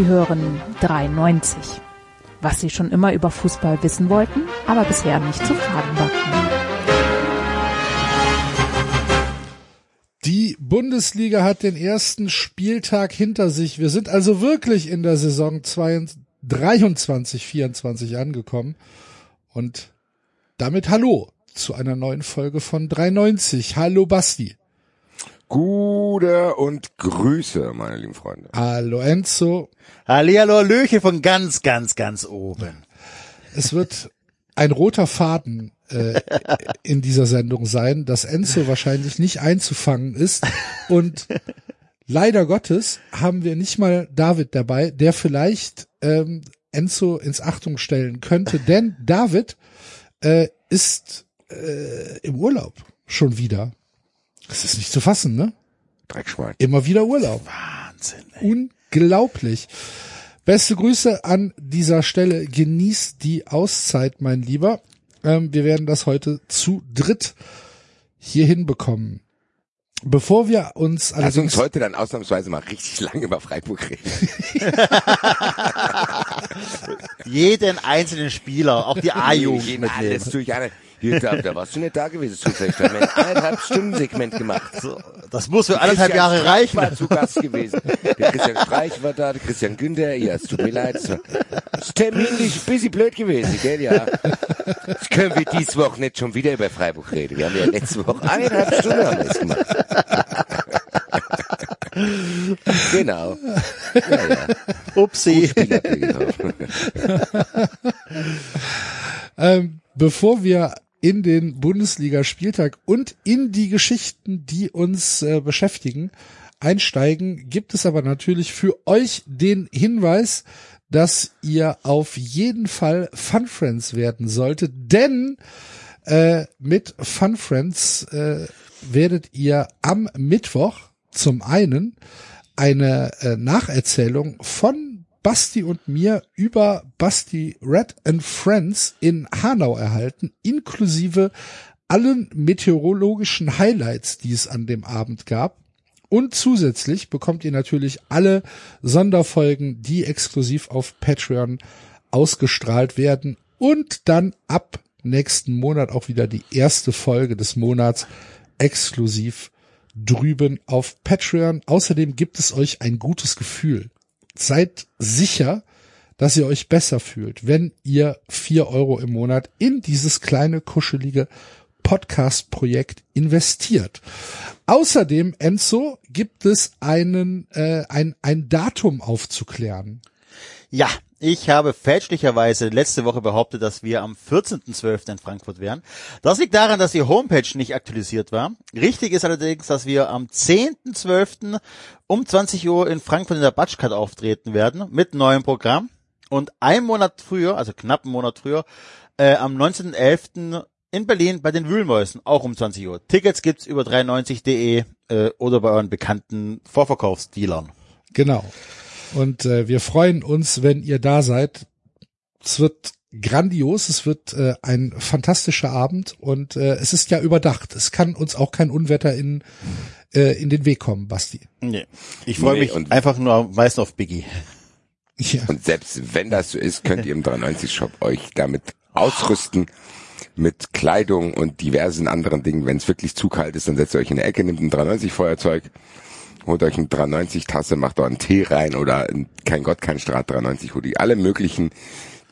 Sie hören 93. Was Sie schon immer über Fußball wissen wollten, aber bisher nicht zu fragen wagten. Die Bundesliga hat den ersten Spieltag hinter sich. Wir sind also wirklich in der Saison 23, 24 angekommen. Und damit hallo zu einer neuen Folge von 93. Hallo Basti. Gute und Grüße, meine lieben Freunde. Hallo Enzo. Hallihallo Löche von ganz, ganz, ganz oben. Es wird ein roter Faden äh, in dieser Sendung sein, dass Enzo wahrscheinlich nicht einzufangen ist. Und leider Gottes haben wir nicht mal David dabei, der vielleicht ähm, Enzo ins Achtung stellen könnte, denn David äh, ist äh, im Urlaub schon wieder. Das ist nicht zu fassen, ne? Dreckschwein. Immer wieder Urlaub. Wahnsinn. Ey. Unglaublich. Beste Grüße an dieser Stelle. Genieß die Auszeit, mein Lieber. Ähm, wir werden das heute zu dritt hier hinbekommen. Bevor wir uns Lass uns allerdings heute dann ausnahmsweise mal richtig lange über Freiburg reden. Jeden einzelnen Spieler, auch die A-Jugend alles durch alle. Da, da warst du nicht da gewesen zufällig. Da haben wir ein eineinhalb Stunden Segment gemacht. So, das muss für anderthalb Jahre Streich reichen. war zu Gast gewesen. Der Christian Streich war da, der Christian Günther. Ja, es tut mir leid. Es ist terminlich ein bisschen blöd gewesen, gell, ja. Jetzt können wir diese Woche nicht schon wieder über Freiburg reden. Wir haben ja letzte Woche eineinhalb Stunden haben wir es gemacht. genau. Ja, ja. Upsi. Ähm, bevor wir in den Bundesliga-Spieltag und in die Geschichten, die uns äh, beschäftigen, einsteigen, gibt es aber natürlich für euch den Hinweis, dass ihr auf jeden Fall Fun Friends werden solltet, denn äh, mit Fun Friends äh, werdet ihr am Mittwoch zum einen eine äh, Nacherzählung von Basti und mir über Basti Red and Friends in Hanau erhalten, inklusive allen meteorologischen Highlights, die es an dem Abend gab. Und zusätzlich bekommt ihr natürlich alle Sonderfolgen, die exklusiv auf Patreon ausgestrahlt werden und dann ab nächsten Monat auch wieder die erste Folge des Monats exklusiv drüben auf Patreon. Außerdem gibt es euch ein gutes Gefühl. Seid sicher, dass ihr euch besser fühlt, wenn ihr vier Euro im Monat in dieses kleine, kuschelige Podcast-Projekt investiert. Außerdem, Enzo, gibt es einen, äh, ein, ein Datum aufzuklären. Ja, ich habe fälschlicherweise letzte Woche behauptet, dass wir am 14.12. in Frankfurt wären. Das liegt daran, dass die Homepage nicht aktualisiert war. Richtig ist allerdings, dass wir am 10.12. um 20 Uhr in Frankfurt in der Batschkat auftreten werden mit neuem Programm. Und ein Monat früher, also knapp einen Monat früher, äh, am 19.11. in Berlin bei den Wühlmäusen, auch um 20 Uhr. Tickets gibt's über 93.de äh, oder bei euren bekannten Vorverkaufsdealern. Genau. Und äh, wir freuen uns, wenn ihr da seid. Es wird grandios, es wird äh, ein fantastischer Abend und äh, es ist ja überdacht. Es kann uns auch kein Unwetter in, äh, in den Weg kommen, Basti. Nee. Ich freue Nee, mich und- einfach nur meist auf Biggie. Ja. Und selbst wenn das so ist, könnt ihr im 93-Shop euch damit ausrüsten mit Kleidung und diversen anderen Dingen. Wenn es wirklich zu kalt ist, dann setzt ihr euch in der Ecke, nehmt ein 390-Feuerzeug, holt euch eine 390-Tasse, macht da einen Tee rein oder ein, kein Gott, kein Strat 390-Hoodie. Alle möglichen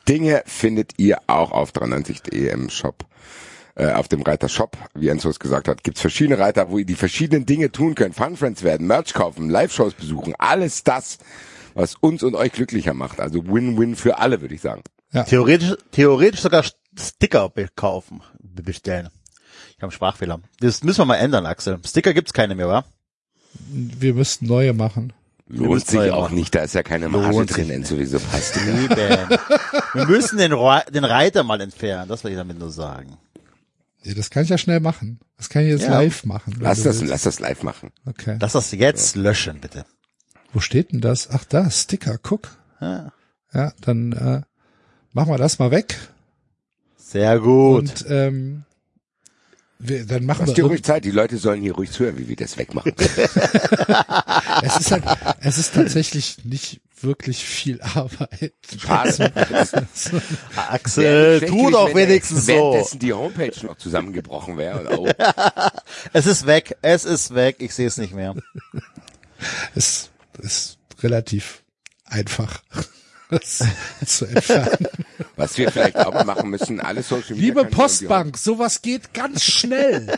Dinge findet ihr auch auf 390.de im Shop. Äh, auf dem Reiter Shop, wie Enzo es gesagt hat, gibt's verschiedene Reiter, wo ihr die verschiedenen Dinge tun könnt. Fun Friends werden, Merch kaufen, Live-Shows besuchen, alles das, was uns und euch glücklicher macht. Also Win-Win für alle, würde ich sagen. Theoretisch, theoretisch sogar Sticker kaufen, bestellen. Ich habe einen Sprachfehler. Das müssen wir mal ändern, Axel. Sticker gibt's keine mehr, wa? Wir müssten neue machen. Lohnt sich auch machen. nicht, da ist ja keine Marge Lohnt drin, sich Enzo, wieso passt wir müssen den, den Reiter mal entfernen, das will ich damit nur sagen. Ja, das kann ich ja schnell machen. Das kann ich jetzt Ja. live machen. Lass das, willst. lass das live machen. Okay. Lass das jetzt löschen, bitte. Wo steht denn das? Ach da, Sticker, guck. Ja. Ja, dann äh, machen wir das mal weg. Sehr gut. Und ähm, wir, dann machen Lass wir ruhig Zeit, die Leute sollen hier ruhig zuhören, wie wir das wegmachen. es ist halt, es ist tatsächlich nicht wirklich viel Arbeit. Schade. Axel, tu doch wenigstens so. Währenddessen die Homepage noch zusammengebrochen wäre. Oh, Es ist weg, es ist weg, ich sehe es nicht mehr. Es ist relativ einfach das zu entfernen. was wir vielleicht auch mal machen müssen, alle Social Media Liebe Postbank, sowas geht ganz schnell.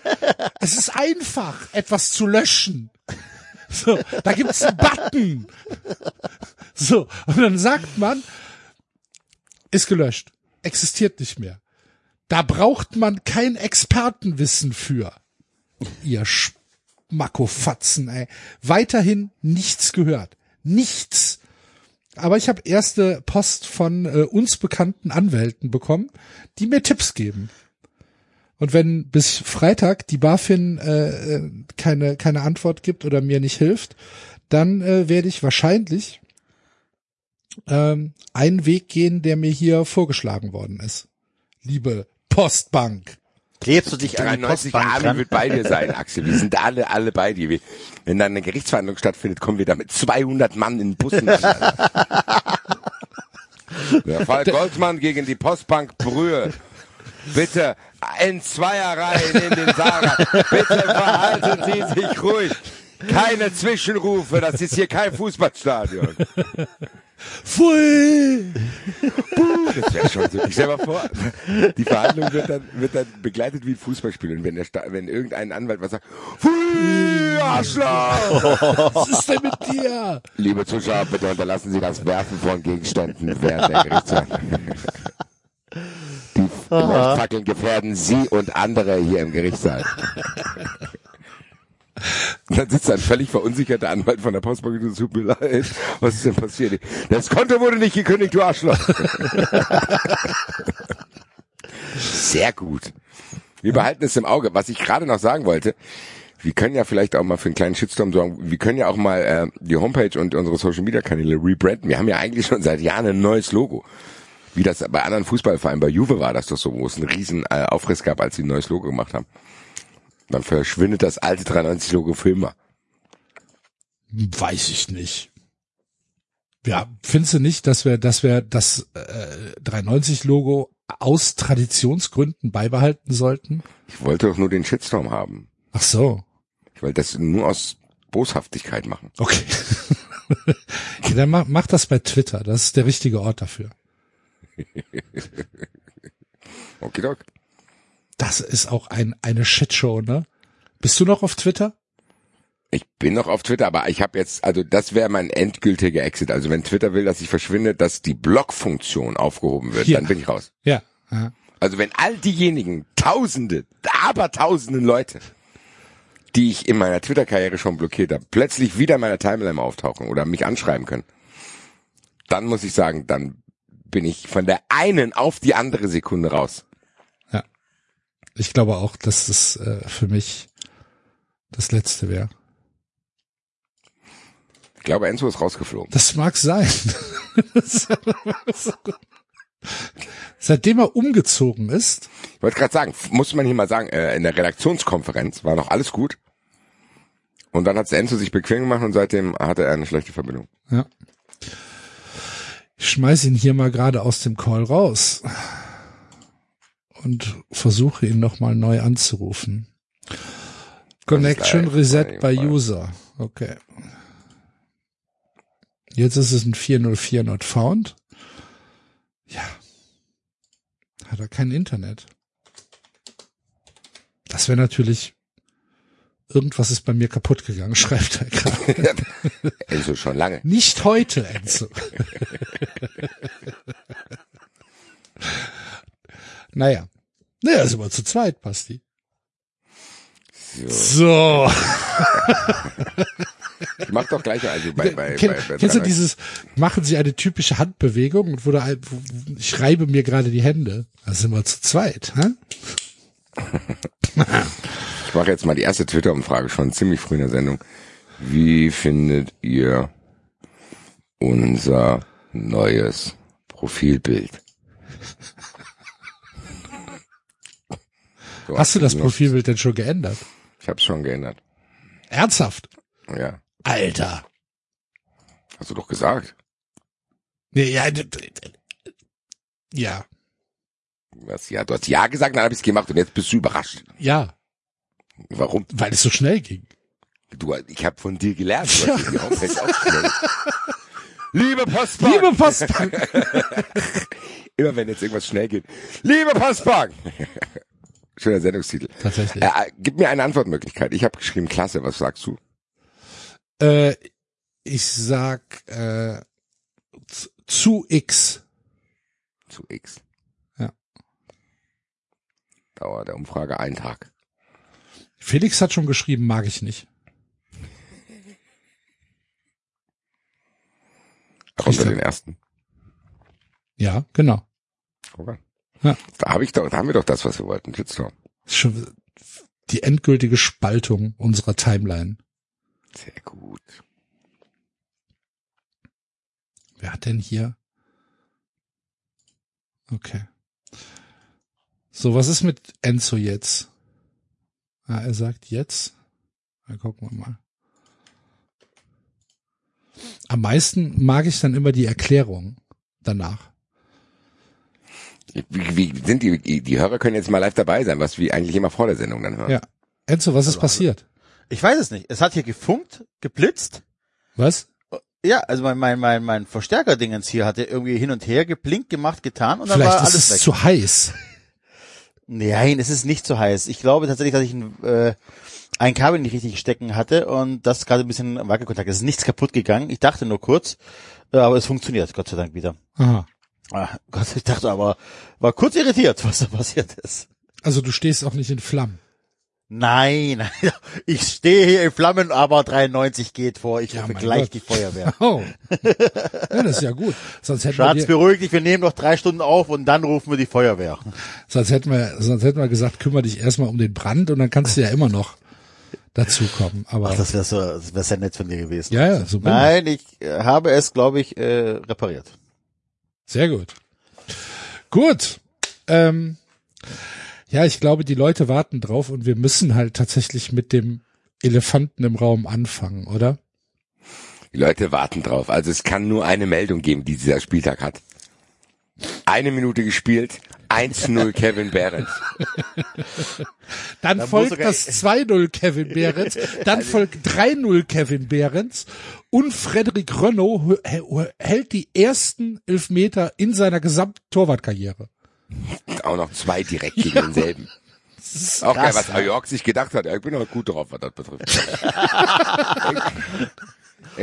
es ist einfach, etwas zu löschen. So, da gibt's einen Button. So, und dann sagt man, ist gelöscht, existiert nicht mehr. Da braucht man kein Expertenwissen für. Ihr Schmackofatzen, ey. Weiterhin nichts gehört. Nichts. Aber ich habe erste Post von äh, uns bekannten Anwälten bekommen, die mir Tipps geben. Und wenn bis Freitag die BaFin äh, äh, keine keine Antwort gibt oder mir nicht hilft, dann äh, werde ich wahrscheinlich ähm, einen Weg gehen, der mir hier vorgeschlagen worden ist. Liebe Postbank. Klebst du dich an die 93 Postbank Army dran? wird bei dir sein, Axel. Wir sind alle, alle bei dir. Wir, wenn dann eine Gerichtsverhandlung stattfindet, kommen wir da mit 200 Mann in Bussen an. Der Fall Goldmann gegen die Postbank Brühe. Bitte in Zweierreihen in den Saal. Bitte verhalten Sie sich ruhig. Keine Zwischenrufe. Das ist hier kein Fußballstadion. Pfui! Das wäre schon so. Ich stell mal vor, die Verhandlung wird dann, wird dann begleitet wie ein Fußballspiel. Und wenn, der, Sta- wenn irgendein Anwalt was sagt, Pfui, Arschloch! Was ist denn mit dir? Liebe Zuschauer, bitte unterlassen Sie das Werfen von Gegenständen während der Gerichtsverhandlung. Die Leuchtfackeln gefährden Sie und andere hier im Gerichtssaal. Und Dann sitzt ein völlig verunsicherter Anwalt von der Postbank und tut mir leid, was ist denn passiert? Das Konto wurde nicht gekündigt, du Arschloch. Sehr gut. Wir behalten es im Auge. Was ich gerade noch sagen wollte, wir können ja vielleicht auch mal für einen kleinen Shitstorm sorgen. Wir können ja auch mal äh, die Homepage und unsere Social Media Kanäle rebranden. Wir haben ja eigentlich schon seit Jahren ein neues Logo. Wie das bei anderen Fußballvereinen, bei Juve war das doch so, wo es einen riesen äh, Aufriss gab, als sie ein neues Logo gemacht haben. Dann verschwindet das alte 93 Logo für immer. Weiß ich nicht. Ja, findest du nicht, dass wir, dass wir das äh, 390-Logo aus Traditionsgründen beibehalten sollten? Ich wollte doch nur den Shitstorm haben. Ach so, Ich wollte das nur aus Boshaftigkeit machen. okay. okay dann mach, mach das bei Twitter, das ist der richtige Ort dafür. Okay, Doc. Das ist auch ein, eine Shitshow, ne? Bist du noch auf Twitter? Ich bin noch auf Twitter, aber ich habe jetzt, also das wäre mein endgültiger Exit. Also wenn Twitter will, dass ich verschwinde, dass die Blockfunktion aufgehoben wird, Hier. dann bin ich raus. Ja. ja. Also wenn all diejenigen, tausende, abertausenden Leute, die ich in meiner Twitter-Karriere schon blockiert habe, plötzlich wieder in meiner Timeline auftauchen oder mich anschreiben können, dann muss ich sagen, dann bin ich von der einen auf die andere Sekunde raus. Ich glaube auch, dass das äh, für mich das letzte wäre. Ich glaube, Enzo ist rausgeflogen. Das mag sein. Seitdem er umgezogen ist, Ich wollte gerade sagen, muss man hier mal sagen, äh, in der Redaktionskonferenz war noch alles gut. Und dann hat Enzo sich bequem gemacht und seitdem hatte er eine schlechte Verbindung. ja. Ich schmeiß ihn hier mal gerade aus dem Call raus und versuche ihn nochmal neu anzurufen. Connection Reset by User. Okay. Jetzt ist es ein 404 not found. Ja. Hat er kein Internet. Das wäre natürlich irgendwas ist bei mir kaputt gegangen, schreibt er gerade. Enzo schon lange. Nicht heute, Enzo. naja. Naja, sind wir zu zweit, Basti. So. So. Ich mach doch gleich also bei, bei, Kenn, bei, bei kennst du 93. dieses, machen Sie eine typische Handbewegung und wo da, wo, ich reibe mir gerade die Hände. Da sind wir zu zweit, hä? Ich mache jetzt mal die erste Twitter-Umfrage schon ziemlich früh in der Sendung. Wie findet ihr unser neues Profilbild? So, Hast du das Profilbild denn schon geändert? Ich habe es schon geändert. Ernsthaft? Ja, Alter. hast du doch gesagt. Nee, ja, ja, Was, ja, du hast Ja gesagt, dann habe ich es gemacht und jetzt bist du überrascht. ja, Warum? weil es so schnell ging. Du, ich habe von dir gelernt. Aufgestellt. Liebe Postbank. Liebe Postbank. Immer wenn jetzt irgendwas schnell geht. Liebe Postbank. Schöner Sendungstitel. Tatsächlich. Äh, gib mir eine Antwortmöglichkeit. Ich habe geschrieben, klasse, was sagst du? Äh, ich sag äh, zu X. Zu X. Ja. Dauer der Umfrage ein Tag. Felix hat schon geschrieben, mag ich nicht. Christian. den ersten. Ja, genau. Okay. Ja. Da habe ich doch, da haben wir doch das, was wir wollten. Shitstorm. Ist schon die endgültige Spaltung unserer Timeline. Sehr gut. Wer hat denn hier? Okay. So, was ist mit Enzo jetzt? Ah, er sagt jetzt. Na, gucken wir mal. Am meisten mag ich dann immer die Erklärung danach. Wie, wie sind die, die Hörer können jetzt mal live dabei sein, was wir eigentlich immer vor der Sendung dann hören. Ja. Enzo, was ist passiert? Ich weiß es nicht. Es hat hier gefunkt, geblitzt. Was? Ja, also mein, mein, mein, mein Verstärkerdingens hier hat ja irgendwie hin und her geblinkt, gemacht, getan und dann Vielleicht war ist alles es weg. zu heiß. Nein, es ist nicht so heiß. Ich glaube tatsächlich, dass ich ein, äh, ein Kabel nicht richtig stecken hatte und das gerade ein bisschen Wackelkontakt. Es ist nichts kaputt gegangen. Ich dachte nur kurz, äh, aber es funktioniert, Gott sei Dank wieder. Aha. Ah, Gott, ich dachte aber, war kurz irritiert, was da passiert ist. Also du stehst auch nicht in Flammen. Nein, ich stehe hier in Flammen, aber 93 geht vor. Ich Ja, rufe gleich Gott. die Feuerwehr. Oh. ja, das ist ja gut. Sonst hätten, wir Schatz, dir, beruhig dich, wir nehmen noch drei Stunden auf und dann rufen wir die Feuerwehr. sonst hätten wir, sonst hätten wir gesagt, kümmere dich erstmal um den Brand und dann kannst du ja immer noch dazukommen. Aber Ach, das wäre so, das wäre sehr nett von dir gewesen. ja, ja, so. Nein, ich äh, habe es, glaube ich, äh, repariert. Sehr gut. Gut. Ähm, ja, ich glaube, die Leute warten drauf und wir müssen halt tatsächlich mit dem Elefanten im Raum anfangen, oder? Die Leute warten drauf. Also es kann nur eine Meldung geben, die dieser Spieltag hat. Eine Minute gespielt, 1-0 Kevin Behrens. Dann Da muss folgt das 2-0 Kevin Behrens, dann folgt 3-0 Kevin Behrens und Frederik Renault h- hält die ersten Elfmeter in seiner gesamten Torwartkarriere. Auch noch zwei direkt gegen denselben. Auch geil, was Ajork sich gedacht hat. Ja, Ich bin auch gut drauf, was das betrifft.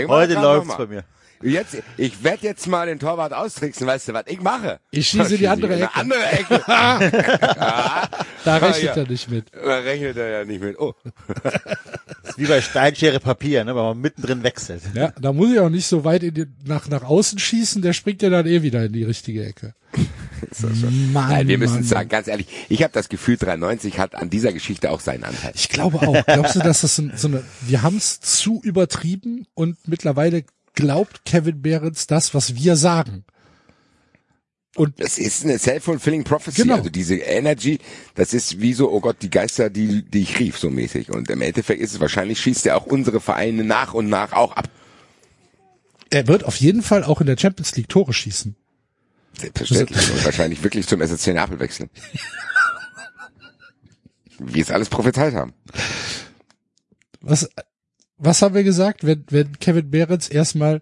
Heute läuft's bei mir. Jetzt, ich werde jetzt mal den Torwart austricksen, weißt du, was ich mache? Ich schieße in die andere in Ecke. eine andere Ecke. Da rechnet ja. er nicht mit. Da rechnet er ja nicht mit. Oh, Das ist wie bei Steinschere Papier, ne, wenn man mittendrin wechselt. Ja, da muss ich auch nicht so weit in die, nach, nach außen schießen, der springt ja dann eh wieder in die richtige Ecke. Mann, Nein, wir müssen Mann. sagen, ganz ehrlich, ich habe das Gefühl, 93 hat an dieser Geschichte auch seinen Anteil. Ich glaube auch. Glaubst du, dass das so, so eine, wir haben es zu übertrieben und mittlerweile glaubt Kevin Behrens das, was wir sagen. Und Das ist eine self-fulfilling prophecy. Genau. Also diese Energy, das ist wie so, oh Gott, die Geister, die, die ich rief, so mäßig. Und im Endeffekt ist es wahrscheinlich, schießt er auch unsere Vereine nach und nach auch ab. er wird auf jeden Fall auch in der Champions League Tore schießen. Selbstverständlich. und wahrscheinlich wirklich zum SSC Neapel wechseln. Wie es alles prophezeit haben. Was, was haben wir gesagt, wenn, wenn Kevin Behrens erstmal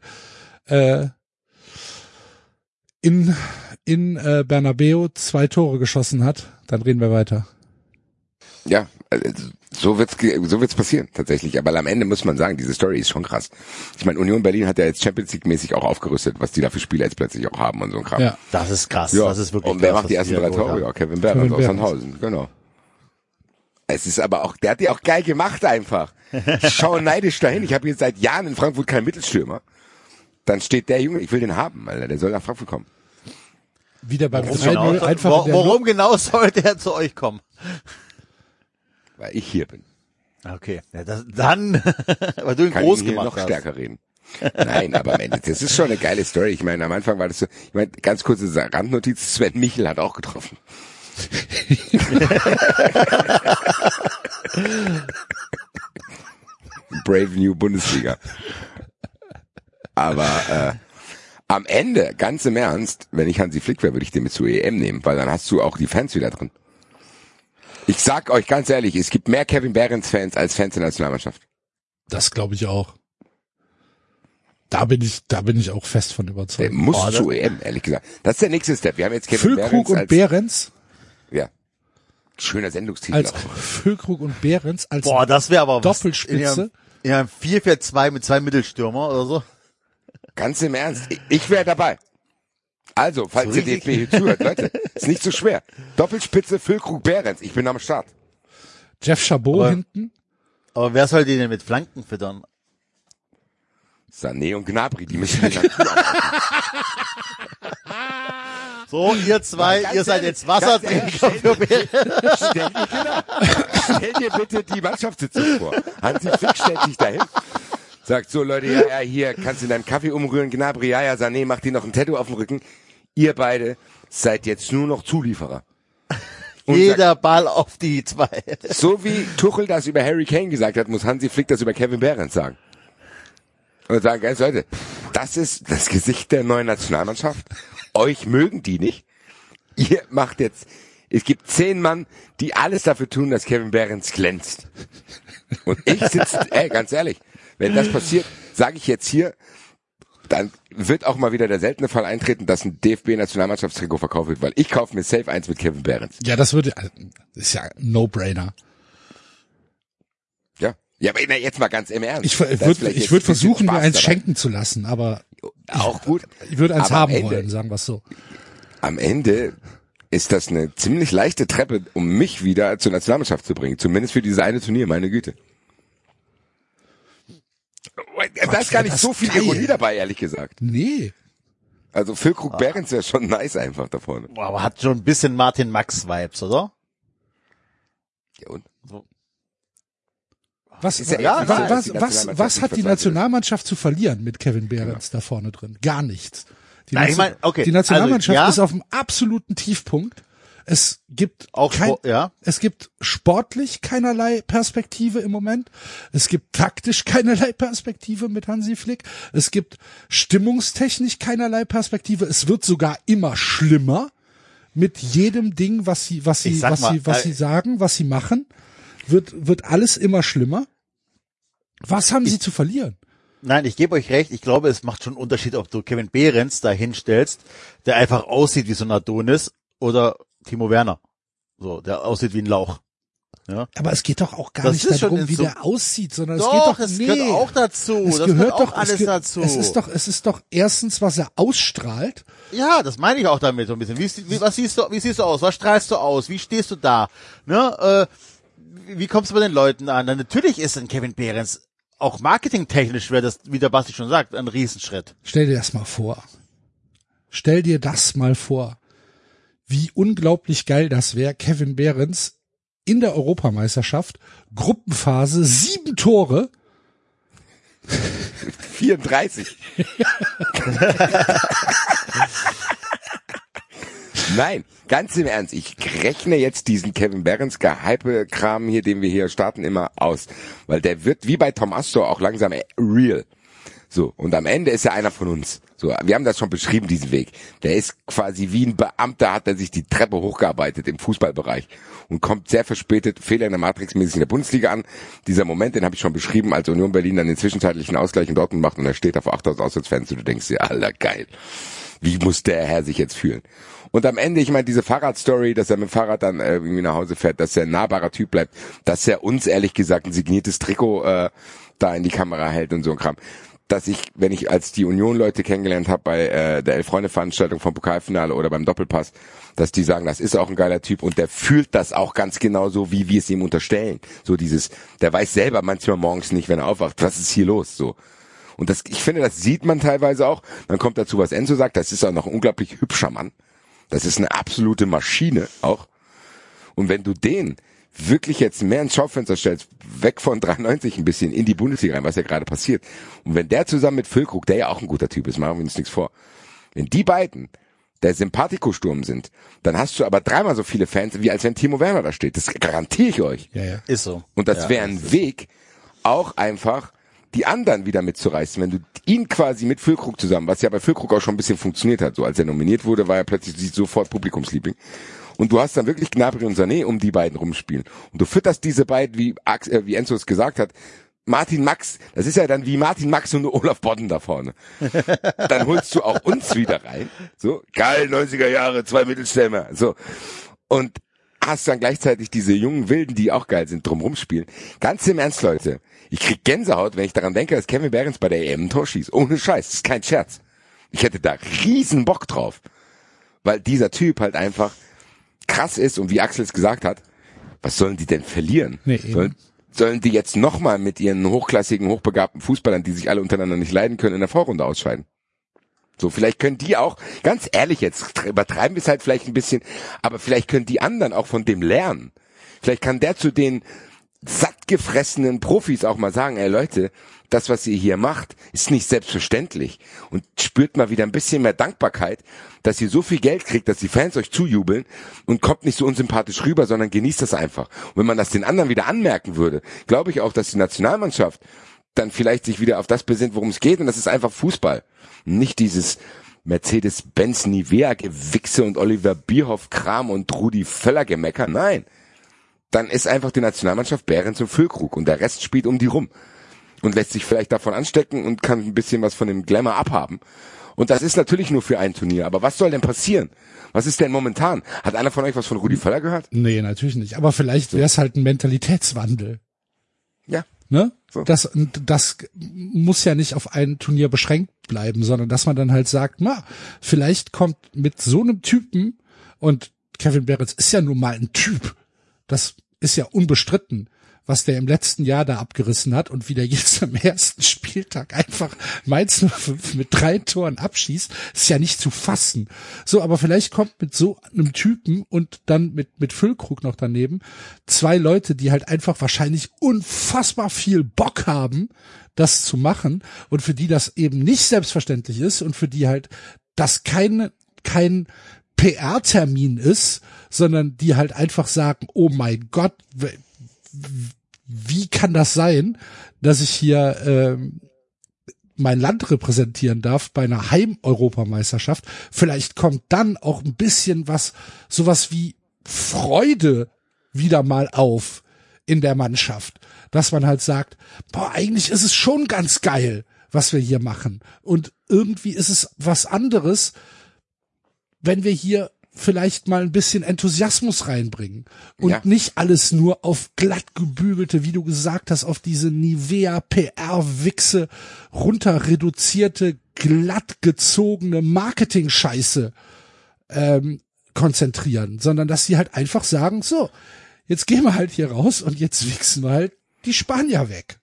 äh, in, in äh, Bernabeu zwei Tore geschossen hat, dann reden wir weiter. Ja, also so wird's so wird's passieren tatsächlich. Aber am Ende muss man sagen, diese Story ist schon krass. Ich meine, Union Berlin hat ja jetzt Champions League mäßig auch aufgerüstet, was die da für Spieler jetzt plötzlich auch haben und so ein Kram. Ja. Das ist krass. Ja. Das ist wirklich Und wer krass, macht die ersten drei Tore? Ja, Kevin Behrens aus. Sandhausen, genau. Es ist aber auch, der hat die auch geil gemacht einfach. Ich schaue neidisch dahin. Ich habe jetzt seit Jahren in Frankfurt keinen Mittelstürmer. Dann steht der Junge, ich will den haben, Alter. Der soll nach Frankfurt kommen. Wieder beim Warum 3-0 genau, einfach der warum genau sollte er zu euch kommen? Weil ich hier bin. Okay, ja, das, dann, weil du ihn Kann groß ihn gemacht noch hast. stärker reden. Nein, aber am Ende, das ist schon eine geile Story. Ich meine, am Anfang war das so, ich meine, ganz kurze Randnotiz, Sven Michel hat auch getroffen. Brave New Bundesliga. Aber äh, am Ende, ganz im Ernst, wenn ich Hansi Flick wäre, würde ich den mit zur EM nehmen, weil dann hast du auch die Fans wieder drin. Ich sag euch ganz ehrlich, es gibt mehr Kevin Behrens Fans als Fans der Nationalmannschaft. Das glaube ich auch. Da bin ich, da bin ich auch fest von Der überzeugt. muss Oh, zur EM, ehrlich gesagt. Das ist der nächste Step. Wir haben jetzt Kevin Füllkrug Behrens und als, Behrens, ja, schöner Sendungstitel als auch. Füllkrug und Behrens als Boah, das wäre aber was. Doppelspitze. In einem 4-4-2 mit zwei Mittelstürmer oder so. Ganz im Ernst. Ich- Ich wäre dabei. Also, falls So richtig? DFB hier zuhört, Leute, ist nicht so schwer. Doppelspitze, Füllkrug, Behrens. Ich bin am Start. Jeff Chabot Aber- hinten. Aber wer soll die denn mit Flanken füttern? Sané und Gnabry, die müssen den Natur So, ihr zwei, ihr seid ehrlich, jetzt Wassertrinker für Bären. Stell dir. Stell dir bitte die Mannschaftssitzung vor. Hansi Flick stellt sich dahin, sagt so, Leute, ja, ja, hier, kannst du deinen Kaffee umrühren, Gnabry, ja, ja, Sané, macht dir noch ein Tattoo auf dem Rücken. Ihr beide seid jetzt nur noch Zulieferer. Und Jeder Ball auf die zwei. sagt, so wie Tuchel das über Harry Kane gesagt hat, muss Hansi Flick das über Kevin Behrens sagen. Und sagen, ganz Leute, das ist das Gesicht der neuen Nationalmannschaft. Euch mögen die nicht. Ihr macht jetzt, es gibt zehn Mann, die alles dafür tun, dass Kevin Behrens glänzt. Und ich sitze, ey, ganz ehrlich, wenn das passiert, sage ich jetzt hier, dann wird auch mal wieder der seltene Fall eintreten, dass ein DFB-Nationalmannschaftstrikot verkauft wird, weil ich kaufe mir safe eins mit Kevin Behrens. Ja, das würde, ist ja ein No-Brainer. Ja. Aber na, jetzt mal ganz im Ernst. Ich, würde ich würde versuchen, mir eins dabei. schenken zu lassen, aber Auch gut. ich würde eins Aber haben Ende- wollen, sagen wir es so. am Ende ist das eine ziemlich leichte Treppe, um mich wieder zur Nationalmannschaft zu bringen. Zumindest für dieses eine Turnier, meine Güte. Da ist gar nicht so viel geil. Ironie dabei, ehrlich gesagt. Nee. Also Füllkrug Behrens wäre schon nice einfach da vorne. Boah, Aber hat schon ein bisschen Martin Max Vibes, oder? Ja, und? Was, ja dass was, was, was hat die. Nationalmannschaft zu verlieren mit Kevin Behrens da vorne drin? Gar nichts. Die, Nein, ich mein, okay, die Nationalmannschaft also, ja. ist auf einem absoluten Tiefpunkt. Es gibt Auch kein, ja. es gibt sportlich keinerlei Perspektive im Moment. Es gibt taktisch keinerlei Perspektive mit Hansi Flick. Es gibt stimmungstechnisch keinerlei Perspektive. Es wird sogar immer schlimmer mit jedem Ding, was sie, was sie, was mal, sie, was äh, sie sagen, was sie machen, wird, wird alles immer schlimmer. Was haben sie zu verlieren? Nein, ich gebe euch recht. Ich glaube, es macht schon einen Unterschied, ob du Kevin Behrens da hinstellst, der einfach aussieht wie so ein Adonis, oder Timo Werner. So, der aussieht wie ein Lauch. Ja. Aber es geht doch auch gar Das nicht darum, wie so- der aussieht, sondern es Doch, geht doch, es nee. gehört auch dazu. Es das gehört doch alles es ge- dazu. Es ist doch, es ist doch erstens, was er ausstrahlt. Ja, das meine ich auch damit so ein bisschen. Wie, wie, was siehst du, wie siehst du aus? Was strahlst du aus? Wie stehst du da? Ne? Äh, wie kommst du bei den Leuten an? Dann natürlich ist ein Kevin Behrens auch marketingtechnisch, wäre das, wie der Basti schon sagt, ein Riesenschritt. Stell dir das mal vor. Stell dir das mal vor. Wie unglaublich geil das wäre, Kevin Behrens in der Europameisterschaft, Gruppenphase, sieben Tore, 34. Nein, ganz im Ernst. Ich rechne jetzt diesen Kevin Behrens Gehype-Kram hier, den wir hier starten, immer aus. Weil der wird wie bei Tom Astor auch langsam real. So, und am Ende ist er einer von uns. So, wir haben das schon beschrieben, diesen Weg. Der ist quasi wie ein Beamter, hat er sich die Treppe hochgearbeitet im Fußballbereich und kommt sehr verspätet, Fehler in der Matrix mäßig in der Bundesliga an. Dieser Moment, den habe ich schon beschrieben, als Union Berlin dann den zwischenzeitlichen Ausgleich in Dortmund macht und er steht vor 8000 Auswärtsfans und du denkst dir, Alter, geil. Wie muss der Herr sich jetzt fühlen? Und am Ende, ich meine, diese Fahrradstory, dass er mit dem Fahrrad dann äh, irgendwie nach Hause fährt, dass er ein nahbarer Typ bleibt, dass er uns ehrlich gesagt ein signiertes Trikot äh, da in die Kamera hält und so ein Kram. Dass ich, wenn ich als die Union-Leute kennengelernt habe bei äh, der Elf-Freunde-Veranstaltung vom Pokalfinale oder beim Doppelpass, dass die sagen, das ist auch ein geiler Typ und der fühlt das auch ganz genau so, wie wir es ihm unterstellen. So dieses, der weiß selber manchmal morgens nicht, wenn er aufwacht, was ist hier los, so. Und das, ich finde, das sieht man teilweise auch. Dann kommt dazu, was Enzo sagt, das ist auch noch unglaublich hübscher Mann. Das ist eine absolute Maschine auch. Und wenn du den wirklich jetzt mehr ins Schaufenster stellst, weg von 93 ein bisschen in die Bundesliga rein, was ja gerade passiert. Und wenn der zusammen mit Füllkrug, der ja auch ein guter Typ ist, machen wir uns nichts vor. Wenn die beiden der Sympathico-Sturm sind, dann hast du aber dreimal so viele Fans, wie als wenn Timo Werner da steht. Das garantiere ich euch. Ja, ja. Ist so. Und das Ja, wäre ein Weg, auch einfach die anderen wieder mitzureißen, wenn du ihn quasi mit Füllkrug zusammen, was ja bei Füllkrug auch schon ein bisschen funktioniert hat, so als er nominiert wurde, war er plötzlich sofort Publikumsliebling. Und du hast dann wirklich Gnabry und Sané um die beiden rumspielen. Und du fütterst diese beiden, wie, Ax- äh, wie Enzo es gesagt hat, Martin Max, das ist ja dann wie Martin Max und Olaf Bodden da vorne. Dann holst du auch uns wieder rein. So, geil, 90er Jahre, zwei Mittelstämmer. So. Und hast dann gleichzeitig diese jungen Wilden, die auch geil sind, drumrum spielen. Ganz im Ernst, Leute. Ich krieg Gänsehaut, wenn ich daran denke, dass Kevin Behrens bei der EM ein Tor schießt. Ohne Scheiß, das ist kein Scherz. Ich hätte da riesen Bock drauf. Weil dieser Typ halt einfach krass ist und wie Axel es gesagt hat, was sollen die denn verlieren? Nee, sollen, sollen die jetzt nochmal mit ihren hochklassigen, hochbegabten Fußballern, die sich alle untereinander nicht leiden können, in der Vorrunde ausscheiden? So, vielleicht können die auch, ganz ehrlich jetzt, übertreiben wir es halt vielleicht ein bisschen, aber vielleicht können die anderen auch von dem lernen. Vielleicht kann der zu den sattgefressenen Profis auch mal sagen, ey Leute, das, was ihr hier macht, ist nicht selbstverständlich. Und spürt mal wieder ein bisschen mehr Dankbarkeit, dass ihr so viel Geld kriegt, dass die Fans euch zujubeln und kommt nicht so unsympathisch rüber, sondern genießt das einfach. Und wenn man das den anderen wieder anmerken würde, glaube ich auch, dass die Nationalmannschaft dann vielleicht sich wieder auf das besinnt, worum es geht, und das ist einfach Fußball. Nicht dieses Mercedes-Benz Nivea-Gewichse und Oliver Bierhoff-Kram und Rudi Völler-Gemecker. Nein. Dann ist einfach die Nationalmannschaft Behrens und Füllkrug und der Rest spielt um die rum und lässt sich vielleicht davon anstecken und kann ein bisschen was von dem Glamour abhaben. Und das ist natürlich nur für ein Turnier. Aber was soll denn passieren? Was ist denn momentan? Hat einer von euch was von Rudi Völler gehört? Nee, natürlich nicht. Aber vielleicht wäre es halt ein Mentalitätswandel. Ja. Ne? So. Das, das muss ja nicht auf ein Turnier beschränkt bleiben, sondern dass man dann halt sagt, na, vielleicht kommt mit so einem Typen und Kevin Behrens ist ja nun mal ein Typ. Das ist ja unbestritten, was der im letzten Jahr da abgerissen hat und wie der jetzt am ersten Spieltag einfach Mainz 05 mit drei Toren abschießt, ist ja nicht zu fassen. So, aber vielleicht kommt mit so einem Typen und dann mit, mit Füllkrug noch daneben zwei Leute, die halt einfach wahrscheinlich unfassbar viel Bock haben, das zu machen und für die das eben nicht selbstverständlich ist und für die halt das kein, kein PR-Termin ist, sondern die halt einfach sagen, oh mein Gott, wie kann das sein, dass ich hier ähm, mein Land repräsentieren darf bei einer Heim-Europameisterschaft? Vielleicht kommt dann auch ein bisschen was, sowas wie Freude wieder mal auf in der Mannschaft, dass man halt sagt, boah, eigentlich ist es schon ganz geil, was wir hier machen. Und irgendwie ist es was anderes, wenn wir hier vielleicht mal ein bisschen Enthusiasmus reinbringen und Ja. nicht alles nur auf glatt gebügelte, wie du gesagt hast, auf diese Nivea PR Wichse runter reduzierte, glatt gezogene Marketing Scheiße ähm, konzentrieren, sondern dass sie halt einfach sagen, so, jetzt gehen wir halt hier raus und jetzt wichsen wir halt die Spanier weg.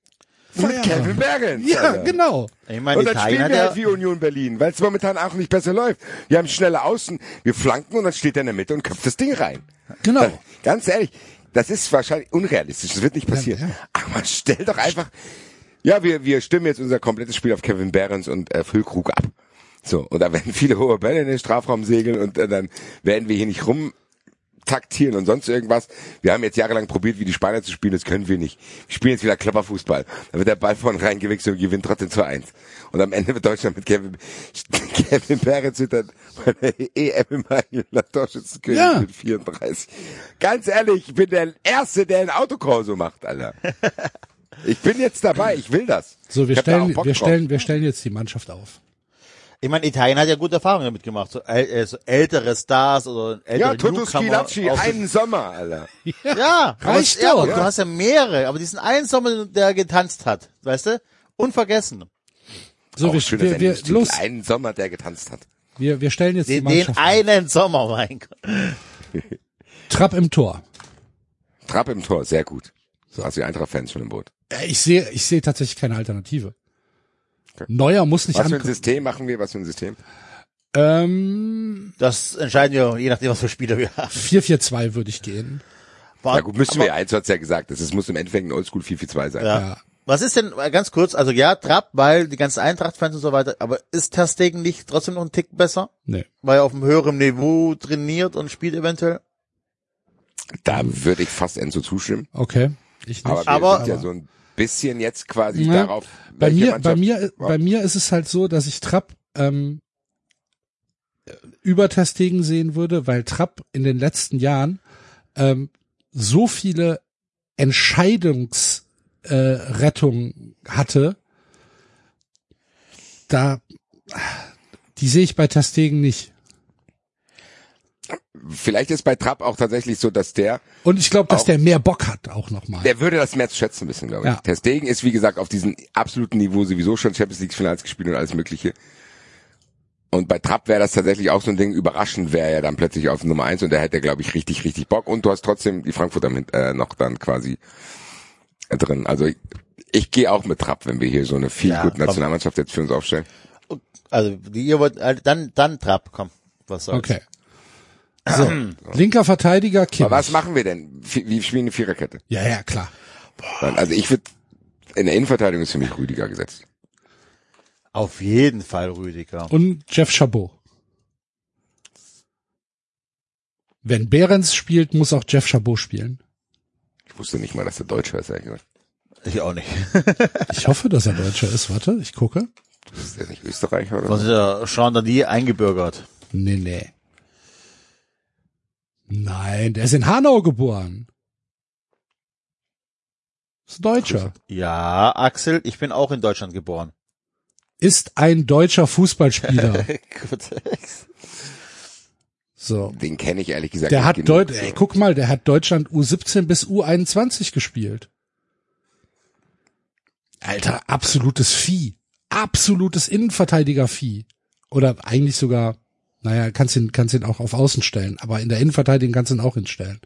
Mit Feierabend. Kevin Behrens. Ja, Alter. genau. Ich meine, Und dann Italien spielen wir ja, halt wie Union Berlin, weil es momentan auch nicht besser läuft. Wir haben schnelle Außen, wir flanken und dann steht er in der Mitte und köpft das Ding rein. Genau. Ganz ehrlich, das ist wahrscheinlich unrealistisch, das wird nicht passieren. Ja, ja. Aber stell doch einfach, ja, wir, wir stimmen jetzt unser komplettes Spiel auf Kevin Behrens und äh, Füllkrug ab. So, und da werden viele hohe Bälle in den Strafraum segeln und äh, dann werden wir hier nicht rum taktieren und sonst irgendwas. Wir haben jetzt jahrelang probiert, wie die Spanier zu spielen, das können wir nicht. Wir spielen jetzt wieder Klapperfußball. Da wird der Ball vorne reingewichst und gewinnt trotzdem zu eins. Und am Ende wird Deutschland mit Kevin, Kevin dann bei der EM im Heiland Torschützenkönig Ja. mit 34. Ganz ehrlich, ich bin der Erste, der ein Autokorso macht, Alter. Ich bin jetzt dabei, ich will das. So, wir da stellen, Bock wir stellen, wir stellen jetzt die Mannschaft auf. Ich meine, Italien hat ja gute Erfahrungen damit gemacht. So, äl äh, so ältere Stars oder ältere Ja, Schilacci, aus- einen Sommer, Alter. Ja, aber, Reicht ja, aber doch. du hast ja mehrere, aber diesen einen Sommer, der getanzt hat, weißt du? Unvergessen. So, Auch wir, wir, wir, los, Einen Sommer, der getanzt hat. wir, wir stellen jetzt die Den, den Mannschaft auf. einen Sommer, mein Gott. Trapp im Tor. Trapp im Tor, sehr gut. So hast du die Eintracht-Fans schon im Boot. Äh, Ich sehe, ich sehe tatsächlich keine Alternative. Neuer muss nicht Was für ein. System machen wir? Was für ein System? Ähm, Das entscheiden wir, je nachdem, was für Spieler wir haben. 4-4-2 würde ich gehen. Na gut, müssen aber- wir ja. Eins hat's ja gesagt. Das ist, muss im Endeffekt ein Oldschool 4-4-2 sein. Ja. Ja. Was ist denn, ganz kurz, also ja, Trapp, weil die ganzen Eintracht-Fans und so weiter, aber ist Ter Stegen nicht trotzdem noch ein Tick besser? Nee. Weil er auf einem höheren Niveau trainiert und spielt eventuell? Da würde ich fast Enzo zustimmen. Okay. Ich nicht. Aber Aber- sind ja so ein bisschen jetzt quasi Ja, darauf. Bei mir, Mannschaft- bei mir, Ja. bei mir ist es halt so, dass ich Trapp ähm, über Testegen sehen würde, weil Trapp in den letzten Jahren ähm, so viele Entscheidungsrettungen äh, hatte, da die sehe ich bei Testegen nicht. Vielleicht ist bei Trapp auch tatsächlich so, dass der, Und ich glaube, dass Auch- der mehr Bock hat, auch nochmal. der würde das mehr zu schätzen wissen, glaube ich. Ja. Ter Stegen ist, wie gesagt, auf diesem absoluten Niveau sowieso schon Champions League Finals gespielt und alles mögliche. Und bei Trapp wäre das tatsächlich auch so ein Ding, überraschend wäre er dann plötzlich auf Nummer eins und da hätte er, glaube ich, richtig, richtig Bock. Und du hast trotzdem die Frankfurter mit, äh, noch dann quasi äh, drin. Also ich, ich gehe auch mit Trapp, wenn wir hier so eine viel Ja, gute komm. Nationalmannschaft jetzt für uns aufstellen. Also, ihr wollt, äh, dann, dann Trapp, komm. Was soll's. Okay. So, linker Verteidiger Kimmich. Aber was machen wir denn? Wie spielen eine Viererkette? Ja, ja, klar. Also ich würde, in der Innenverteidigung ist für mich Rüdiger gesetzt. Auf jeden Fall Rüdiger. Und Jeff Chabot. Wenn Behrens spielt, muss auch Jeff Chabot spielen. Ich wusste nicht mal, dass der Deutscher ist, ehrlich gesagt. Ich auch nicht. Ich hoffe, dass er Deutscher ist. Warte, ich gucke. Ist der nicht Österreicher oder? Was ist der Sean dann die eingebürgert? Nee, nee. Nein, der ist in Hanau geboren. Ist ein Deutscher. Ja, Axel, ich bin auch in Deutschland geboren. Ist ein deutscher Fußballspieler. Gut. So. Den kenne ich ehrlich gesagt Der nicht hat Deut ey, guck mal, der hat Deutschland U17 bis U21 gespielt. Alter, absolutes Vieh. Absolutes Innenverteidiger-Vieh. Oder eigentlich sogar, naja, kannst ihn, kannst ihn auch auf Außen stellen, aber in der Innenverteidigung kannst du ihn auch hinstellen.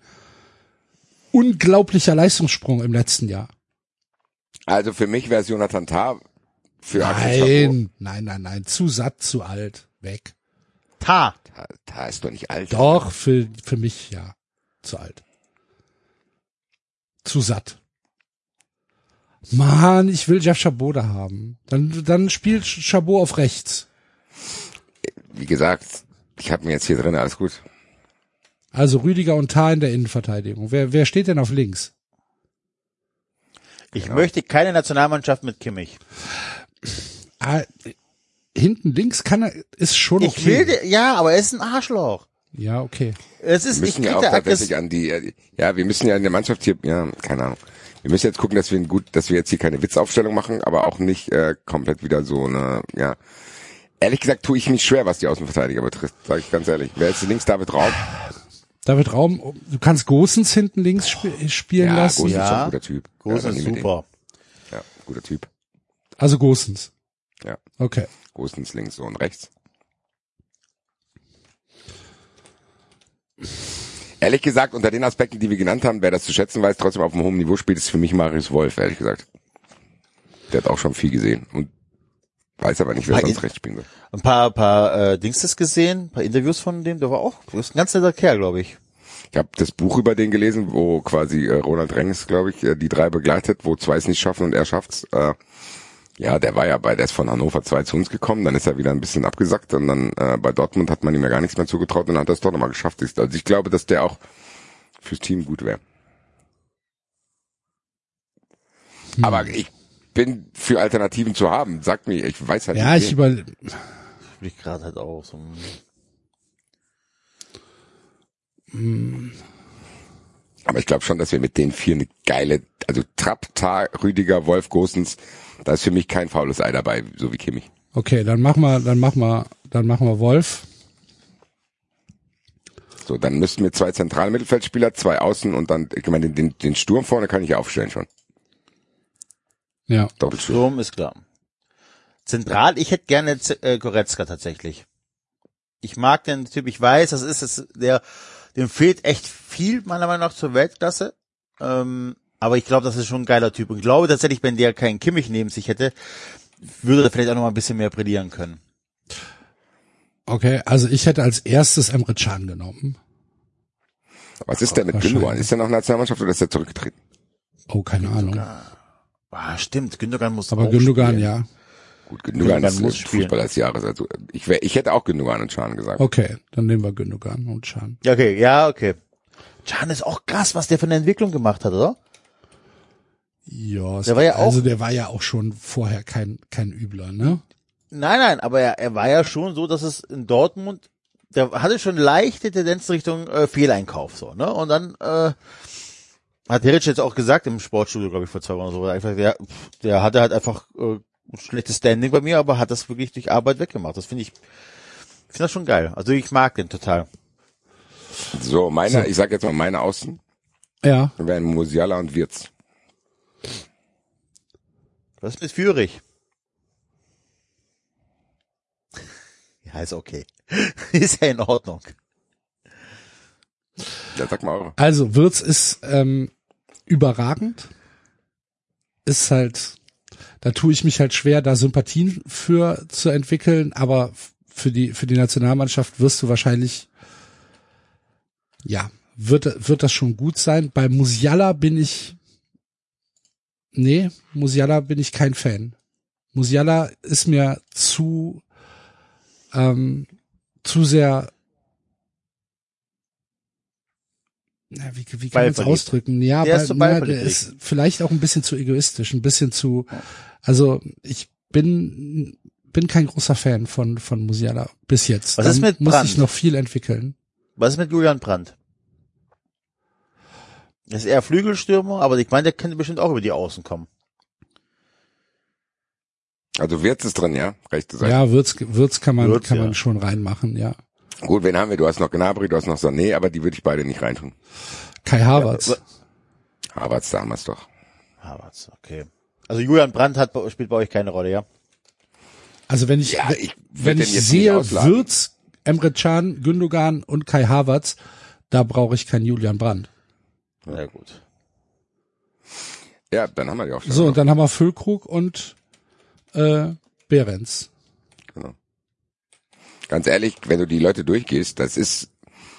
Unglaublicher Leistungssprung im letzten Jahr. Also für mich wäre es Jonathan Tah für. Nein, nein, nein, nein, zu satt, zu alt, weg. Ta. Tah, Tah ist doch nicht alt. Doch, für, für mich ja, zu alt. Zu satt. Mann, ich will Jeff Chabot da haben. Dann, dann spielt Chabot auf rechts. Wie gesagt, ich habe mir jetzt hier drin, alles gut. Also Rüdiger und Tah in der Innenverteidigung. Wer, wer steht denn auf links? Ich Genau. möchte keine Nationalmannschaft mit Kimmich. Ah, hinten links kann er, ist schon Ich okay. will, de- ja, aber er ist ein Arschloch. ja, okay. Es ist, Wir ich müssen ja krieg auch da tatsächlich an die, äh, ja, wir müssen ja in der Mannschaft hier, ja, keine Ahnung. Wir müssen jetzt gucken, dass wir ein gut, dass wir jetzt hier keine Witzaufstellung machen, aber auch nicht äh, komplett wieder so eine, ja. Ehrlich gesagt tue ich mich schwer, was die Außenverteidiger betrifft, sage ich ganz ehrlich. Wer ist links David Raum? David Raum, du kannst Gosens hinten links sp spielen Ja, lassen. Gosens ist Ja. schon ein guter Typ. Groß ja, ist super. Ja, guter Typ. Also Gosens. Ja. Okay. Gosens links und rechts. Ehrlich gesagt, unter den Aspekten, die wir genannt haben, wer das zu schätzen weiß, trotzdem auf einem hohen Niveau spielt, ist für mich Marius Wolf, ehrlich gesagt. Der hat auch schon viel gesehen und weiß aber nicht, wer sonst rechts spielen soll. Ein paar, paar äh, Dings das gesehen, ein paar Interviews von dem, der war auch, das ist ein ganz netter Kerl, glaube ich. Ich habe das Buch über den gelesen, wo quasi äh, Ronald Rengs, glaube ich, äh, die drei begleitet, wo zwei es nicht schaffen und er schafft's. Äh, ja, der war ja bei, der ist von Hannover 2 zu uns gekommen, dann ist er wieder ein bisschen abgesackt und dann äh, bei Dortmund hat man ihm ja gar nichts mehr zugetraut und dann hat er es doch nochmal geschafft. Also ich glaube, dass der auch fürs Team gut wäre. Aber ich bin für Alternativen zu haben. Sag mir, ich weiß halt Ja, nicht. ich wen. über, Bin ich gerade halt auch so. Aber ich glaube schon, dass wir mit den vier eine geile, also Trapp, Tar, Rüdiger, Wolf, Gosens, da ist für mich kein faules Ei dabei, so wie Kimmich. okay, dann machen wir, dann machen wir, dann machen wir Wolf. So, dann müssten wir zwei zentrale Mittelfeldspieler, zwei Außen und dann, ich meine, den, den, den Sturm vorne kann ich ja aufstellen schon. Ja. Doppelsturm. Sturm ist klar. Zentral, ich hätte gerne Z- äh, Goretzka tatsächlich. Ich mag den Typ, ich weiß, das ist es, der, dem fehlt echt viel, meiner Meinung nach, zur Weltklasse. Ähm, aber ich glaube, das ist schon ein geiler Typ. Und ich glaube tatsächlich, wenn der keinen Kimmich neben sich hätte, würde er vielleicht auch noch mal ein bisschen mehr brillieren können. Okay, also ich hätte als erstes Emre Can genommen. Was ist denn mit. Gündogan? Ist er noch Nationalmannschaft oder ist er zurückgetreten? Oh, keine Ahnung. Ah, stimmt, Gündogan muss Aber auch Gündogan, spielen. ja. Gut, Gündogan, Gündogan ist muss. Fußballer des Jahres. Also ich, wär, ich hätte auch Gündogan und Schahn gesagt. Okay, dann nehmen wir Gündogan und. Ja, okay, ja, okay. Can ist auch krass, was der für eine Entwicklung gemacht hat, oder? Ja, Der war ja auch- also der war ja auch schon vorher kein, kein Übler, ne? Nein, nein, aber er, er war ja schon so, dass es in Dortmund, der hatte schon leichte Tendenz Richtung äh, Fehleinkauf, so, ne? Und dann äh, hat Heric jetzt auch gesagt im Sportstudio, glaube ich, vor zwei Wochen so, einfach, der, der hatte halt einfach äh, ein schlechtes Standing bei mir, aber hat das wirklich durch Arbeit weggemacht. Das finde ich, ich finde das schon geil. Also ich mag den total. So, meine, ich sag jetzt mal meine Außen Ja. wären Musiala und Wirtz. Was ist mit Führig? Ja, ist okay. ist ja in Ordnung. Ja, sag mal eure. Also Wirtz ist ähm, überragend. Ist halt, da tue ich mich halt schwer, da Sympathien für zu entwickeln, aber für die für die Nationalmannschaft wirst du wahrscheinlich, ja, wird wird das schon gut sein. Bei Musiala bin ich, nee, Musiala bin ich kein Fan. Musiala ist mir zu ähm, zu sehr na, wie, wie kann man es ausdrücken? Ja, Der aber ist na, ist vielleicht auch ein bisschen zu egoistisch, ein bisschen zu, also ich bin bin kein großer Fan von von Musiala bis jetzt. Was Da ist mit muss Brandt? ich noch viel entwickeln. Was ist mit Julian Brandt? Das ist eher Flügelstürmer, aber ich meine, der könnte bestimmt auch über die Außen kommen. Also Wirtz ist drin, ja? Rechte Seite. Ja, Würz, Würz kann man Würz, kann ja. man schon reinmachen, ja. Gut, wen haben wir? Du hast noch Gnabry, du hast noch Sané, aber die würde ich beide nicht reintun. Kai Havertz. Ja, Havertz damals doch. Havertz, okay. Also Julian Brandt hat, spielt bei euch keine Rolle, ja? Also wenn ich, Ja, wenn- ich wenn ich sehe. Würz, Emre Can, Gündogan und Kai Havertz, da brauche ich keinen Julian Brandt. Ja, gut. Ja, dann haben wir die Aufstellung. So, und dann haben wir Füllkrug und äh, Behrens. Ganz ehrlich, wenn du die Leute durchgehst, das ist,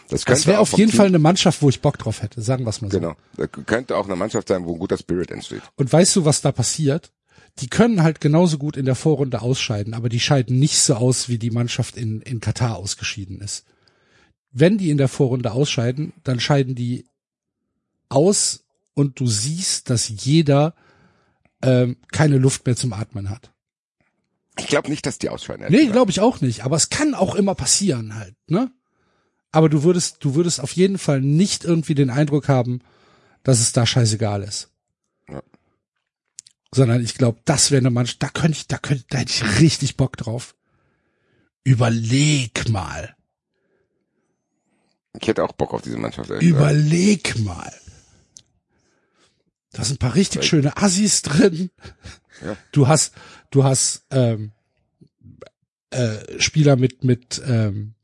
das könnte Das wäre auf jeden Team- Fall eine Mannschaft, wo ich Bock drauf hätte, sagen wir es mal so. Genau. Das könnte auch eine Mannschaft sein, wo ein guter Spirit entsteht. Und weißt du, was da passiert? Die können halt genauso gut in der Vorrunde ausscheiden, aber die scheiden nicht so aus, wie die Mannschaft in, in Katar ausgeschieden ist. Wenn die in der Vorrunde ausscheiden, dann scheiden die aus und du siehst, dass jeder ähm, keine Luft mehr zum Atmen hat. Ich glaube nicht, dass die ausscheiden. Nee, glaube ich auch nicht, aber es kann auch immer passieren halt, ne? Aber du würdest, du würdest auf jeden Fall nicht irgendwie den Eindruck haben, dass es da scheißegal ist. Ja. Sondern ich glaube, das wäre eine Mannschaft, da könnte ich, da könnte, da hätte ich richtig Bock drauf. Überleg mal. Ich hätte auch Bock auf diese Mannschaft. gesagt. Überleg mal. Da sind ein paar richtig schöne Assis drin. Ja. Du hast, du hast ähm, äh, Spieler mit mit ähm,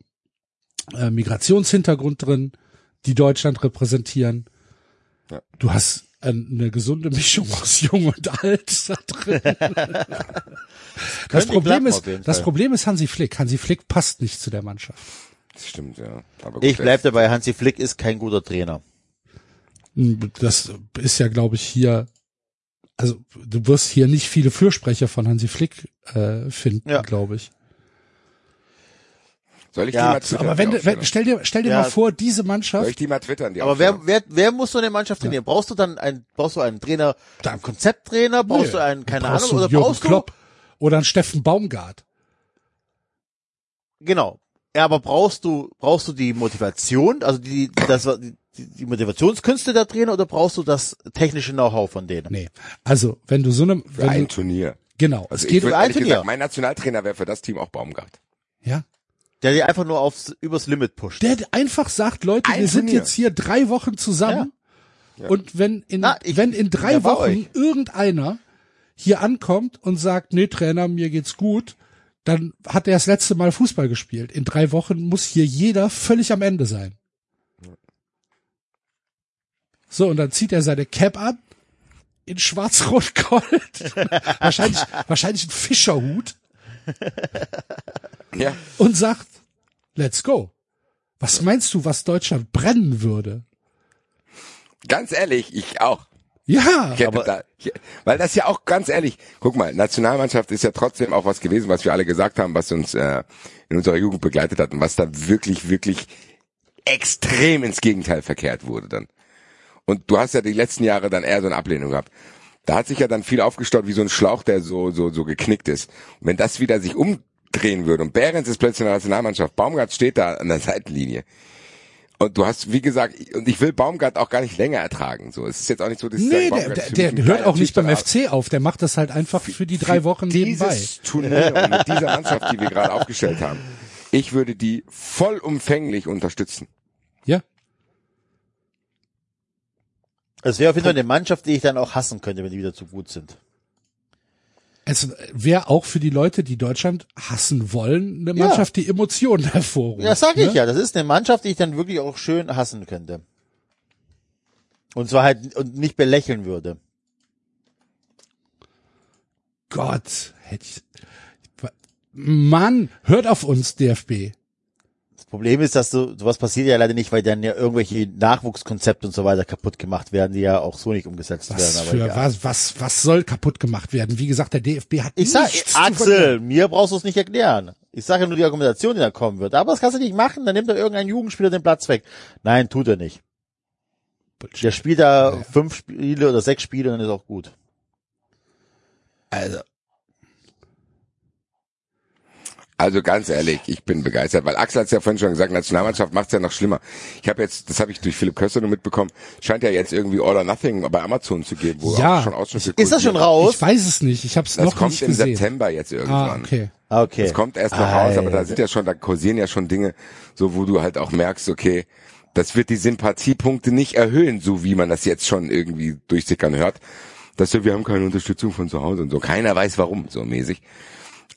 äh, Migrationshintergrund drin, die Deutschland repräsentieren. Ja. Du hast äh, eine gesunde Mischung aus Jung und Alt da drin. das Problem ist, das Fall. Problem ist Hansi Flick. Hansi Flick passt nicht zu der Mannschaft. Das stimmt, ja. Aber gut, Ich bleib dabei, Hansi Flick ist kein guter Trainer. Das ist ja, glaube ich, hier, also du wirst hier nicht viele Fürsprecher von Hansi Flick äh, finden, Ja. glaube ich. Soll ich Ja, die mal twittern? Aber wenn, die du- wenn Aufstellung? stell dir, stell dir Ja. mal vor, diese Soll Mannschaft, ich die mal twittern, die Aber wer, wer, wer muss so eine Mannschaft trainieren? Brauchst du dann einen, brauchst du einen Trainer, einen Konzepttrainer? Brauchst Nee, du einen, keine brauchst Ahnung, du oder Jürgen brauchst Klopp oder einen Steffen Baumgart. du, genau. Ja, aber brauchst du, brauchst du die Motivation, also die, das, die, die Motivationskünste der Trainer oder brauchst du das technische Know-how von denen? Nee, also wenn du so eine, Für wenn ein du, Turnier. genau, Also es geht, würde ein Turnier. gesagt, mein Nationaltrainer wäre für das Team auch Baumgart. ja, Der dir einfach nur aufs, übers Limit pusht. der einfach sagt, Leute, Ein wir sind Turnier. jetzt hier drei Wochen zusammen und wenn in, Na, ich wenn in drei ja Wochen euch. irgendeiner hier ankommt und sagt, nee, Trainer, mir geht's gut, dann hat er das letzte Mal Fußball gespielt. In drei Wochen muss hier jeder völlig am Ende sein. So, und dann zieht er seine Cap an, in schwarz-rot-gold, wahrscheinlich, wahrscheinlich ein Fischerhut Ja. und sagt, let's go. Was meinst du, was Deutschland brennen würde? Ganz ehrlich, ich auch. Ja, Ich Aber- da, ich, weil das ja auch ganz ehrlich, guck mal, Nationalmannschaft ist ja trotzdem auch was gewesen, was wir alle gesagt haben, was uns äh, in unserer Jugend begleitet hat und was da wirklich, wirklich extrem ins Gegenteil verkehrt wurde dann. Und du hast ja die letzten Jahre dann eher so eine Ablehnung gehabt. Da hat sich ja dann viel aufgestaut wie so ein Schlauch, der so, so, so geknickt ist. Und wenn das wieder sich umdrehen würde und Behrens ist plötzlich in der Nationalmannschaft, Baumgart steht da an der Seitenlinie. Und du hast, wie gesagt, und ich will Baumgart auch gar nicht länger ertragen. So, es ist jetzt auch nicht so, dass Nee, der, der, für der hört auch nicht beim FC auf, der macht das halt einfach für die drei Wochen nebenbei. dieses Turnier und mit dieser Mannschaft, die wir gerade aufgestellt haben, ich würde die vollumfänglich unterstützen. Ja, Es wäre auf jeden Fall eine Mannschaft, die ich dann auch hassen könnte, wenn die wieder zu gut sind. es wäre auch für die Leute, die Deutschland hassen wollen, eine Ja. Mannschaft, die Emotionen hervorruft. Ja, sag ich ne? ja. Das ist eine Mannschaft, die ich dann wirklich auch schön hassen könnte. Und zwar halt und nicht belächeln würde. Gott, hätte ich. Mann, hört auf uns, DFB. Das Problem ist, dass du, sowas passiert ja leider nicht, weil dann ja irgendwelche Nachwuchskonzepte und so weiter kaputt gemacht werden, die ja auch so nicht umgesetzt Was, werden. für, was, was, was soll kaputt gemacht werden? Wie gesagt, der DFB hat Ich sag, nichts zu Axel, mir brauchst du es nicht erklären. Ich sage ja nur die Argumentation, die da kommen wird. Aber das kannst du nicht machen, dann nimmt er irgendein Jugendspieler den Platz weg. Nein, tut er nicht. Der spielt da fünf Spiele oder sechs Spiele und dann ist auch gut. Also, Also ganz ehrlich, ich bin begeistert, weil Axel hat es ja vorhin schon gesagt, Nationalmannschaft macht es ja noch schlimmer. Ich habe jetzt, das habe ich durch Philipp Köster nur mitbekommen, scheint ja jetzt irgendwie All or Nothing bei Amazon zu geben, wo Ja. auch schon Ausschnitte Ist das schon raus? ich weiß es nicht. Ich habe es Das noch kommt nicht im gesehen. September jetzt irgendwann. Ah, okay. Ah, Okay. Das kommt erst noch raus, aber da sind ja schon, da kursieren ja schon Dinge, so wo du halt auch merkst, okay, das wird die Sympathiepunkte nicht erhöhen, so wie man das jetzt schon irgendwie durchsickern hört. Dass wir, wir haben keine Unterstützung von zu Hause und so. Keiner weiß warum, so mäßig.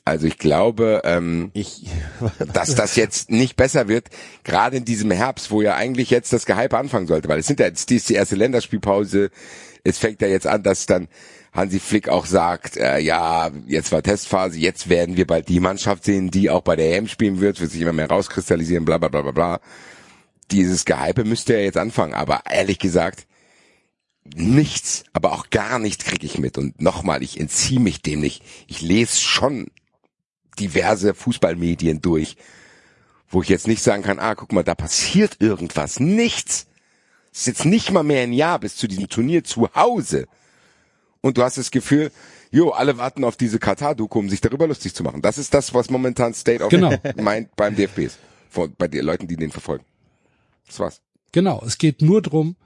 Also ich glaube, ähm, ich, dass das jetzt nicht besser wird, gerade in diesem Herbst, wo ja eigentlich jetzt das Gehype anfangen sollte, weil es sind ja jetzt die, erste Länderspielpause, es fängt ja jetzt an, dass dann Hansi Flick auch sagt, äh, ja, jetzt war Testphase, jetzt werden wir bald die Mannschaft sehen, die auch bei der EM spielen wird, wird sich immer mehr rauskristallisieren, bla bla bla bla bla. Dieses Gehype müsste ja jetzt anfangen, aber ehrlich gesagt, nichts, aber auch gar nichts kriege ich mit. Und nochmal, ich entziehe mich dem nicht. Ich lese schon diverse Fußballmedien durch, wo ich jetzt nicht sagen kann, ah, guck mal, da passiert irgendwas. Nichts. Es ist jetzt nicht mal mehr ein Jahr bis zu diesem Turnier zu Hause. Und du hast das Gefühl, jo, alle warten auf diese Katar-Doku, um sich darüber lustig zu machen. Das ist das, was momentan State of Genau. Mind beim DFB ist. Vor, bei den Leuten, die den verfolgen. Das war's. Genau, es geht nur drum,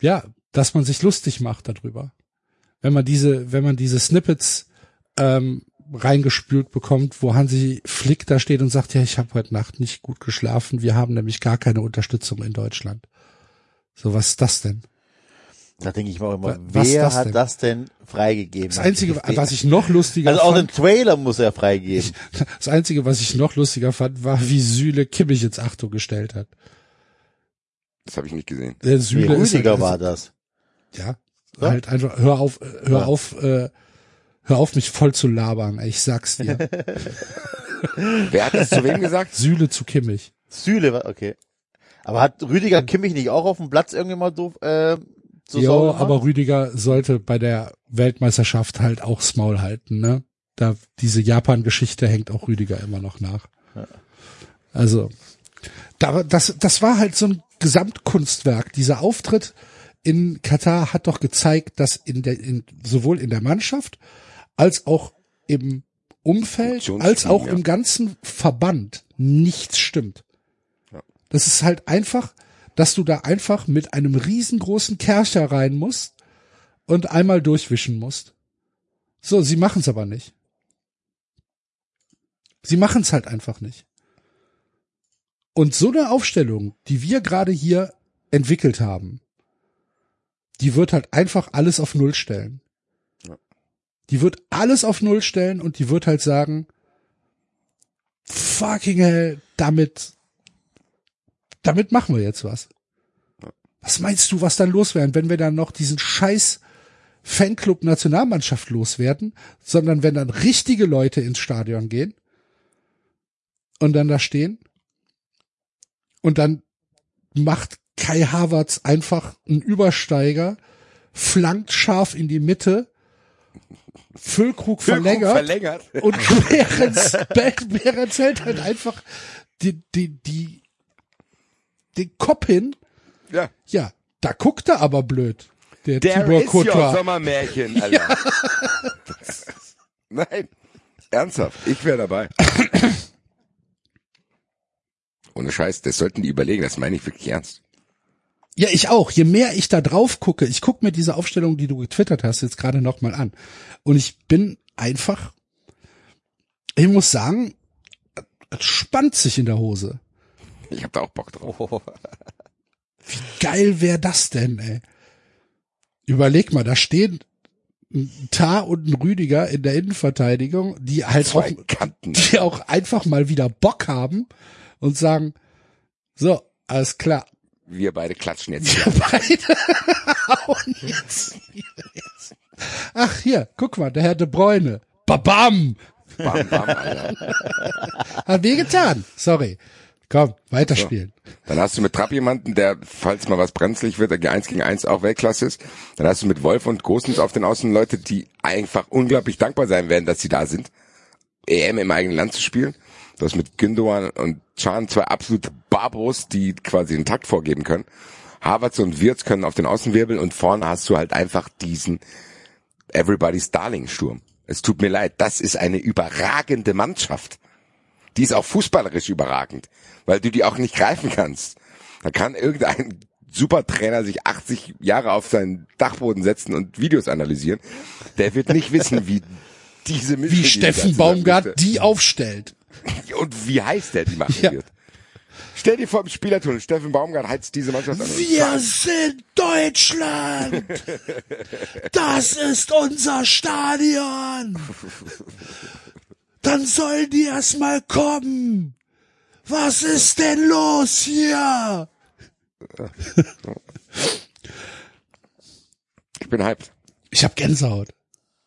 ja, dass man sich lustig macht darüber. Wenn man diese, wenn man diese Snippets ähm, reingespült bekommt, wo Hansi Flick da steht und sagt, ja, ich habe heute Nacht nicht gut geschlafen, wir haben nämlich gar keine Unterstützung in Deutschland. So, was ist das denn? da denke ich mir auch immer, Wa- was wer das hat denn? das denn freigegeben? Das Einzige, was ich noch lustiger also auch den fand, Trailer muss er freigeben. das Einzige, was ich noch lustiger fand, war, wie Süle Kimmich ins Achtung gestellt hat. Das habe ich nicht gesehen. Der Nee, Süle ist Rüdiger halt, war das. Ja, Ja. halt einfach, hör auf, äh, hör Ja. auf, äh, hör auf, mich voll zu labern, ey, ich sag's dir. Wer hat das zu wem gesagt? Süle zu Kimmich. Süle war, okay. Aber hat Rüdiger Kimmich nicht auch auf dem Platz irgendwie mal doof, äh, so jo, aber Rüdiger sollte bei der Weltmeisterschaft halt auch Maul halten, ne? Da, diese Japan-Geschichte hängt auch Rüdiger immer noch nach. Also, da, das, das war halt so ein Gesamtkunstwerk. Dieser Auftritt in Katar hat doch gezeigt, dass in der, in, sowohl in der Mannschaft als auch im Umfeld, als auch ja. im ganzen Verband nichts stimmt. Das ist halt einfach, dass du da einfach mit einem riesengroßen Kercher rein musst und einmal durchwischen musst. So, sie machen's aber nicht. Sie machen's halt einfach nicht. Und so eine Aufstellung, die wir gerade hier entwickelt haben, die wird halt einfach alles auf Null stellen. Die wird alles auf Null stellen und die wird halt sagen, fucking hell, damit, damit machen wir jetzt was. Was meinst du, was dann los wäre, wenn wir dann noch diesen scheiß Fanclub Nationalmannschaft loswerden, sondern wenn dann richtige Leute ins Stadion gehen und dann da stehen und dann macht Kai Havertz einfach einen Übersteiger, flankt scharf in die Mitte, Füllkrug verlängert verlängert. und Behrens, Behrens hält halt einfach die, die, die, den Kopf hin. Ja. Ja, da guckt er aber blöd. Der Der Tibor ist Courtois. Sommermärchen, Alter. Das- Nein, ernsthaft, ich wäre dabei. Ohne Scheiß, das sollten die überlegen, das meine ich wirklich ernst. Ja, ich auch. Je mehr ich da drauf gucke, ich gucke mir diese Aufstellung, die du getwittert hast, jetzt gerade nochmal an. Und ich bin einfach, ich muss sagen, es spannt sich in der Hose. Ich habe da auch Bock drauf. Oh. Geil wäre das denn, ey. Überleg mal, da stehen ein Tar und ein Rüdiger in der Innenverteidigung, die halt auch, Kanten. die auch einfach mal wieder Bock haben und sagen, so, alles klar. Wir beide klatschen jetzt hier. Wir beide jetzt jetzt. Ach, hier, guck mal, der Herr De Bruyne. Babam! Bam, bam, Alter. Hat weh getan. Sorry. Komm, weiterspielen. Dann hast du mit Trapp jemanden, der, falls mal was brenzlig wird, der 1 gegen 1 auch Weltklasse ist. Dann hast du mit Wolf und Gosens auf den Außen Leute, die einfach unglaublich dankbar sein werden, dass sie da sind. EM im eigenen Land zu spielen. Du hast mit Gündogan und Chan zwei absolute Barbos, die quasi den Takt vorgeben können. Havertz und Wirtz können auf den Außen wirbeln und vorne hast du halt einfach diesen Everybody's Darling Sturm. Es tut mir leid, das ist eine überragende Mannschaft. Die ist auch fußballerisch überragend, weil du die auch nicht greifen kannst. Da kann irgendein Supertrainer sich 80 Jahre auf seinen Dachboden setzen und Videos analysieren. Der wird nicht wissen, wie diese Mischung, Wie Steffen Baumgart die aufstellt. und wie heiß der die machen Ja. wird. Stell dir vor, im Spielertunnel, Steffen Baumgart heizt diese Mannschaft an. Wir sind Deutschland. Das ist unser Stadion. Dann sollen die erst mal kommen. Was ist denn los hier? Ich bin hyped. Ich hab Gänsehaut.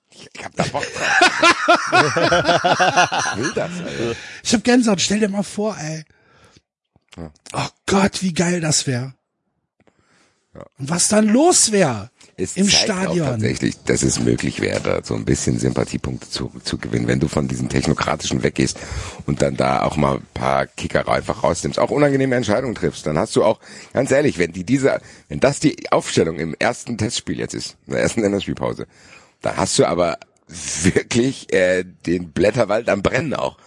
Ich, ich hab da Bock drauf. ich will das, Alter. Ich hab Gänsehaut. Stell dir mal vor, ey. Oh Gott, wie geil das wäre. Und was dann los wäre im Stadion. tatsächlich, dass es möglich wäre, so ein bisschen Sympathiepunkte zu, zu gewinnen, wenn du von diesem technokratischen weggehst und dann da auch mal ein paar Kicker einfach rausnimmst, auch unangenehme Entscheidungen triffst, dann hast du auch, ganz ehrlich, wenn die diese, wenn das die Aufstellung im ersten Testspiel jetzt ist, in der ersten Länderspielpause, dann hast du aber wirklich äh, den Blätterwald am Brennen auch.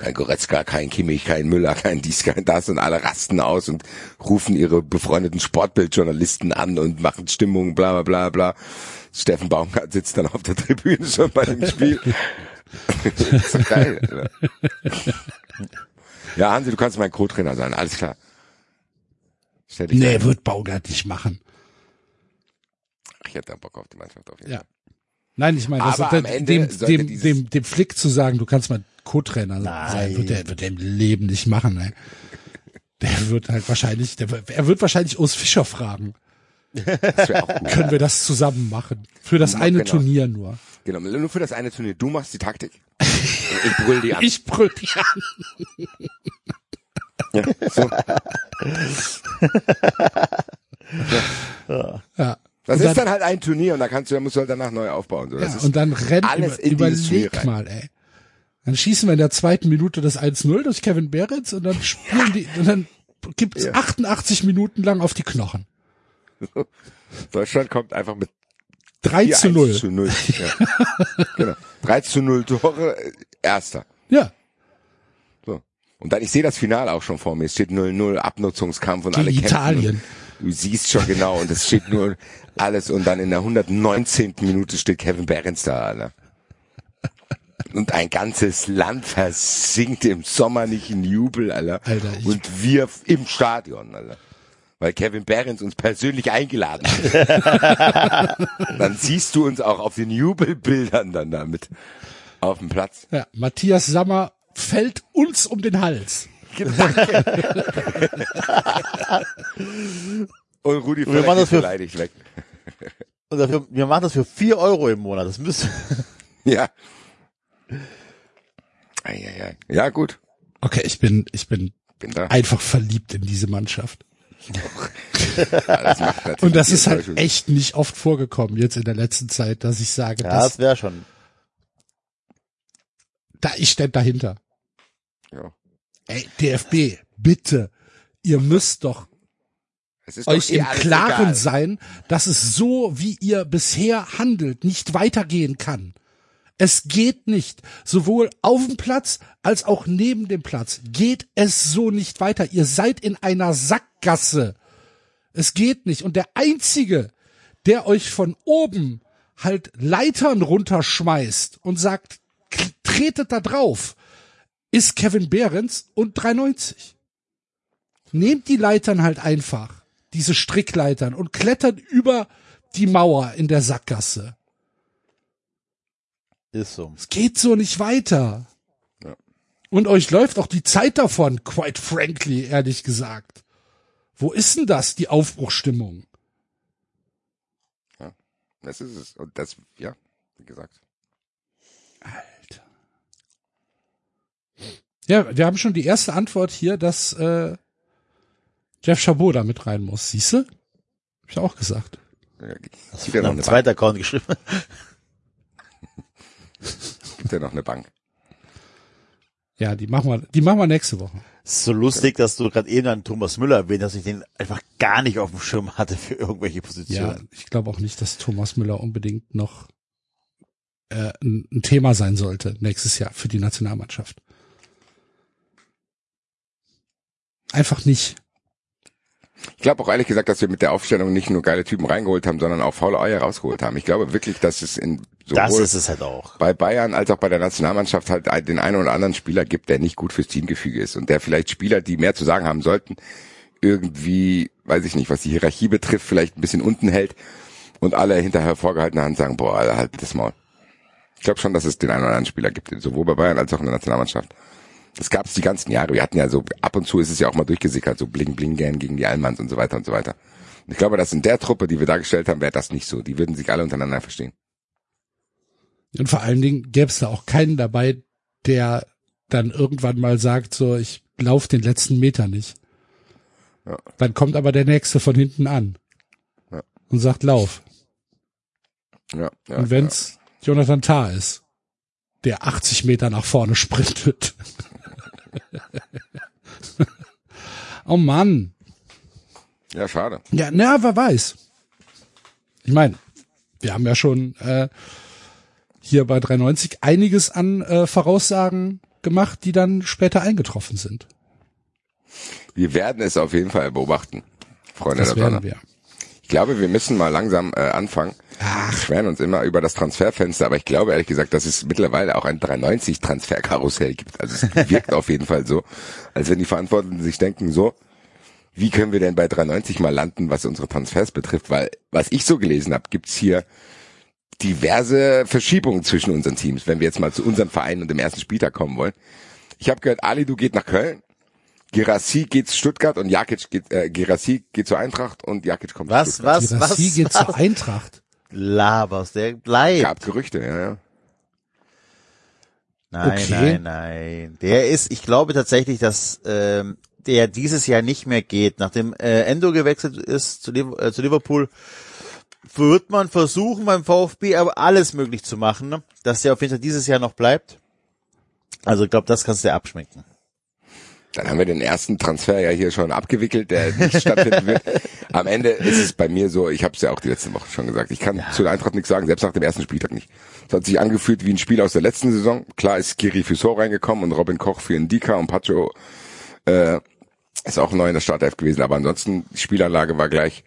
Kein Goretzka, kein Kimmich, kein Müller, kein dies, kein das und alle rasten aus und rufen ihre befreundeten Sportbildjournalisten an und machen Stimmung, bla bla bla bla. Steffen Baumgart sitzt dann auf der Tribüne schon bei dem Spiel. das ist geil. Ja, Hansi, du kannst mein Co-Trainer sein, alles klar. Stell dich Nee, ein. wird Baumgart nicht machen. Ich hätte da Bock auf die Mannschaft auf jeden Ja. Nein, ich meine, das am Ende dem, dem, dem, dem Flick zu sagen, du kannst mal Co-Trainer sein, wird er, wird er im Leben nicht machen, ey. Der wird halt wahrscheinlich, der, er wird wahrscheinlich Urs Fischer fragen. Das wäre auch gut. Können wir das zusammen machen? Für das eine Genau. Turnier nur. Genau, nur für das eine Turnier. Du machst die Taktik. Ich brüll die an. Ich brüll die an. Ja, so. Ja. Das Und ist dann- dann halt ein Turnier und da kannst du, da musst du halt danach neu aufbauen. So, Ja, und dann rennt, alles über, in überleg mal, ey. Dann schießen wir in der zweiten Minute das 1-0 durch Kevin Beretz und dann spielen die, und dann gibt's Ja. 88 Minuten lang auf die Knochen. Deutschland kommt einfach mit 3 4 zu 0. zu 0. Ja. genau. 3 zu 0 Tore, äh, erster. Ja, So. Und dann, ich sehe das Finale auch schon vor mir. Es steht 0-0, Abnutzungskampf und Gegen alle kämpfen. Italien. Du siehst schon genau und es steht nur alles und dann in der 119. Minute steht Kevin Behrens da, Alter. Und ein ganzes Land versinkt im sommerlichen Jubel, Alter. Alter, ich- und wir im Stadion, Alter. Weil Kevin Behrens uns persönlich eingeladen hat. dann siehst du uns auch auf den Jubelbildern dann damit auf dem Platz. ja. Matthias Sammer fällt uns um den Hals. Und Rudi Wir machen Völler das geht für- beleidigt weg. Und dafür, wir machen das für vier Euro im Monat. Das müsste. Ja. Eieiei. Ja, gut. Okay, ich bin, ich bin Bin da. einfach verliebt in diese Mannschaft. Ja, das Und das ist halt echt nicht oft vorgekommen jetzt in der letzten Zeit, dass ich sage, Ja, dass, das wäre schon. da, ich stehe dahinter. Ja. Ey, DFB, bitte, ihr müsst doch euch im Klaren egal. sein, dass es so, wie ihr bisher handelt, nicht weitergehen kann. Es geht nicht. Sowohl auf dem Platz als auch neben dem Platz geht es so nicht weiter. Ihr seid in einer Sackgasse. Es geht nicht. Und der einzige, der euch von oben halt Leitern runterschmeißt und sagt, tretet da drauf, ist Kevin Behrens und 390. Nehmt die Leitern halt einfach, diese Strickleitern und klettert über die Mauer in der Sackgasse. Ist so. Es geht so nicht weiter. Ja. Und euch läuft auch die Zeit davon, quite frankly, ehrlich gesagt. Wo ist denn das, die Aufbruchstimmung? Ja, das ist es. Und das, ja, wie gesagt. Alter. Ja, wir haben schon die erste Antwort hier, dass äh, Jeff Chabot da mit rein muss. Siehste? Hab ich auch gesagt. Ja, Hast du ja noch einen zweiten Account geschrieben? Gibt ja noch eine Bank. Ja, die machen wir, die machen wir nächste Woche. So lustig, dass du gerade eben an Thomas Müller erwähnt hast, ich den einfach gar nicht auf dem Schirm hatte für irgendwelche Positionen. Ja, ich glaube auch nicht, dass Thomas Müller unbedingt noch äh, ein, ein Thema sein sollte nächstes Jahr für die Nationalmannschaft. Einfach nicht. Ich glaube auch ehrlich gesagt, dass wir mit der Aufstellung nicht nur geile Typen reingeholt haben, sondern auch faule Eier rausgeholt haben. Ich glaube wirklich, dass es in das ist es halt auch. bei Bayern als auch bei der Nationalmannschaft halt den einen oder anderen Spieler gibt, der nicht gut fürs Teamgefüge ist und der vielleicht Spieler, die mehr zu sagen haben sollten, irgendwie, weiß ich nicht, was die Hierarchie betrifft, vielleicht ein bisschen unten hält und alle hinterher vorgehaltener Hand sagen, boah, Alter, halt das Maul. Ich glaube schon, dass es den einen oder anderen Spieler gibt, sowohl bei Bayern als auch in der Nationalmannschaft. Das gab es die ganzen Jahre. Wir hatten ja so, ab und zu ist es ja auch mal durchgesickert, so Bling Bling Gang gegen die Allmanns und so weiter und so weiter. Und ich glaube, dass in der Truppe, die wir dargestellt haben, wäre das nicht so. Die würden sich alle untereinander verstehen. Und vor allen Dingen gäbe es da auch keinen dabei, der dann irgendwann mal sagt, so, ich lauf den letzten Meter nicht. Ja. Dann kommt aber der nächste von hinten an ja. und sagt, lauf. Ja, ja, und wenn's ja. Jonathan Tah ist, der 80 Meter nach vorne sprintet. oh Mann. Ja, schade. Ja, na, wer weiß. Ich meine, wir haben ja schon äh, hier bei 390 einiges an äh, Voraussagen gemacht, die dann später eingetroffen sind. Wir werden es auf jeden Fall beobachten, Freunde das der werden wir. Ich glaube, wir müssen mal langsam äh, anfangen. Ach. Wir beschweren uns immer über das Transferfenster, aber ich glaube ehrlich gesagt, dass es mittlerweile auch ein 390 Transferkarussell gibt. Also es wirkt auf jeden Fall so, als wenn die Verantwortlichen sich denken, so, wie können wir denn bei 390 mal landen, was unsere Transfers betrifft? Weil, was ich so gelesen habe, gibt's hier diverse Verschiebungen zwischen unseren Teams, wenn wir jetzt mal zu unseren Vereinen und dem ersten Spieltag kommen wollen. Ich habe gehört, Ali, du geht nach Köln, Girassi geht zu Stuttgart und Jakic geht, äh, Girassi geht zur Eintracht und Jakic kommt was, zu Stuttgart. Was, Girassi was, geht was? zur Eintracht. Laberst, der bleibt. Gab Gerüchte, ja, ja. Nein, Okay. nein, nein. Der ist, ich glaube tatsächlich, dass ähm, der dieses Jahr nicht mehr geht. Nachdem äh, Endo gewechselt ist zu, Liv äh, zu Liverpool, wird man versuchen beim VfB aber alles möglich zu machen, ne? dass der auf jeden Fall dieses Jahr noch bleibt. Also ich glaube, das kannst du dir abschmecken. Dann haben wir den ersten Transfer ja hier schon abgewickelt, der nicht stattfinden wird. Am Ende ist es bei mir so, ich habe es ja auch die letzte Woche schon gesagt, ich kann ja. zu der Eintracht nichts sagen, selbst nach dem ersten Spieltag nicht. Es hat sich angefühlt wie ein Spiel aus der letzten Saison. Klar ist Skiri für So reingekommen und Robin Koch für Indika und Pacho äh, ist auch neu in der Startelf gewesen, aber ansonsten die Spielanlage war gleich.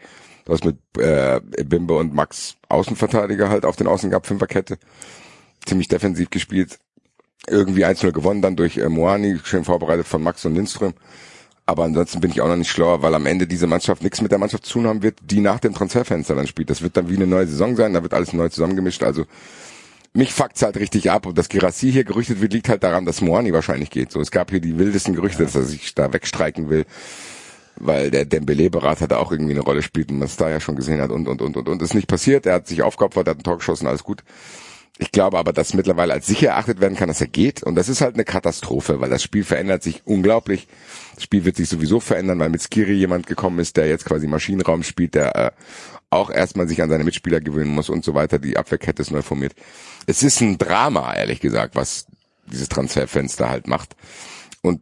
Du hast mit äh, Bimbe und Max Außenverteidiger halt auf den Außen gehabt, Fünferkette. Ziemlich defensiv gespielt irgendwie 1-0 gewonnen, dann durch äh, Moani, schön vorbereitet von Max und Lindström. Aber ansonsten bin ich auch noch nicht schlauer, weil am Ende diese Mannschaft nichts mit der Mannschaft zu tun haben wird, die nach dem Transferfenster dann spielt. Das wird dann wie eine neue Saison sein, da wird alles neu zusammengemischt. Also mich fuckt's halt richtig ab. Und dass Girassi hier gerüchtet wird, liegt halt daran, dass Moani wahrscheinlich geht. So, es gab hier die wildesten Gerüchte, dass er sich da wegstreiken will, weil der Dembele-Berater da auch irgendwie eine Rolle spielt und man es da ja schon gesehen hat und, und, und, und, und. Ist nicht passiert. Er hat sich aufgeopfert, hat ein Tor geschossen, alles gut. Ich glaube aber, dass mittlerweile als sicher erachtet werden kann, dass er geht. Und das ist halt eine Katastrophe, weil das Spiel verändert sich unglaublich. Das Spiel wird sich sowieso verändern, weil mit Skiri jemand gekommen ist, der jetzt quasi Maschinenraum spielt, der äh, auch erstmal sich an seine Mitspieler gewöhnen muss und so weiter. Die Abwehrkette ist neu formiert. Es ist ein Drama, ehrlich gesagt, was dieses Transferfenster halt macht. Und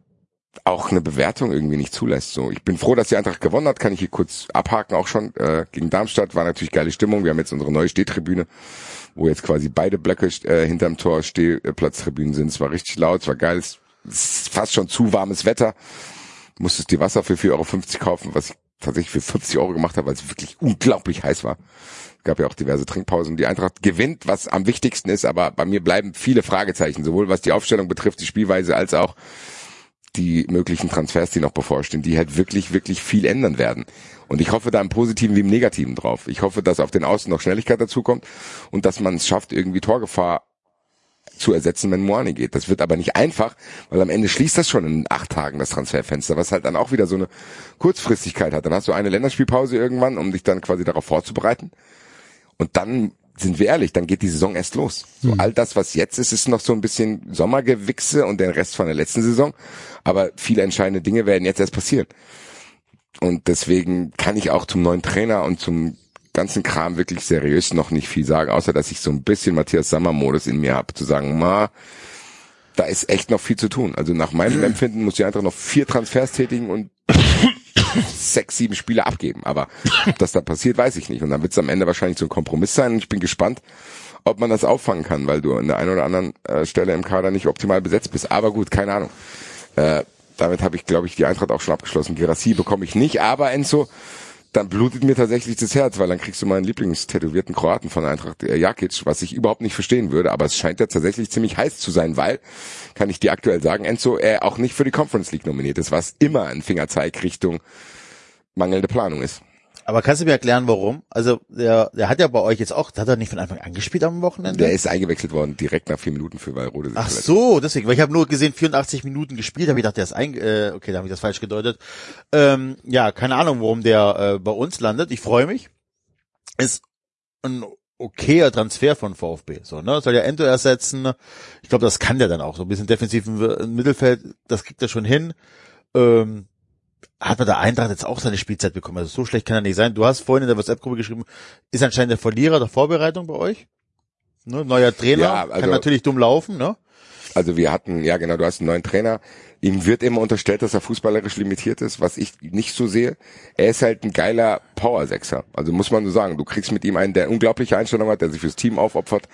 auch eine Bewertung irgendwie nicht zulässt. So, ich bin froh, dass die Eintracht gewonnen hat, kann ich hier kurz abhaken auch schon. Äh, gegen Darmstadt war natürlich geile Stimmung. Wir haben jetzt unsere neue Stehtribüne, wo jetzt quasi beide Blöcke äh, hinterm Tor Stehplatztribünen sind. Es war richtig laut, es war geil, es ist fast schon zu warmes Wetter. Musstest die Wasser für 4,50 Euro kaufen, was ich tatsächlich für 50 Euro gemacht habe, weil es wirklich unglaublich heiß war. Es gab ja auch diverse Trinkpausen. Die Eintracht gewinnt, was am wichtigsten ist, aber bei mir bleiben viele Fragezeichen, sowohl was die Aufstellung betrifft, die Spielweise, als auch die möglichen Transfers, die noch bevorstehen, die halt wirklich, wirklich viel ändern werden. Und ich hoffe da im Positiven wie im Negativen drauf. Ich hoffe, dass auf den Außen noch Schnelligkeit dazukommt und dass man es schafft, irgendwie Torgefahr zu ersetzen, wenn Moani geht. Das wird aber nicht einfach, weil am Ende schließt das schon in acht Tagen das Transferfenster, was halt dann auch wieder so eine Kurzfristigkeit hat. Dann hast du eine Länderspielpause irgendwann, um dich dann quasi darauf vorzubereiten. Und dann sind wir ehrlich, dann geht die Saison erst los. So mhm. all das, was jetzt ist, ist noch so ein bisschen Sommergewichse und der Rest von der letzten Saison. Aber viele entscheidende Dinge werden jetzt erst passieren. Und deswegen kann ich auch zum neuen Trainer und zum ganzen Kram wirklich seriös noch nicht viel sagen, außer dass ich so ein bisschen Matthias Sammer-Modus in mir habe, zu sagen, ma, da ist echt noch viel zu tun. Also nach meinem Empfinden muss die einfach noch vier Transfers tätigen und sechs, sieben Spiele abgeben. Aber ob das da passiert, weiß ich nicht. Und dann wird es am Ende wahrscheinlich so ein Kompromiss sein. Und ich bin gespannt, ob man das auffangen kann, weil du an der einen oder anderen äh, Stelle im Kader nicht optimal besetzt bist. Aber gut, keine Ahnung. Äh, damit habe ich, glaube ich, die Eintracht auch schon abgeschlossen. Gerassi bekomme ich nicht, aber Enzo, dann blutet mir tatsächlich das Herz, weil dann kriegst du meinen Lieblingstätowierten Kroaten von Eintracht äh, Jakic, was ich überhaupt nicht verstehen würde, aber es scheint ja tatsächlich ziemlich heiß zu sein, weil, kann ich dir aktuell sagen, Enzo, er auch nicht für die Conference League nominiert ist, was immer ein Fingerzeig Richtung mangelnde Planung ist. Aber kannst du mir erklären, warum? Also der, der hat ja bei euch jetzt auch, hat er nicht von Anfang an gespielt am Wochenende? Der ist eingewechselt worden direkt nach vier Minuten für Walrode. Ach so, deswegen, weil ich habe nur gesehen 84 Minuten gespielt, habe ich gedacht, der ist ein, äh, okay, da habe ich das falsch gedeutet. Ähm, ja, keine Ahnung, warum der äh, bei uns landet. Ich freue mich. Ist ein okayer Transfer von VfB. So, ne? Soll ja Ento ersetzen. Ich glaube, das kann der dann auch. So ein bisschen defensiv im Mittelfeld, das kriegt er schon hin. Ähm, hat man der Eintracht jetzt auch seine Spielzeit bekommen. Also so schlecht kann er nicht sein. Du hast vorhin in der WhatsApp-Gruppe geschrieben, ist anscheinend der Verlierer der Vorbereitung bei euch. Ne? Neuer Trainer, ja, also, kann natürlich dumm laufen, ne? Also wir hatten, ja genau, du hast einen neuen Trainer. Ihm wird immer unterstellt, dass er fußballerisch limitiert ist, was ich nicht so sehe. Er ist halt ein geiler Power-Sechser. Also muss man so sagen. Du kriegst mit ihm einen, der unglaubliche Einstellung hat, der sich fürs Team aufopfert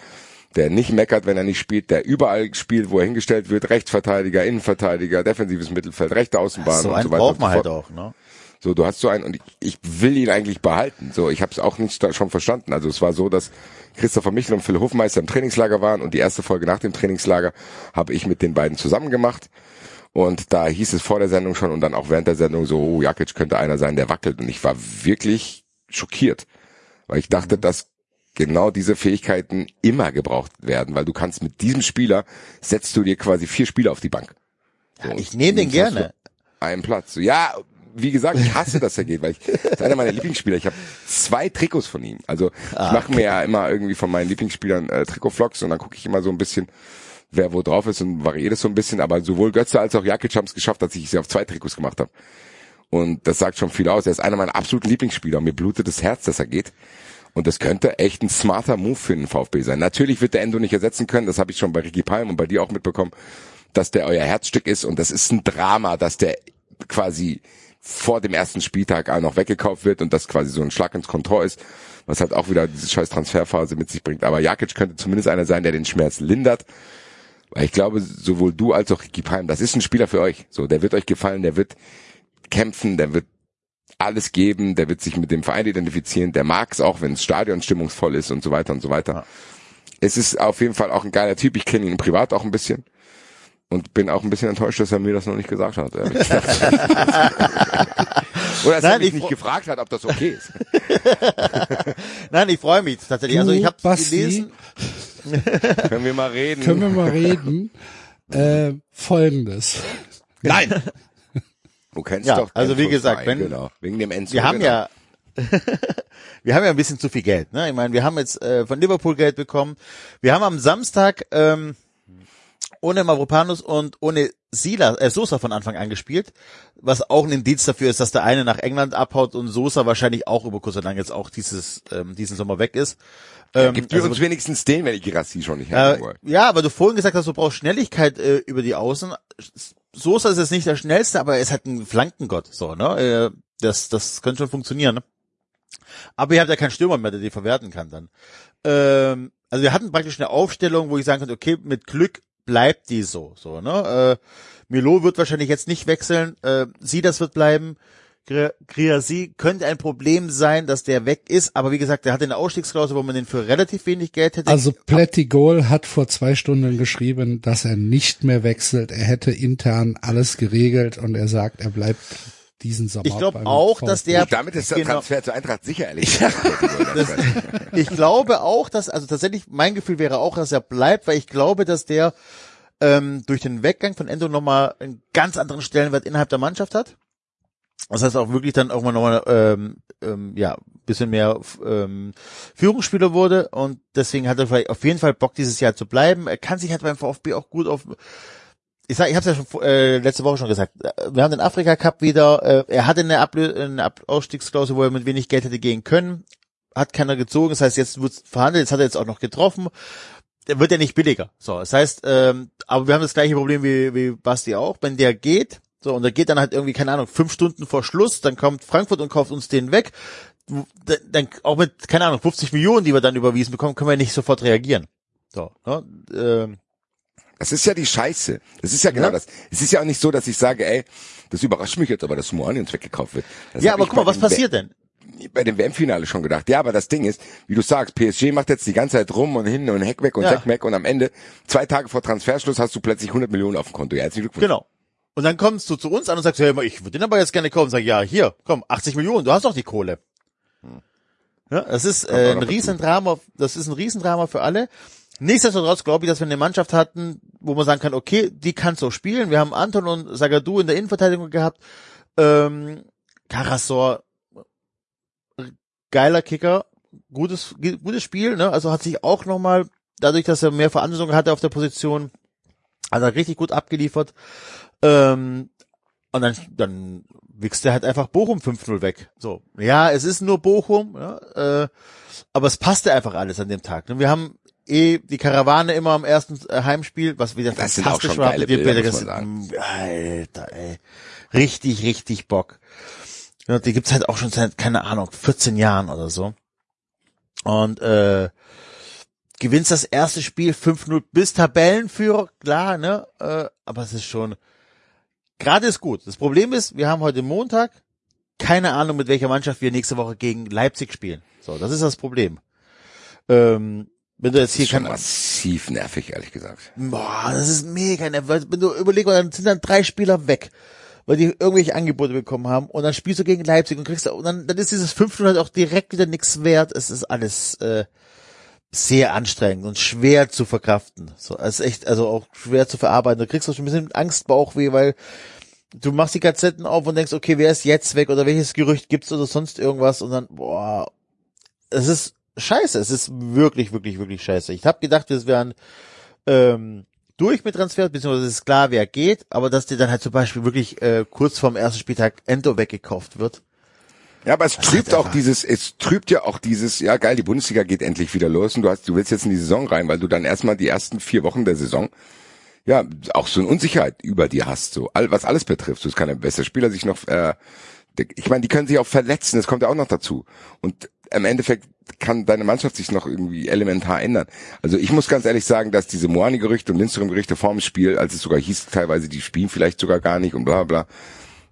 der nicht meckert, wenn er nicht spielt, der überall spielt, wo er hingestellt wird, Rechtsverteidiger, Innenverteidiger, defensives Mittelfeld, rechte Außenbahn so und so weiter. braucht man halt auch, ne? So, du hast so einen und ich, ich will ihn eigentlich behalten. So, ich habe es auch nicht schon verstanden. Also es war so, dass Christopher Michel und Phil Hofmeister im Trainingslager waren und die erste Folge nach dem Trainingslager habe ich mit den beiden zusammen gemacht. Und da hieß es vor der Sendung schon und dann auch während der Sendung so, oh, Jakic könnte einer sein, der wackelt. Und ich war wirklich schockiert, weil ich dachte, dass genau diese Fähigkeiten immer gebraucht werden, weil du kannst mit diesem Spieler setzt du dir quasi vier Spieler auf die Bank. So, ja, ich nehme den gerne. Einen Platz. Ja, wie gesagt, ich hasse, dass er geht, weil ich das ist einer meiner Lieblingsspieler. Ich habe zwei Trikots von ihm. Also ich ah, mache mir ja immer irgendwie von meinen Lieblingsspielern äh, Trikotvlogs und dann gucke ich immer so ein bisschen, wer wo drauf ist und variiert es so ein bisschen. Aber sowohl Götze als auch Jakic haben es geschafft, dass ich sie auf zwei Trikots gemacht habe. Und das sagt schon viel aus. Er ist einer meiner absoluten Lieblingsspieler. Mir blutet das Herz, dass er geht. Und das könnte echt ein smarter Move für den VfB sein. Natürlich wird der Endo nicht ersetzen können, das habe ich schon bei Ricky Palm und bei dir auch mitbekommen, dass der euer Herzstück ist und das ist ein Drama, dass der quasi vor dem ersten Spieltag auch noch weggekauft wird und das quasi so ein Schlag ins Kontor ist, was halt auch wieder diese scheiß Transferphase mit sich bringt. Aber Jakic könnte zumindest einer sein, der den Schmerz lindert. Weil ich glaube, sowohl du als auch Ricky Palm, das ist ein Spieler für euch. So, der wird euch gefallen, der wird kämpfen, der wird alles geben, der wird sich mit dem Verein identifizieren, der mag es auch, wenn das Stadion stimmungsvoll ist und so weiter und so weiter. Ja. Es ist auf jeden Fall auch ein geiler Typ, ich kenne ihn privat auch ein bisschen und bin auch ein bisschen enttäuscht, dass er mir das noch nicht gesagt hat. Oder dass Nein, er mich nicht gefragt hat, ob das okay ist. Nein, ich freue mich tatsächlich. Also ich habe gelesen. Können wir mal reden? Können wir mal reden? Äh, Folgendes. Nein. Du kennst ja, doch also wie gesagt, wenn, genau, wegen dem Enzo. Wir haben genau. ja wir haben ja ein bisschen zu viel Geld. Ne? Ich meine, wir haben jetzt äh, von Liverpool Geld bekommen. Wir haben am Samstag ähm, ohne Mavropanus und ohne Sila, äh, Sosa von Anfang an gespielt, was auch ein Indiz dafür ist, dass der eine nach England abhaut und Sosa wahrscheinlich auch über kurz oder lang jetzt auch dieses ähm, diesen Sommer weg ist. Ähm, gibt also, uns wenigstens den, wenn ich Girassi schon nicht äh, Ja, aber du vorhin gesagt hast, du brauchst Schnelligkeit äh, über die Außen Sosa ist jetzt nicht der schnellste, aber er ist halt ein Flankengott, so, ne? Äh, Das, das könnte schon funktionieren, ne? Aber ihr habt ja keinen Stürmer mehr, der die verwerten kann dann. Ähm, also wir hatten praktisch eine Aufstellung, wo ich sagen könnte, okay, mit Glück bleibt die so, so, ne? Äh, Milo wird wahrscheinlich jetzt nicht wechseln, äh, sie das wird bleiben. Griasi könnte ein Problem sein, dass der weg ist, aber wie gesagt, der hat eine Ausstiegsklausel, wo man den für relativ wenig Geld hätte. Also Plättigol hat vor zwei Stunden geschrieben, dass er nicht mehr wechselt. Er hätte intern alles geregelt und er sagt, er bleibt diesen Sommer. Ich glaube auch, dass der. Und damit ist der genau. Transfer zur Eintracht sicher ehrlich. gesagt. Das, ich glaube auch, dass, also tatsächlich, mein Gefühl wäre auch, dass er bleibt, weil ich glaube, dass der ähm, durch den Weggang von Endo nochmal einen ganz anderen Stellenwert innerhalb der Mannschaft hat. Das heißt auch wirklich dann irgendwann nochmal ähm, ähm, ja bisschen mehr ähm, Führungsspieler wurde und deswegen hat er vielleicht auf jeden Fall Bock dieses Jahr zu bleiben. Er kann sich halt beim VfB auch gut auf ich sag, ich habe es ja schon äh, letzte Woche schon gesagt. Wir haben den Afrika Cup wieder. Äh, er hatte eine, Ablö eine Ausstiegsklausel, wo er mit wenig Geld hätte gehen können. Hat keiner gezogen. Das heißt, jetzt wird verhandelt. Jetzt hat er jetzt auch noch getroffen. Der wird ja nicht billiger. So, das heißt, ähm, aber wir haben das gleiche Problem wie, wie Basti auch. Wenn der geht, so und der geht dann halt irgendwie keine Ahnung fünf Stunden vor Schluss, dann kommt Frankfurt und kauft uns den weg. Dann, auch mit keine Ahnung 50 Millionen, die wir dann überwiesen bekommen, können wir nicht sofort reagieren. So, ne? ähm, Das ist ja die Scheiße. Das ist ja genau Ja. das. Es ist ja auch nicht so, dass ich sage, ey, das überrascht mich jetzt aber, dass Moani uns weggekauft wird. Das ja, aber guck mal, was passiert denn? Bei dem WM-Finale schon gedacht. Ja, aber das Ding ist, wie du sagst, PSG macht jetzt die ganze Zeit rum und hin und Heck weg und Ja. Heck weg und am Ende, zwei Tage vor Transferschluss, hast du plötzlich 100 Millionen auf dem Konto. Ja, herzlichen Glückwunsch. Genau. Und dann kommst du zu uns an und sagst, hey, ich würde den aber jetzt gerne kaufen. Sag, ja, hier, komm, 80 Millionen, du hast doch die Kohle. Ja, das ist äh, ein. Riesendrama, das ist ein Riesendrama für alle. Nichtsdestotrotz glaube ich, dass wir eine Mannschaft hatten, wo man sagen kann, okay, die kann so spielen. Wir haben Anton und Sagadu in der Innenverteidigung gehabt. Ähm, Karasor, geiler Kicker, gutes, gutes Spiel, ne? Also hat sich auch nochmal, dadurch, dass er mehr Verantwortung hatte auf der Position, hat er richtig gut abgeliefert. Ähm, und dann, dann wichst er halt einfach Bochum 5-0 weg. So. Ja, es ist nur Bochum, ja, äh, aber es passte einfach alles an dem Tag. ne? Wir haben eh die Karawane immer am ersten äh, Heimspiel, was wieder Das sind fantastisch war. geile Bilder, Bilder, das- man Alter, ey. Richtig, richtig Bock. Ja, die gibt's halt auch schon seit, keine Ahnung, 14 Jahren oder so. Und äh, gewinnst das erste Spiel 5-0 bis Tabellenführer, klar, ne? Äh, aber es ist schon, gerade ist gut. Das Problem ist, wir haben heute Montag, keine Ahnung, mit welcher Mannschaft wir nächste Woche gegen Leipzig spielen. So, das ist das Problem. Ähm, wenn du jetzt Das hier ist schon kann, massiv nervig, ehrlich gesagt. boah, das ist mega nervös. Wenn du überlegst, dann sind dann drei Spieler weg, weil die irgendwelche Angebote bekommen haben und dann spielst du gegen Leipzig und kriegst und dann, dann ist dieses 5 halt auch direkt wieder nichts wert. Es ist alles äh, sehr anstrengend und schwer zu verkraften. So, ist echt, also auch schwer zu verarbeiten. Du kriegst auch schon ein bisschen Angstbauchweh, weil du machst die Gazetten auf und denkst, okay, wer ist jetzt weg oder welches Gerücht gibt's oder sonst irgendwas und dann, boah, es ist scheiße. Es ist wirklich, wirklich, wirklich scheiße. Ich habe gedacht, wir wären ähm, durch mit Transfer, beziehungsweise es ist klar, wer geht, aber dass dir dann halt zum Beispiel wirklich äh, kurz vorm ersten Spieltag Endo weggekauft wird. Ja, aber es trübt einfach- auch dieses, es trübt ja auch dieses, ja geil, die Bundesliga geht endlich wieder los und du hast, du willst jetzt in die Saison rein, weil du dann erstmal die ersten vier Wochen der Saison ja auch so eine Unsicherheit über dir hast, so all, was alles betrifft. So, es kann ein besser Spieler sich noch, äh, der- ich meine, die können sich auch verletzen, das kommt ja auch noch dazu. Und im Endeffekt kann deine Mannschaft sich noch irgendwie elementar ändern. Also ich muss ganz ehrlich sagen, dass diese Moani-Gerüchte und Lindström-Gerüchte vorm Spiel, als es sogar hieß teilweise, die spielen vielleicht sogar gar nicht und bla bla,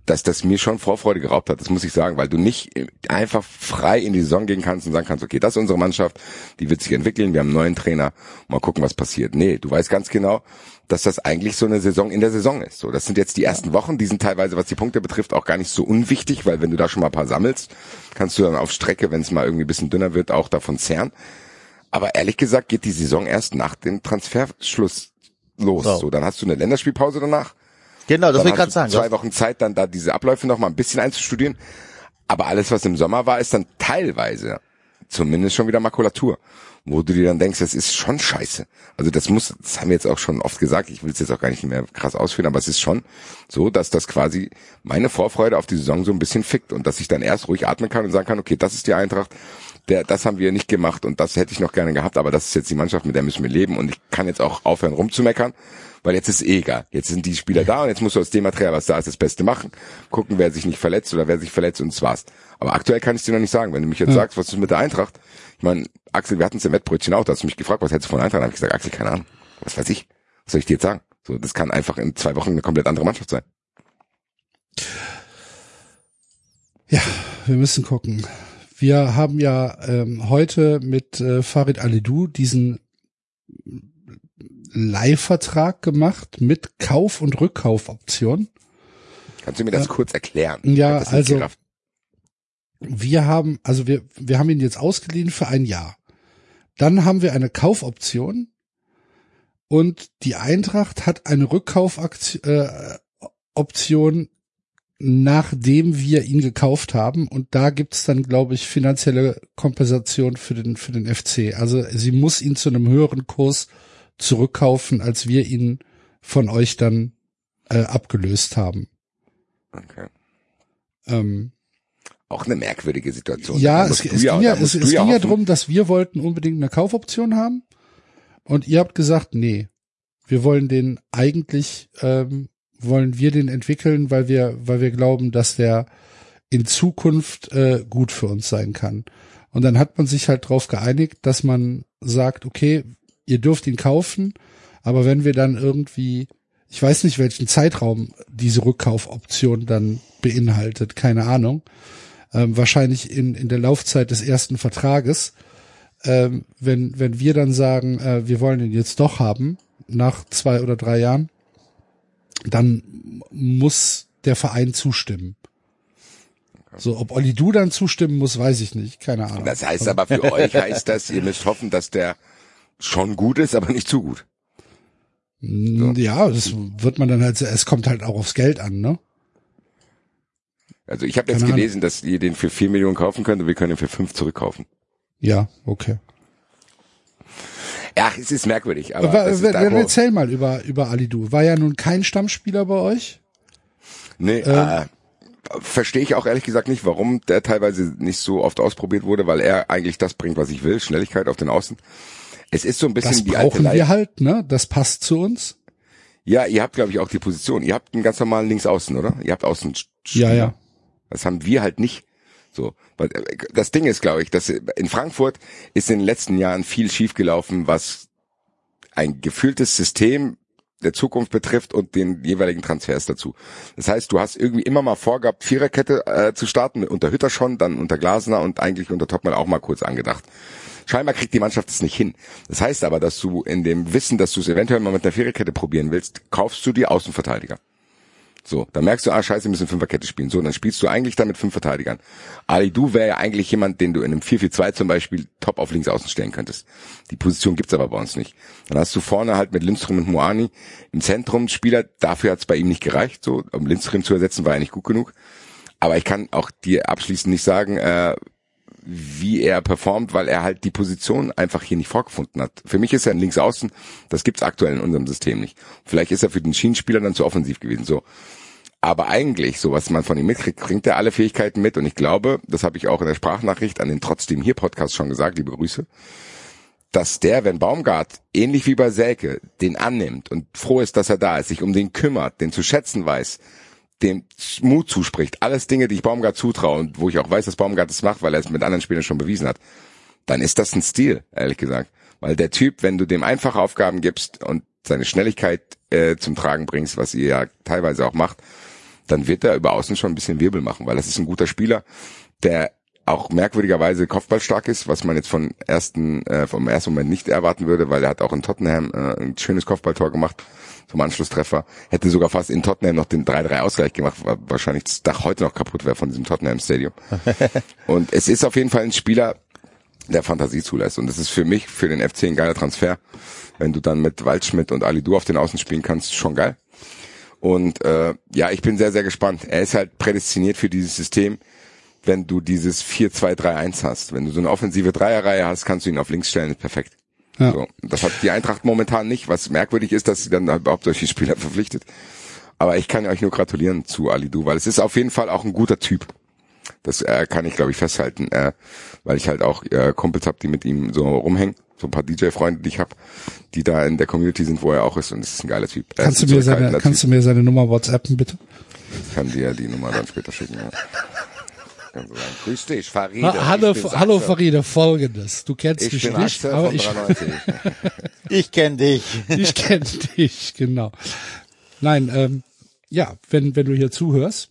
dass das mir schon Vorfreude geraubt hat, das muss ich sagen, weil du nicht einfach frei in die Saison gehen kannst und sagen kannst, okay, das ist unsere Mannschaft, die wird sich entwickeln, wir haben einen neuen Trainer, mal gucken, was passiert. Nee, du weißt ganz genau, dass das eigentlich so eine Saison in der Saison ist. So, das sind jetzt die ersten Wochen, die sind teilweise, was die Punkte betrifft, auch gar nicht so unwichtig, weil wenn du da schon mal ein paar sammelst, kannst du dann auf Strecke, wenn es mal irgendwie ein bisschen dünner wird, auch davon zehren. Aber ehrlich gesagt geht die Saison erst nach dem Transferschluss los. So. So, dann hast du eine Länderspielpause danach. Genau, das will ich gerade sagen. Zwei Wochen Zeit, dann da diese Abläufe noch mal ein bisschen einzustudieren. Aber alles, was im Sommer war, ist dann teilweise zumindest schon wieder Makulatur. Wo du dir dann denkst, das ist schon scheiße. Also das muss, das haben wir jetzt auch schon oft gesagt, ich will es jetzt auch gar nicht mehr krass ausführen, aber es ist schon so, dass das quasi meine Vorfreude auf die Saison so ein bisschen fickt und dass ich dann erst ruhig atmen kann und sagen kann, okay, das ist die Eintracht, der, das haben wir nicht gemacht und das hätte ich noch gerne gehabt, aber das ist jetzt die Mannschaft, mit der müssen wir leben und ich kann jetzt auch aufhören rumzumeckern, weil jetzt ist eh egal. Jetzt sind die Spieler da und jetzt musst du aus dem Material, was da ist, das Beste machen, gucken, wer sich nicht verletzt oder wer sich verletzt und das war's. Aber aktuell kann ich dir noch nicht sagen. Wenn du mich jetzt Ja. sagst, was ist mit der Eintracht? Ich meine, Axel, wir hatten es im Wettbrötchen auch, da hast du mich gefragt, was hättest du von Eintracht? Da habe ich gesagt, Axel, keine Ahnung. Was weiß ich? Was soll ich dir jetzt sagen? So, das kann einfach in zwei Wochen eine komplett andere Mannschaft sein. Ja, wir müssen gucken. Wir haben ja ähm, heute mit äh, Farid Alidou diesen Leihvertrag gemacht mit Kauf- und Rückkaufoption. Kannst du mir das Ja. kurz erklären? Ja, also-. Wir haben, also wir, wir haben ihn jetzt ausgeliehen für ein Jahr. Dann haben wir eine Kaufoption und die Eintracht hat eine Rückkaufoption, äh, Option, nachdem wir ihn gekauft haben. Und da gibt's dann, glaube ich, finanzielle Kompensation für den, für den FC. Also sie muss ihn zu einem höheren Kurs zurückkaufen, als wir ihn von euch dann äh, abgelöst haben. Okay. Ähm, Auch eine merkwürdige Situation. Ja, es, es ging ja, es, musst es du ging ja darum, dass wir wollten unbedingt eine Kaufoption haben und ihr habt gesagt, nee, wir wollen den eigentlich, ähm, wollen wir den entwickeln, weil wir, weil wir glauben, dass der in Zukunft äh, gut für uns sein kann. Und dann hat man sich halt darauf geeinigt, dass man sagt, okay, ihr dürft ihn kaufen, aber wenn wir dann irgendwie, ich weiß nicht, welchen Zeitraum diese Rückkaufoption dann beinhaltet, keine Ahnung, ähm, wahrscheinlich in, in der Laufzeit des ersten Vertrages, ähm, wenn, wenn wir dann sagen, äh, wir wollen ihn jetzt doch haben, nach zwei oder drei Jahren, dann muss der Verein zustimmen. So, ob Olli Du dann zustimmen muss, weiß ich nicht, keine Ahnung. Das heißt aber für euch heißt das, ihr müsst hoffen, dass der schon gut ist, aber nicht zu gut. Mm, Ja, das wird man dann halt, es kommt halt auch aufs Geld an, ne? Also ich habe jetzt Keine Ahnung. gelesen, dass ihr den für vier Millionen kaufen könnt und wir können ihn für fünf zurückkaufen. Ja, okay. Ja, es ist merkwürdig, aber Aber, das ist wer- da, wer- wo, erzähl mal über, über Ali Du. War ja nun kein Stammspieler bei euch. nee, ähm, äh, verstehe ich auch ehrlich gesagt nicht, warum der teilweise nicht so oft ausprobiert wurde, weil er eigentlich das bringt, was ich will, Schnelligkeit auf den Außen. Es ist so ein bisschen Das die alte brauchen Leier. wir halt, ne? Das passt zu uns. Ja, ihr habt glaube ich auch die Position. Ihr habt einen ganz normalen Linksaußen, oder? Ihr habt Außen. Ja, ja. Das haben wir halt nicht. So, äh, das Ding ist, glaube ich, dass in Frankfurt ist in den letzten Jahren viel schiefgelaufen, was ein gefühltes System der Zukunft betrifft und den jeweiligen Transfers dazu. Das heißt, du hast irgendwie immer mal vorgehabt, Viererkette äh, zu starten, unter Hütter schon, dann unter Glasner und eigentlich unter Topmann auch mal kurz angedacht. Scheinbar kriegt die Mannschaft es nicht hin. Das heißt aber, dass du in dem Wissen, dass du es eventuell mal mit einer Viererkette probieren willst, kaufst du die Außenverteidiger. So, dann merkst du, ah scheiße, wir müssen Fünferkette spielen. So, dann spielst du eigentlich dann mit fünf Verteidigern. Ali Du wäre ja eigentlich jemand, den du in einem 4-4-2 zum Beispiel top auf links außen stellen könntest. Die Position gibt's aber bei uns nicht. Dann hast du vorne halt mit Lindström und Moani im Zentrum Spieler, dafür hat's bei ihm nicht gereicht, so, um Lindström zu ersetzen, war er nicht gut genug. Aber ich kann auch dir abschließend nicht sagen, äh, wie er performt, weil er halt die Position einfach hier nicht vorgefunden hat. Für mich ist er ein Linksaußen, das gibt's aktuell in unserem System nicht. Vielleicht ist er für den Schienenspieler dann zu offensiv gewesen, so. Aber eigentlich, so was man von ihm mitkriegt, bringt er alle Fähigkeiten mit. Und ich glaube, das habe ich auch in der Sprachnachricht an den Trotzdem hier Podcast schon gesagt, liebe Grüße, dass der, wenn Baumgart, ähnlich wie bei Selke, den annimmt und froh ist, dass er da ist, sich um den kümmert, den zu schätzen weiß, dem Mut zuspricht, alles Dinge, die ich Baumgart zutraue und wo ich auch weiß, dass Baumgart es macht, weil er es mit anderen Spielern schon bewiesen hat, dann ist das ein Stil, ehrlich gesagt. Weil der Typ, wenn du dem einfache Aufgaben gibst und seine Schnelligkeit äh, zum Tragen bringst, was ihr ja teilweise auch macht, dann wird er über außen schon ein bisschen Wirbel machen, weil das ist ein guter Spieler, der auch merkwürdigerweise kopfballstark ist, was man jetzt von ersten, äh, vom ersten Moment nicht erwarten würde, weil er hat auch in Tottenham äh, ein schönes Kopfballtor gemacht zum Anschlusstreffer. Hätte sogar fast in Tottenham noch den 3-3 Ausgleich gemacht, war wahrscheinlich das Dach heute noch kaputt wäre von diesem Tottenham Stadium. Und es ist auf jeden Fall ein Spieler, der Fantasie zulässt. Und das ist für mich, für den FC ein geiler Transfer. Wenn du dann mit Waldschmidt und Ali Du auf den Außen spielen kannst, schon geil. Und äh, ja, ich bin sehr, sehr gespannt. Er ist halt prädestiniert für dieses System, wenn du dieses 4-2-3-1 hast. Wenn du so eine offensive Dreierreihe hast, kannst du ihn auf links stellen, ist perfekt. Ja. So, das hat die Eintracht momentan nicht, was merkwürdig ist, dass sie dann überhaupt solche Spieler verpflichtet. Aber ich kann euch nur gratulieren zu Ali Du, weil es ist auf jeden Fall auch ein guter Typ. Das äh, kann ich, glaube ich, festhalten, äh, weil ich halt auch äh, Kumpels hab, die mit ihm so rumhängen. So ein paar DJ-Freunde, die ich habe, die da in der Community sind, wo er auch ist und es ist ein geiler Typ. Kannst du mir seine, kannst du typ. mir seine Nummer WhatsAppen bitte? Ich kann dir die Nummer dann später schicken. Ja. Kannst du sagen, Grüß dich, Faride. Ha hallo, hallo. Faride, folgendes. Du kennst Ich mich bin nicht, Axel aber ich, 93. Ich kenne dich. ich kenne dich, genau. Nein, ähm, ja, wenn, wenn du hier zuhörst,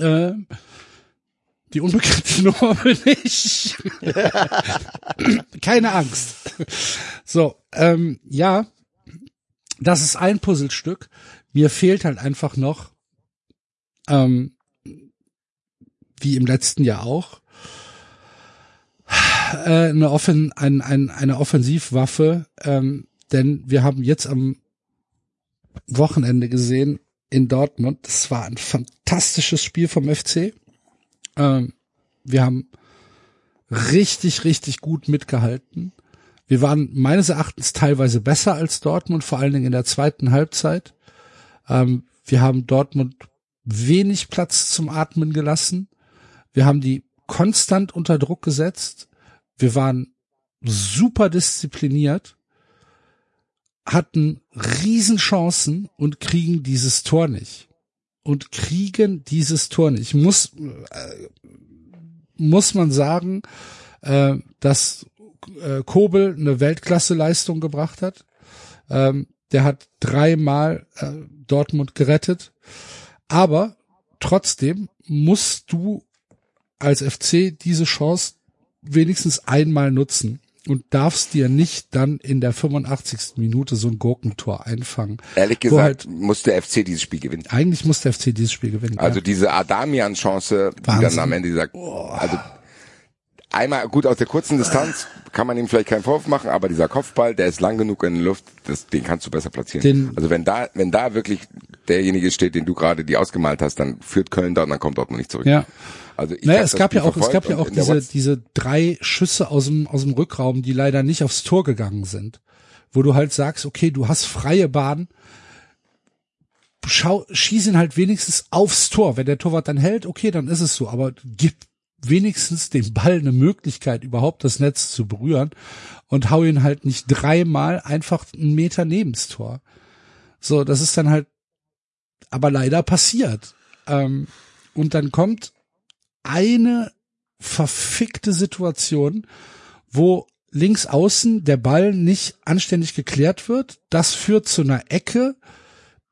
ähm, die unbekannte Nummer bin ich. Keine Angst. So, ähm, ja, das ist ein Puzzlestück. Mir fehlt halt einfach noch, ähm, wie im letzten Jahr auch, äh, eine, Offen ein, ein, eine Offensivwaffe, ähm, denn wir haben jetzt am Wochenende gesehen in Dortmund, das war ein fantastisches Spiel vom FC. Ähm, wir haben richtig, richtig gut mitgehalten. Wir waren meines Erachtens teilweise besser als Dortmund, vor allen Dingen in der zweiten Halbzeit. Ähm, wir haben Dortmund wenig Platz zum Atmen gelassen. Wir haben die konstant unter Druck gesetzt. Wir waren super diszipliniert, hatten Riesenchancen und kriegen dieses Tor nicht. Und kriegen dieses Tor nicht. Muss, äh, muss man sagen, äh, dass äh, Kobel eine Weltklasse-Leistung gebracht hat. Ähm, der hat dreimal äh, Dortmund gerettet. Aber trotzdem musst du als FC diese Chance wenigstens einmal nutzen und darfst dir nicht dann in der 85. Minute so ein Gurkentor einfangen. Ehrlich gesagt, halt- muss der FC dieses Spiel gewinnen. Eigentlich muss der FC dieses Spiel gewinnen. Also ja. diese Adamian-Chance, die dann am Ende sagt, also einmal gut aus der kurzen Distanz kann man ihm vielleicht keinen Vorwurf machen, aber dieser Kopfball, der ist lang genug in der Luft, das, den kannst du besser platzieren. Den- also wenn da, wenn da wirklich derjenige steht, den du gerade die ausgemalt hast, dann führt Köln da und dann kommt Dortmund nicht zurück. ja. Also ich Naja, es das gab ja auch, es gab ja auch in der diese, What's- diese drei Schüsse aus dem, aus dem Rückraum, die leider nicht aufs Tor gegangen sind. Wo du halt sagst, okay, du hast freie Bahn, schau, schieß ihn halt wenigstens aufs Tor. Wenn der Torwart dann hält, okay, dann ist es so, aber gib wenigstens dem Ball eine Möglichkeit, überhaupt das Netz zu berühren und hau ihn halt nicht dreimal einfach einen Meter nebens Tor. So, das ist dann halt aber leider passiert. Ähm, und dann kommt eine verfickte Situation, wo links außen der Ball nicht anständig geklärt wird. Das führt zu einer Ecke,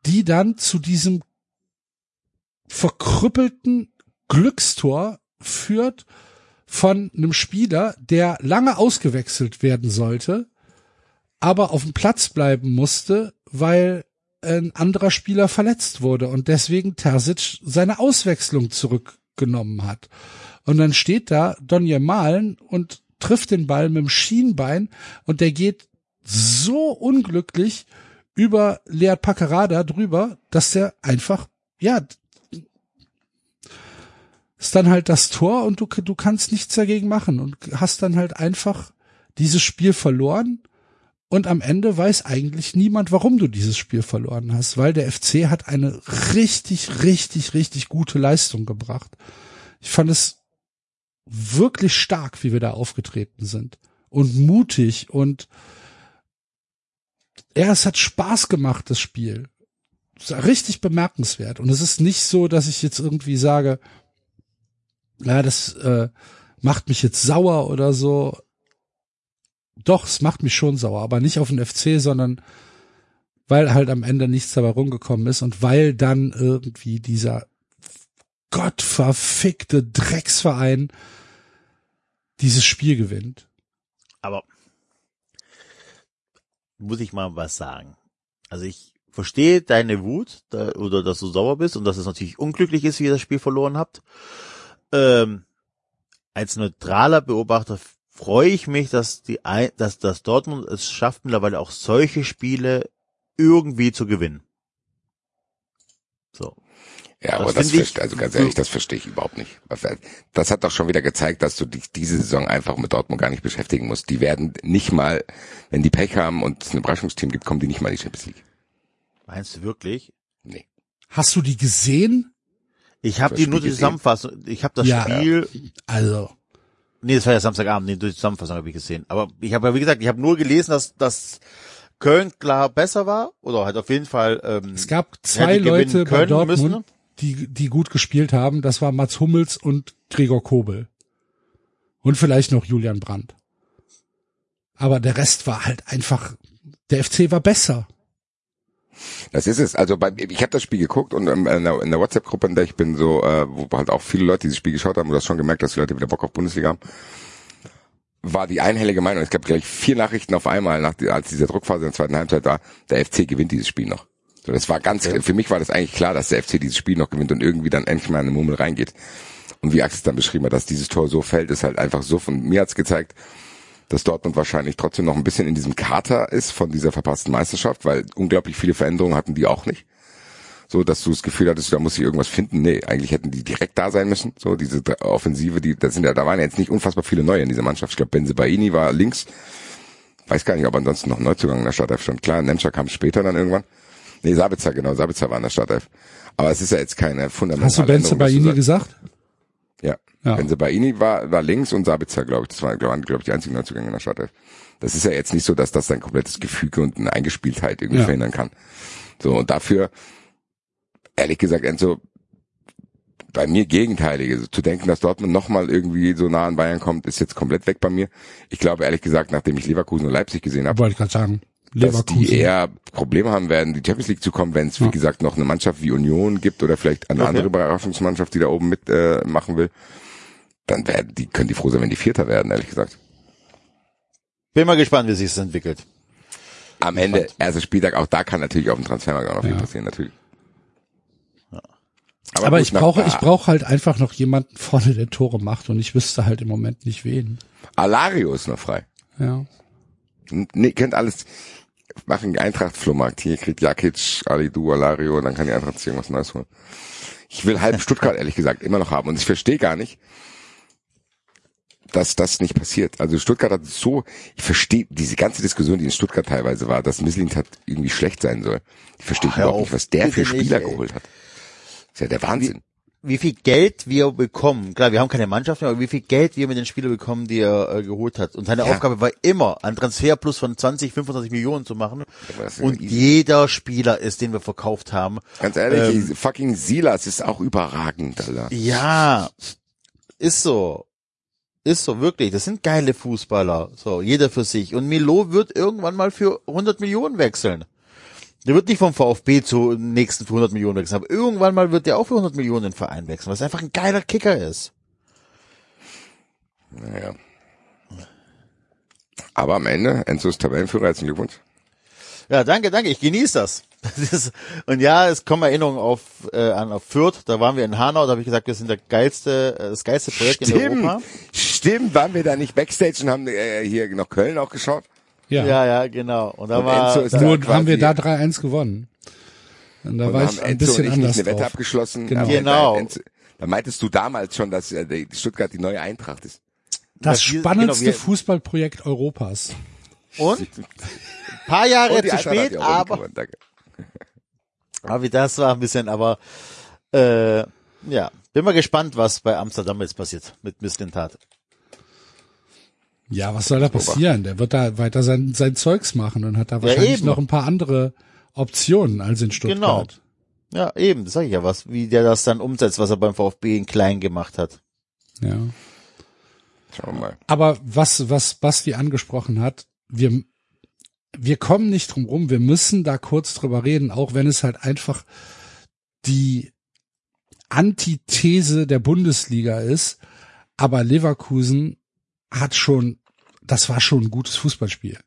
die dann zu diesem verkrüppelten Glückstor führt von einem Spieler, der lange ausgewechselt werden sollte, aber auf dem Platz bleiben musste, weil ein anderer Spieler verletzt wurde und deswegen Terzic seine Auswechslung zurückgenommen hat. Und dann steht da Donje Malen und trifft den Ball mit dem Schienbein und der geht so unglücklich über Lead Packerada drüber, dass der einfach, ja, ist dann halt das Tor und du, du kannst nichts dagegen machen und hast dann halt einfach dieses Spiel verloren und am Ende weiß eigentlich niemand, warum du dieses Spiel verloren hast, weil der FC hat eine richtig, richtig, richtig gute Leistung gebracht. Ich fand es wirklich stark, wie wir da aufgetreten sind und mutig und ja, es hat Spaß gemacht, das Spiel. War richtig bemerkenswert. Und es ist nicht so, dass ich jetzt irgendwie sage, ja, das äh, macht mich jetzt sauer oder so. Doch, es macht mich schon sauer, aber nicht auf den FC, sondern weil halt am Ende nichts dabei rumgekommen ist und weil dann irgendwie dieser gottverfickte Drecksverein dieses Spiel gewinnt. Aber muss ich mal was sagen. Also ich verstehe deine Wut da, oder dass du sauer bist und dass es natürlich unglücklich ist, wie ihr das Spiel verloren habt. Ähm, als neutraler Beobachter freue ich mich, dass die, Ein- dass das Dortmund es schafft mittlerweile auch solche Spiele irgendwie zu gewinnen. So. Ja, Das aber das, finde ich- verste- also ganz ehrlich, das verstehe ich überhaupt nicht. Das hat doch schon wieder gezeigt, dass du dich diese Saison einfach mit Dortmund gar nicht beschäftigen musst. Die werden nicht mal, wenn die Pech haben und es ein Überraschungsteam gibt, kommen die nicht mal in die Champions League. Meinst du wirklich? Nee. Hast du die gesehen? Ich habe die nur die Zusammenfassung. Ich habe das Ja. Spiel. Also, Nee, das war ja Samstagabend, nee, durch die Zusammenfassung habe ich gesehen. Aber ich habe ja, wie gesagt, ich habe nur gelesen, dass, dass Köln klar besser war oder halt auf jeden Fall. Ähm, Es gab zwei Leute bei Dortmund, müssen. die, die gut gespielt haben. Das war Mats Hummels und Gregor Kobel. Und vielleicht noch Julian Brandt. Aber der Rest war halt einfach, der FC war besser. Das ist es. Also bei, ich habe das Spiel geguckt und ähm, in der, der WhatsApp-Gruppe, in der ich bin, so, äh, wo halt auch viele Leute dieses Spiel geschaut haben, du hast schon gemerkt, dass die Leute wieder Bock auf Bundesliga haben, war die einhellige Meinung. Es gab gleich vier Nachrichten auf einmal, nach, als dieser Druckphase in der zweiten Halbzeit war, der FC gewinnt dieses Spiel noch. So, das war ganz, für mich war das eigentlich klar, dass der FC dieses Spiel noch gewinnt und irgendwie dann endlich mal in eine Mummel reingeht. Und wie Axel dann beschrieben hat, dass dieses Tor so fällt, ist halt einfach so von mir hat's gezeigt, dass Dortmund wahrscheinlich trotzdem noch ein bisschen in diesem Kater ist von dieser verpassten Meisterschaft, weil unglaublich viele Veränderungen hatten die auch nicht. So, dass du das Gefühl hattest, da muss ich irgendwas finden. Nee, eigentlich hätten die direkt da sein müssen. So, diese Offensive, die, das sind ja, da waren jetzt nicht unfassbar viele neue in dieser Mannschaft. Ich glaube, Benzebaini war links. Weiß gar nicht, ob ansonsten noch Neuzugang in der Startelf stand. Klar, Nemtscher kam später dann irgendwann. Nee, Sabitzer, genau, Sabitzer war in der Startelf. Aber es ist ja jetzt keine fundamentale Hast du Benze Änderung, dass du Baini sagst- gesagt? ja. Ja. Benzebaini war, war links und Sabitzer, glaube ich. Das waren, glaube glaub ich, die einzigen Neuzugänge in der Startelf. Das ist ja jetzt nicht so, dass das sein komplettes Gefüge und eine Eingespieltheit irgendwie Ja. verhindern kann. So, und dafür, ehrlich gesagt, Enzo, bei mir gegenteilige. Also, zu denken, dass Dortmund nochmal irgendwie so nah an Bayern kommt, ist jetzt komplett weg bei mir. Ich glaube, ehrlich gesagt, nachdem ich Leverkusen und Leipzig gesehen habe, Wollte ich gerade sagen. dass die Leverkusen. eher Probleme haben werden, die Champions League zu kommen, wenn es, wie gesagt, noch eine Mannschaft wie Union gibt oder vielleicht eine Okay. andere Überraschungsmannschaft, die da oben mitmachen äh, machen will, dann werden die, können die froh sein, wenn die Vierter werden, ehrlich gesagt. Bin mal gespannt, wie sich es entwickelt. Am Ende, erster Spieltag, auch da kann natürlich auf dem Transfermarkt auch noch viel Ja. passieren, natürlich. Aber gut, ich brauche, ich brauche halt einfach noch jemanden vorne, der Tore macht und ich wüsste halt im Moment nicht wen. Alario ist noch frei. Ja. Nee, kennt alles. Machen Eintracht-Flohmarkt. Hier kriegt Jakic, Alidu, Alario und dann kann die Eintracht sich irgendwas Neues holen. Ich will halb Stuttgart, ehrlich gesagt, immer noch haben. Und ich verstehe gar nicht, dass das nicht passiert. Also Stuttgart hat so, ich verstehe diese ganze Diskussion, die in Stuttgart teilweise war, dass Misslint hat irgendwie schlecht sein soll. Ich verstehe Ach, überhaupt auf, nicht, was der für nicht, Spieler ey. geholt hat. Das ist ja der Wahnsinn. Wie viel Geld wir bekommen. Klar, wir haben keine Mannschaft mehr, aber wie viel Geld wir mit den Spielern bekommen, die er äh, geholt hat. Und seine Ja. Aufgabe war immer, einen Transfer plus von 20, 25 Millionen zu machen. Und jeder Spieler ist, den wir verkauft haben. Ganz ehrlich, Ähm, fucking Silas ist auch überragend, Alter. Ja, ist so. Ist so, wirklich. Das sind geile Fußballer. So, jeder für sich. Und Milo wird irgendwann mal für 100 Millionen wechseln. Der wird nicht vom VfB zu nächsten für 100 Millionen wechseln, aber irgendwann mal wird der auch für 100 Millionen den Verein wechseln, was einfach ein geiler Kicker ist. Naja. Aber am Ende, Enzo ist Tabellenführer, herzlichen Glückwunsch. Ja, danke, danke. Ich genieße das. Das ist, und ja, es kommen Erinnerungen auf, äh, an auf Fürth. Da waren wir in Hanau. Da habe ich gesagt, wir sind der geilste, äh, das geilste Projekt in Europa. stimmt, waren wir da nicht Backstage und haben äh, hier noch Köln auch geschaut? Ja. Ja, ja, genau. Und da Und war, da, da- Nur haben wir da 3-1 gewonnen. Und da Und war ich ein Enzo bisschen und ich nicht anders eine Wette drauf. abgeschlossen. Genau. Genau. Enzo, da meintest du damals schon, dass äh, die Stuttgart die neue Eintracht ist. Das Ja, wir- spannendste genau, Fußballprojekt Europas. und? Paar Jahre zu spät, aber, gewonnen, danke. aber wie das war ein bisschen, aber, äh, ja. Bin mal gespannt, was bei Amsterdam jetzt passiert mit Misslintat. Ja, was soll da passieren? Der wird da weiter sein, sein Zeugs machen und hat da wahrscheinlich eben. noch ein paar andere Optionen als in Stuttgart. Ja, eben, das sag ich ja was, wie der das dann umsetzt, was er beim VfB in klein gemacht hat. Ja. Schauen wir mal. Aber was, was Basti angesprochen hat, wir, wir kommen nicht drum rum, wir müssen da kurz drüber reden, auch wenn es halt einfach die Antithese der Bundesliga ist. Aber Leverkusen hat schon, das war schon ein gutes Fußballspiel.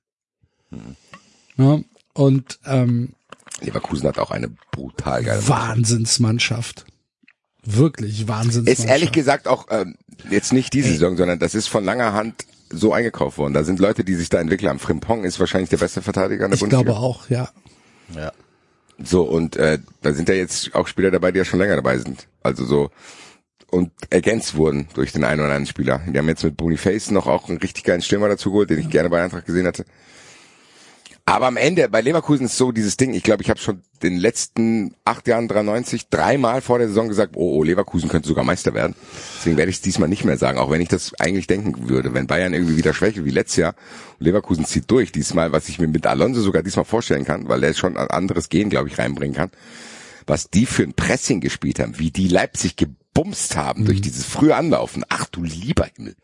Ja, und ähm, Leverkusen hat auch eine brutal geile Wahnsinnsmannschaft. Wirklich Wahnsinnsmannschaft. Ist ehrlich gesagt auch ähm, jetzt nicht diese Saison, sondern das ist von langer Hand so eingekauft worden. Da sind Leute, die sich da entwickeln haben. Frimpong ist wahrscheinlich der beste Verteidiger in der ich Bundesliga. glaube auch, ja. Ja. So, und äh, da sind ja jetzt auch Spieler dabei, die ja schon länger dabei sind. Also so und ergänzt wurden durch den einen oder anderen Spieler. Die haben jetzt mit Boniface noch auch einen richtig geilen Stürmer dazu geholt, den ich gerne bei Eintracht gesehen hatte. Aber am Ende, bei Leverkusen ist so dieses Ding, ich glaube, ich habe schon den letzten acht Jahren 93 dreimal vor der Saison gesagt, oh, oh, Leverkusen könnte sogar Meister werden. Deswegen werde ich es diesmal nicht mehr sagen, auch wenn ich das eigentlich denken würde. Wenn Bayern irgendwie wieder schwächelt wie letztes Jahr und Leverkusen zieht durch, diesmal, was ich mir mit Alonso sogar diesmal vorstellen kann, weil er schon ein anderes Gehen, glaube ich, reinbringen kann, was die für ein Pressing gespielt haben, wie die Leipzig gebumst haben mhm. durch dieses frühe Anlaufen. Ach du lieber Himmel.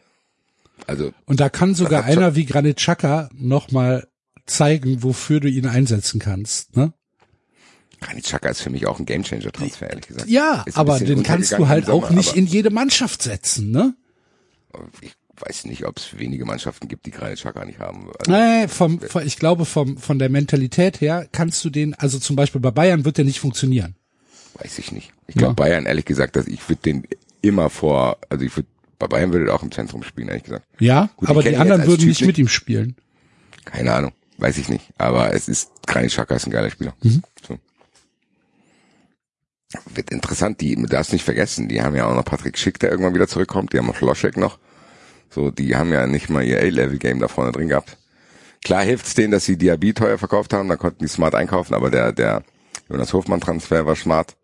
Also, und da kann sogar einer wie Granit Xhaka nochmal zeigen, wofür du ihn einsetzen kannst. Ne? Granit Xhaka ist für mich auch ein Gamechanger-Transfer, ehrlich gesagt. Ja, aber den kannst du halt Sommer, auch nicht in jede Mannschaft setzen, ne? Ich weiß nicht, ob es wenige Mannschaften gibt, die Granit Xhaka nicht haben. Also, nee, vom, vom, ich glaube, vom, von der Mentalität her kannst du den, also zum Beispiel bei Bayern wird der nicht funktionieren. Weiß ich nicht. Ich glaube, ja. Bayern, ehrlich gesagt, dass ich würde den immer vor, also ich würde, bei Bayern würde er auch im Zentrum spielen, ehrlich gesagt. Ja, Gut, aber die anderen würden nicht mit ihm spielen. Keine Ahnung. Weiß ich nicht. Aber es ist, Granit Xhaka ist ein geiler Spieler. Mhm. So. Wird interessant, die, du darfst nicht vergessen, die haben ja auch noch Patrick Schick, der irgendwann wieder zurückkommt, die haben auch Loschek noch. So, die haben ja nicht mal ihr A-Level-Game da vorne drin gehabt. Klar hilft's denen, dass sie Diaby teuer verkauft haben, da konnten die smart einkaufen, aber der, der Jonas Hofmann-Transfer war smart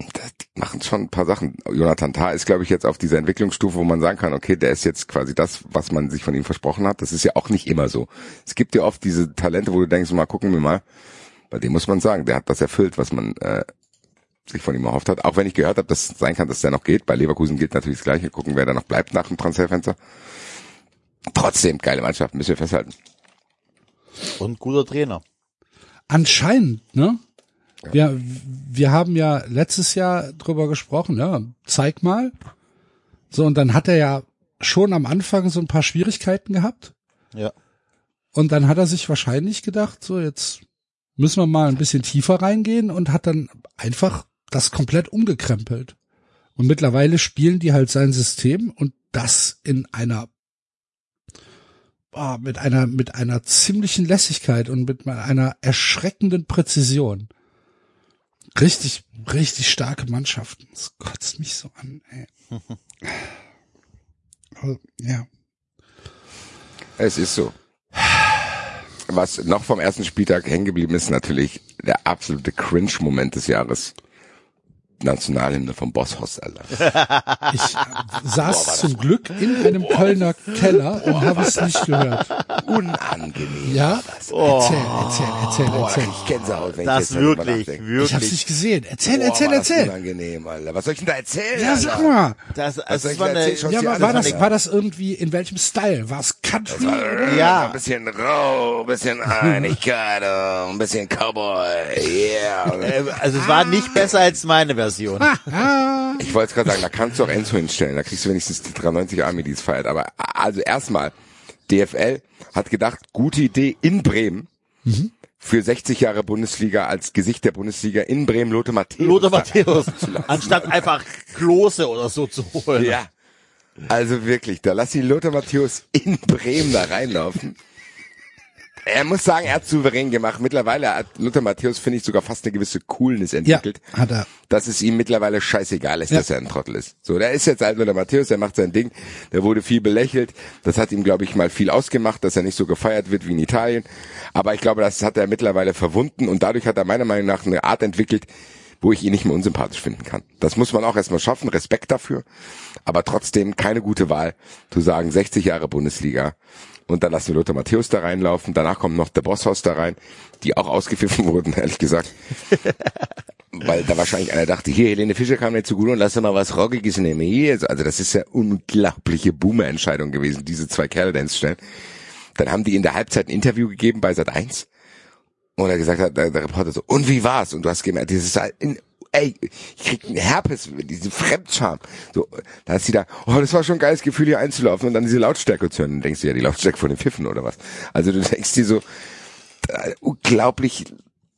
die machen schon ein paar Sachen. Jonathan Tah ist, glaube ich, jetzt auf dieser Entwicklungsstufe, wo man sagen kann, okay, der ist jetzt quasi das, was man sich von ihm versprochen hat. Das ist ja auch nicht immer so. Es gibt ja oft diese Talente, wo du denkst, mal gucken wir mal. Bei dem muss man sagen, der hat das erfüllt, was man äh, sich von ihm erhofft hat. Auch wenn ich gehört habe, dass es sein kann, dass der noch geht. Bei Leverkusen gilt natürlich das Gleiche. Gucken, wer da noch bleibt nach dem Transferfenster. Trotzdem, geile Mannschaft, müssen wir festhalten. Und guter Trainer. Anscheinend, ne? Wir, wir haben ja letztes Jahr drüber gesprochen, ja, zeig mal. So, und dann hat er ja schon am Anfang so ein paar Schwierigkeiten gehabt. Ja. Und dann hat er sich wahrscheinlich gedacht, so jetzt müssen wir mal ein bisschen tiefer reingehen und hat dann einfach das komplett umgekrempelt. Und mittlerweile spielen die halt sein System und das in einer oh, mit einer mit einer ziemlichen Lässigkeit und mit einer erschreckenden Präzision. Richtig, richtig starke Mannschaften. Das kotzt mich so an, ey. Also, ja. Es ist so. Was noch vom ersten Spieltag hängen geblieben ist, natürlich der absolute Cringe-Moment des Jahres. Nationalhymne vom Bosshaus, Alter. Ich saß Boah, zum Glück in einem Boah. Kölner Keller und habe es nicht gehört. Unangenehm. Ja? Oh. Erzähl, erzähl, erzähl, Boah, erzähl. Ich Gänsehaut, wenn das ich wirklich, wirklich. Ich hab's nicht gesehen. Erzähl, Boah, erzähl, erzähl. unangenehm, Alter. Was soll ich denn da erzählen? Ja, sag mal. Das, also das war, eine, ja, war, war das, war das irgendwie, in welchem Style? War es Country? Das war, ja. Ein bisschen roh, ein bisschen Einigkeit, ein bisschen Cowboy, yeah. Also es war nicht besser als meine Version. ich wollte gerade sagen, da kannst du auch Enzo hinstellen, da kriegst du wenigstens die 93 Army, die es feiert. Aber also erstmal, DFL hat gedacht, gute Idee in Bremen. Mhm. Für 60 Jahre Bundesliga als Gesicht der Bundesliga in Bremen Lothar Matthäus. Lothar Matthäus. Anstatt einfach Klose oder so zu holen. Ja. Also wirklich, da lass ihn Lothar Matthäus in Bremen da reinlaufen. Er muss sagen, er hat souverän gemacht. Mittlerweile hat Luther Matthäus, finde ich, sogar fast eine gewisse Coolness entwickelt. Ja, hat er. Dass es ihm mittlerweile scheißegal ist, ja. dass er ein Trottel ist. So, der ist jetzt halt Luther Matthäus, der macht sein Ding. Der wurde viel belächelt. Das hat ihm, glaube ich, mal viel ausgemacht, dass er nicht so gefeiert wird wie in Italien. Aber ich glaube, das hat er mittlerweile verwunden und dadurch hat er meiner Meinung nach eine Art entwickelt, wo ich ihn nicht mehr unsympathisch finden kann. Das muss man auch erstmal schaffen, Respekt dafür. Aber trotzdem keine gute Wahl, zu sagen, 60 Jahre Bundesliga und dann lassen wir Lothar Matthäus da reinlaufen. Danach kommt noch der Bosshaus da rein, die auch ausgepfiffen wurden, ehrlich gesagt. Weil da wahrscheinlich einer dachte, hier, Helene Fischer kam mir zu gut und lass mal was Rockiges nehmen. Hier, also das ist ja unglaubliche Boomer-Entscheidung gewesen, diese zwei Kerle da hinzustellen. Dann haben die in der Halbzeit ein Interview gegeben bei Sat 1. Und er gesagt hat, der, der Reporter so, und wie war's? Und du hast gemerkt, dieses halt in ey, ich krieg einen Herpes, diese Fremdscham. So, da ist sie da, oh, das war schon ein geiles Gefühl, hier einzulaufen und dann diese Lautstärke zu hören. Dann denkst du ja, die Lautstärke von den Pfiffen oder was. Also du denkst dir so, äh, unglaublich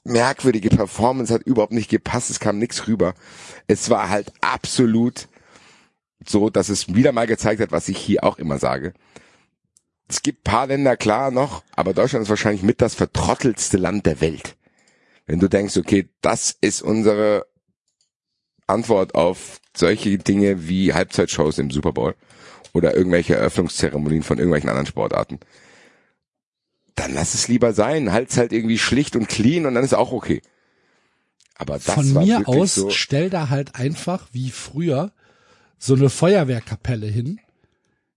merkwürdige Performance, hat überhaupt nicht gepasst, es kam nichts rüber. Es war halt absolut so, dass es wieder mal gezeigt hat, was ich hier auch immer sage. Es gibt paar Länder klar noch, aber Deutschland ist wahrscheinlich mit das vertrottelste Land der Welt. Wenn du denkst, okay, das ist unsere Antwort auf solche Dinge wie Halbzeitshows im Super Bowl oder irgendwelche Eröffnungszeremonien von irgendwelchen anderen Sportarten. dann lass es lieber sein. Halt's halt irgendwie schlicht und clean und dann ist auch okay. Aber das Von war mir aus so, stell da halt einfach wie früher so eine Feuerwehrkapelle hin.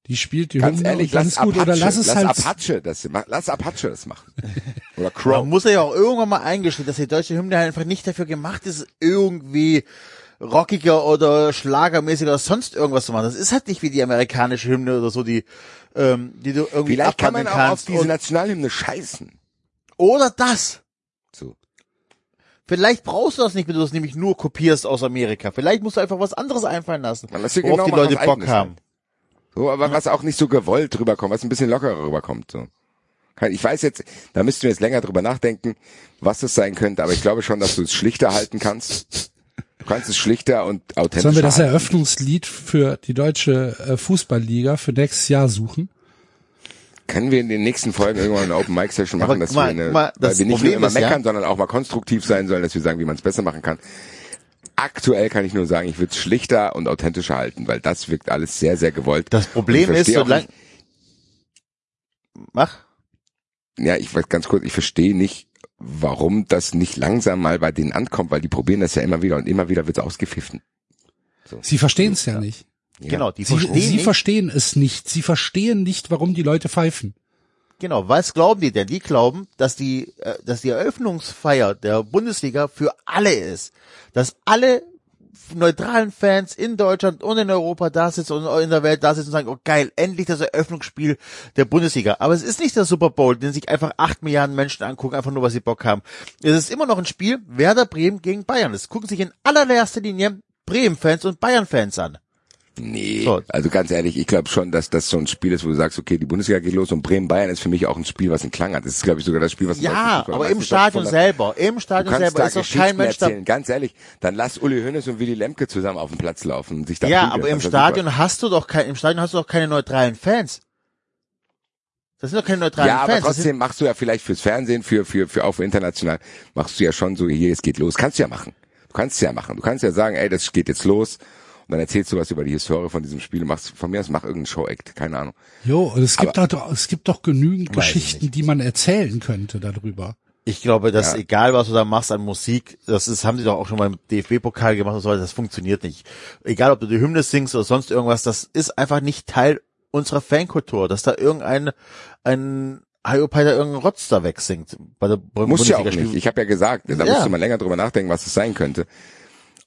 Die spielt die ganz Hymne ehrlich, und dann lass gut. Apache, Oder lass es lass halt Apache das, lass Apache das machen. Oder Man Crow. muss ja auch irgendwann mal eingestehen, dass die deutsche Hymne halt einfach nicht dafür gemacht ist, irgendwie rockiger oder schlagermäßiger oder sonst irgendwas zu machen. Das ist halt nicht wie die amerikanische Hymne oder so, die, ähm, die du irgendwie Vielleicht kann man auch auf diese Nationalhymne scheißen. oder das. So. Vielleicht brauchst du das nicht, wenn du das nämlich nur kopierst aus Amerika. Vielleicht musst du einfach was anderes einfallen lassen, worauf genau die Leute Bock haben. halt. So, aber was auch nicht so gewollt rüberkommt, was ein bisschen lockerer rüberkommt. So. Ich weiß jetzt, da müssten wir jetzt länger drüber nachdenken, was es sein könnte, aber ich glaube schon, dass du es schlichter halten kannst. Du kannst es schlichter und authentischer Sollen wir das. Eröffnungslied für die deutsche äh, Fußballliga für nächstes Jahr suchen? Können wir in den nächsten Folgen irgendwann eine Open Mic Session machen, dass mal, wir, eine, mal, weil das wir nicht Problem nur immer ist ja- meckern, sondern auch mal konstruktiv sein sollen, dass wir sagen, wie man es besser machen kann. Aktuell kann ich nur sagen, ich würde es schlichter und authentischer halten, weil das wirkt alles sehr, sehr gewollt. Das Problem ist, solange, mach. ja, ich weiß ganz kurz, ich verstehe nicht, warum das nicht langsam mal bei denen ankommt, weil die probieren das ja immer wieder und immer wieder wird es ausgepfiffen. Sie verstehen es ja, nicht. Ja. Genau, die Sie, verstehen sie nicht. verstehen es nicht. Sie verstehen nicht, warum die Leute pfeifen. Genau, was glauben die denn? Die glauben, dass die, äh, dass die Eröffnungsfeier der Bundesliga für alle ist. Dass alle neutralen Fans in Deutschland und in Europa da sitzen und in der Welt da sitzen und sagen, oh geil, endlich das Eröffnungsspiel der Bundesliga. Aber es ist nicht der Super Bowl, den sich einfach acht Milliarden Menschen angucken, einfach nur, weil sie Bock haben. Es ist immer noch ein Spiel Werder Bremen gegen Bayern. Das gucken sich in allererster Linie Bremen-Fans und Bayern-Fans an. Nee, So. also ganz ehrlich, ich glaube schon, dass das so ein Spiel ist, wo du sagst, okay, die Bundesliga geht los und Bremen-Bayern ist für mich auch ein Spiel, was einen Klang hat. Das ist, glaube ich, sogar das Spiel, was den Ja, aber im Stadion selber, im Stadion selber ist doch kein Mensch da. Ganz ehrlich, dann lass Uli Hoeneß und Willy Lemke zusammen auf dem Platz laufen und sich da Ja, prügeln. aber im super. Stadion hast du doch kein, im Stadion hast du doch keine neutralen Fans. Das sind doch keine neutralen Ja, aber Fans. Trotzdem machst du ja vielleicht fürs Fernsehen, für, für, für auch für international, machst du ja schon so, hier, es geht los. Kannst du ja machen. Du kannst es ja machen. Du kannst ja sagen, ey, das geht jetzt los. Und dann erzählst du was über die Historie von diesem Spiel. Machst, von mir aus mach irgendeinen Show-Act. Keine Ahnung. Jo, und es gibt Aber- doch, es gibt doch genügend Geschichten, die man erzählen könnte darüber. ich glaube, dass Ja. egal was du da machst an Musik, das ist, haben sie doch auch schon beim DFB-Pokal gemacht und so, weiter, das funktioniert nicht. Egal, ob du die Hymne singst oder sonst irgendwas, das ist einfach nicht Teil unserer Fankultur, dass da irgendein, ein Hyopai da irgendein Rotz da wegsingt. Bei der Muss ja auch nicht. Ich habe ja gesagt, da Ja. musste man länger drüber nachdenken, was es sein könnte.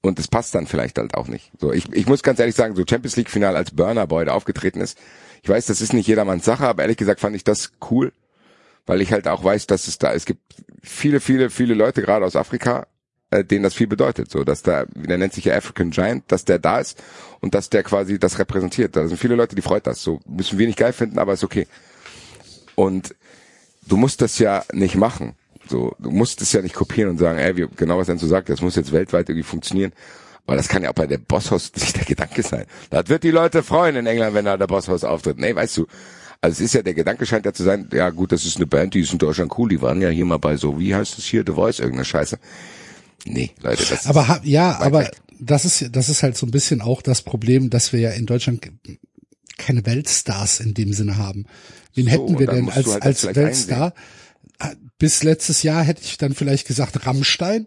Und es passt dann vielleicht halt auch nicht. So, ich, ich muss ganz ehrlich sagen, so Champions League Final als Burner Boy da aufgetreten ist. Ich weiß, das ist nicht jedermanns Sache, aber ehrlich gesagt fand ich das cool, weil ich halt auch weiß, dass es da, es gibt viele, viele, viele Leute gerade aus Afrika, äh, denen das viel bedeutet. So, dass da, der nennt sich ja African Giant, dass der da ist und dass der quasi das repräsentiert. Da sind viele Leute, die freut das. So müssen wir nicht geil finden, aber ist okay. Und du musst das ja nicht machen. So, du musst es ja nicht kopieren und sagen, ey, wie, genau was Enzo sagt, das muss jetzt weltweit irgendwie funktionieren. Aber das kann ja auch bei der Bosshaus nicht der Gedanke sein. Das wird die Leute freuen in England, wenn da der Bosshaus auftritt. Nee, weißt du. Also es ist ja, der Gedanke scheint ja zu sein, ja gut, das ist eine Band, die ist in Deutschland cool, die waren ja hier mal bei so, wie heißt es hier, The Voice, irgendeine Scheiße. Nee, Leute, das ist, Aber ja, aber weg. das ist, das ist halt so ein bisschen auch das Problem, dass wir ja in Deutschland keine Weltstars in dem Sinne haben. Wen hätten und wir denn als, halt das als Weltstar? Bis letztes Jahr hätte ich dann vielleicht gesagt Rammstein,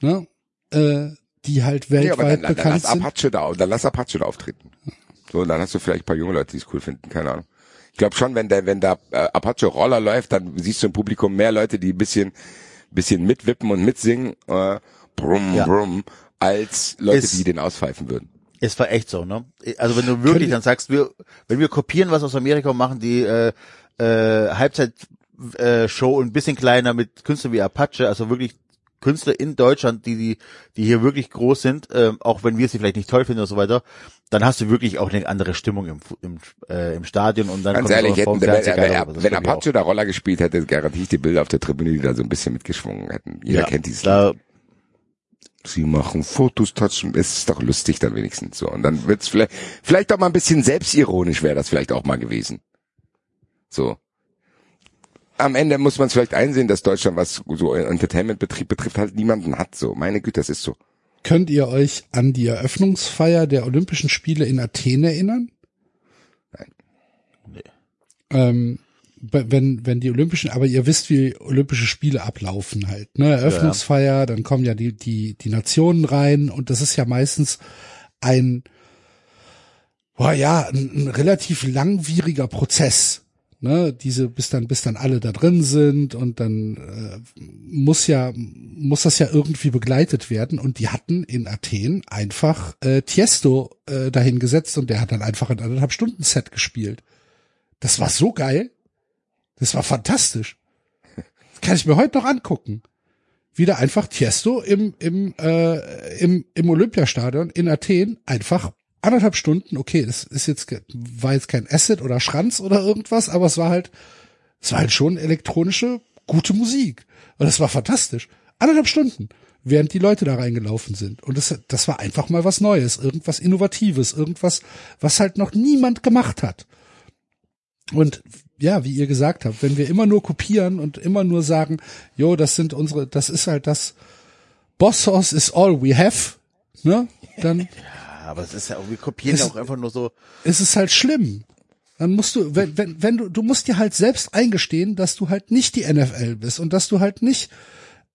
ne? äh, die halt nee, aber weltweit dann, dann, dann bekannt lass sind. Apache da, dann lass Apache da auftreten. So, und dann hast du vielleicht ein paar junge Leute, die es cool finden, keine Ahnung. Ich glaube schon, wenn der, wenn da äh, Apache Roller läuft, dann siehst du im Publikum mehr Leute, die ein bisschen, bisschen mitwippen und mitsingen, äh, brumm, Ja. brumm, als Leute, Es- die den auspfeifen würden. Es war echt so, ne? Also wenn du wirklich Können- dann sagst, wir, wenn wir kopieren was aus Amerika und machen die äh, äh, Halbzeit äh, Show ein bisschen kleiner mit Künstlern wie Apache, also wirklich Künstler in Deutschland, die die die hier wirklich groß sind, ähm, auch wenn wir sie vielleicht nicht toll finden und so weiter, dann hast du wirklich auch eine andere Stimmung im im, äh, im Stadion und dann Ganz ehrlich, hätten, wenn, wenn, wenn Apache da Roller gespielt hätte, garantiere ich die Bilder auf der Tribüne, die da so ein bisschen mitgeschwungen hätten. Jeder Ja, kennt dieses da. Sie machen Fotos, touchen, es ist doch lustig dann wenigstens so. Und dann wird's vielleicht, vielleicht auch mal ein bisschen selbstironisch wäre das vielleicht auch mal gewesen. So. Am Ende muss man es vielleicht einsehen, dass Deutschland, was so Entertainment-Betrieb betrifft, halt niemanden hat. So, meine Güte, das ist so. Könnt ihr euch an die Eröffnungsfeier der Olympischen Spiele in Athen erinnern? Nein. Nee. Ähm, wenn, wenn die Olympischen, aber ihr wisst, wie Olympische Spiele ablaufen halt, ne? Eröffnungsfeier, dann kommen ja die, die, die Nationen rein und das ist ja meistens ein, boah, ja, ein, ein relativ langwieriger Prozess. Ne, diese, bis dann, bis dann alle da drin sind und dann äh, muss ja, muss das ja irgendwie begleitet werden. Und die hatten in Athen einfach äh, Tiesto äh, dahingesetzt und der hat dann einfach ein anderthalb Stunden Set gespielt. Das war so geil. Das war fantastisch. Das kann ich mir heute noch angucken. Wieder einfach Tiesto im, im, äh, im, im Olympiastadion in Athen einfach anderthalb Stunden, okay, das ist jetzt, war jetzt kein Asset oder Schranz oder irgendwas, aber es war halt, es war halt schon elektronische, gute Musik. Und das war fantastisch. Anderthalb Stunden, während die Leute da reingelaufen sind. Und das, das war einfach mal was Neues, irgendwas Innovatives, irgendwas, was halt noch niemand gemacht hat. Und ja, wie ihr gesagt habt, wenn wir immer nur kopieren und immer nur sagen, jo, das sind unsere, das ist halt das Boss Sauce is all we have, ne? Dann aber es ist ja auch, wir kopieren Es- auch einfach nur so. ist es halt schlimm. Dann musst du, wenn, wenn, wenn du, du musst dir halt selbst eingestehen, dass du halt nicht die NFL bist und dass du halt nicht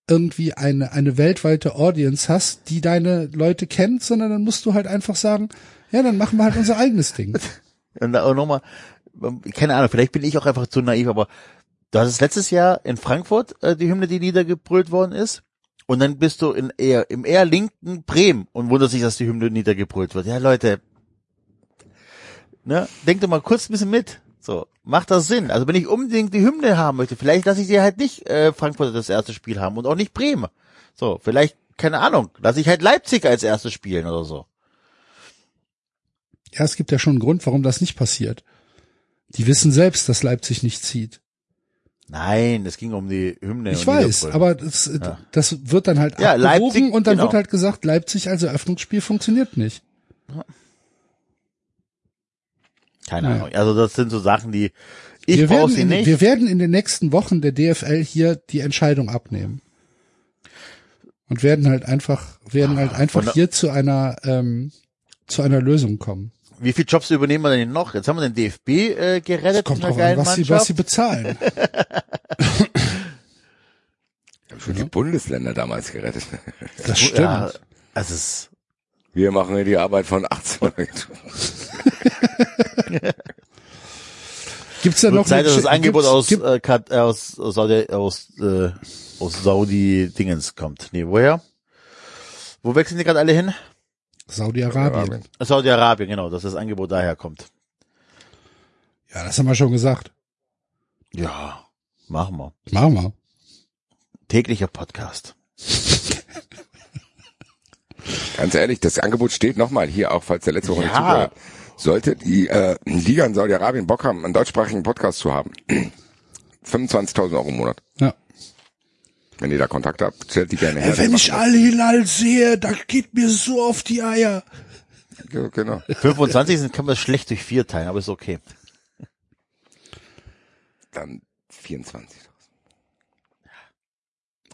irgendwie eine, eine weltweite Audience hast, die deine Leute kennt, sondern dann musst du halt einfach sagen, ja, dann machen wir halt unser eigenes Ding. Und auch nochmal, keine Ahnung, vielleicht bin ich auch einfach zu naiv, aber du hattest letztes Jahr in Frankfurt äh, die Hymne, die niedergebrüllt worden ist. Und dann bist du in eher, im eher linken Bremen und wunderst dich, dass die Hymne niedergebrüllt wird. Ja, Leute, ne, denk doch mal kurz ein bisschen mit. So, macht das Sinn? Also wenn ich unbedingt die Hymne haben möchte, vielleicht lasse ich sie halt nicht äh, Frankfurt das erste Spiel haben und auch nicht Bremen. So, vielleicht, keine Ahnung, lasse ich halt Leipzig als erstes spielen oder so. Ja, es gibt ja schon einen Grund, warum das nicht passiert. Die wissen selbst, dass Leipzig nicht zieht. Nein, es ging um die Hymne. Ich weiß, aber das, das wird dann halt Ja, abgewogen Leipzig, und dann genau. wird halt gesagt, Leipzig als Eröffnungsspiel funktioniert nicht. Keine Ja. Ahnung. Also das sind so Sachen, die ich wir, brauche werden sie in, nicht. wir werden in den nächsten Wochen der DFL hier die Entscheidung abnehmen. Und werden halt einfach, werden halt einfach und- hier zu einer, ähm, zu einer Lösung kommen. Wie viele Jobs übernehmen wir denn noch? Jetzt haben wir den DFB äh, gerettet Kommt mit einer drauf an, was sie, was sie bezahlen. Ich habe schon die Bundesländer damals gerettet. Das stimmt. Ja, also es Wir machen hier die Arbeit von 18. Gibt's da noch Zeit, dass das Angebot aus, gibt- äh, Kat- äh, aus, aus Saudi, aus, äh, aus Saudi Dingens kommt. Nee, woher? Wo wechseln die gerade alle hin? Saudi-Arabien. Saudi-Arabien, genau, dass das Angebot daher kommt. Ja, das haben wir schon gesagt. Ja, machen wir. Machen wir. Täglicher Podcast. Ganz ehrlich, das Angebot steht nochmal hier, auch falls der letzte Woche nicht Ja. zugehört. hat. Sollte die äh, Liga in Saudi-Arabien Bock haben, einen deutschsprachigen Podcast zu haben, 25.000 Euro im Monat. Ja. Wenn ihr da Kontakt habt, stellt die gerne her. Wenn ich Al-Hilal sehe, da geht mir so auf die Eier. Ja, Genau. 25 sind, kann man schlecht durch vier teilen, aber ist okay. Dann 24.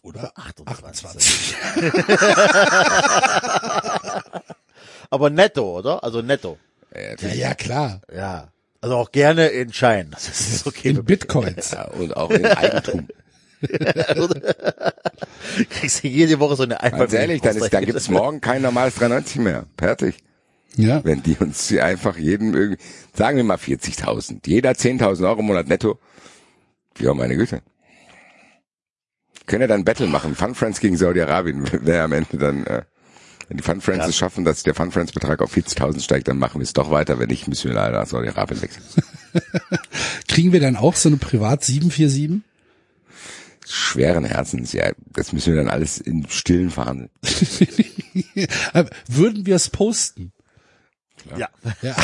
Oder 28. 28. Aber netto, oder? Also netto. Ja, ja, klar. Ja. Also auch gerne in Schein. Das ist okay. In Bitcoins. ja, und auch in Eigentum. Kriegst du jede Woche so eine Einmal. Ganz ehrlich, dann, ist, dann gibt's morgen kein normales 390 mehr. Fertig. Ja. Wenn die uns einfach jeden irgendwie, sagen wir mal 40.000, jeder 10.000 Euro im Monat netto. Ja, meine Güte. Können ja dann Battle machen. Fun Friends gegen Saudi-Arabien. Wer am Ende dann, äh, wenn die Fun Friends Ja. es schaffen, dass der Fun Friends Betrag auf 40.000 steigt, dann machen wir es doch weiter, wenn nicht, müssen wir leider nach Saudi-Arabien wechseln. Kriegen wir dann auch so eine Privat 747? Schweren Herzens, ja, das müssen wir dann alles in stillen verhandeln. Würden wir es posten? Ja. Ja.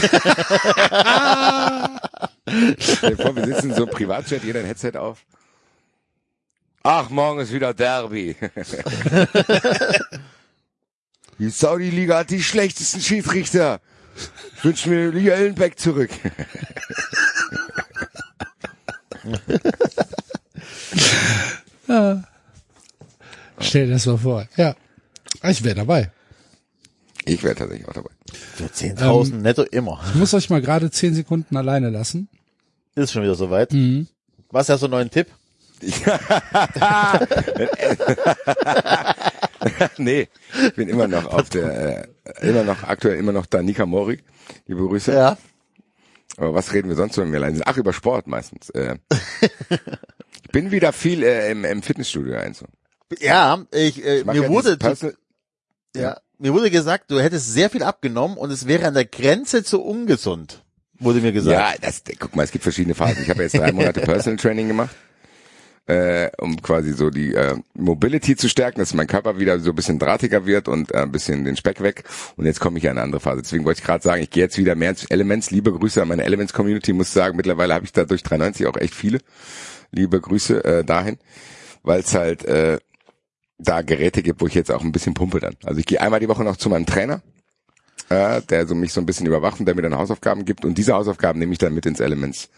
Stell dir vor, wir sitzen in so einem Privatjet, jeder ein Headset auf. Ach, morgen ist wieder Derby. Die Saudi-Liga hat die schlechtesten Schiedsrichter. Ich wünsche mir Liga Ellenbeck zurück. Stell dir das mal vor. Ja. Ah, Ich wäre dabei. Ich wäre tatsächlich auch dabei. Für 10.000 netto immer. Ich muss euch mal gerade zehn Sekunden alleine lassen. Ist schon wieder soweit. Mhm. Was hast du einen neuen Tipp? nee, ich bin immer noch auf der, äh, immer noch aktuell immer noch da Nika Mori. Liebe Grüße. Ja. Aber was reden wir sonst, wenn wir allein sind? Ach, über Sport meistens. Äh, bin wieder viel äh, im, im Fitnessstudio ein. So. Ja, ich, äh, Ich mir ja wurde, Personal- ja, mir wurde gesagt, du hättest sehr viel abgenommen und es wäre an der Grenze zu ungesund. Wurde mir gesagt. Ja, das, guck mal, es gibt verschiedene Phasen. Ich habe jetzt drei Monate Personal Training gemacht, äh, um quasi so die äh, Mobility zu stärken, dass mein Körper wieder so ein bisschen drahtiger wird und äh, ein bisschen den Speck weg. Und jetzt komme ich in eine andere Phase. Deswegen wollte ich gerade sagen, ich gehe jetzt wieder mehr ins Elements. Liebe Grüße an meine Elements-Community. Muss sagen, mittlerweile habe ich da durch 93 auch echt viele. Liebe Grüße äh, dahin, weil es halt äh, da Geräte gibt, wo ich jetzt auch ein bisschen pumpe dann. Also ich gehe einmal die Woche noch zu meinem Trainer, äh, der so mich so ein bisschen überwacht und der mir dann Hausaufgaben gibt. Und diese Hausaufgaben nehme ich dann mit ins Elements.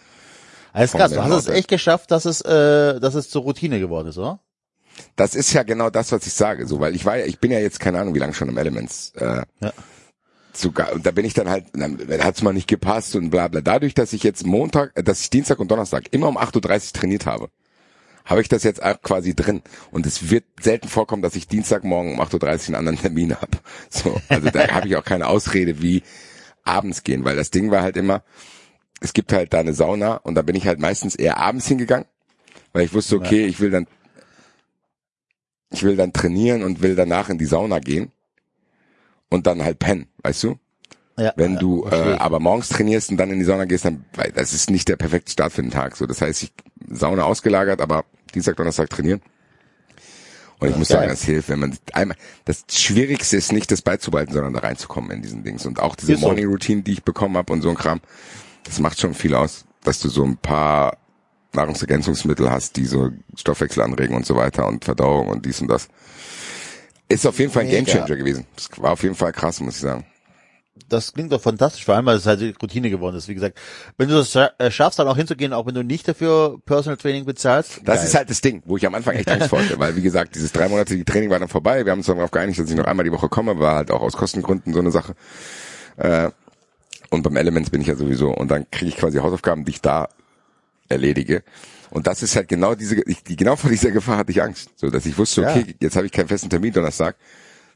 Alles krass, du hast es echt geschafft, dass es, äh, dass es zur Routine geworden ist, oder? Das ist ja genau das, was ich sage, so, weil ich war ja, ich bin ja jetzt keine Ahnung, wie lange schon im Elements. Äh, Ja. Sogar, und da bin ich dann halt, dann hat's mal nicht gepasst und bla bla. Dadurch, dass ich jetzt Montag, äh, dass ich Dienstag und Donnerstag immer um 8.30 Uhr trainiert habe, habe ich das jetzt auch quasi drin. Und es wird selten vorkommen, dass ich Dienstagmorgen um 8.30 Uhr einen anderen Termin habe. So, also da habe ich auch keine Ausrede wie abends gehen, weil das Ding war halt immer, es gibt halt da eine Sauna und da bin ich halt meistens eher abends hingegangen, weil ich wusste, okay, ich will dann ich will dann trainieren und will danach in die Sauna gehen und dann halt pennen, weißt du? Ja. Wenn du verstehe äh, aber morgens trainierst und dann in die Sauna gehst, dann weil das ist nicht der perfekte Start für den Tag. So, das heißt, ich Sauna ausgelagert, aber Dienstag, Donnerstag trainieren. Und ich muss geil. sagen, das hilft, wenn man einmal. Das Schwierigste ist nicht, das beizubehalten, sondern da reinzukommen in diesen Dings. Und auch diese Ist so. Morning Routine, die ich bekommen habe und so ein Kram, das macht schon viel aus, dass du so ein paar Nahrungsergänzungsmittel hast, die so Stoffwechsel anregen und so weiter und Verdauung und dies und das. Ist auf jeden Fall ein. Gamechanger gewesen. Das war auf jeden Fall krass, muss ich sagen. Das klingt doch fantastisch, vor allem, weil es halt die Routine geworden ist. Wie gesagt, wenn du das äh, schaffst, dann auch hinzugehen, auch wenn du nicht dafür Personal Training bezahlst. Das geil. ist halt das Ding, wo ich am Anfang echt Angst vor hatte, weil wie gesagt, dieses dreimonatige Training war dann vorbei. Wir haben uns dann darauf geeinigt, dass ich noch einmal die Woche komme, war halt auch aus Kostengründen so eine Sache. Äh, und beim Elements bin ich ja sowieso. Und dann kriege ich quasi Hausaufgaben, die ich da erledige. Und das ist halt genau diese, ich, die, genau vor dieser Gefahr hatte ich Angst. So, dass ich wusste, okay, jetzt habe ich keinen festen Termin Donnerstag,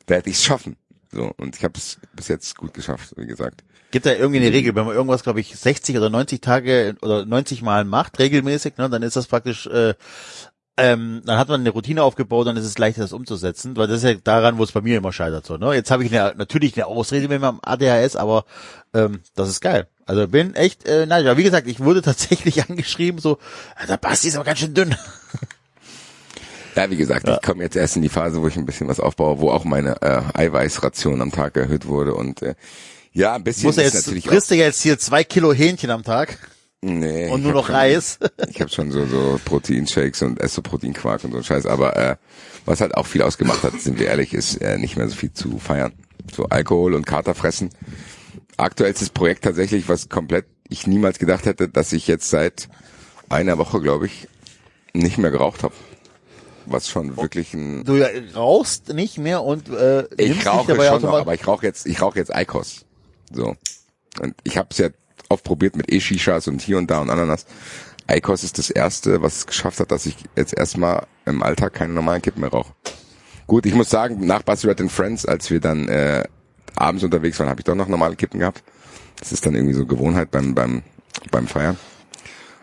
werde ich es schaffen. So, und ich habe es bis jetzt gut geschafft, wie gesagt. Gibt da irgendwie eine Regel, wenn man irgendwas, glaube ich, 60 oder 90 Tage oder 90 Mal macht, regelmäßig, ne, dann ist das praktisch, äh, ähm, dann hat man eine Routine aufgebaut, dann ist es leichter, das umzusetzen, weil das ist ja daran, wo es bei mir immer scheitert. So, ne? Jetzt habe ich eine, natürlich eine Ausrede mit meinem ADHS, aber ähm, das ist geil. Also bin echt, äh, nein, ja, wie gesagt, ich wurde tatsächlich angeschrieben, so, der Basti ist aber ganz schön dünn. Ja, wie gesagt, ich komme jetzt erst in die Phase, wo ich ein bisschen was aufbaue, wo auch meine äh, Eiweißration am Tag erhöht wurde und äh, ja, ein bisschen Muss er ist jetzt, natürlich frisst er jetzt hier zwei Kilo Hähnchen am Tag nee, und nur noch schon, Reis. Ich habe schon so so Proteinshakes und esse so Proteinquark und so Scheiß, aber äh, was halt auch viel ausgemacht hat, sind wir ehrlich, ist äh, nicht mehr so viel zu feiern. So Alkohol und Kater fressen. Aktuell ist das Projekt tatsächlich, was komplett ich niemals gedacht hätte, dass ich jetzt seit einer Woche, glaube ich, nicht mehr geraucht habe. Was schon wirklich ein Du ja, rauchst nicht mehr und äh, Ich rauche schon noch, aber ich rauche jetzt, ich rauche jetzt Eikos. So. Und ich habe es ja oft probiert mit E-Shishas und hier und da und Ananas. Eikos ist das erste, was es geschafft hat, dass ich jetzt erstmal im Alltag keine normalen Kippen mehr rauche. Gut, ich muss sagen, nach Bachelorette and Friends, als wir dann äh, abends unterwegs waren, habe ich doch noch normale Kippen gehabt. Das ist dann irgendwie so Gewohnheit beim beim beim Feiern.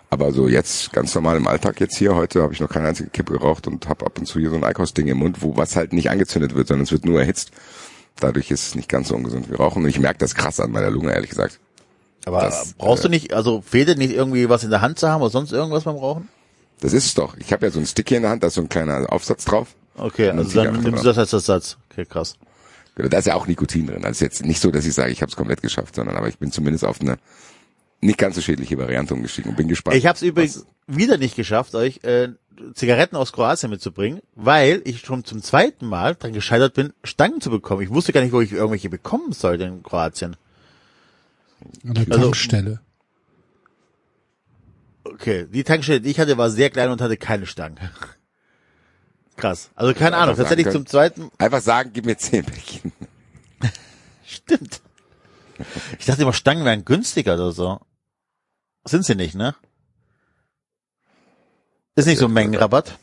Aber so jetzt ganz normal im Alltag jetzt hier heute habe ich noch keine einzige Kippe geraucht und habe ab und zu hier so ein Eikos-Ding im Mund, wo was halt nicht angezündet wird, sondern es wird nur erhitzt. Dadurch ist es nicht ganz so ungesund wie Rauchen und ich merke das krass an meiner Lunge, ehrlich gesagt. Aber Das, brauchst äh, du nicht, also fehlt dir nicht irgendwie was in der Hand zu haben oder sonst irgendwas beim Rauchen? Das ist es doch. Ich habe ja so ein Stick hier in der Hand, da ist so ein kleiner Aufsatz drauf. Okay, also dann nimmst du das als Ersatz. Okay, krass. Da ist ja auch Nikotin drin. Also ist jetzt nicht so, dass ich sage, ich habe es komplett geschafft, sondern aber ich bin zumindest auf eine nicht ganz so schädliche Variante umgestiegen und bin gespannt. Ich habe es übrigens wieder nicht geschafft, euch äh, Zigaretten aus Kroatien mitzubringen, weil ich schon zum zweiten Mal dran gescheitert bin, Stangen zu bekommen. Ich wusste gar nicht, wo ich irgendwelche bekommen sollte in Kroatien. An der Also- Tankstelle. Okay, die Tankstelle, die ich hatte, war sehr klein und hatte keine Stangen. Krass. Also keine Ja, Ahnung, tatsächlich zum zweiten, Einfach sagen, gib mir zehn Päckchen. stimmt. Ich dachte immer, Stangen wären günstiger oder so. Sind sie nicht, ne? Ist nicht so ein Mengenrabatt.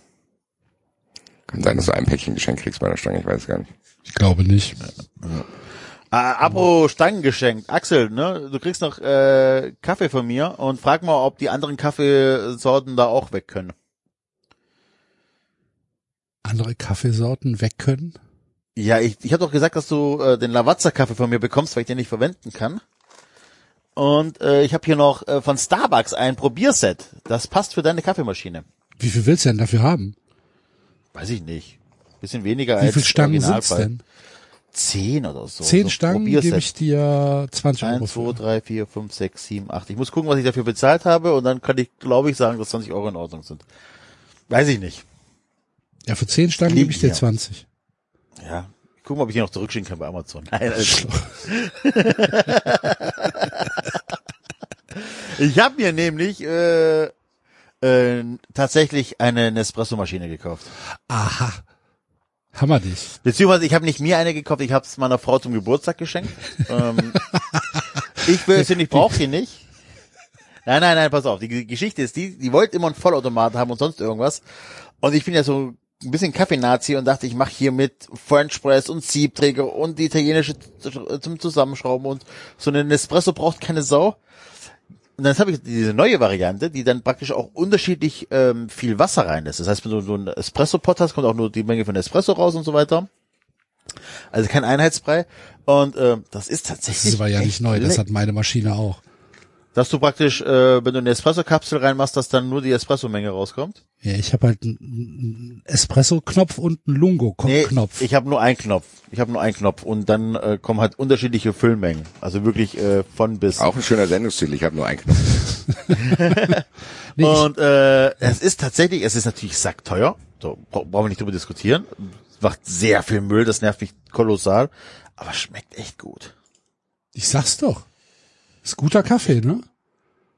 Kann sein, dass du ein Päckchen Geschenk kriegst bei der Stange, ich weiß gar nicht. Ich glaube nicht. Ah, apro Stangengeschenk. Axel, ne? Du kriegst noch äh, Kaffee von mir und frag mal, ob die anderen Kaffeesorten da auch weg können. Andere Kaffeesorten weg können? Ja, ich, ich habe doch gesagt, dass du äh, den Lavazza-Kaffee von mir bekommst, weil ich den nicht verwenden kann. Und äh, ich habe hier noch äh, von Starbucks ein Probierset. Das passt für deine Kaffeemaschine. Wie viel willst du denn dafür haben? Weiß ich nicht. Bisschen weniger Wie als viele Stangen Originalpreis. denn? Zehn oder so. Zehn so Stangen gebe ich dir 20 Euro Eins, zwei, für. drei, vier, fünf, sechs, sieben, acht. Ich muss gucken, was ich dafür bezahlt habe und dann kann ich, glaube ich, sagen, dass 20 Euro in Ordnung sind. Weiß ich nicht. Ja, für 10 Stangen gebe ich dir hier. 20. Ja. Ich gucke mal, ob ich die noch zurückschicken kann bei Amazon. Nein, also. ich habe mir nämlich äh, äh, tatsächlich eine Nespresso-Maschine gekauft. Aha. Hammer dich. Beziehungsweise ich habe nicht mir eine gekauft, ich habe es meiner Frau zum Geburtstag geschenkt. ähm, ich will sie nicht, brauche sie nicht. Nein, nein, nein, pass auf. Die Geschichte ist die, die wollte immer einen Vollautomat haben und sonst irgendwas. Und ich bin ja so ein bisschen Kaffeenazi und dachte, ich mache hier mit French Press und Siebträger und die italienische zum Zusammenschrauben und so eine Nespresso braucht keine Sau. Und dann habe ich diese neue Variante, die dann praktisch auch unterschiedlich ähm, viel Wasser reinlässt. Das heißt, wenn du so einen Espresso-Pot hast, kommt auch nur die Menge von Espresso raus und so weiter. Also kein Einheitsbrei. Und ähm, das ist tatsächlich. Das war ja nicht neu, das hat meine Maschine auch. Dass du praktisch, äh, wenn du eine Espresso-Kapsel reinmachst, dass dann nur die Espresso-Menge rauskommt? Ja, ich habe halt einen- Espresso-Knopf und einen Lungo-Knopf. ich habe nur einen Knopf. Ich habe nur einen Knopf und dann äh, kommen halt unterschiedliche Füllmengen. Also wirklich äh, von bis. Auch ein schöner Sendungstitel, ich habe nur einen Knopf. Nee, Und äh, es ist tatsächlich, es ist natürlich sackteuer. So, bra brauchen wir nicht drüber diskutieren. Macht sehr viel Müll, das nervt mich kolossal. Aber schmeckt echt gut. ich sag's doch. Ist guter Kaffee, ne?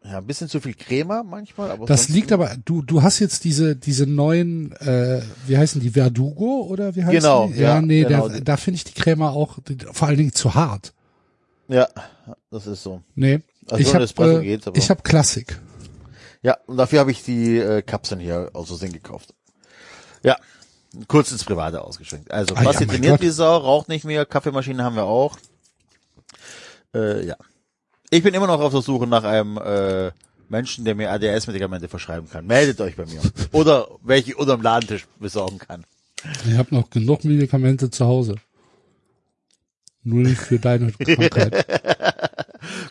Ja, ein bisschen zu viel Crema manchmal, aber Das liegt aber, du, du hast jetzt diese, diese neuen, äh, wie heißen die, Verdugo oder wie heißen Genau, die? Ja, ja, nee, genau. Da, da finde ich die Crema auch, die- vor allen Dingen zu hart. Ja, das ist so. Nee, Also ich habe äh, ich habe Klassik. Ja, und dafür habe ich die äh, Kapseln hier aus Versehen gekauft. Ja, kurz ins Private ausgeschwenkt. Also, Ah, ja, trainiert wie Sau, raucht nicht mehr, Kaffeemaschine haben wir auch. Äh, ja. Ich bin immer noch auf der Suche nach einem äh, Menschen, der mir ADS-Medikamente verschreiben kann. Meldet euch bei mir. Oder welche unterm Ladentisch besorgen kann. Ich habe noch genug Medikamente zu Hause. Nur nicht für deine Krankheit.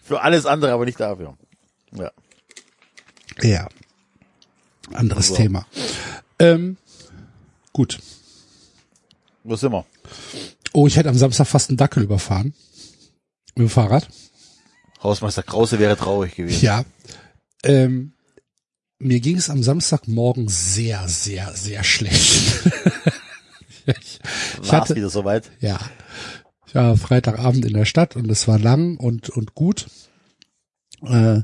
Für alles andere, aber nicht dafür. Ja. Ja. Anderes So. Thema. Ähm, gut. Wo sind wir? Oh, ich hätte am Samstag fast einen Dackel überfahren. Mit dem Fahrrad. Hausmeister Krause wäre traurig gewesen. Ja. Ähm, mir ging es am Samstagmorgen sehr, sehr, sehr schlecht. ich, ich hatte, wieder soweit. ja, ich war Freitagabend in der Stadt und es war lang und, und gut. Äh,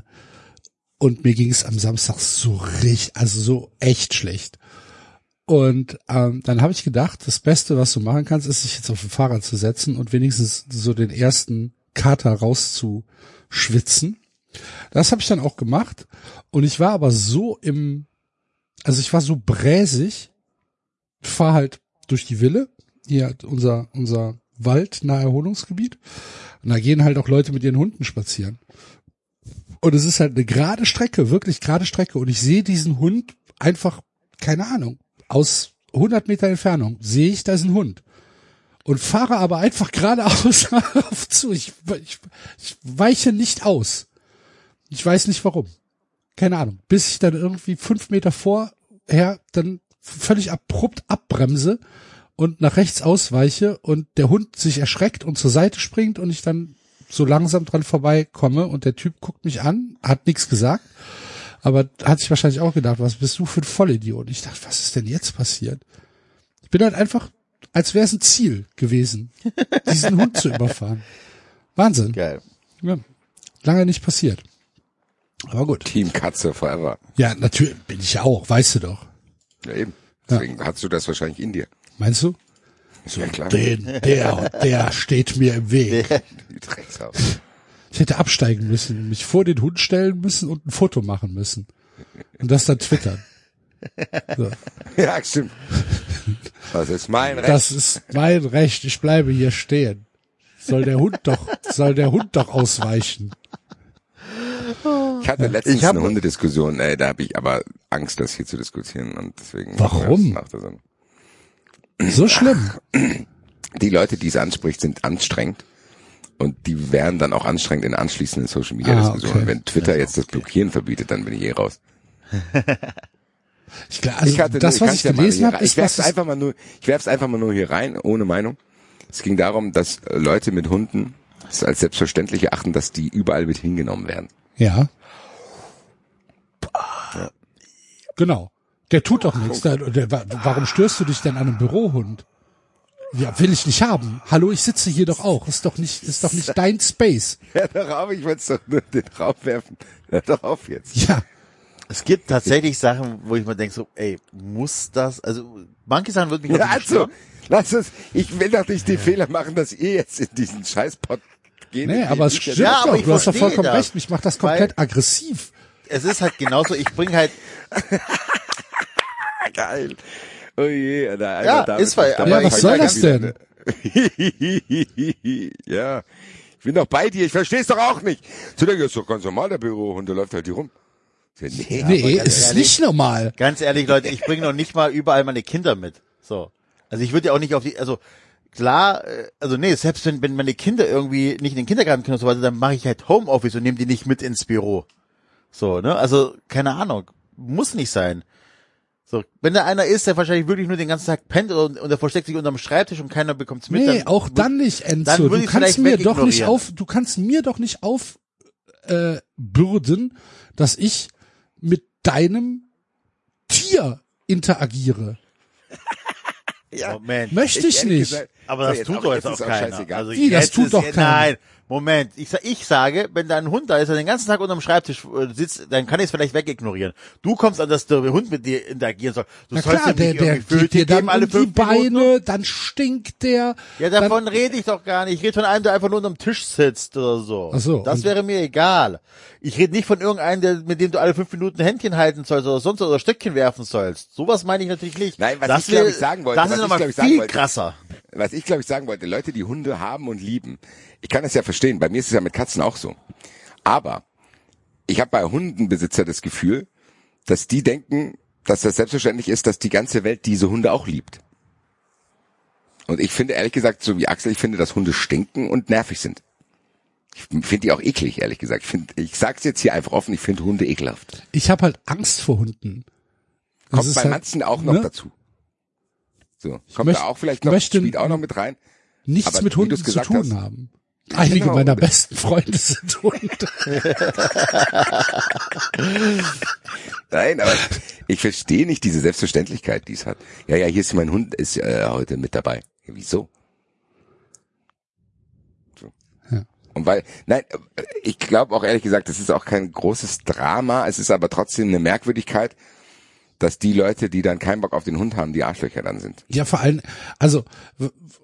und mir ging es am Samstag so richtig, also so echt schlecht. Und ähm, dann habe ich gedacht, das Beste, was du machen kannst, ist, sich jetzt auf ein Fahrrad zu setzen und wenigstens so den ersten Kater rauszuschwitzen. Das habe ich dann auch gemacht. Und ich war aber so im, also ich war so bräsig, fahr halt durch die Ville, hier hat unser, unser Wald, Naherholungsgebiet. Und da gehen halt auch Leute mit ihren Hunden spazieren. Und es ist halt eine gerade Strecke, wirklich gerade Strecke. Und ich sehe diesen Hund einfach, keine Ahnung, aus 100 Meter Entfernung sehe ich, da ist ein Hund. Und fahre aber einfach geradeaus auf zu. Ich, ich, ich weiche nicht aus. Ich weiß nicht warum. Keine Ahnung. Bis ich dann irgendwie fünf Meter vorher dann völlig abrupt abbremse und nach rechts ausweiche und der Hund sich erschreckt und zur Seite springt und ich dann so langsam dran vorbeikomme und der Typ guckt mich an, hat nichts gesagt, aber hat sich wahrscheinlich auch gedacht, was bist du für ein Vollidiot? Ich dachte, was ist denn jetzt passiert? Ich bin halt einfach, als wäre es ein Ziel gewesen, diesen Hund zu überfahren. Wahnsinn. Geil. Ja, lange nicht passiert. Aber gut. Team Katze forever. Ja, natürlich bin ich ja auch, weißt du doch. Ja, eben. Deswegen hast du das wahrscheinlich in dir. Meinst du? Ja, klar. Den, der, der steht mir im Weg. Drecksau. Ich hätte absteigen müssen, mich vor den Hund stellen müssen und ein Foto machen müssen. Und das dann twittern. So. Ja, stimmt. Das ist mein Recht. Das ist mein Recht, ich bleibe hier stehen. Soll der Hund doch, soll der Hund doch ausweichen. Ich hatte letztens Ich hab- eine Hundediskussion, ey, da habe ich aber Angst, das hier zu diskutieren und deswegen. Warum? So schlimm. Die Leute, die es anspricht, sind anstrengend. Und die wären dann auch anstrengend in anschließenden Social Media Ah, Diskussionen. okay. Wenn Twitter jetzt das Blockieren verbietet, dann bin ich eh raus. Ich, glaub, also ich hatte, das, was ich ja gelesen habe, ich werf's einfach mal nur, ich werf's einfach mal nur hier rein, ohne Meinung. Es ging darum, dass äh, Leute mit Hunden es als selbstverständlich erachten, dass die überall mit hingenommen werden. Ja. Genau. Der tut doch nichts. Der, der, wa- warum störst du dich denn an einem Bürohund? Ja, will ich nicht haben. Hallo, ich sitze hier doch auch. Ist doch nicht, ist doch nicht dein Space. Ja, darauf, ich wollte es doch nur den Raum werfen. Hör doch auf jetzt. Ja. Es gibt tatsächlich Sachen, wo ich mir denke, so, ey, muss das, also manche Sachen würden mich Ja, also, lass es, ich will doch nicht den Fehler machen, dass ihr jetzt in diesen Scheißpot geht. Nee, aber es stimmt Ja, aber doch. ich Du hast doch vollkommen das. recht. Mich macht das komplett aggressiv. Es ist halt genauso, ich bringe halt, Geil. Oh je, Alter, Ja, David ist weil- aber. Ja, was ich soll das denn? ja, ich bin doch bei dir, ich versteh's doch auch nicht. Zu der ist doch ganz normal, der Bürohund, der läuft halt hier rum. Nee, Nee, ist ehrlich- nicht normal. ganz ehrlich, Leute, ich bringe noch nicht mal überall meine Kinder mit. So. Also ich würde ja auch nicht auf die, also klar, äh, also nee, selbst wenn, wenn meine Kinder irgendwie nicht in den Kindergarten können und so weiter, dann mache ich halt Homeoffice und nehme die nicht mit ins Büro. So, ne? Also, keine Ahnung. Muss nicht sein. So, wenn da einer ist, der wahrscheinlich wirklich nur den ganzen Tag pennt und, und der versteckt sich unterm Schreibtisch und keiner bekommt's mit. Nee, dann, auch dann nicht, dann Enzo. würde Du kannst mir doch nicht auf, du kannst mir doch nicht auf äh, bürden, dass ich mit deinem Tier interagiere. ja. Moment. Möchte ich, ehrlich nicht. gesagt- Aber So, das jetzt- tut doch jetzt auch keiner. Also Wie, das tut ist, doch keiner. Nein, Moment. Ich, ich sage, wenn da ein Hund da ist, der den ganzen Tag unterm Schreibtisch äh, sitzt, dann kann ich es vielleicht wegignorieren. Du kommst an, dass der Hund mit dir interagieren soll. Du Na sollst klar, der, der geht dir dann geben alle um die fünf Minuten. Beine, dann stinkt der. Ja, davon rede ich doch gar nicht. Ich rede von einem, der einfach nur unterm Tisch sitzt oder so. Ach so, Das wäre mir egal. Ich rede nicht von irgendeinem, der, mit dem du alle fünf Minuten Händchen halten sollst oder sonst oder Stöckchen werfen sollst. Sowas meine ich natürlich nicht. Nein, was das ich, glaub wär- ich, sagen wollte, Das was ist ich, nochmal viel wollte. krasser. Was ich glaube ich sagen wollte, Leute, die Hunde haben und lieben. Ich kann das ja verstehen, bei mir ist es ja mit Katzen auch so. Aber ich habe bei Hundenbesitzer das Gefühl, dass die denken, dass das selbstverständlich ist, dass die ganze Welt diese Hunde auch liebt. Und ich finde ehrlich gesagt, so wie Axel, ich finde, dass Hunde stinken und nervig sind. Ich finde die auch eklig, ehrlich gesagt. Ich, find, ich sag's jetzt hier einfach offen, ich finde Hunde ekelhaft. Ich habe halt Angst vor Hunden. Das Kommt bei halt, manchen auch noch ne? dazu. So, kommt möcht- da auch vielleicht noch, möchte- spielt auch noch mit rein. nichts aber mit Hunden zu tun hast- haben. Einige Genau. meiner besten Freunde sind Hunde. Nein, aber ich verstehe nicht diese Selbstverständlichkeit, die es hat. Ja, ja, hier ist mein Hund, ist äh, heute mit dabei. Ja, wieso? So. Ja. Und weil, nein, äh, ich glaube auch ehrlich gesagt, das ist auch kein großes Drama, es ist aber trotzdem eine Merkwürdigkeit, dass die Leute, die dann keinen Bock auf den Hund haben, die Arschlöcher dann sind. Ja, vor allem, also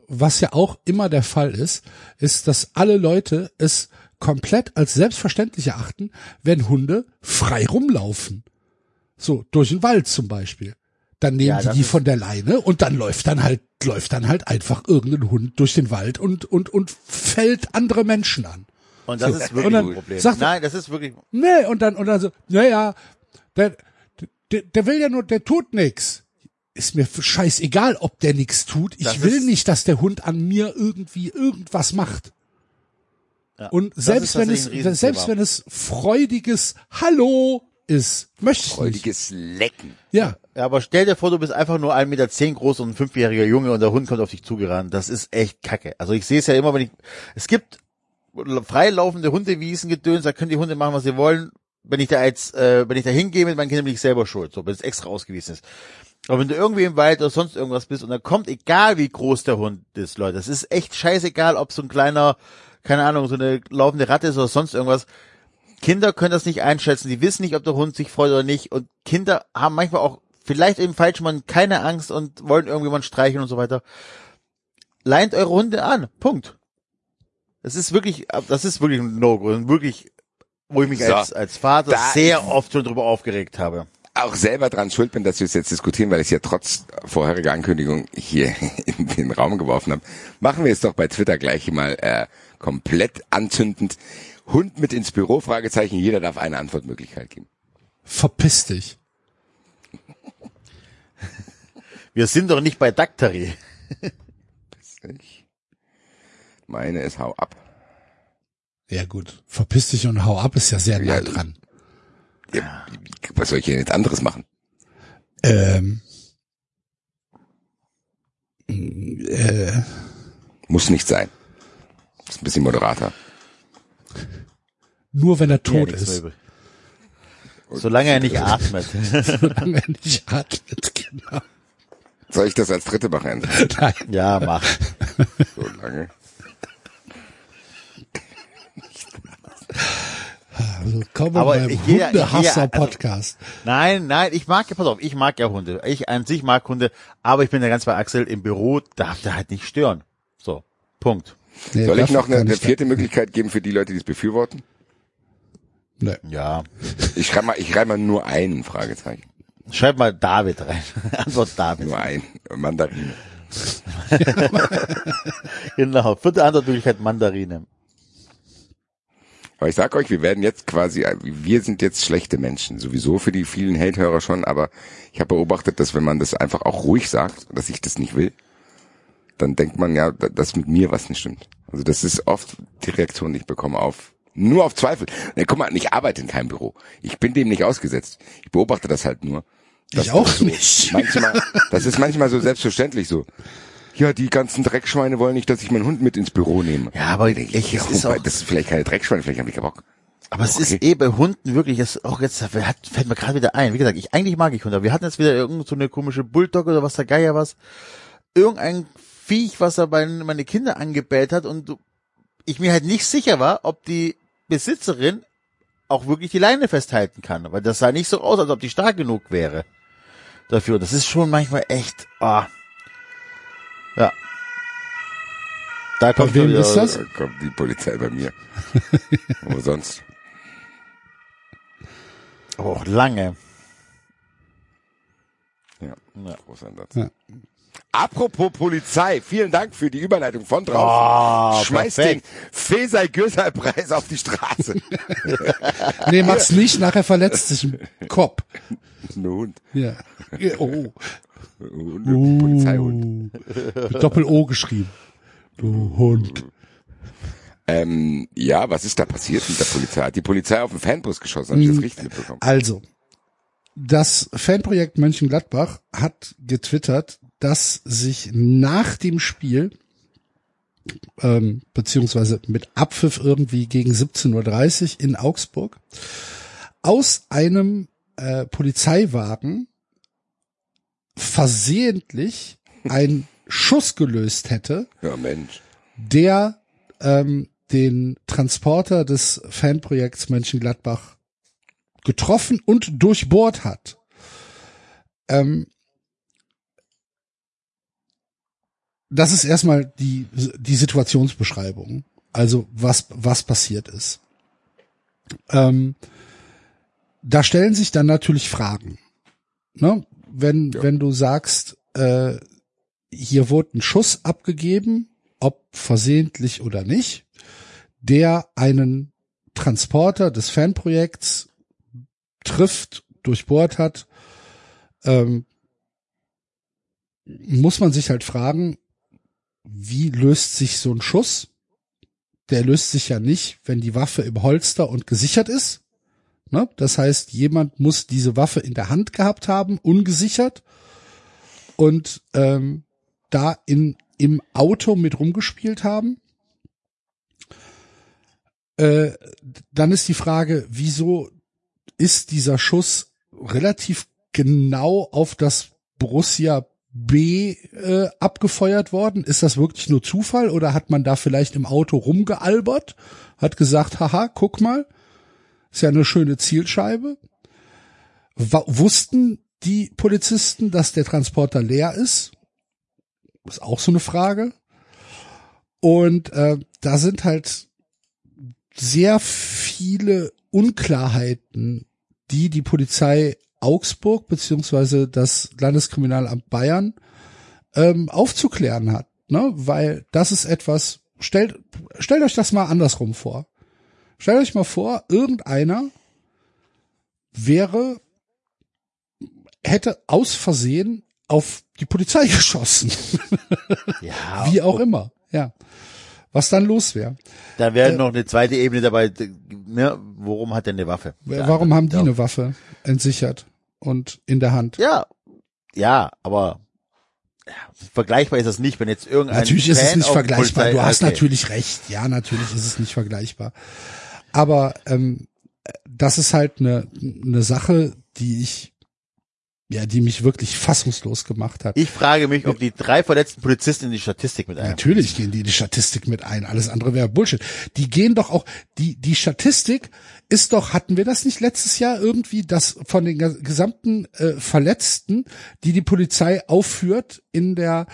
was ja auch immer der Fall ist, ist, dass alle Leute es komplett als selbstverständlich erachten, wenn Hunde frei rumlaufen. So, durch den Wald zum Beispiel. Dann nehmen Ja, die die von der Leine und dann läuft dann halt, läuft dann halt einfach irgendein Hund durch den Wald und, und, und fällt andere Menschen an. Und das So. ist wirklich Und dann ein Problem. sagt- Nein, das ist wirklich, Nee, und dann, und dann so, naja, der, der, der will ja nur, der tut nix. Ist mir scheißegal, ob der nix tut. Ich Das will nicht, dass der Hund an mir irgendwie irgendwas macht. ja. Und selbst wenn es, selbst wenn es freudiges Hallo ist, möchte ich nicht. Freudiges Lecken. Ja. Ja, aber stell dir vor, du bist einfach nur 1,10 Meter groß und ein fünfjähriger Junge und der Hund kommt auf dich zugerannt. Das ist echt kacke. Also ich sehe es ja immer, wenn ich, es gibt freilaufende Hundewiesen, Gedöns, da können die Hunde machen, was sie wollen. Wenn ich da jetzt, äh, wenn ich da hingehe mit meinen Kindern, bin ich selber schuld, so, wenn es extra ausgewiesen ist. Aber wenn du irgendwie im Wald oder sonst irgendwas bist und dann kommt, egal wie groß der Hund ist, Leute, das ist echt scheißegal, ob so ein kleiner, keine Ahnung, so eine laufende Ratte ist oder sonst irgendwas. Kinder können das nicht einschätzen, die wissen nicht, ob der Hund sich freut oder nicht und Kinder haben manchmal auch vielleicht im falschen Moment keine Angst und wollen irgendjemand streicheln und so weiter. Leint eure Hunde an. Punkt. Das ist wirklich, das ist wirklich ein No-Go. Wirklich, wo ich mich So, als, als Vater da sehr ist- oft schon drüber aufgeregt habe. auch selber dran schuld bin, dass wir es jetzt diskutieren, weil ich es ja trotz vorheriger Ankündigung hier in den Raum geworfen habe, machen wir es doch bei Twitter gleich mal äh, komplett anzündend. Hund mit ins Büro? Fragezeichen. Jeder darf eine Antwortmöglichkeit geben. Verpiss dich. Wir sind doch nicht bei Daktari. Meine es hau ab. Ja gut, verpiss dich und hau ab ist ja sehr nah Ja, dran. Ja, was soll ich denn jetzt anderes machen? Ähm, äh, Muss nicht sein. Ist ein bisschen moderater. nur wenn er Ja, tot mehr ist. übrig. Solange er nicht atmet. Solange er nicht atmet, genau. Soll ich das als dritte machen? Nein. Ja, mach. So Also beim ich gehe- ich gehe- also-. Nein, nein, ich mag ja, pass auf, ich mag ja Hunde. Ich an sich mag Hunde, aber ich bin ja ganz bei Axel, im Büro darf der halt nicht stören. So, Punkt. Nee, Soll ich noch eine, eine vierte Möglichkeit geben für die Leute, die es befürworten? Nee. Ja. Ich schreibe mal, ich schreibe mal nur einen Fragezeichen. Schreib mal David rein. Antwort David. Nur ein. Mandarine. Genau. Vierte Antwortmöglichkeit Mandarine. Aber ich sag euch, wir werden jetzt quasi, wir sind jetzt schlechte Menschen. Sowieso für die vielen Hate-Hörer schon, aber ich habe beobachtet, dass wenn man das einfach auch ruhig sagt, dass ich das nicht will, dann denkt man ja, da- dass mit mir was nicht stimmt. Also das ist oft die Reaktion, die ich bekomme auf nur auf Zweifel. Na, guck mal, ich arbeite in keinem Büro. Ich bin dem nicht ausgesetzt. Ich beobachte das halt nur. Ich auch so nicht. Manchmal, das ist manchmal so selbstverständlich so. Ja, die ganzen Dreckschweine wollen nicht, dass ich meinen Hund mit ins Büro nehme. Ja, aber Ich, ich, ja, ist auch, das ist vielleicht keine Dreckschweine, vielleicht habe ich keinen Bock. aber es okay. ist eh bei Hunden wirklich, es auch jetzt hat, fällt mir gerade wieder ein. Wie gesagt, ich eigentlich mag ich Hunde, wir hatten jetzt wieder irgend so eine komische Bulldog oder was der Geier was. Irgendein Viech, was er bei meine Kinder angebellt hat und ich mir halt nicht sicher war, ob die Besitzerin auch wirklich die Leine festhalten kann, weil das sah nicht so aus, als ob die stark genug wäre dafür. Das ist schon manchmal echt, ah. Ja. Da kommt wem schon wieder- ist das? Da kommt die Polizei bei mir. Wo sonst? Oh, lange. Ja, Ja. großer Satz. Ja. Apropos Polizei, vielen Dank für die Überleitung von draußen. Oh, Schmeiß perfekt. den Fesei Gösal Preis auf die Straße. Nee, mach's nicht, nachher verletzt sich ein Kopf. Ein Hund. Ja. Oh. Hund, Uh. Polizeihund. Mit Doppel-O geschrieben. Du Hund. Ähm, ja, was ist da passiert mit der Polizei? Hat die Polizei auf den Fanbus geschossen? Habe ich das richtig mitbekommen? Also, das Fanprojekt Mönchengladbach hat getwittert, dass sich nach dem Spiel, ähm, beziehungsweise mit Abpfiff irgendwie gegen 17.30 Uhr in Augsburg, aus einem äh, Polizeiwagen versehentlich ein Schuss gelöst hätte, Ja, Mensch. der ähm, den Transporter des Fanprojekts Mönchengladbach getroffen und durchbohrt hat. Ähm, das ist erstmal die, die Situationsbeschreibung. Also was, was passiert ist. Ähm, da stellen sich dann natürlich Fragen. Ne? Wenn, Ja. wenn du sagst, äh, hier wurde ein Schuss abgegeben, ob versehentlich oder nicht, der einen Transporter des Fanprojekts trifft, durchbohrt hat, ähm, muss man sich halt fragen, wie löst sich so ein Schuss? Der löst sich ja nicht, wenn die Waffe im Holster und gesichert ist. Ne? Das heißt, jemand muss diese Waffe in der Hand gehabt haben, ungesichert, und ähm, da in, im Auto mit rumgespielt haben. Äh, dann ist die Frage, wieso ist dieser Schuss relativ genau auf das Borussia B äh, abgefeuert worden? Ist das wirklich nur Zufall oder hat man da vielleicht im Auto rumgealbert? Hat gesagt, haha, guck mal, ist ja eine schöne Zielscheibe. Wa wussten die Polizisten, dass der Transporter leer ist? Ist auch so eine Frage. Und äh, da sind halt sehr viele Unklarheiten, die die Polizei Augsburg beziehungsweise das Landeskriminalamt Bayern ähm, aufzuklären hat, ne? Weil das ist etwas. Stellt stellt euch das mal andersrum vor. Stellt euch mal vor, irgendeiner wäre hätte aus Versehen auf die Polizei geschossen. Ja, Wie auch immer. Ja. Was dann los wäre. Dann wäre noch eine zweite Ebene dabei. Ne, worum hat er eine Waffe? Der Warum andere. haben die Ja. eine Waffe entsichert und in der Hand? Ja, ja, aber ja, vergleichbar ist das nicht, wenn jetzt irgendein Natürlich ist es Fan nicht vergleichbar. Polizei- Du hast okay. natürlich recht. Ja, natürlich ist es nicht vergleichbar. Aber ähm, das ist halt eine, eine Sache, die ich, ja, die mich wirklich fassungslos gemacht hat. Ich frage mich, ob die drei verletzten Polizisten in die Statistik mit ein. Natürlich gehen die in die Statistik mit ein. Alles andere wäre Bullshit. Die gehen doch auch, die, die Statistik ist doch, hatten wir das nicht letztes Jahr irgendwie, dass von den ges- gesamten äh, Verletzten, die die Polizei aufführt in der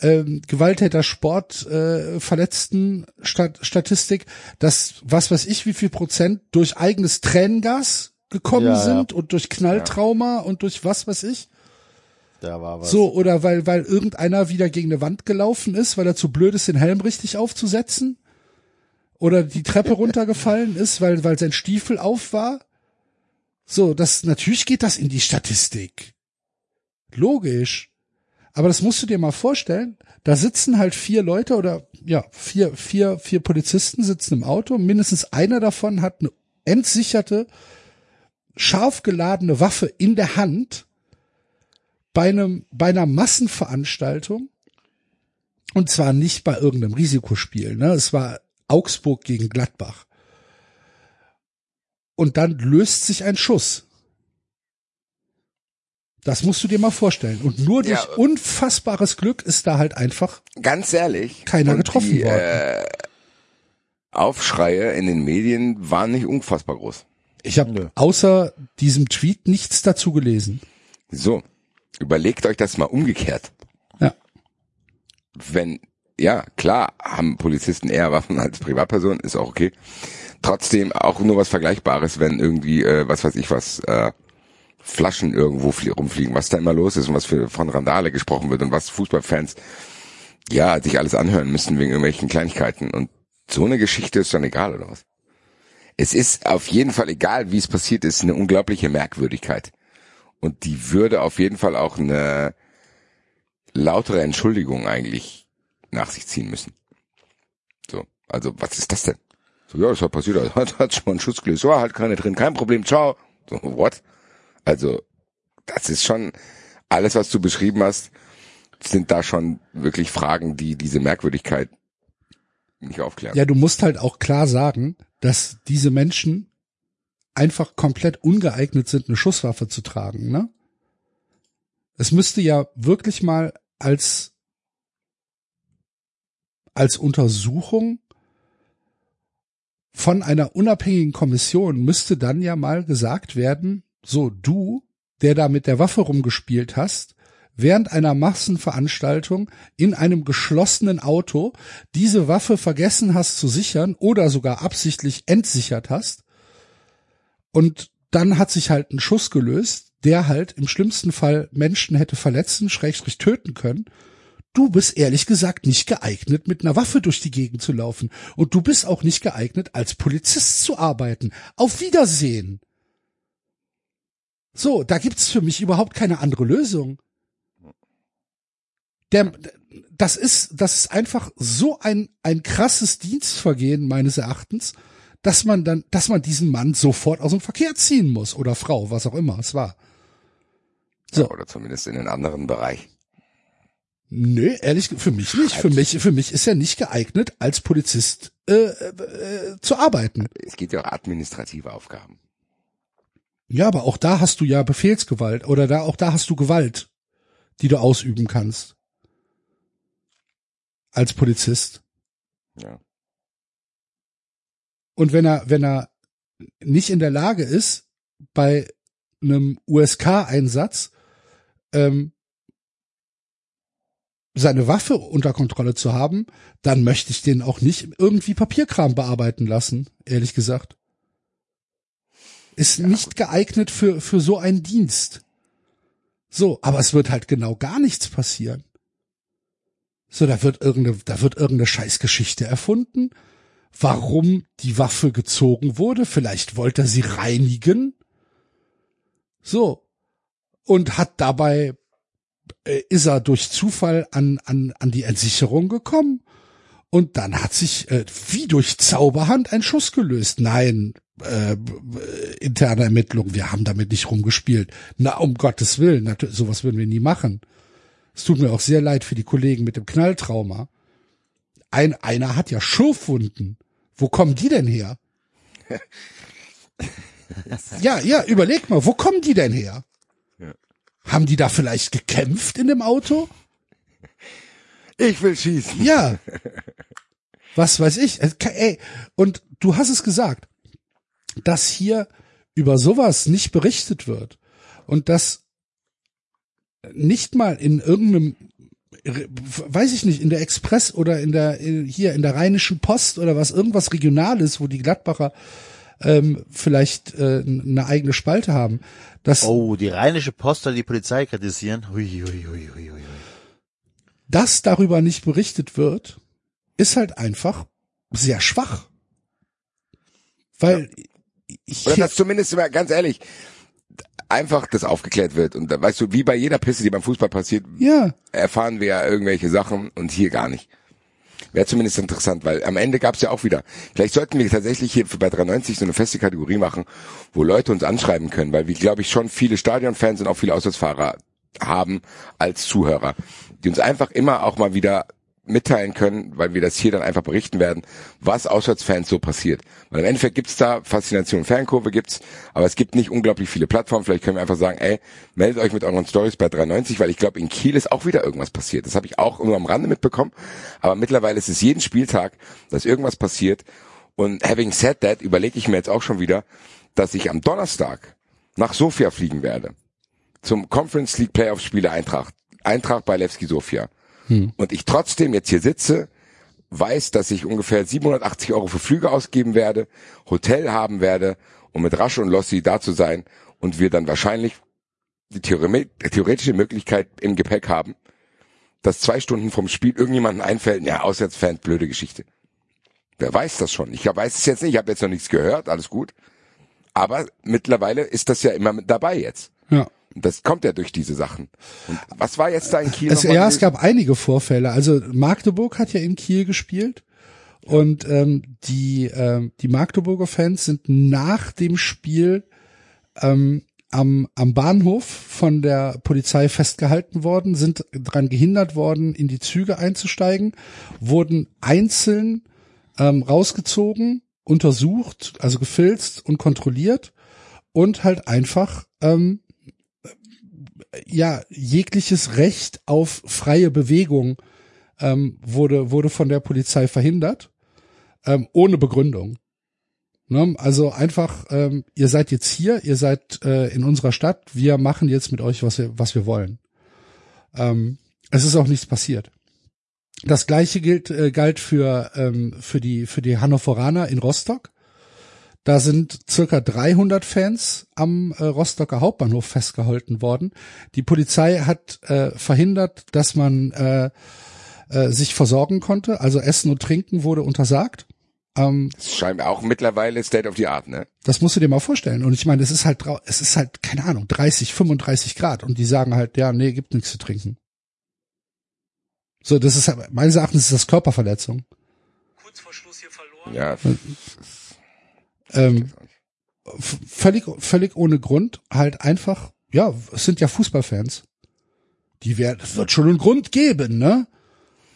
ähm, Gewalttäter-Sport äh, Verletzten Stat Statistik, dass was weiß ich wie viel Prozent durch eigenes Tränengas gekommen Ja, ja. sind und durch Knalltrauma und durch was weiß ich. Da war was. So, oder weil, weil irgendeiner wieder gegen eine Wand gelaufen ist, weil er zu blöd ist, den Helm richtig aufzusetzen. Oder die Treppe runtergefallen ist, weil, weil sein Stiefel auf war. So, das, natürlich geht das in die Statistik. Logisch. Aber das musst du dir mal vorstellen. Da sitzen halt vier Leute oder, ja, vier, vier, vier Polizisten sitzen im Auto. Mindestens einer davon hat eine entsicherte, scharf geladene Waffe in der Hand bei einem, bei einer Massenveranstaltung. Und zwar nicht bei irgendeinem Risikospiel, ne? Es war Augsburg gegen Gladbach. Und dann löst sich ein Schuss. Das musst du dir mal vorstellen. Und nur durch Ja. unfassbares Glück ist da halt einfach Ganz ehrlich. Keiner getroffen die, worden. Äh, Aufschreie in den Medien waren nicht unfassbar groß. Ich habe außer diesem Tweet nichts dazu gelesen. So, überlegt euch das mal umgekehrt. Ja. Wenn, ja, klar, haben Polizisten eher Waffen als Privatpersonen, ist auch okay. Trotzdem auch nur was Vergleichbares, wenn irgendwie, äh, was weiß ich was, äh, Flaschen irgendwo flie- rumfliegen, was da immer los ist und was für von Randale gesprochen wird und was Fußballfans ja sich alles anhören müssen wegen irgendwelchen Kleinigkeiten. Und so eine Geschichte ist dann egal, oder was? Es ist auf jeden Fall egal, wie es passiert ist, eine unglaubliche Merkwürdigkeit. Und die würde auf jeden Fall auch eine lautere Entschuldigung eigentlich nach sich ziehen müssen. So, also was ist das denn? So, ja, das hat passiert, hat, hat schon mal Schuss gelöst, so, halt keine drin, kein Problem, ciao. So, what? Also, das ist schon, alles, was du beschrieben hast, sind da schon wirklich Fragen, die diese Merkwürdigkeit nicht aufklären. Ja, du musst halt auch klar sagen, dass diese Menschen einfach komplett ungeeignet sind, eine Schusswaffe zu tragen, ne? Es müsste ja wirklich mal als, als Untersuchung von einer unabhängigen Kommission müsste dann ja mal gesagt werden, so du, der da mit der Waffe rumgespielt hast, während einer Massenveranstaltung in einem geschlossenen Auto diese Waffe vergessen hast zu sichern oder sogar absichtlich entsichert hast. Und dann hat sich halt ein Schuss gelöst, der halt im schlimmsten Fall Menschen hätte verletzen, schrägstrich töten können. Du bist ehrlich gesagt nicht geeignet, mit einer Waffe durch die Gegend zu laufen. Und du bist auch nicht geeignet, als Polizist zu arbeiten. Auf Wiedersehen. So, da gibt's für mich überhaupt keine andere Lösung. Der, das ist, das ist einfach so ein, ein krasses Dienstvergehen meines Erachtens, dass man dann, dass man diesen Mann sofort aus dem Verkehr ziehen muss oder Frau, was auch immer es war. So. Ja, oder zumindest in einen anderen Bereich. Nö, ehrlich, für mich nicht. Für mich, für mich ist er nicht geeignet, als Polizist äh, äh, zu arbeiten. Es geht ja auch administrative Aufgaben. Ja, aber auch da hast du ja Befehlsgewalt oder da auch da hast du Gewalt, die du ausüben kannst als Polizist. Ja. Und wenn er, wenn er nicht in der Lage ist, bei einem USK-Einsatz ähm, seine Waffe unter Kontrolle zu haben, dann möchte ich den auch nicht irgendwie Papierkram bearbeiten lassen, ehrlich gesagt. Ist nicht geeignet für, für so einen Dienst. So, aber es wird halt genau gar nichts passieren. So, da wird irgendeine, da wird irgendeine Scheißgeschichte erfunden, warum die Waffe gezogen wurde. Vielleicht wollte er sie reinigen. So. Und hat dabei, äh, ist er durch Zufall an, an, an die Entsicherung gekommen. Und dann hat sich äh, wie durch Zauberhand ein Schuss gelöst. Nein, äh, interne Ermittlung, wir haben damit nicht rumgespielt. Na, um Gottes Willen, natürlich, sowas würden wir nie machen. Es tut mir auch sehr leid für die Kollegen mit dem Knalltrauma. Ein, einer hat ja Schurfwunden. Wo kommen die denn her? ja, ja, überleg mal, wo kommen die denn her? Ja. Haben die da vielleicht gekämpft in dem Auto? Ich will schießen. Ja. Was weiß ich. Ey, und du hast es gesagt, dass hier über sowas nicht berichtet wird und dass nicht mal in irgendeinem weiß ich nicht, in der Express oder in der hier in der Rheinischen Post oder was irgendwas Regionales, wo die Gladbacher ähm, vielleicht äh, eine eigene Spalte haben. Das, oh, die Rheinische Post oder die Polizei kritisieren. Hui, hui, hui, hui, hui. Dass darüber nicht berichtet wird, ist halt einfach sehr schwach. Weil ja. Oder das zumindest, ganz ehrlich, einfach das aufgeklärt wird. Und da weißt du, wie bei jeder Pisse, die beim Fußball passiert, ja. erfahren wir ja irgendwelche Sachen und hier gar nicht. Wäre zumindest interessant, weil am Ende gab es ja auch wieder. Vielleicht sollten wir tatsächlich hier bei 390 so eine feste Kategorie machen, wo Leute uns anschreiben können, weil wir, glaube ich, schon viele Stadionfans und auch viele Auswärtsfahrer haben als Zuhörer, die uns einfach immer auch mal wieder mitteilen können, weil wir das hier dann einfach berichten werden, was Auswärtsfans so passiert. Weil im Endeffekt gibt's da Faszination Fankurve gibt's, aber es gibt nicht unglaublich viele Plattformen. Vielleicht können wir einfach sagen, ey, meldet euch mit euren Stories bei 93, weil ich glaube, in Kiel ist auch wieder irgendwas passiert. Das habe ich auch nur am Rande mitbekommen, aber mittlerweile ist es jeden Spieltag, dass irgendwas passiert. Und having said that, überlege ich mir jetzt auch schon wieder, dass ich am Donnerstag nach Sofia fliegen werde. Zum Conference League Playoff Spiele Eintracht. Eintracht bei Levski Sofia hm. und ich trotzdem jetzt hier sitze, weiß, dass ich ungefähr 780 Euro für Flüge ausgeben werde, Hotel haben werde, um mit Rasche und Lossi da zu sein und wir dann wahrscheinlich die theoretische Möglichkeit im Gepäck haben, dass zwei Stunden vom Spiel irgendjemanden einfällt, ja, Auswärtsfan, blöde Geschichte. Wer weiß das schon? Ich weiß es jetzt nicht, ich habe jetzt noch nichts gehört, alles gut. Aber mittlerweile ist das ja immer mit dabei jetzt. Ja. Das kommt ja durch diese Sachen. Und was war jetzt da in Kiel? Es, ja, es gab einige Vorfälle. Also Magdeburg hat ja in Kiel gespielt. Und ähm, die, ähm, die Magdeburger Fans sind nach dem Spiel ähm, am, am Bahnhof von der Polizei festgehalten worden, sind daran gehindert worden, in die Züge einzusteigen, wurden einzeln ähm, rausgezogen, untersucht, also gefilzt und kontrolliert und halt einfach ähm, ja jegliches Recht auf freie Bewegung ähm, wurde wurde von der Polizei verhindert ähm, ohne Begründung. Ne? Also einfach ähm, ihr seid jetzt hier, ihr seid äh, in unserer Stadt, wir machen jetzt mit euch was wir was wir wollen. Ähm, es ist auch nichts passiert. Das gleiche gilt äh, galt für ähm, für die für die Hannoveraner in Rostock. Da sind circa 300 Fans am äh, Rostocker Hauptbahnhof festgehalten worden. Die Polizei hat äh, verhindert, dass man äh, äh, sich versorgen konnte. Also Essen und Trinken wurde untersagt. Ähm, das scheint auch mittlerweile State of the Art, ne? Das musst du dir mal vorstellen. Und ich meine, es ist halt, es ist halt, keine Ahnung, 30, 35 Grad. Und die sagen halt, ja, nee, gibt nichts zu trinken. So, das ist, meines Erachtens ist das Körperverletzung. Kurz vor Schluss hier verloren. Ja. Ähm, völlig, völlig ohne Grund, halt einfach, ja, es sind ja Fußballfans. Die werden, es wird schon einen Grund geben, ne?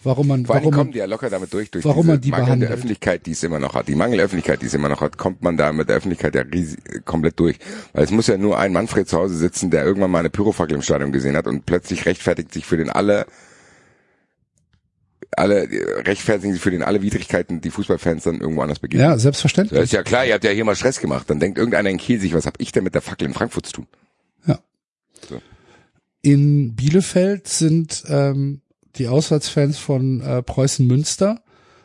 Warum man, Vor warum kommen die ja locker damit durch, durch warum man die mangelnde behandelt. Öffentlichkeit, die es immer noch hat. Die Mangelöffentlichkeit, die es immer noch hat, kommt man da mit der Öffentlichkeit ja riesig, komplett durch. Weil es muss ja nur ein Manfred zu Hause sitzen, der irgendwann mal eine Pyrofackel im Stadion gesehen hat und plötzlich rechtfertigt sich für den alle alle rechtfertigen sich für den alle Widrigkeiten, die Fußballfans dann irgendwo anders begehen. Ja, selbstverständlich. Das ist ja klar, ihr habt ja hier mal Stress gemacht. Dann denkt irgendeiner in Kiel sich, was hab ich denn mit der Fackel in Frankfurt zu tun? Ja. So. In Bielefeld sind ähm, die Auswärtsfans von äh, Preußen Münster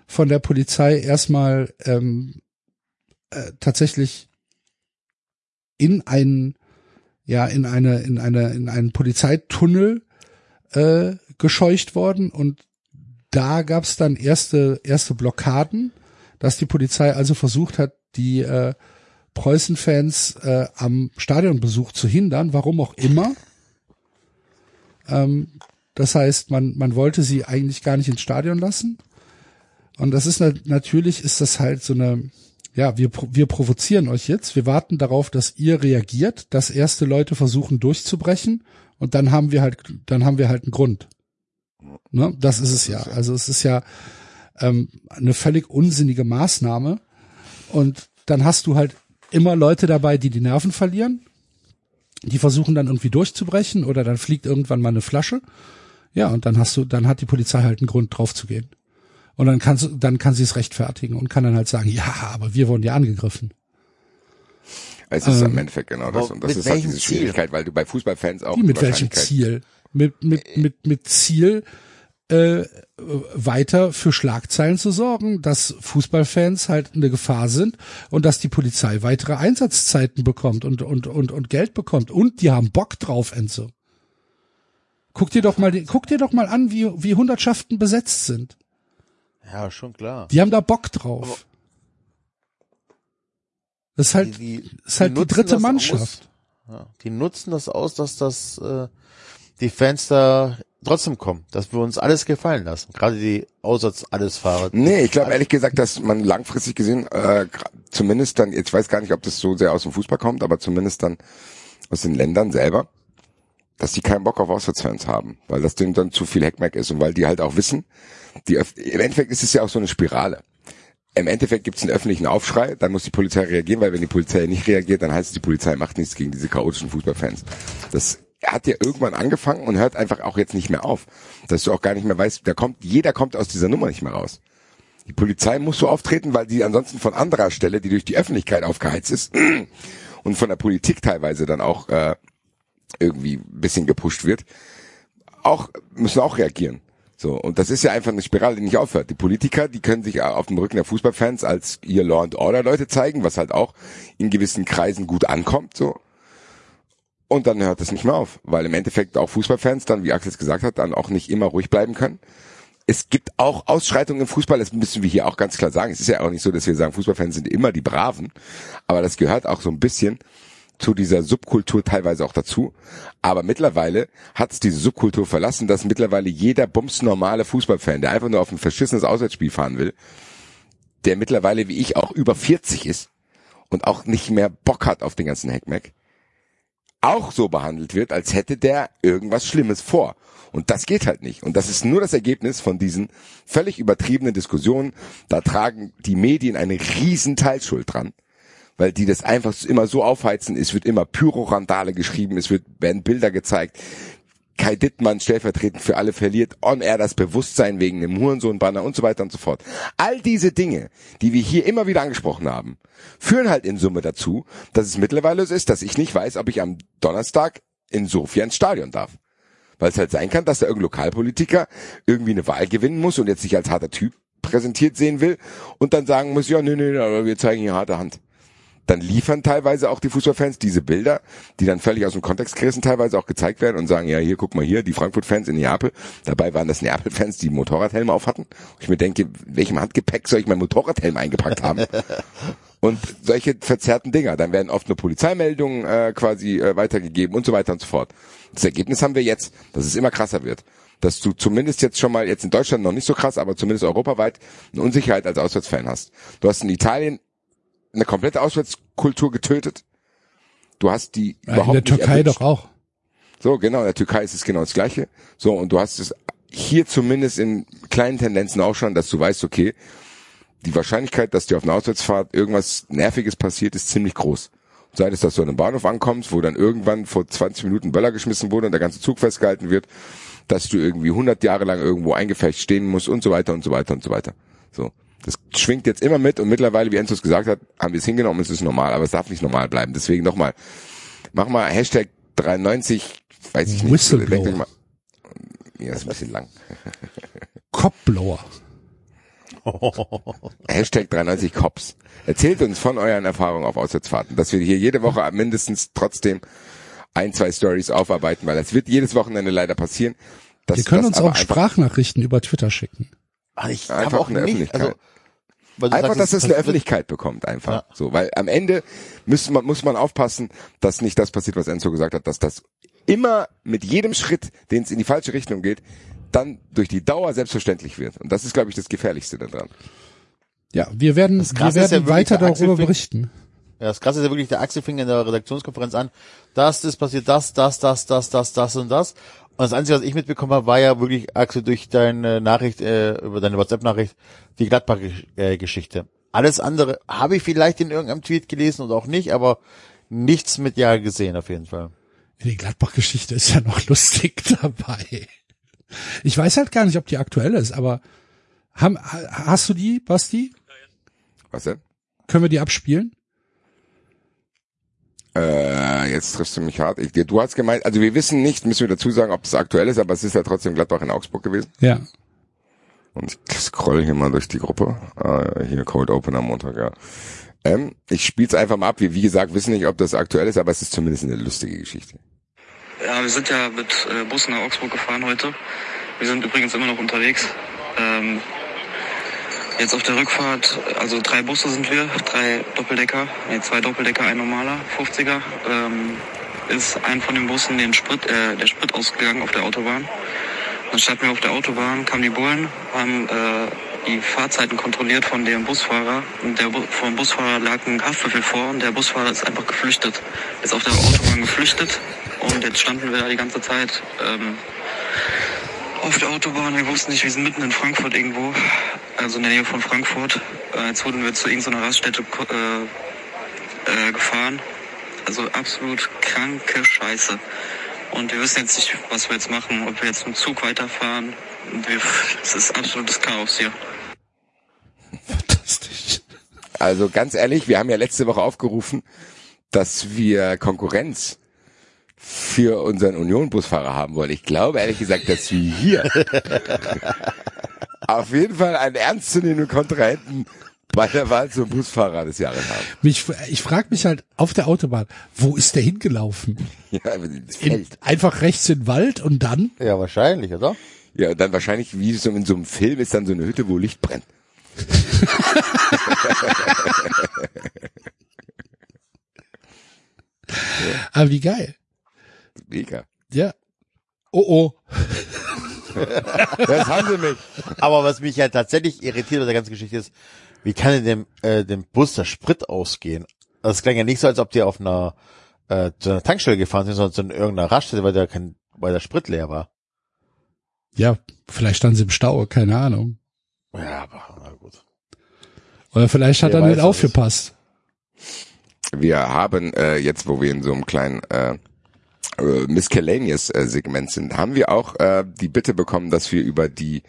von der Polizei erstmal ähm, äh, tatsächlich in einen, ja, in eine, in eine, in einen Polizeitunnel äh, gescheucht worden und da gab's dann erste, erste Blockaden, dass die Polizei also versucht hat, die äh, Preußen-Fans äh, am Stadionbesuch zu hindern, warum auch immer. Ähm, das heißt, man, man wollte sie eigentlich gar nicht ins Stadion lassen. Und das ist natürlich, ist das halt so eine, ja, wir, wir provozieren euch jetzt. Wir warten darauf, dass ihr reagiert, dass erste Leute versuchen durchzubrechen und dann haben wir halt, dann haben wir halt einen Grund. Ne? Das ist es ja. Also es ist ja ähm, eine völlig unsinnige Maßnahme und dann hast du halt immer Leute dabei, die die Nerven verlieren. Die versuchen dann irgendwie durchzubrechen oder dann fliegt irgendwann mal eine Flasche. Ja, und dann hast du, dann hat die Polizei halt einen Grund drauf zu gehen. Und dann kannst dann kann sie es rechtfertigen und kann dann halt sagen, ja, aber wir wurden ja angegriffen. Es ist ähm, im Endeffekt genau das. Und das ist halt diese Schwierigkeit, weil du bei Fußballfans auch. Wie, mit welchem Ziel? Mit, mit, mit, mit Ziel, äh, weiter für Schlagzeilen zu sorgen, dass Fußballfans halt eine Gefahr sind und dass die Polizei weitere Einsatzzeiten bekommt und, und, und, und Geld bekommt. Und die haben Bock drauf, Enzo. Guck dir doch mal, guck dir doch mal an, wie, wie Hundertschaften besetzt sind. Ja, schon klar. Die haben da Bock drauf. das ist halt, die, die, ist halt die, die dritte Mannschaft. Aus, ja, die nutzen das aus, dass das äh, die Fans da trotzdem kommen, dass wir uns alles gefallen lassen. Gerade die Aussatz alles Fahrer. Nee, ich glaube ehrlich gesagt, dass man langfristig gesehen, äh, zumindest dann, jetzt weiß gar nicht, ob das so sehr aus dem Fußball kommt, aber zumindest dann aus den Ländern selber, dass die keinen Bock auf Auswärtsfans haben, weil das denen dann zu viel Heckmeck ist und weil die halt auch wissen, die im Endeffekt ist es ja auch so eine Spirale. Im Endeffekt gibt es einen öffentlichen Aufschrei, dann muss die Polizei reagieren, weil wenn die Polizei nicht reagiert, dann heißt es, die Polizei macht nichts gegen diese chaotischen Fußballfans. Das hat ja irgendwann angefangen und hört einfach auch jetzt nicht mehr auf. Dass du auch gar nicht mehr weißt, da kommt, jeder kommt aus dieser Nummer nicht mehr raus. Die Polizei muss so auftreten, weil die ansonsten von anderer Stelle, die durch die Öffentlichkeit aufgeheizt ist und von der Politik teilweise dann auch äh, irgendwie ein bisschen gepusht wird, auch müssen auch reagieren. So, und das ist ja einfach eine Spirale, die nicht aufhört. Die Politiker, die können sich auf dem Rücken der Fußballfans als ihr Law and Order Leute zeigen, was halt auch in gewissen Kreisen gut ankommt, so. Und dann hört es nicht mehr auf, weil im Endeffekt auch Fußballfans dann, wie Axel es gesagt hat, dann auch nicht immer ruhig bleiben können. Es gibt auch Ausschreitungen im Fußball, das müssen wir hier auch ganz klar sagen. Es ist ja auch nicht so, dass wir sagen, Fußballfans sind immer die Braven, aber das gehört auch so ein bisschen zu dieser Subkultur teilweise auch dazu. Aber mittlerweile hat es diese Subkultur verlassen, dass mittlerweile jeder bumsnormale Fußballfan, der einfach nur auf ein verschissenes Auswärtsspiel fahren will, der mittlerweile wie ich auch über 40 ist und auch nicht mehr Bock hat auf den ganzen Heckmeck, auch so behandelt wird, als hätte der irgendwas Schlimmes vor. Und das geht halt nicht. Und das ist nur das Ergebnis von diesen völlig übertriebenen Diskussionen. Da tragen die Medien eine riesen Teilschuld dran. Weil die das einfach immer so aufheizen. Es wird immer Pyrorandale geschrieben. Es wird, werden Bilder gezeigt. Kai Dittmann stellvertretend für alle verliert on air das Bewusstsein wegen dem Hurensohn-Banner und so weiter und so fort. All diese Dinge, die wir hier immer wieder angesprochen haben, führen halt in Summe dazu, dass es mittlerweile so ist, dass ich nicht weiß, ob ich am Donnerstag in Sofia ins Stadion darf. Weil es halt sein kann, dass da irgendein Lokalpolitiker irgendwie eine Wahl gewinnen muss und jetzt sich als harter Typ präsentiert sehen will und dann sagen muss, ja, nö, nö, aber wir zeigen hier harte Hand dann liefern teilweise auch die Fußballfans diese Bilder, die dann völlig aus dem Kontext gerissen teilweise auch gezeigt werden und sagen, ja, hier, guck mal hier, die Frankfurt-Fans in Neapel. Dabei waren das Neapel-Fans, die Motorradhelme auf hatten. Ich mir denke, welchem Handgepäck soll ich mein Motorradhelm eingepackt haben? und solche verzerrten Dinger. Dann werden oft nur Polizeimeldungen äh, quasi äh, weitergegeben und so weiter und so fort. Das Ergebnis haben wir jetzt, dass es immer krasser wird. Dass du zumindest jetzt schon mal, jetzt in Deutschland noch nicht so krass, aber zumindest europaweit eine Unsicherheit als Auswärtsfan hast. Du hast in Italien eine komplette Auswärtskultur getötet. Du hast die ja, überhaupt in der Türkei doch auch. So, genau, in der Türkei ist es genau das Gleiche. So, und du hast es hier zumindest in kleinen Tendenzen auch schon, dass du weißt, okay, die Wahrscheinlichkeit, dass dir auf einer Auswärtsfahrt irgendwas Nerviges passiert, ist ziemlich groß. Sei es, dass du an einem Bahnhof ankommst, wo dann irgendwann vor 20 Minuten Böller geschmissen wurde und der ganze Zug festgehalten wird, dass du irgendwie 100 Jahre lang irgendwo eingefecht stehen musst und so weiter und so weiter und so weiter. So. Das schwingt jetzt immer mit und mittlerweile, wie Enzo es gesagt hat, haben wir es hingenommen, es ist normal, aber es darf nicht normal bleiben. Deswegen nochmal, mach mal Hashtag 93, weiß ich nicht. Whistleblower. Mal, ja, ist ein bisschen lang. Kopfblower. Hashtag 93 Cops. Erzählt uns von euren Erfahrungen auf Auswärtsfahrten, dass wir hier jede Woche mindestens trotzdem ein, zwei Stories aufarbeiten, weil das wird jedes Wochenende leider passieren. Wir können uns auch Sprachnachrichten über Twitter schicken. Ah, ich Einfach habe auch eine nicht, also, Öffentlichkeit. Weil du Einfach, sagst, dass es eine passiert- Öffentlichkeit bekommt, einfach. Ja. So, weil am Ende muss man, muss man aufpassen, dass nicht das passiert, was Enzo gesagt hat, dass das immer mit jedem Schritt, den es in die falsche Richtung geht, dann durch die Dauer selbstverständlich wird. Und das ist, glaube ich, das Gefährlichste daran. Ja, wir werden, Das wir werden ja weiter darüber berichten. Ja, das krasse ist ja wirklich, der Axel fing in der Redaktionskonferenz an, das ist passiert, das, das, das, das, das, das und das. Und das Einzige, was ich mitbekommen habe, war ja wirklich, Axel, durch deine Nachricht, äh, über deine WhatsApp-Nachricht, die Gladbach-Geschichte. Alles andere habe ich vielleicht in irgendeinem Tweet gelesen oder auch nicht, aber nichts mit Ja gesehen auf jeden Fall. Die Gladbach-Geschichte ist ja noch lustig dabei. Ich weiß halt gar nicht, ob die aktuell ist, aber haben, ha- hast du die, Basti? Was denn? Können wir die abspielen? Äh, jetzt triffst du mich hart. Ich, du hast gemeint, also wir wissen nicht, müssen wir dazu sagen, ob das aktuell ist, aber es ist ja trotzdem Gladbach in Augsburg gewesen. Ja. Und ich scroll hier mal durch die Gruppe. Äh, hier Cold Open am Montag, ja. Ähm, ich spiel's einfach mal ab. Wir, wie gesagt, wissen nicht, ob das aktuell ist, aber es ist zumindest eine lustige Geschichte. Ja, wir sind ja mit äh, Bus nach Augsburg gefahren heute. Wir sind übrigens immer noch unterwegs. Ähm, jetzt auf der Rückfahrt, also drei Busse sind wir, drei Doppeldecker, nee, zwei Doppeldecker, ein normaler, 50er. Ähm, ist ein von den Bussen den Sprit, äh, der Sprit ausgegangen auf der Autobahn. Dann standen wir auf der Autobahn, kamen die Bullen, haben äh, die Fahrzeiten kontrolliert von dem Busfahrer. Und der Bu vom Busfahrer lag ein Haftbefehl vor und der Busfahrer ist einfach geflüchtet. Ist auf der Autobahn geflüchtet und jetzt standen wir da die ganze Zeit ähm, auf der Autobahn. Wir wussten nicht, wir sind mitten in Frankfurt irgendwo, also in der Nähe von Frankfurt. Äh, jetzt wurden wir zu irgendeiner Raststätte äh, äh, gefahren. Also absolut kranke Scheiße. Und wir wissen jetzt nicht, was wir jetzt machen, ob wir jetzt dem Zug weiterfahren. Wir, es ist absolutes Chaos hier. Fantastisch. Also ganz ehrlich, wir haben ja letzte Woche aufgerufen, dass wir Konkurrenz für unseren Union-Busfahrer haben wollen. Ich glaube ehrlich gesagt, dass wir hier auf jeden Fall einen ernstzunehmenden Kontrahenten bei der Wahl zum Busfahrer des Jahres haben. Mich, ich frage mich halt auf der Autobahn, wo ist der hingelaufen? Ja, das In, Feld. einfach rechts in den Wald und dann? Ja, wahrscheinlich, oder? Ja, dann wahrscheinlich, wie so in so einem Film, ist dann so eine Hütte, wo Licht brennt. Aber wie geil. Mega. Ja. Oh oh. Das haben sie mich. Aber was mich ja tatsächlich irritiert bei der ganzen Geschichte ist, wie kann denn dem, äh, dem Bus der Sprit ausgehen? Das klang ja nicht so, als ob die auf einer, äh, zu einer Tankstelle gefahren sind, sondern zu irgendeiner Raststätte, weil der kein, weil der Sprit leer war. Ja, vielleicht standen sie im Stau, keine Ahnung. Ja, aber na gut. Oder vielleicht hat Wer er nicht aufgepasst. Wir haben äh, jetzt, wo wir in so einem kleinen äh, äh, Miscellaneous äh, Segment sind, haben wir auch äh, die Bitte bekommen, dass wir über die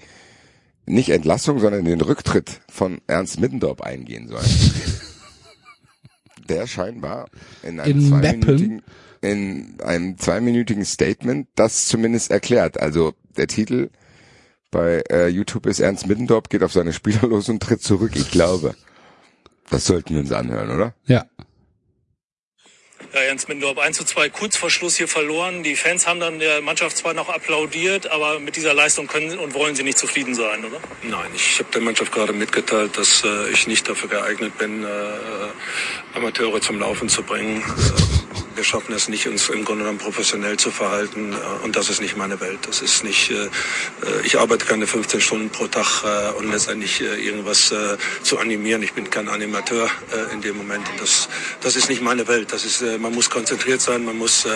nicht Entlassung, sondern den Rücktritt von Ernst Middendorf eingehen sollen. Der scheinbar in einem In zweiminütigen in einem zweiminütigen Statement das zumindest erklärt. Also der Titel bei äh, YouTube ist Ernst Middendorf geht auf seine Spieler los und tritt zurück. Ich glaube, das sollten wir uns anhören, oder? Ja. Ja, Jens Mindorp 1 zu 2 kurz vor Schluss hier verloren. Die Fans haben dann der Mannschaft zwar noch applaudiert, aber mit dieser Leistung können und wollen sie nicht zufrieden sein, oder? Nein, ich habe der Mannschaft gerade mitgeteilt, dass äh, ich nicht dafür geeignet bin, äh, Amateure zum Laufen zu bringen. Äh, wir schaffen es nicht, uns im Grunde genommen professionell zu verhalten äh, und das ist nicht meine Welt. Das ist nicht, äh, äh, ich arbeite keine 15 Stunden pro Tag und letztendlich irgendwas zu animieren. Ich bin kein Animateur in dem Moment. Das, das ist nicht meine Welt. Das ist, man muss konzentriert sein, man muss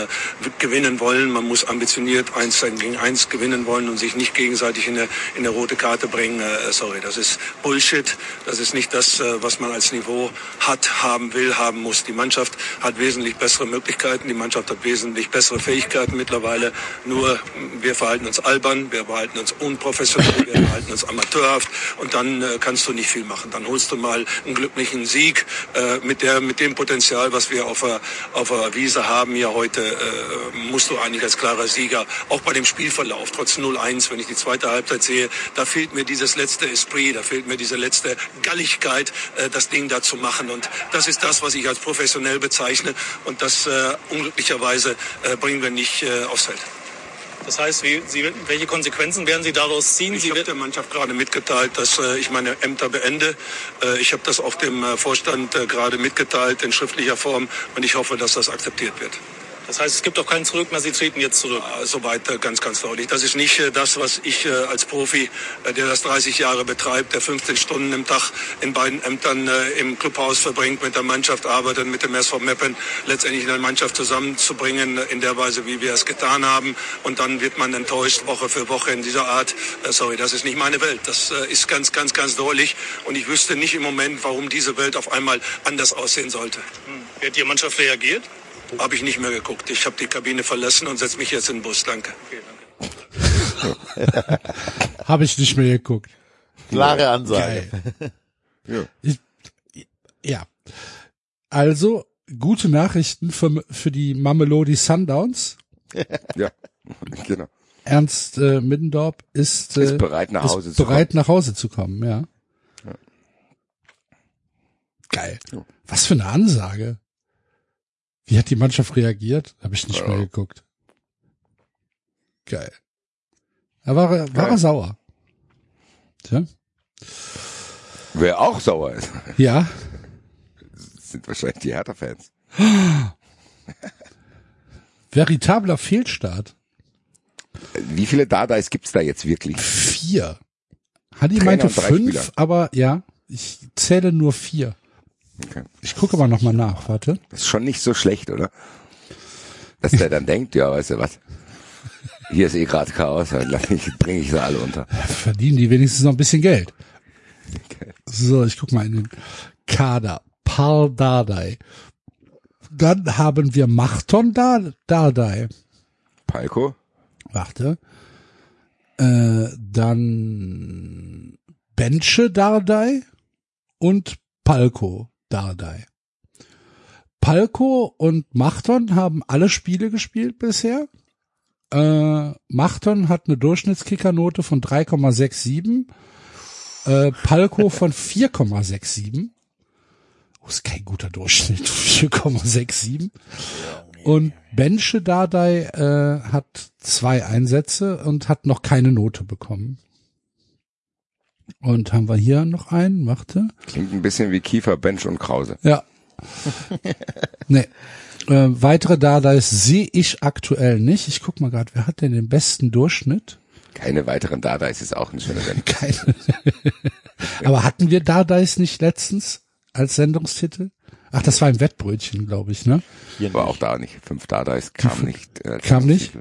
gewinnen wollen, man muss ambitioniert eins gegen eins gewinnen wollen und sich nicht gegenseitig in eine, in eine rote Karte bringen. Sorry, das ist Bullshit. Das ist nicht das, was man als Niveau hat, haben will, haben muss. Die Mannschaft hat wesentlich bessere Möglichkeiten Möglichkeiten. Die Mannschaft hat wesentlich bessere Fähigkeiten mittlerweile. Nur wir verhalten uns albern, wir verhalten uns unprofessionell, wir verhalten uns amateurhaft und dann äh, kannst du nicht viel machen. Dann holst du mal einen glücklichen Sieg äh, mit der mit dem Potenzial, was wir auf der auf der Wiese haben hier heute, äh, musst du eigentlich als klarer Sieger auch bei dem Spielverlauf trotz 0-1, wenn ich die zweite Halbzeit sehe, da fehlt mir dieses letzte Esprit, da fehlt mir diese letzte Galligkeit, äh, das Ding da zu machen und das ist das, was ich als professionell bezeichne und das äh, unglücklicherweise äh, bringen wir nicht äh, aufs Feld. Das heißt, wie, Sie, welche Konsequenzen werden Sie daraus ziehen? Ich habe der Mannschaft gerade mitgeteilt, dass äh, ich meine Ämter beende. Äh, ich habe das auch dem äh, Vorstand äh, gerade mitgeteilt in schriftlicher Form und ich hoffe, dass das akzeptiert wird. Das heißt, es gibt auch keinen Zurück mehr. Sie treten jetzt zurück. Äh, Soweit äh, ganz, ganz deutlich. Das ist nicht äh, das, was ich äh, als Profi, der das 30 Jahre betreibt, der 15 Stunden im Tag in beiden Ämtern im Clubhaus verbringt, mit der Mannschaft arbeitet, mit dem SV Meppen, letztendlich eine Mannschaft zusammenzubringen, in der Weise, wie wir es getan haben. Und dann wird man enttäuscht, Woche für Woche in dieser Art. Sorry, das ist nicht meine Welt. Das ist ganz, ganz, ganz deutlich. Und ich wüsste nicht im Moment, warum diese Welt auf einmal anders aussehen sollte. Wie hat die Mannschaft reagiert? Habe ich nicht mehr geguckt. Ich habe die Kabine verlassen und setze mich jetzt in den Bus. Danke. Habe ich nicht mehr geguckt. Klare Ansage. Geil. Ich, ja. Also, gute Nachrichten für, für die Mamelodi Sundowns. Ja, genau. Ernst äh, Middendorp ist, äh, Ist bereit, nach Hause ist zu bereit nach Hause zu kommen, ja. Ja. Geil. Ja. Was für eine Ansage. Wie hat die Mannschaft reagiert? Habe ich nicht Ja. mehr geguckt. Geil. War er, war Geil. er sauer. Tja. Wer auch sauer ist, Ja. sind wahrscheinlich die Hertha-Fans. Veritabler Fehlstart. Wie viele Dadais gibt's da jetzt wirklich? Vier. Hadi Trainer meinte fünf, Spieler. aber ja, ich zähle nur vier. Okay. Ich gucke aber nochmal nach, warte. Das ist schon nicht so schlecht, oder? Dass der dann denkt, ja, weißt du was? Hier ist eh gerade Chaos, dann bringe ich sie alle unter. Verdienen die wenigstens noch ein bisschen Geld. So, ich guck mal in den Kader. Paul Dardai. Dann haben wir Machton Dar- Dardai. Palko? Warte. Äh, dann Benche Dardai und Palko Dardai. Palko und Machton haben alle Spiele gespielt bisher. Äh, Machton hat eine Durchschnittskickernote von 3,67. Äh, Palko von 4,67. Oh, ist kein guter Durchschnitt. 4,67. Und Benche Dardai äh, hat zwei Einsätze und hat noch keine Note bekommen. Und haben wir hier noch einen? Warte. Klingt ein bisschen wie Kiefer, Bench und Krause. Ja. nee. Äh, weitere Dardais sehe ich aktuell nicht. Ich guck mal gerade, wer hat denn den besten Durchschnitt? Keine weiteren Dadais ist auch ein schöner Sendung. Keine. Aber hatten wir Dardais nicht letztens als Sendungstitel? Ach, das war ein Wettbrötchen, glaube ich, ne? War auch da nicht. Fünf Dadais kam nicht. Äh, Kam nicht?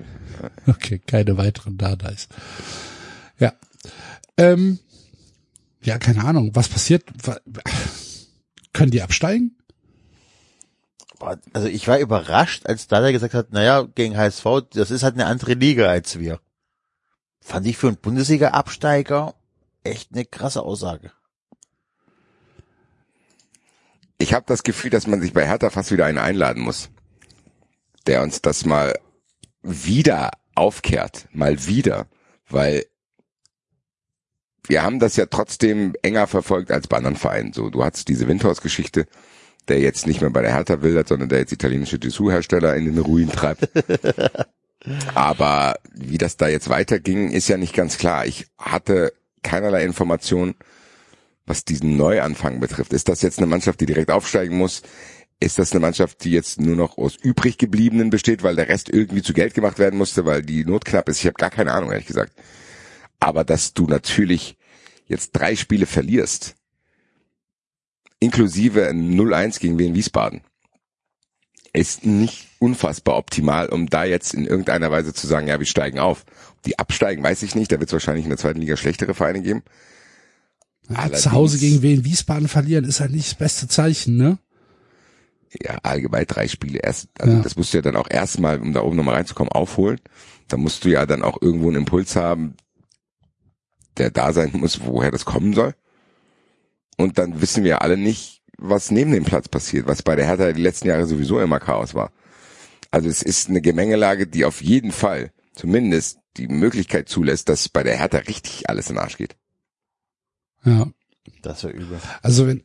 Okay, keine weiteren Dardais. Ja. Ähm, ja, keine Ahnung. Was passiert? Können die absteigen? Also ich war überrascht, als Dada gesagt hat, naja, gegen HSV, das ist halt eine andere Liga als wir. Fand ich für einen Bundesliga-Absteiger echt eine krasse Aussage. Ich habe das Gefühl, dass man sich bei Hertha fast wieder einen einladen muss, der uns das mal wieder aufkehrt, mal wieder, weil wir haben das ja trotzdem enger verfolgt als bei anderen Vereinen. So, du hattest diese Windhorst-Geschichte, der jetzt nicht mehr bei der Hertha wildert, sondern der jetzt italienische Dessous-Hersteller in den Ruin treibt. Aber wie das da jetzt weiterging, ist ja nicht ganz klar. Ich hatte keinerlei Information, was diesen Neuanfang betrifft. Ist das jetzt eine Mannschaft, die direkt aufsteigen muss? Ist das eine Mannschaft, die jetzt nur noch aus übrig gebliebenen besteht, weil der Rest irgendwie zu Geld gemacht werden musste, weil die Not knapp ist? Ich habe gar keine Ahnung, ehrlich gesagt. Aber dass du natürlich jetzt drei Spiele verlierst, inklusive ein 0-1 gegen Wien Wiesbaden, ist nicht unfassbar optimal, um da jetzt in irgendeiner Weise zu sagen, ja, wir steigen auf. Die absteigen, weiß ich nicht. Da wird es wahrscheinlich in der zweiten Liga schlechtere Vereine geben. Ja, zu Hause gegen Wien Wiesbaden verlieren ist halt nicht das beste Zeichen, ne? ja, allgemein drei Spiele erst, also Ja. das musst du ja dann auch erstmal, um da oben nochmal reinzukommen, aufholen. Da musst du ja dann auch irgendwo einen Impuls haben, der da sein muss, woher das kommen soll. Und dann wissen wir alle nicht, was neben dem Platz passiert, was bei der Hertha die letzten Jahre sowieso immer Chaos war. Also es ist eine Gemengelage, die auf jeden Fall zumindest die Möglichkeit zulässt, dass bei der Hertha richtig alles in den Arsch geht. Ja. Das wäre übel. Also wenn,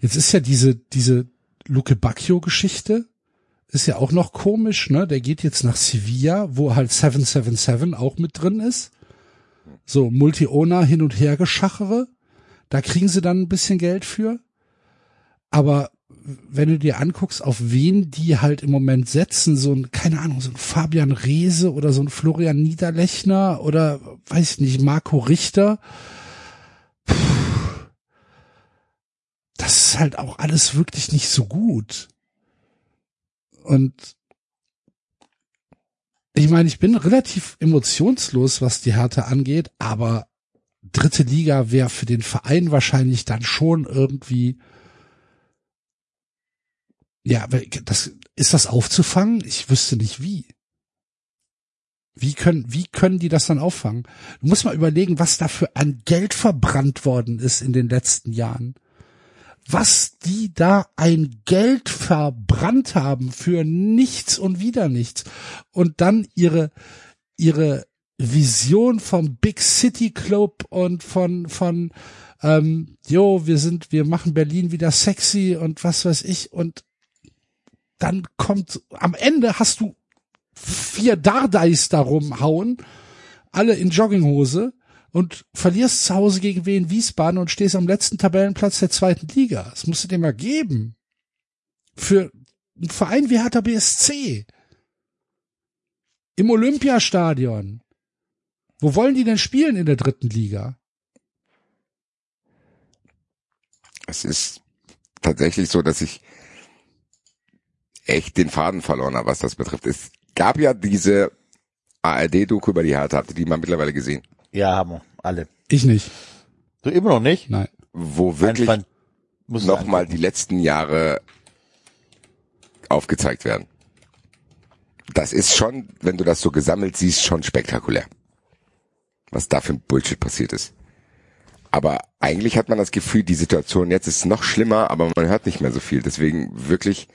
jetzt ist ja diese, diese Luke Bacchio Geschichte, ist ja auch noch komisch, ne? Der geht jetzt nach Sevilla, wo halt 777 auch mit drin ist. So, Multi-Owner hin und her geschachere. Da kriegen sie dann ein bisschen Geld für. Aber wenn du dir anguckst, auf wen die halt im Moment setzen, so ein, keine Ahnung, so ein Fabian Reese oder so ein Florian Niederlechner oder weiß ich nicht, Marco Richter, das ist halt auch alles wirklich nicht so gut. Und ich meine, ich bin relativ emotionslos, was die Härte angeht, aber dritte Liga wäre für den Verein wahrscheinlich dann schon irgendwie ja, das ist das aufzufangen? Ich wüsste nicht wie. Wie können, wie können die das dann auffangen? Du musst mal überlegen, was dafür an Geld verbrannt worden ist in den letzten Jahren. Was die da ein Geld verbrannt haben für nichts und wieder nichts. Und dann ihre, ihre Vision vom Big City Club und von, von, ähm, jo, wir sind, wir machen Berlin wieder sexy und was weiß ich und dann kommt, am Ende hast du vier Dardais da rumhauen, alle in Jogginghose und verlierst zu Hause gegen Wien Wiesbaden und stehst am letzten Tabellenplatz der zweiten Liga. Das musst du dir mal geben. Für einen Verein wie Hertha BSC. Im Olympiastadion. Wo wollen die denn spielen in der dritten Liga? Es ist tatsächlich so, dass ich echt den Faden verloren habe, was das betrifft. Es gab ja diese ARD-Doku über die Hertha, habt ihr die mal mittlerweile gesehen? Ja, haben wir. Alle. Ich nicht. Du immer noch nicht? Nein. Wo wirklich nochmal die letzten Jahre aufgezeigt werden. Das ist schon, wenn du das so gesammelt siehst, schon spektakulär. Was da für ein Bullshit passiert ist. Aber eigentlich hat man das Gefühl, die Situation jetzt ist noch schlimmer, aber man hört nicht mehr so viel. Deswegen wirklich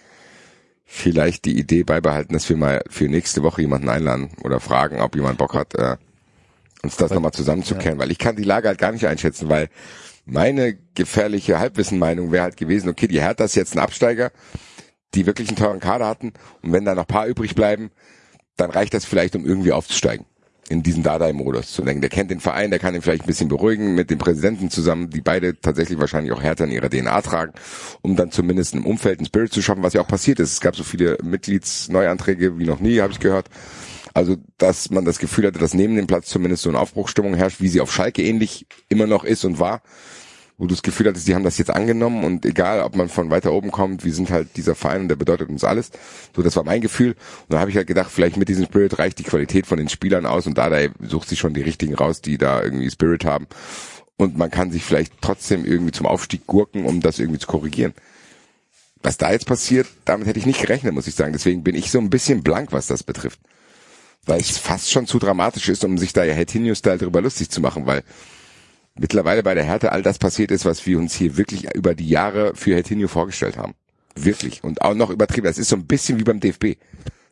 vielleicht die Idee beibehalten, dass wir mal für nächste Woche jemanden einladen oder fragen, ob jemand Bock hat, äh, uns das nochmal zusammenzukehren, weil ich kann die Lage halt gar nicht einschätzen, weil meine gefährliche Halbwissenmeinung wäre halt gewesen, okay, die Hertha ist jetzt ein Absteiger, die wirklich einen teuren Kader hatten und wenn da noch paar übrig bleiben, dann reicht das vielleicht, um irgendwie aufzusteigen in diesen Dardai-Modus zu denken. Der kennt den Verein, der kann ihn vielleicht ein bisschen beruhigen mit dem Präsidenten zusammen, die beide tatsächlich wahrscheinlich auch härter in ihrer DNA tragen, um dann zumindest im Umfeld einen Spirit zu schaffen, was ja auch passiert ist. Es gab so viele Mitgliedsneuanträge wie noch nie, habe ich gehört. Also, dass man das Gefühl hatte, dass neben dem Platz zumindest so eine Aufbruchstimmung herrscht, wie sie auf Schalke ähnlich immer noch ist und war, wo du das Gefühl hattest, die haben das jetzt angenommen und egal, ob man von weiter oben kommt, wir sind halt dieser Verein und der bedeutet uns alles. So, das war mein Gefühl. Und da habe ich halt gedacht, vielleicht mit diesem Spirit reicht die Qualität von den Spielern aus und da sucht sich schon die richtigen raus, die da irgendwie Spirit haben. Und man kann sich vielleicht trotzdem irgendwie zum Aufstieg gurken, um das irgendwie zu korrigieren. Was da jetzt passiert, damit hätte ich nicht gerechnet, muss ich sagen. Deswegen bin ich so ein bisschen blank, was das betrifft. Weil es fast schon zu dramatisch ist, um sich da ja Hertinho-Style darüber lustig zu machen, weil mittlerweile bei der Härte all das passiert ist, was wir uns hier wirklich über die Jahre für Hertinho vorgestellt haben. Wirklich. Und auch noch übertrieben. Das ist so ein bisschen wie beim DFB.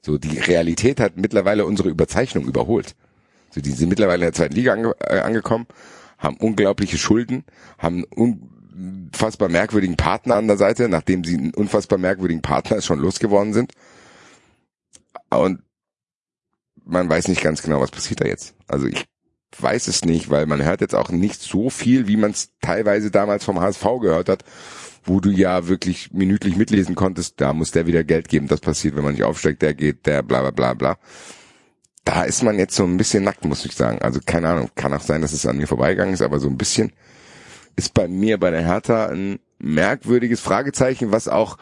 So, die Realität hat mittlerweile unsere Überzeichnung überholt. So, die sind mittlerweile in der zweiten Liga ange äh, angekommen, haben unglaubliche Schulden, haben unfassbar merkwürdigen Partner an der Seite, nachdem sie einen unfassbar merkwürdigen Partner schon losgeworden sind. Und man weiß nicht ganz genau, was passiert da jetzt. Also ich weiß es nicht, weil man hört jetzt auch nicht so viel, wie man es teilweise damals vom HSV gehört hat, wo du ja wirklich minütlich mitlesen konntest, da muss der wieder Geld geben, das passiert, wenn man nicht aufsteigt, der geht, der bla bla bla bla. Da ist man jetzt so ein bisschen nackt, muss ich sagen. Also keine Ahnung, kann auch sein, dass es an mir vorbeigegangen ist, aber so ein bisschen ist bei mir bei der Hertha ein merkwürdiges Fragezeichen, was auch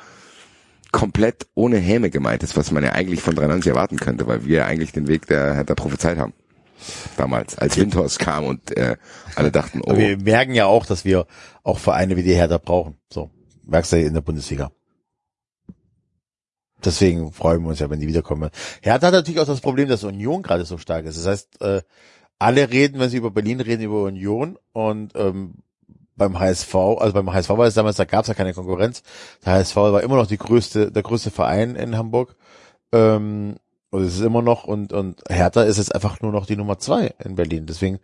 komplett ohne Häme gemeint ist, was man ja eigentlich von 93 erwarten könnte, weil wir ja eigentlich den Weg der Hertha prophezeit haben. Damals, als Windhorst kam und äh, alle dachten, oh. Aber wir merken ja auch, dass wir auch Vereine wie die Hertha brauchen. So, merkst du in der Bundesliga. deswegen freuen wir uns ja, wenn die wiederkommen. Hertha hat natürlich auch das Problem, dass Union gerade so stark ist. Das heißt, äh, alle reden, wenn sie über Berlin reden, über Union und ähm, beim HSV, also beim HSV war es damals, da gab es ja keine Konkurrenz. Der HSV war immer noch die größte, der größte Verein in Hamburg. Ähm, und es ist immer noch und und Hertha ist jetzt einfach nur noch die Nummer zwei in Berlin. Deswegen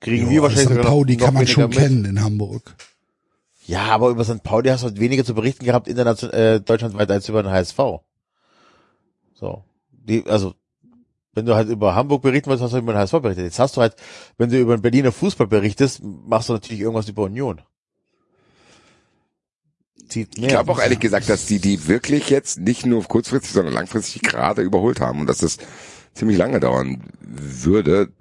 kriegen wir wahrscheinlich St. noch- Pauli noch kann man schon mit. kennen in Hamburg. Ja, aber über St. Pauli hast du halt weniger zu berichten gehabt, international, äh, deutschlandweit, als über den HSV. So. Die, also, wenn du halt über Hamburg berichten willst, hast du über den HSV berichtet. Jetzt hast du halt, wenn du über den Berliner Fußball berichtest, machst du natürlich irgendwas über Union. Zieht mehr. Ich glaube auch ehrlich gesagt, dass die die wirklich jetzt nicht nur kurzfristig, sondern langfristig gerade überholt haben und dass das ziemlich lange dauern würde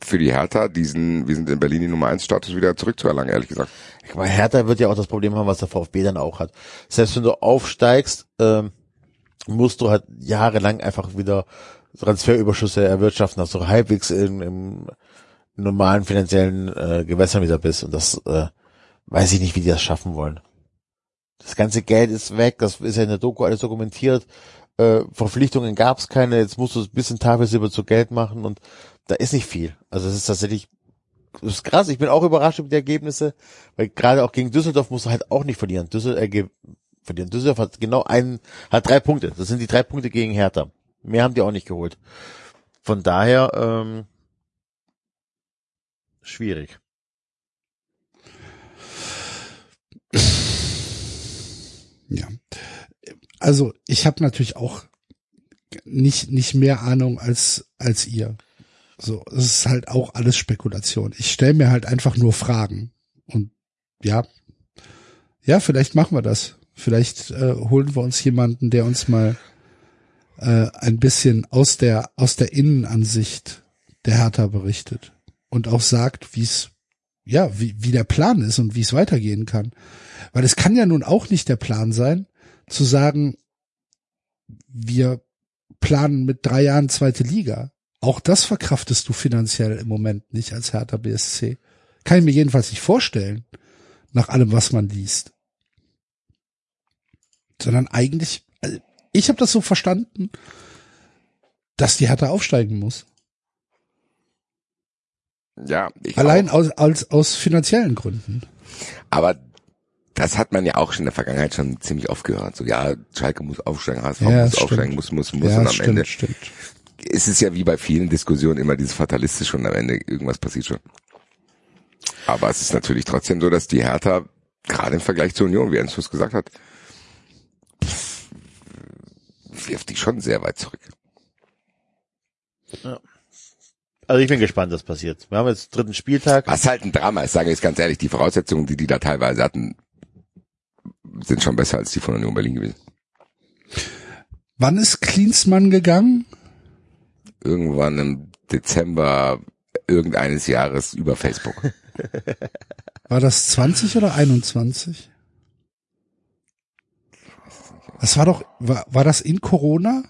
für die Hertha, diesen, wir sind in Berlin die Nummer 1 Status wieder zurückzuerlangen, ehrlich gesagt. Aber Hertha wird ja auch das Problem haben, was der VfB dann auch hat. Selbst wenn du aufsteigst, ähm, musst du halt jahrelang einfach wieder Transferüberschüsse erwirtschaften, dass du halbwegs in, im normalen finanziellen äh, Gewässern wieder bist. Und das äh, weiß ich nicht, wie die das schaffen wollen. Das ganze Geld ist weg, das ist ja in der Doku alles dokumentiert. Äh, Verpflichtungen gab es keine, jetzt musst du ein bisschen Tafelsilber zu Geld machen und da ist nicht viel. Also es ist tatsächlich das ist krass, ich bin auch überrascht über die Ergebnisse, weil gerade auch gegen Düsseldorf musst du halt auch nicht verlieren. Düsseldorf, äh, verlieren. Düsseldorf hat genau einen, hat drei Punkte. Das sind die drei Punkte gegen Hertha. Mehr haben die auch nicht geholt. Von daher, ähm, schwierig. Ja. Also ich habe natürlich auch nicht nicht mehr Ahnung als als ihr. So, es ist halt auch alles Spekulation. Ich stelle mir halt einfach nur Fragen und ja, ja, vielleicht machen wir das. Vielleicht äh, holen wir uns jemanden, der uns mal äh, ein bisschen aus der aus der Innenansicht der Hertha berichtet und auch sagt, wie es ja wie wie der Plan ist und wie es weitergehen kann. Weil es kann ja nun auch nicht der Plan sein, zu sagen, wir planen mit drei Jahren zweite Liga. Auch das verkraftest du finanziell im Moment nicht als Hertha BSC. Kann ich mir jedenfalls nicht vorstellen, nach allem, was man liest. Sondern eigentlich, ich habe das so verstanden, dass die Hertha aufsteigen muss. Ja, ich Allein auch. aus, aus, aus finanziellen Gründen. Aber das hat man ja auch schon in der Vergangenheit schon ziemlich oft gehört. So, ja, Schalke muss aufsteigen, HSV Ja, muss das aufsteigen, stimmt. muss, muss, muss. ja, und am stimmt, Ende stimmt. ist es ja wie bei vielen Diskussionen immer dieses Fatalistische und am Ende irgendwas passiert schon. Aber es ist natürlich trotzdem so, dass die Hertha, gerade im Vergleich zur Union, wie Enzus gesagt hat, wirft die schon sehr weit zurück. Also ich bin gespannt, was passiert. Wir haben jetzt dritten Spieltag. Was halt ein Drama ist, sage ich jetzt ganz ehrlich, die Voraussetzungen, die die da teilweise hatten, sind schon besser als die von Union Berlin gewesen. Wann ist Klinsmann gegangen? Irgendwann im Dezember irgendeines Jahres über Facebook. War das 20 oder 21? Das war doch, war, war das in Corona?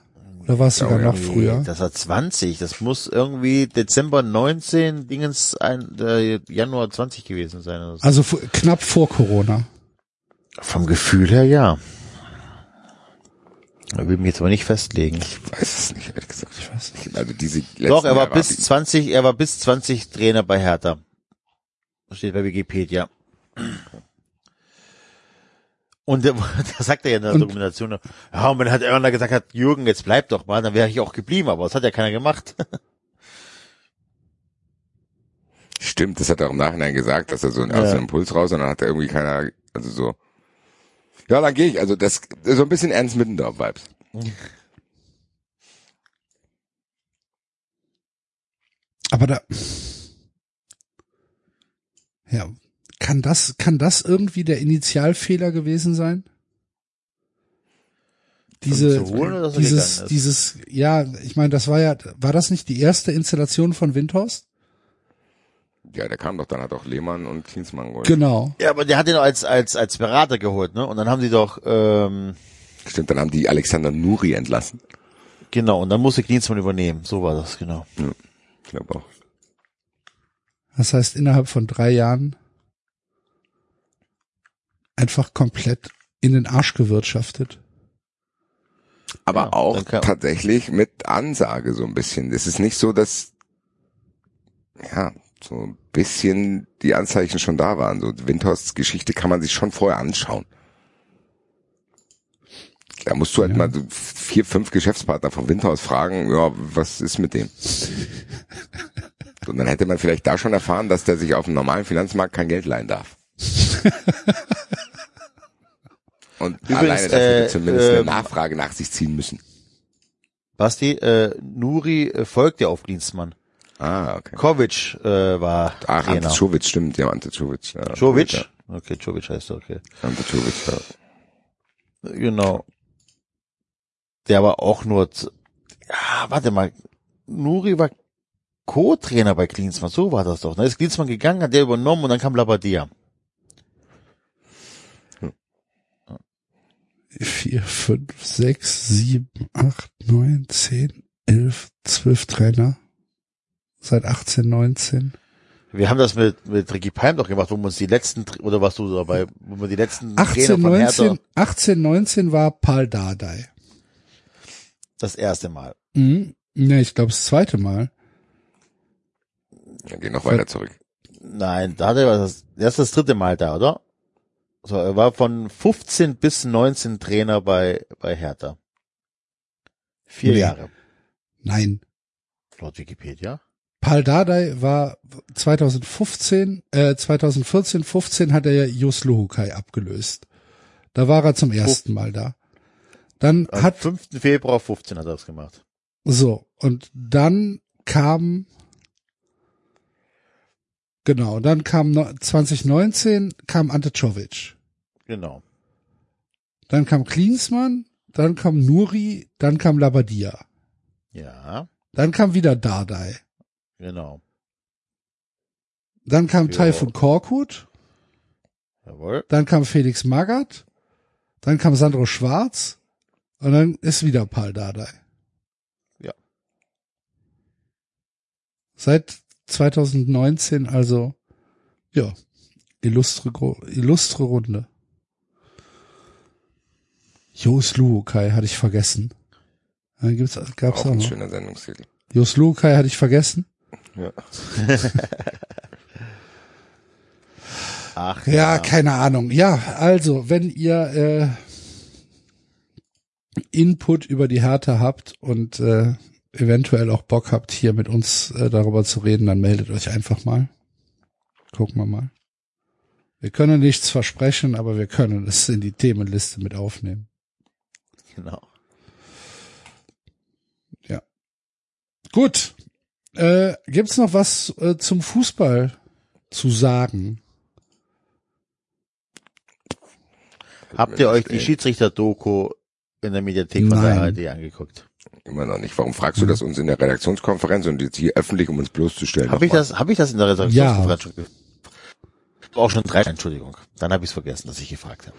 Oder war es sogar noch früher? Das war 20. Das muss irgendwie Dezember 19, Dingens ein, äh, Januar 20 gewesen sein. So. Also knapp vor Corona. Vom Gefühl her ja. Ich will mich jetzt aber nicht festlegen. Ich weiß es nicht, ehrlich gesagt. Ich weiß nicht. Also diese Doch, er war Jahre bis hab ich- 20, er war bis 20 Trainer bei Hertha. Das steht bei Wikipedia. Und da, sagt er ja in der Und- Dokumentation, ja, und wenn halt irgendwer gesagt hat, Jürgen, jetzt bleib doch mal, dann wäre ich auch geblieben, aber das hat ja keiner gemacht. Stimmt, das hat er auch im Nachhinein gesagt, dass er so einen Ja. aus dem Impuls raus und dann hat er irgendwie keiner, also so. Ja, dann gehe ich. Also das so ein bisschen Ernst Mittendorf-Vibes. Aber da, ja, kann das, kann das irgendwie der Initialfehler gewesen sein? Diese, holen dieses, dieses, ja, ich meine, das war ja, war das nicht die erste Installation von Windhorst? Ja, der kam doch, dann hat auch Lehmann und Klinsmann geholt. Genau. Ja, aber der hat ihn als, als, als Berater geholt, ne? Und dann haben die doch, ähm, Stimmt, dann haben die Alexander Nuri entlassen. genau, und dann musste Klinsmann übernehmen. So war das, genau. Ich glaube auch. Das heißt, innerhalb von drei Jahren einfach komplett in den Arsch gewirtschaftet. aber Ja, auch tatsächlich mit Ansage so ein bisschen. Es ist nicht so, dass ja so ein bisschen die Anzeichen schon da waren. So Windhorsts Geschichte kann man sich schon vorher anschauen. Da musst du halt mal so vier, fünf Geschäftspartner von Windhorst fragen, ja, was ist mit dem? Und dann hätte man vielleicht da schon erfahren, dass der sich auf dem normalen Finanzmarkt kein Geld leihen darf. Und Übrigens, alleine dafür wird äh, zumindest eine ähm, Nachfrage nach sich ziehen müssen. Basti, äh, Nuri äh, folgt ja auf Dienstmann. Ah, okay. Kovic äh, war Ach, Trainer. Ante Czovic, stimmt, ja, Ante Czovic. Ja, Jovic? Ja, Okay, Jovic heißt er, okay. Ante Czovic, ja. Genau. Der war auch nur, ja, warte mal, Nuri war Co-Trainer bei Klinsmann, so war das doch. Da ist Klinsmann gegangen, hat der übernommen und dann kam Labadia. Vier, fünf, sechs, sieben, acht, neun, zehn, elf, zwölf Trainer. Seit 18, 19. Wir haben das mit, mit Ricky Palm doch gemacht, wo wir uns die letzten, oder warst du dabei, wo wir die letzten 18, Trainer von Hertha 19, 18, 19 war Paul Dardai. das erste Mal. Mhm. Ja, ich glaube das zweite Mal. Wir gehen noch weiter zurück. Nein, da hat er das, er ist das dritte Mal da, oder? So, er war von 15 bis 19 Trainer bei, bei Hertha. Vier Nee. Jahre, Nein. laut Wikipedia. Paul Dardai war 2015, äh, 2014, 15 hat er ja Jos Luhukai abgelöst. Da war er zum ersten Mal da. Dann Am hat 5. Februar 15 hat er das gemacht. So, und dann kam, genau, dann kam no- 2019 kam Ante Czovic. Genau. Dann kam Klinsmann, dann kam Nuri, dann kam Labadia. Ja, Dann kam wieder Dardai. genau. Dann kam. Taifun Korkut, Jawohl. dann kam Felix Magath, dann kam Sandro Schwarz und dann ist wieder Paul Dardai. Ja. Seit 2019 also, ja, illustre, illustre Runde. Jos Luokai hatte ich vergessen. Da gibt's, gab's Auch auch ein noch. schöner Sendungstitel. Jos Luokai hatte ich vergessen. Ja. Ach, Ja, keine Ahnung. Ja, also, wenn ihr äh, Input über die Härte habt und äh, eventuell auch Bock habt, hier mit uns äh, darüber zu reden, dann meldet euch einfach mal. Gucken wir mal. Wir können nichts versprechen, aber wir können es in die Themenliste mit aufnehmen. Genau. Gut. Äh, gibt's noch was äh, zum Fußball zu sagen? Habt ihr euch die Schiedsrichter-Doku in der Mediathek von Nein. der ARD angeguckt? Immer noch nicht. Warum fragst du das uns in der Redaktionskonferenz und jetzt hier öffentlich, um uns bloßzustellen? Habe ich das, habe ich das in der Redaktionskonferenz schon ge- Auch schon drei, Entschuldigung. Dann habe ich es vergessen, dass ich gefragt habe.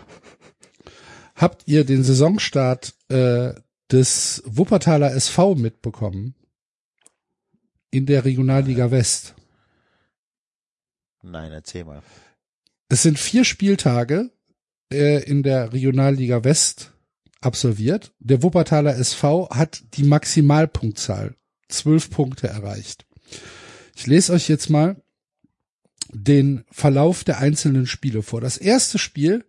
Habt ihr den Saisonstart äh, des Wuppertaler SV mitbekommen? In der Regionalliga West. Nein, erzähl mal. Es sind vier Spieltage äh, in der Regionalliga West absolviert. Der Wuppertaler SV hat die Maximalpunktzahl, zwölf Punkte erreicht. Ich lese euch jetzt mal den Verlauf der einzelnen Spiele vor. Das erste Spiel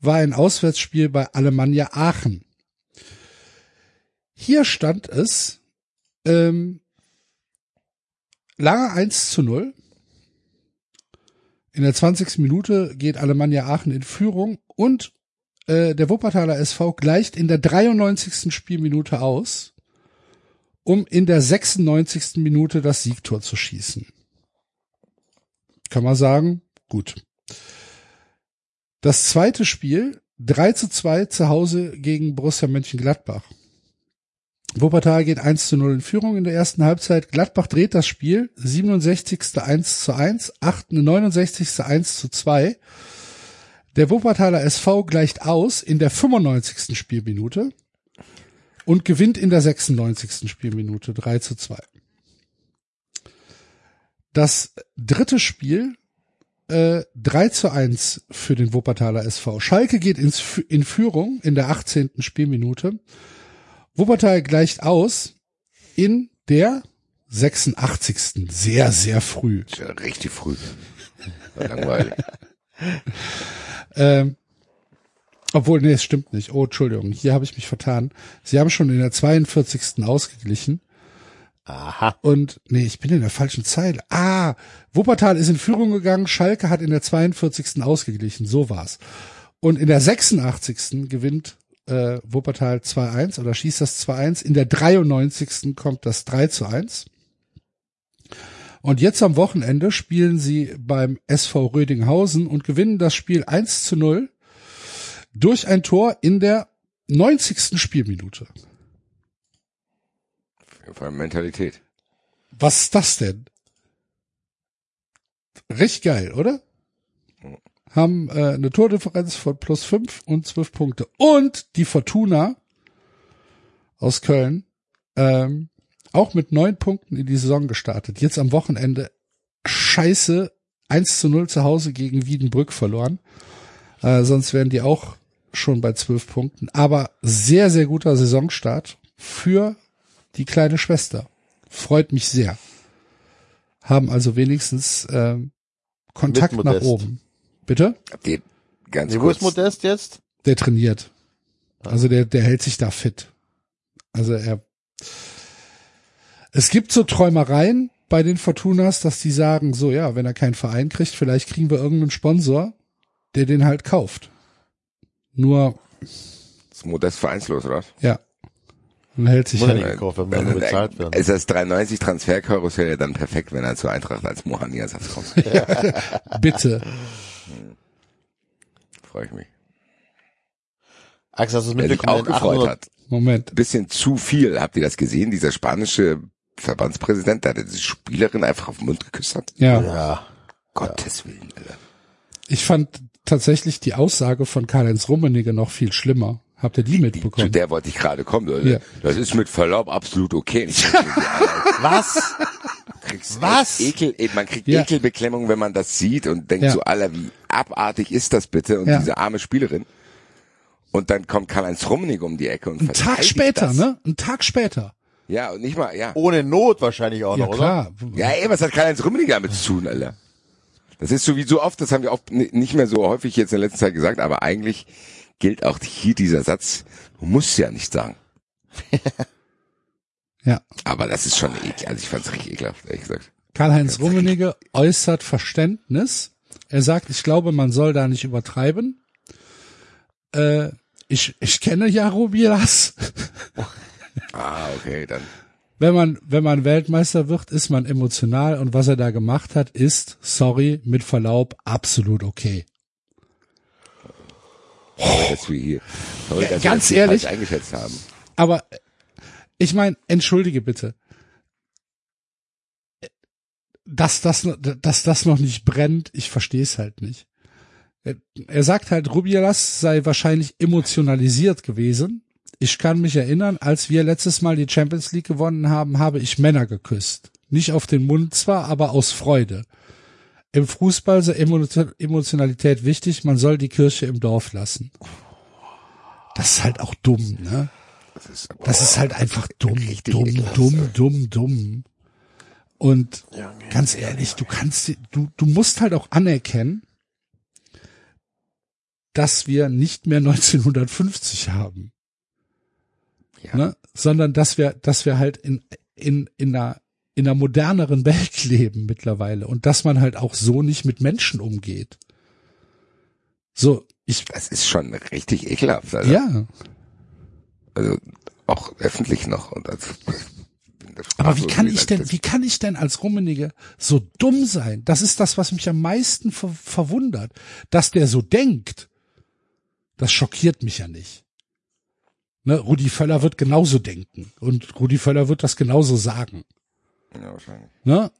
war ein Auswärtsspiel bei Alemannia Aachen. Hier stand es ähm, lange 1 zu 0. In der 20. Minute geht Alemannia Aachen in Führung und äh, der Wuppertaler SV gleicht in der 93. Spielminute aus, um in der 96. Minute das Siegtor zu schießen. Kann man sagen, gut. Das zweite Spiel, 3 zu 2 zu Hause gegen Borussia Mönchengladbach. Wuppertal geht 1 zu 0 in Führung in der ersten Halbzeit. Gladbach dreht das Spiel. 67. 1 zu 1, 8, 69. 1 zu 2. Der Wuppertaler SV gleicht aus in der 95. Spielminute und gewinnt in der 96. Spielminute 3 zu 2. Das dritte Spiel äh, 3 zu 1 für den Wuppertaler SV. Schalke geht ins, in Führung in der 18. Spielminute Wuppertal gleicht aus in der 86. Sehr, sehr früh. Ja richtig früh. War langweilig. Ähm, obwohl, nee, es stimmt nicht. Oh, Entschuldigung, hier habe ich mich vertan. Sie haben schon in der 42. ausgeglichen. Aha. Und nee, ich bin in der falschen Zeile. Ah, Wuppertal ist in Führung gegangen, Schalke hat in der 42. ausgeglichen, so war's. Und in der 86. gewinnt äh, Wuppertal 2-1 oder schießt das 2-1. In der 93. kommt das 3 zu 1. Und jetzt am Wochenende spielen sie beim SV Rödinghausen und gewinnen das Spiel 1 zu 0 durch ein Tor in der 90. Spielminute. Vor allem Mentalität. Was ist das denn? Richtig geil, oder? Haben äh, eine Tordifferenz von plus fünf und zwölf Punkte. Und die Fortuna aus Köln ähm, auch mit neun Punkten in die Saison gestartet. Jetzt am Wochenende scheiße 1 zu 0 zu Hause gegen Wiedenbrück verloren. Äh, sonst wären die auch schon bei zwölf Punkten. Aber sehr, sehr guter Saisonstart für die kleine Schwester. Freut mich sehr. Haben also wenigstens ähm, Kontakt Mit nach oben. Bitte? Ihr ganz wo ist Modest jetzt? Der trainiert. Also der, der hält sich da fit. Also er. Es gibt so Träumereien bei den Fortunas, dass die sagen, so ja, wenn er keinen Verein kriegt, vielleicht kriegen wir irgendeinen Sponsor, der den halt kauft. Nur, ist Modest vereinslos, oder? was? ja. Und hält sich Muss er halt. nicht gekauft werden, muss nur bezahlt werden. Ist das 93 Transferkarussell ja dann perfekt, wenn er zur Eintracht als Mohani-Ersatz kommt. Bitte. Freue ich mich. Axel, hast du es mitbekommen? auch gefreut 800 hat. Moment. Bisschen zu viel. Habt ihr das gesehen? Dieser spanische Verbandspräsident, der diese Spielerin einfach auf den Mund geküsst hat? Ja. Ja. Gottes Willen, Alter. Ich fand tatsächlich die Aussage von Karl-Heinz Rummenigge noch viel schlimmer. Habt ihr die Zu mitbekommen? der wollte ich gerade kommen, Leute. Ja. Das ist mit Verlaub absolut okay. Was? kriegst Was? Ekel, man kriegt Ja. Ekelbeklemmung, wenn man das sieht und denkt Ja. so, Alter, wie abartig ist das bitte? Und Ja. diese arme Spielerin. Und dann kommt Karl-Heinz Rummenigge um die Ecke und Ein Tag später, das. ne? Ein Tag später. Ja, und nicht mal, ja. Ohne Not wahrscheinlich auch Ja, noch, oder? klar. Ja, ey, was hat Karl-Heinz Rummenigge damit zu tun, Alter? Das ist so wie so oft, das haben wir auch n- nicht mehr so häufig jetzt in der letzten Zeit gesagt, aber eigentlich gilt auch hier dieser Satz, du musst ja nicht sagen. Ja. Aber das ist schon ekel, also ich fand's richtig ekelhaft, ehrlich gesagt. Karl-Heinz Rummenigge äußert Verständnis. Er sagt, ich glaube, man soll da nicht übertreiben. Äh, ich, ich kenne ja Rubilas. Ah, okay, dann. Wenn man, wenn man Weltmeister wird, ist man emotional und was er da gemacht hat, ist, sorry, mit Verlaub, absolut okay. Sorry, dass wir hier, sorry, dass ganz wir ehrlich. eingeschätzt haben. Aber ich meine, entschuldige bitte. Dass das, dass das noch nicht brennt, ich verstehe es halt nicht. Er, er sagt halt, Rubialas sei wahrscheinlich emotionalisiert gewesen. Ich kann mich erinnern, als wir letztes Mal die Champions League gewonnen haben, habe ich Männer geküsst. Nicht auf den Mund zwar, aber aus Freude. Im Fußball ist Emo- Emotionalität wichtig, man soll die Kirche im Dorf lassen. Das ist halt auch dumm, ne? Das ist, Das ist halt einfach dumm, dumm, dumm, dumm, dumm. Und ganz ehrlich, du kannst, du, du musst halt auch anerkennen, dass wir nicht mehr 1950 haben, ja. ne? sondern dass wir, dass wir halt in, in, in einer, in einer moderneren Welt leben mittlerweile und dass man halt auch so nicht mit Menschen umgeht. So, ich, Das ist schon richtig ekelhaft, Alter. ja, Also, auch öffentlich noch. Und als, Aber wie kann ich denn, wie kann ich denn als Rummenigge so dumm sein? Das ist das, was mich am meisten ver verwundert. Dass der so denkt, das schockiert mich ja nicht. Ne, Rudi Völler wird genauso denken und Rudi Völler wird das genauso sagen. Ja, wahrscheinlich. Ne?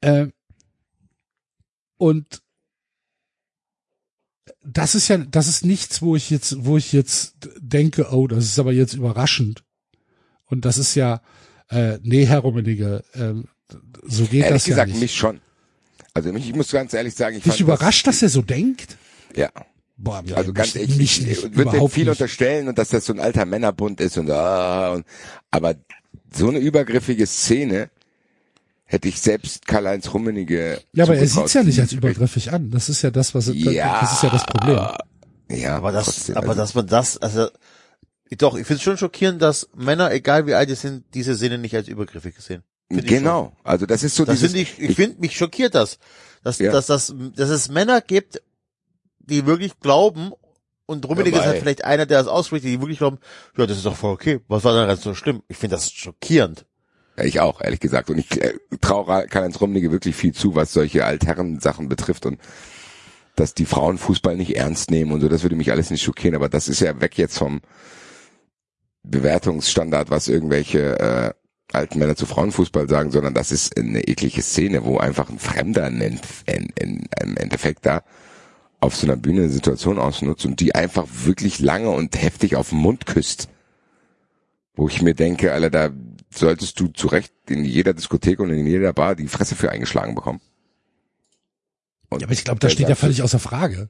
Äh, und das ist ja, das ist nichts, wo ich jetzt, wo ich jetzt denke, oh, das ist aber jetzt überraschend. Und das ist ja, äh, nee, Herr Rummenigge, äh, so geht Ehrlich das ja gesagt, nicht. mich schon. Also mich, ich muss ganz ehrlich sagen, ich Dich fand überrascht, dass er so denkt? Ja. Boah, ja, Also ganz ehrlich, ich würde dem viel nicht. unterstellen und dass das so ein alter Männerbund ist und, ah, und aber so eine übergriffige Szene hätte ich selbst Karl-Heinz Rummenigge Ja, aber er zugetraut. sieht's ja nicht als übergriffig an. Das ist ja das, was Ja. das ist ja das Problem. Ja, Aber das, trotzdem, aber also, dass man das, also, doch, ich finde es schon schockierend, dass Männer, egal wie alt sie sind, diese Szene nicht als übergriffig sehen. Find ich genau. Also das ist so Das dieses, finde ich, ich finde, mich schockiert das, dass, Ja. dass, dass, dass es Männer gibt, die wirklich glauben, und Rummenigge ist halt vielleicht einer, der das ausspricht, die wirklich glauben, ja, das ist doch voll okay. Was war daran so schlimm? Ich finde das schockierend. Ja, ich auch, ehrlich gesagt. Und ich äh, traue Karl-Heinz Rummenigge wirklich viel zu, was solche Altherren-Sachen betrifft und dass die Frauen Fußball nicht ernst nehmen und so, das würde mich alles nicht schockieren, aber das ist ja weg jetzt vom Bewertungsstandard, was irgendwelche äh, alten Männer zu Frauenfußball sagen, sondern das ist eine eklige Szene, wo einfach ein Fremder im Endeffekt da auf so einer Bühne eine Situation ausnutzt und die einfach wirklich lange und heftig auf den Mund küsst. Wo ich mir denke, Alter, da solltest du zu Recht in jeder Diskothek und in jeder Bar die Fresse für eingeschlagen bekommen. Und Ja, aber ich glaube, das steht ja völlig außer Frage.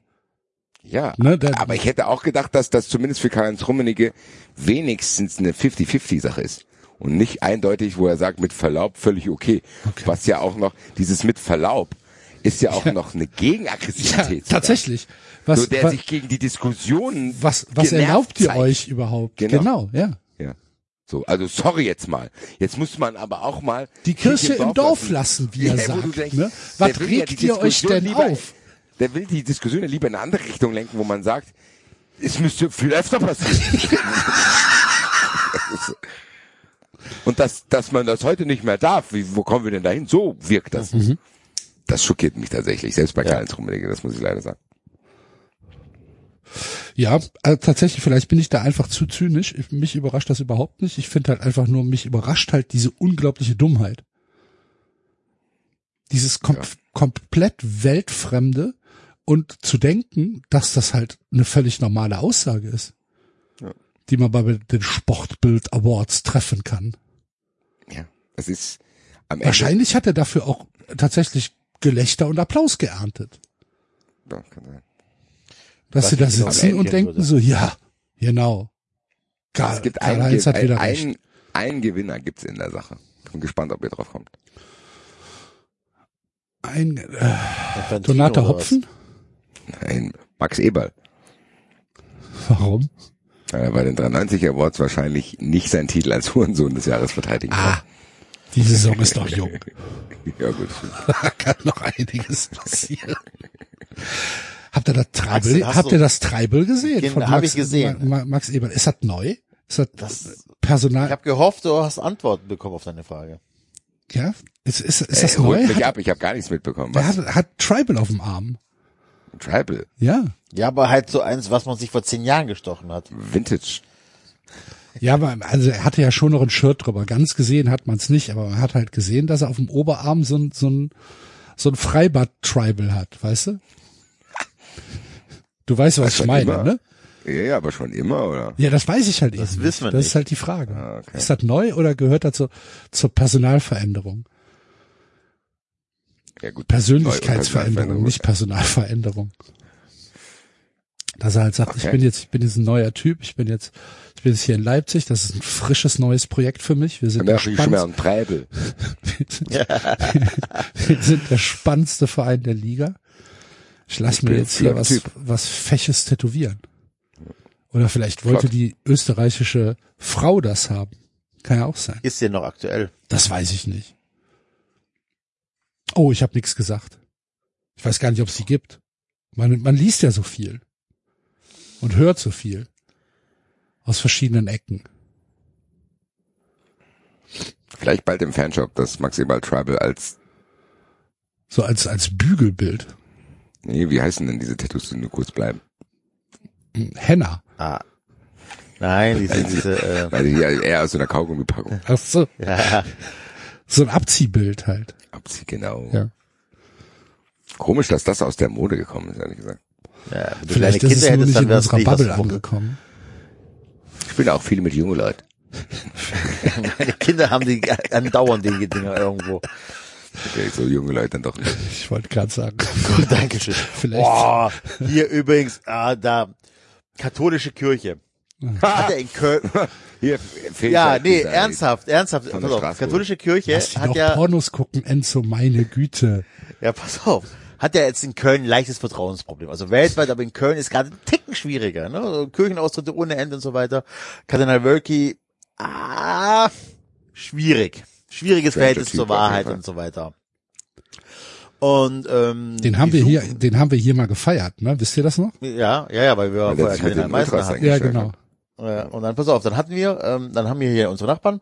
Ja, Ne, aber ich hätte auch gedacht, dass das zumindest für Karl-Heinz Rummenigge wenigstens eine 50-50-Sache ist. Und nicht eindeutig, wo er sagt, mit Verlaub völlig okay. Was ja auch noch, dieses mit Verlaub ist ja auch noch eine Ja, Gegenaggressivität. tatsächlich. Was, so, der was, sich gegen die Diskussionen was, was erlaubt ihr zeigt. euch überhaupt? Genau. genau ja. Ja. So, also sorry jetzt mal. Jetzt muss man aber auch mal Die Kirche im Dorf lassen, wie er du sagt, denkst, ne? Was ja regt die ihr euch denn lieber- auf? Der will die Diskussion ja lieber in eine andere Richtung lenken, wo man sagt, es müsste viel öfter passieren. Und dass, dass man das heute nicht mehr darf, wie, wo kommen wir denn dahin? So wirkt das. Mhm. Das schockiert mich tatsächlich, selbst bei Karl-Heinz Rummenigge, das muss ich leider sagen. Ja, also tatsächlich, vielleicht bin ich da einfach zu zynisch. Ich- Mich überrascht das überhaupt nicht. Ich finde halt einfach nur, mich überrascht halt diese unglaubliche Dummheit. Dieses kom komplett weltfremde und zu denken, dass das halt eine völlig normale Aussage ist, die man bei den Sportbild Awards treffen kann. Ja. Das ist am Ende. Wahrscheinlich hat er dafür auch tatsächlich Gelächter und Applaus geerntet. Ja, kann sein. Dass sie da genau sitzen und denken würde. so, ja, genau. Karl, Es gibt Karl einen, Heinz hat wieder ein, recht. ein, einen Gewinner gibt's in der Sache. Bin gespannt, ob ihr drauf kommt. Ein, äh, Donata? Hopfen? Ein Max Eberl. Warum? Weil er bei den 93 Awards wahrscheinlich nicht seinen Titel als Hurensohn des Jahres verteidigen kann. Die Saison ist noch jung. Ja gut. Da kann noch einiges passieren. Habt ihr das Treibel, hast habt ihr das Treibel gesehen? Genau, von hab Max, ich gesehen. Ma, Ma, Max Eberl. Ist das neu? Ist das, Das- Personal? Ich habe gehofft, du hast Antworten bekommen auf deine Frage. ja? Ist, ist, ist das Ey, holt neu? mich Hat, ab, ich habe gar nichts mitbekommen. er Was? hat, hat Tribal auf dem Arm. Tribal, Ja. Ja, aber halt so eins, was man sich vor zehn Jahren gestochen hat. Vintage. Ja, aber also er hatte ja schon noch ein Shirt drüber. Ganz gesehen hat man es nicht, aber man hat halt gesehen, dass er auf dem Oberarm so ein, so ein, so ein Freibad-Tribal hat, weißt du? Du weißt, was ich meine, immer. ne? Ja, ja, aber schon immer, oder? Ja, das weiß ich halt Das eben wissen wir nicht. Das ist halt die Frage. Ah, okay. Ist das neu oder gehört das zur, zur Personalveränderung? Ja gut. Persönlichkeitsveränderung, Neu- nicht Personalveränderung. Dass er halt sagt, ich Okay. bin jetzt, ich bin jetzt ein neuer Typ, ich bin jetzt, ich bin jetzt hier in Leipzig, das ist ein frisches neues Projekt für mich. Wir sind, der, ich spannendste, ein Treibel. wir sind der spannendste Verein der Liga. Ich lasse Ich mir jetzt hier was, Typ. was Feches tätowieren. Oder vielleicht wollte Flott. die österreichische Frau das haben. Kann ja auch sein. Ist ja noch aktuell. Das weiß ich nicht. Oh, ich habe nichts gesagt. Ich weiß gar nicht, ob es die gibt. Man, man liest ja so viel und hört so viel aus verschiedenen Ecken. Vielleicht bald im Fanshop, das Max Eberl Tribal als, So als als Bügelbild. nee, wie heißen denn diese Tattoos, die nur kurz bleiben? Henna. Ah. Nein, diese, diese, äh, Weil die eher aus so einer Kaugummipackung. Ach so, ja, so ein Abziehbild halt. Abzieh, genau. Ja. Komisch, dass das aus der Mode gekommen ist, ehrlich gesagt. Ja, wenn du Vielleicht kleine ist es Kinder nur hättest, nicht dann in wär's unserer nicht Bubble angekommen. Ich bin auch viel mit jungen Leuten. Meine Kinder haben die andauernd die Dinger irgendwo. Okay, so junge Leute dann doch nicht. Ich wollte gerade sagen. Gut, Dankeschön. Vielleicht. Boah, hier übrigens, ah, da, katholische Kirche. Hat er in Köln, Hier fehlt ja, halt nee, dieser- ernsthaft, ernsthaft, pass der auf, katholische Kirche Lass die hat doch ja, Pornos gucken, Enzo, meine Güte. ja, pass auf, hat ja jetzt in Köln ein leichtes Vertrauensproblem. Also weltweit, aber in Köln ist gerade ein Ticken schwieriger, ne? Also Kirchenaustritte ohne Ende und so weiter. Kardinal Wölki, ah, schwierig. Schwieriges Verhältnis Typ zur Wahrheit und so weiter. Und, ähm, Den haben wir hier, den haben wir hier mal gefeiert, ne? Wisst ihr das noch? Ja, ja, ja, weil wir Weil vorher Meissner Ultras hatten. Ja, genau. hat. Ja, und dann pass auf, dann hatten wir, ähm, dann haben wir hier unsere Nachbarn,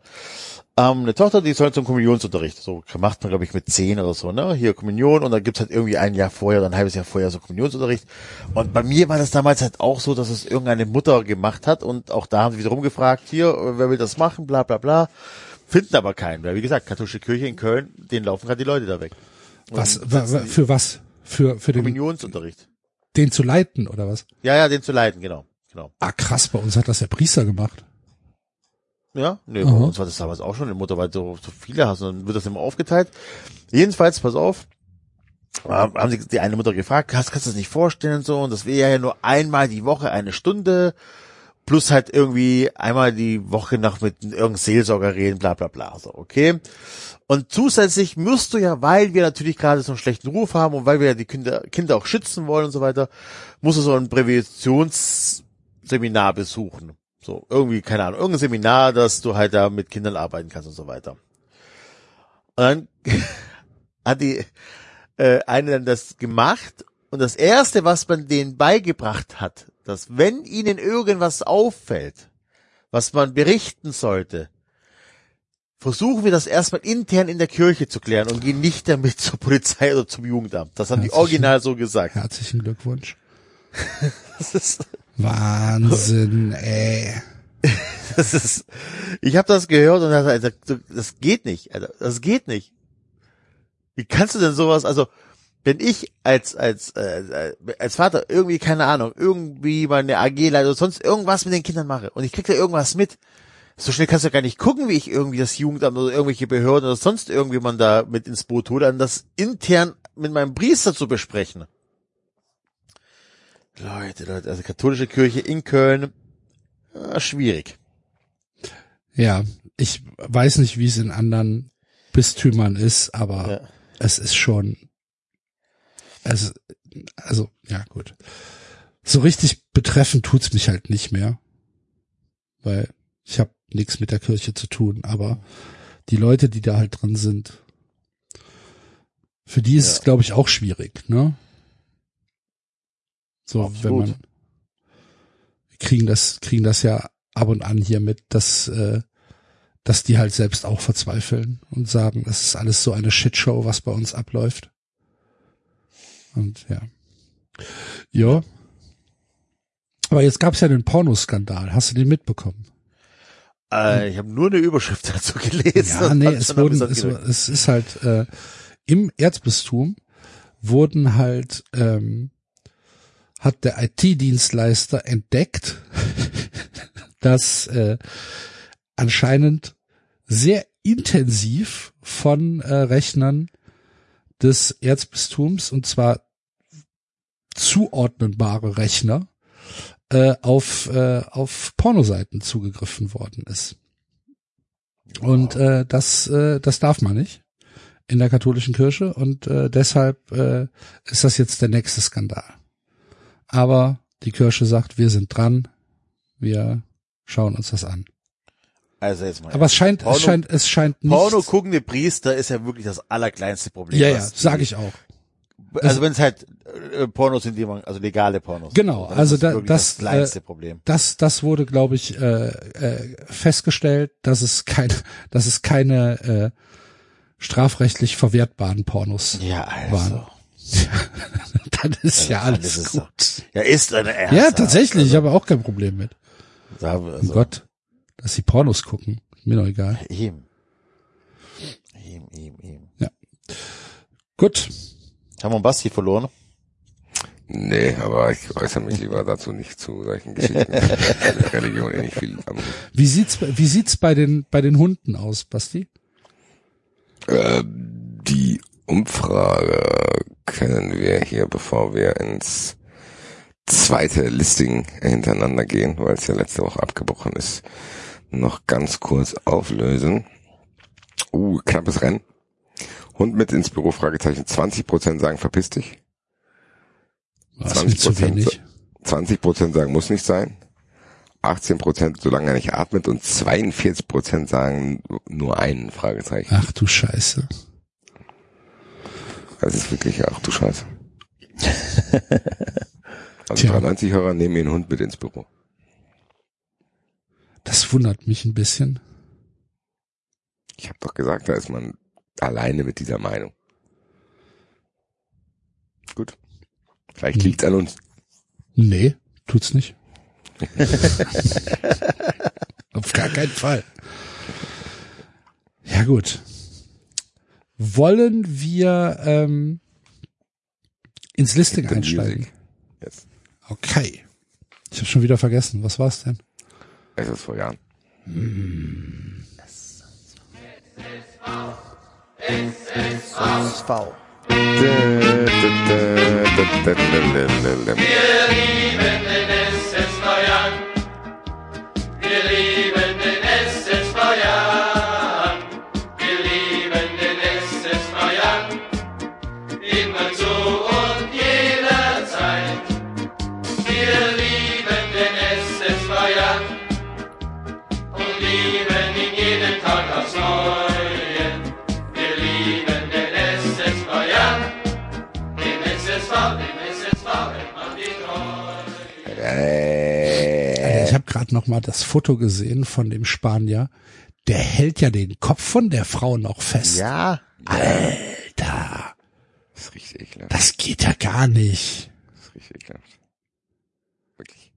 ähm, eine Tochter, die soll zum Kommunionsunterricht. So macht man, glaube ich, mit zehn oder so, ne? Hier Kommunion und dann gibt's halt irgendwie ein Jahr vorher, oder ein halbes Jahr vorher so Kommunionsunterricht. Und bei mir war das damals halt auch so, dass es irgendeine Mutter gemacht hat und auch da haben sie wieder rumgefragt, hier, äh, wer will das machen, bla bla bla. Finden aber keinen, weil wie gesagt, katholische Kirche in Köln, denen laufen gerade die Leute da weg. Und Was, für was? Für, für den, Kommunionsunterricht. den zu leiten, oder was? Ja, ja, den zu leiten, genau. Genau. Ah, krass, bei uns hat das der Priester gemacht. Ja, nee, bei Aha. uns war das damals auch schon in Mutter, weil du so viele hast und dann wird das immer aufgeteilt. Jedenfalls, pass auf, haben haben sie die eine Mutter gefragt, kannst, kannst du das nicht vorstellen und so, und das wäre ja nur einmal die Woche eine Stunde, plus halt irgendwie einmal die Woche noch mit irgendeinem Seelsorger reden, bla bla bla, so, okay. Und zusätzlich musst du ja, weil wir natürlich gerade so einen schlechten Ruf haben und weil wir ja die Kinder, Kinder auch schützen wollen und so weiter, musst du so ein Präventionsseminar besuchen. So, irgendwie, keine Ahnung, irgendein Seminar, dass du halt da mit Kindern arbeiten kannst und so weiter. Und dann hat die äh, eine dann das gemacht und das erste, was man denen beigebracht hat, dass wenn ihnen irgendwas auffällt, was man berichten sollte, versuchen wir das erstmal intern in der Kirche zu klären und gehen nicht damit zur Polizei oder zum Jugendamt. Das haben die Herzlichen- original so gesagt. Herzlichen Glückwunsch. Das ist, Wahnsinn, ey. das ist, ich habe das gehört und dachte, du- das geht nicht, Alter, das geht nicht. Wie kannst du denn sowas, also, wenn ich als, als, äh, als Vater irgendwie, keine Ahnung, irgendwie mal eine AG leite oder sonst irgendwas mit den Kindern mache und ich krieg da irgendwas mit, so schnell kannst du gar nicht gucken, wie ich irgendwie das Jugendamt oder irgendwelche Behörden oder sonst irgendjemand da mit ins Boot hole, dann das intern mit meinem Priester zu besprechen. Leute, Leute, also katholische Kirche in Köln, äh, schwierig. Ja, ich weiß nicht, wie es in anderen Bistümern ist, aber Ja. es ist schon, es, also, ja, gut. So richtig betreffen tut's mich halt nicht mehr, weil ich habe nichts mit der Kirche zu tun, aber die Leute, die da halt drin sind, für die ist Ja. es, glaube ich, auch schwierig, ne? So, Absolut. wenn man, kriegen das, kriegen das ja ab und an hier mit, dass, äh, dass die halt selbst auch verzweifeln und sagen, das ist alles so eine Shitshow, was bei uns abläuft. Und ja. Ja. Aber jetzt gab's ja den Pornoskandal. Hast du den mitbekommen? Äh, ich habe nur eine Überschrift dazu gelesen. Ja, nee, es wurden, es, es ist halt äh, im Erzbistum wurden halt ähm, hat der IT-Dienstleister entdeckt, dass äh, anscheinend sehr intensiv von äh, Rechnern des Erzbistums und zwar zuordnenbare Rechner äh, auf äh, auf Pornoseiten zugegriffen worden ist. Und äh, das äh, das darf man nicht in der katholischen Kirche und äh, deshalb äh, ist das jetzt der nächste Skandal. Aber die Kirche sagt, wir sind dran, wir schauen uns das an. Also jetzt mal. Aber es scheint, Porno- es scheint, es scheint nicht. Porno guckende Priester ist ja wirklich das allerkleinste Problem. ja, ja, sage ich auch. Also wenn es halt äh, Pornos sind, die man, also legale Pornos. Genau, dann also da- das, das kleinste äh, Problem. Das, das wurde, glaube ich, äh, äh, festgestellt, dass es keine, dass es keine äh, strafrechtlich verwertbaren Pornos Ja, also. waren. Dann ist ja dann alles ist es gut. Ja, ist eine Ernst. Ja, tatsächlich, ich habe auch kein Problem mit. Da, Oh also, Gott, dass sie Pornos gucken, mir doch egal. Ihm. Ihm, ihm, ihm. Gut, Haben wir einen Basti verloren? Nee, aber ich äußere mich lieber dazu nicht zu solchen Geschichten. Religion eh nicht viel am, wie sieht's, wie sieht's bei den, bei den Hunden aus, Basti? äh, Die Umfrage können wir hier, bevor wir ins zweite Listing hintereinander gehen, weil es ja letzte Woche abgebrochen ist, noch ganz kurz auflösen. Uh, knappes Rennen. Hund mit ins Büro, Fragezeichen. 20% sagen, verpiss dich. Was mir zu wenig. 20% sagen, muss nicht sein. 18% solange er nicht atmet und 42% sagen nur einen Fragezeichen. Ach du Scheiße. Das ist wirklich, ach du Scheiße. Also Tja. 93 Hörer nehmen ihren Hund mit ins Büro. Das wundert mich ein bisschen. Ich habe doch gesagt, da ist man alleine mit dieser Meinung. Gut. Vielleicht Hm. liegt's an uns. Nee, tut's nicht. Auf gar keinen Fall. Ja gut. Wollen wir ähm, ins Listing einsteigen? Yes. Okay. Ich habe schon wieder vergessen. Was war's denn? Es ist vor Jahren. V. Äh, Ich gerade noch mal das Foto gesehen von dem Spanier. Der hält ja den Kopf von der Frau noch fest. Ja. Alter, das ist richtig ekelhaft. das geht ja gar nicht. Das ist richtig ekelhaft. Wirklich.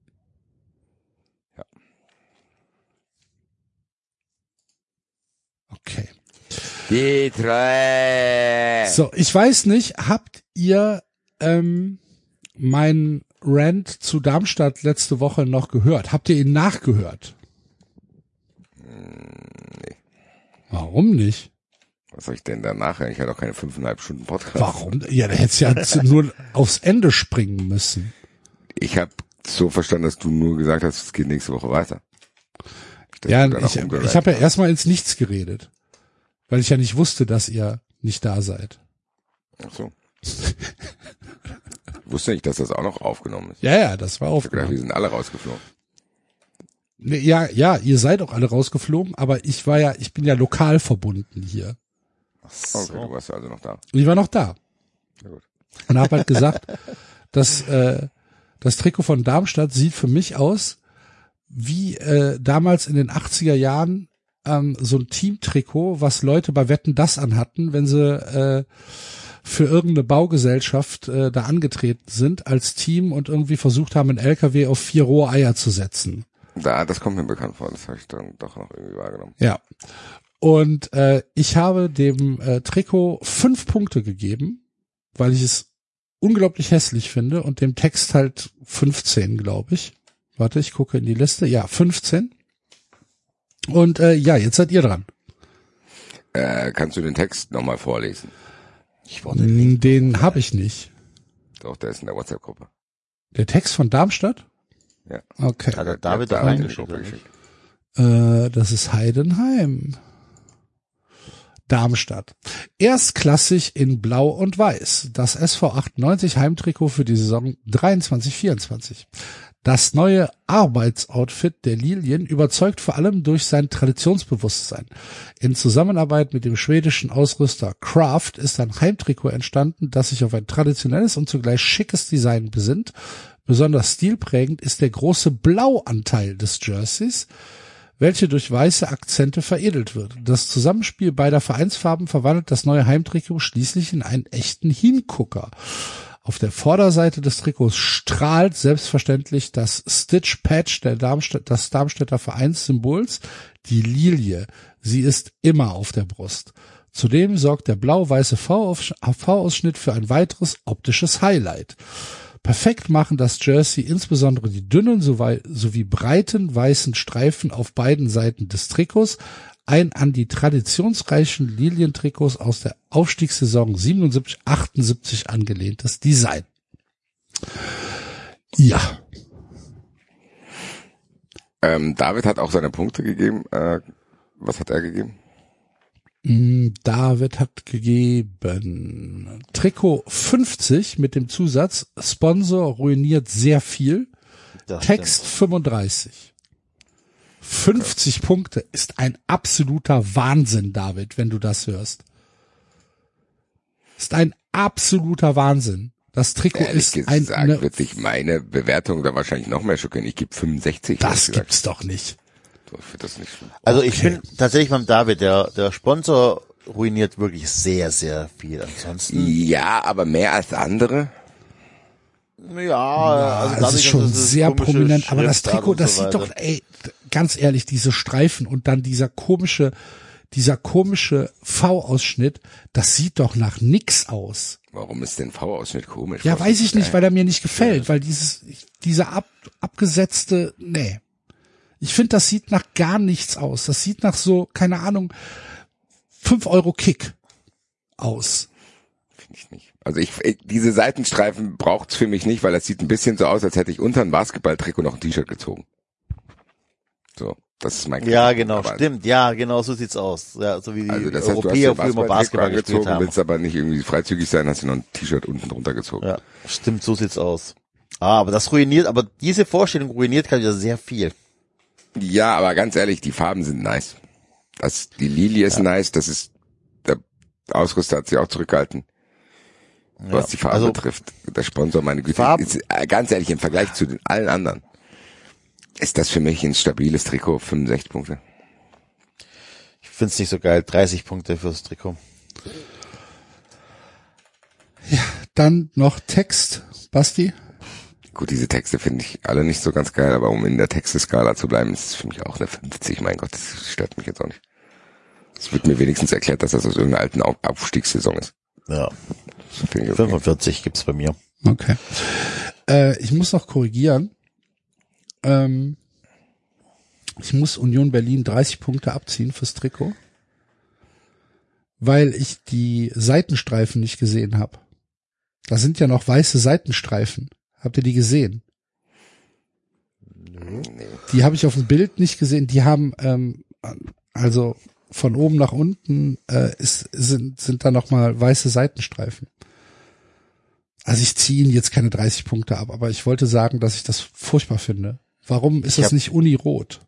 Okay. Die drei. So, ich weiß nicht, habt ihr ähm, meinen Rant zu Darmstadt letzte Woche noch gehört? Habt ihr ihn nachgehört? nee. Warum nicht? Was soll ich denn da nachher? Ich hatte auch keine fünfeinhalb Stunden Podcast. Warum? Ja, da hättest ja nur aufs Ende springen müssen. Ich habe so verstanden, dass du nur gesagt hast, es geht nächste Woche weiter. dachte, Ja, ich, ich habe ja erstmal ins Nichts geredet, weil ich ja nicht wusste, dass ihr nicht da seid. Ach so. Ich wusste nicht, dass das auch noch aufgenommen ist. Ja, ja, das war Ich hab gedacht, wir aufgenommen. sind alle rausgeflogen. Ja, ja, ihr seid auch alle rausgeflogen, aber ich war ja, ich bin ja lokal verbunden hier. Okay, du warst also noch da. Ich war noch da. Ja, gut. Und habe halt gesagt, dass äh, das Trikot von Darmstadt sieht für mich aus wie äh, damals in den 80er Jahren ähm, so ein Teamtrikot, was Leute bei Wetten das anhatten, wenn sie äh, für irgendeine Baugesellschaft äh, da angetreten sind als Team und irgendwie versucht haben, einen LKW auf vier rohe Eier zu setzen. Da, das kommt mir bekannt vor. Das habe ich dann doch noch irgendwie wahrgenommen. Ja. Und äh, ich habe dem äh, Trikot fünf Punkte gegeben, weil ich es unglaublich hässlich finde und dem Text halt 15, glaube ich. Warte, ich gucke in die Liste. Ja, 15. Und äh, ja, jetzt seid ihr dran. Äh, kannst du den Text nochmal vorlesen? Ich wollte Den, den habe ich nicht. Doch, der ist in der WhatsApp-Gruppe. Der Text von Darmstadt? Ja. Okay. Hat er Der David hat da geschickt. Äh, das ist Heidenheim. Darmstadt. Erstklassig in Blau und Weiß. Das SV 98 Heimtrikot für die Saison 23-24. Das neue Arbeitsoutfit der Lilien überzeugt vor allem durch sein Traditionsbewusstsein. In Zusammenarbeit mit dem schwedischen Ausrüster Kraft ist ein Heimtrikot entstanden, das sich auf ein traditionelles und zugleich schickes Design besinnt. Besonders stilprägend ist der große Blauanteil des Jerseys, welche durch weiße Akzente veredelt wird. Das Zusammenspiel beider Vereinsfarben verwandelt das neue Heimtrikot schließlich in einen echten Hingucker. Auf der Vorderseite des Trikots strahlt selbstverständlich das Stitch Patch der Darmstadt, des Darmstädter Vereinssymbols, die Lilie. Sie ist immer auf der Brust. Zudem sorgt der blau-weiße V-Ausschnitt für ein weiteres optisches Highlight. Perfekt machen das Jersey insbesondere die dünnen sowie, sowie breiten weißen Streifen auf beiden Seiten des Trikots. Ein an die traditionsreichen Lilientrikots aus der Aufstiegssaison 77, 78 angelehntes Design. Ja, Ähm, David hat auch seine Punkte gegeben. Äh, was hat er gegeben? Mm, David hat gegeben Trikot 50 mit dem Zusatz Sponsor ruiniert sehr viel. Das Text 35. 50 Punkte ist ein absoluter Wahnsinn, David, wenn du das hörst. Ist ein absoluter Wahnsinn. Das Trikot Ehrlich ist gesagt ein, ne, wird sich meine Bewertung da wahrscheinlich noch mehr schockieren. Ich gebe 65. das gibt's doch nicht. Ich finde das nicht schlimm. Also ich Okay. bin tatsächlich beim David, der, der Sponsor ruiniert wirklich sehr, sehr viel. Ansonsten, Ja, aber mehr als andere. ja, also es dadurch, ist schon sehr prominent, aber das Trikot, das so sieht doch, ey, ganz ehrlich, diese Streifen und dann dieser komische, dieser komische V-Ausschnitt, das sieht doch nach nix aus. Warum ist denn V-Ausschnitt komisch? Ja, weiß ich nicht, weil er mir nicht gefällt, weil dieses, dieser ab, abgesetzte, nee. Ich finde, das sieht nach gar nichts aus. Das sieht nach so, keine Ahnung, 5 Euro Kick aus. Finde ich nicht. Also ich, ich diese Seitenstreifen braucht's für mich nicht, weil das sieht ein bisschen so aus, als hätte ich unter ein Basketballtrikot noch ein T-Shirt gezogen. So, das ist mein Ja, Kritikpunkt. genau, Aber- stimmt. Ja, genau so sieht's aus. Ja, so wie die Also das heißt, Europäer früher immer Basketball angezogen, haben. willst aber nicht irgendwie freizügig sein, hast du noch ein T-Shirt unten drunter gezogen. Ja, stimmt, so sieht's aus. Ah, aber das ruiniert, aber diese Vorstellung ruiniert gerade wieder sehr viel. Ja, aber ganz ehrlich, die Farben sind nice. Das, die Lilie ist nice, das ist, der Ausrüster hat sich auch zurückgehalten. Was Ja, die Farbe also- betrifft. Der Sponsor, meine Güte, Farben- ist, äh, ganz ehrlich, im Vergleich zu den allen anderen, ist das für mich ein stabiles Trikot, 65 Punkte. Ich find's nicht so geil. 30 Punkte fürs Trikot. Dann noch Text, Basti. Gut, diese Texte finde ich alle nicht so ganz geil, aber um in der Texteskala zu bleiben, ist es für mich auch eine 50. Mein Gott, das stört mich jetzt auch nicht. Es wird mir wenigstens erklärt, dass das aus irgendeiner alten Auf- Aufstiegssaison ist. Ja, finde okay. 45 gibt's bei mir. Okay. Äh, ich muss noch korrigieren. Ähm, ich muss Union Berlin 30 Punkte abziehen fürs Trikot, weil ich die Seitenstreifen nicht gesehen habe. Da sind ja noch weiße Seitenstreifen. Habt ihr die gesehen? Die habe ich auf dem Bild nicht gesehen. Die haben ähm, also von oben nach unten äh, ist, sind sind da noch mal weiße Seitenstreifen. Also ich ziehe Ihnen jetzt keine 30 Punkte ab, aber ich wollte sagen, dass ich das furchtbar finde. Warum ist Ich das nicht Unirot?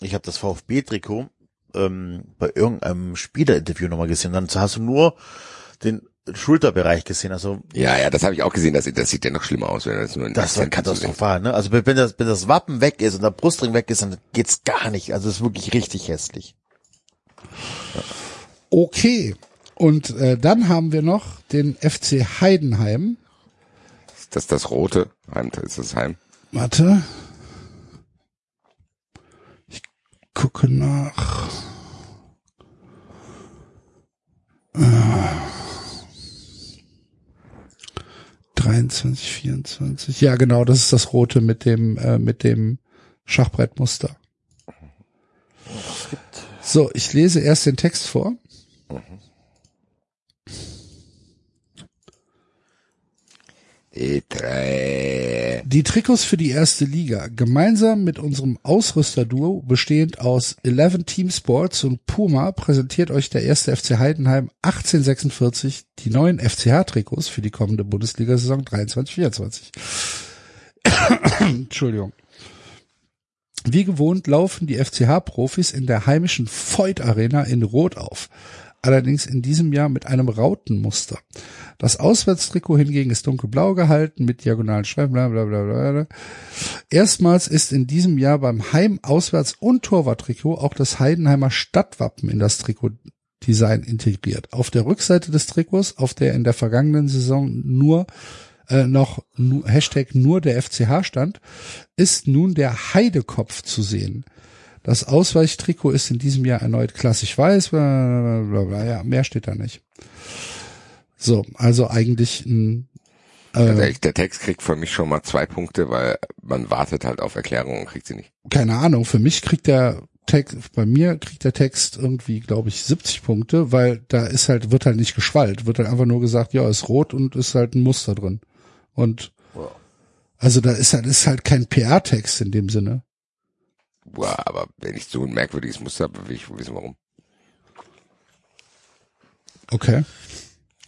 Ich habe das VfB-Trikot ähm, bei irgendeinem Spielerinterview nochmal gesehen. Dann hast du nur den Schulterbereich gesehen. Also Ja, ja, das habe ich auch gesehen. Das, das sieht ja noch schlimmer aus, wenn das nur das war katastrophal. Ne? Also wenn das, wenn das Wappen weg ist und der Brustring weg ist, dann geht's gar nicht. Also es ist wirklich richtig hässlich. Okay. Und äh, dann haben wir noch den FC Heidenheim. Das ist das rote Heim, ist das Heim. Warte. Ich gucke nach. Äh, 23, 24. Ja, genau, das ist das rote mit dem äh, mit dem Schachbrettmuster. So, ich lese erst den Text vor. Die Die Trikots für die erste Liga. Gemeinsam mit unserem Ausrüsterduo, bestehend aus 11 Team Sports und Puma, präsentiert euch der erste FC Heidenheim 1846 die neuen FCH-Trikots für die kommende Bundesliga-Saison 23-24. Entschuldigung. Wie gewohnt laufen die FCH-Profis in der heimischen Voigt Arena in Rot auf. Allerdings in diesem Jahr mit einem Rautenmuster. Das Auswärtstrikot hingegen ist dunkelblau gehalten mit diagonalen Streifen, bla bla bla bla. Erstmals ist in diesem Jahr beim Heim-, Auswärts- und Torwarttrikot auch das Heidenheimer Stadtwappen in das Trikotdesign integriert. Auf der Rückseite des Trikots, auf der in der vergangenen Saison nur äh, noch nu, Hashtag nur der FCH stand, ist nun der Heidekopf zu sehen. Das Ausweichtrikot ist in diesem Jahr erneut klassisch weiß, bla, bla, bla, ja, mehr steht da nicht. So, also eigentlich ein Äh, ich- der Text kriegt für mich schon mal zwei Punkte, weil man wartet halt auf Erklärungen und kriegt sie nicht. keine Ahnung, für mich kriegt der Text, bei mir kriegt der Text irgendwie, glaube ich, 70 Punkte, weil da ist halt, wird halt nicht geschwallt, wird halt einfach nur gesagt, ja, ist rot und ist halt ein Muster drin. Und also da ist halt, ist halt kein PR-Text in dem Sinne. Boah, aber wenn ich so ein merkwürdiges Muster habe, will ich wissen, warum. Okay.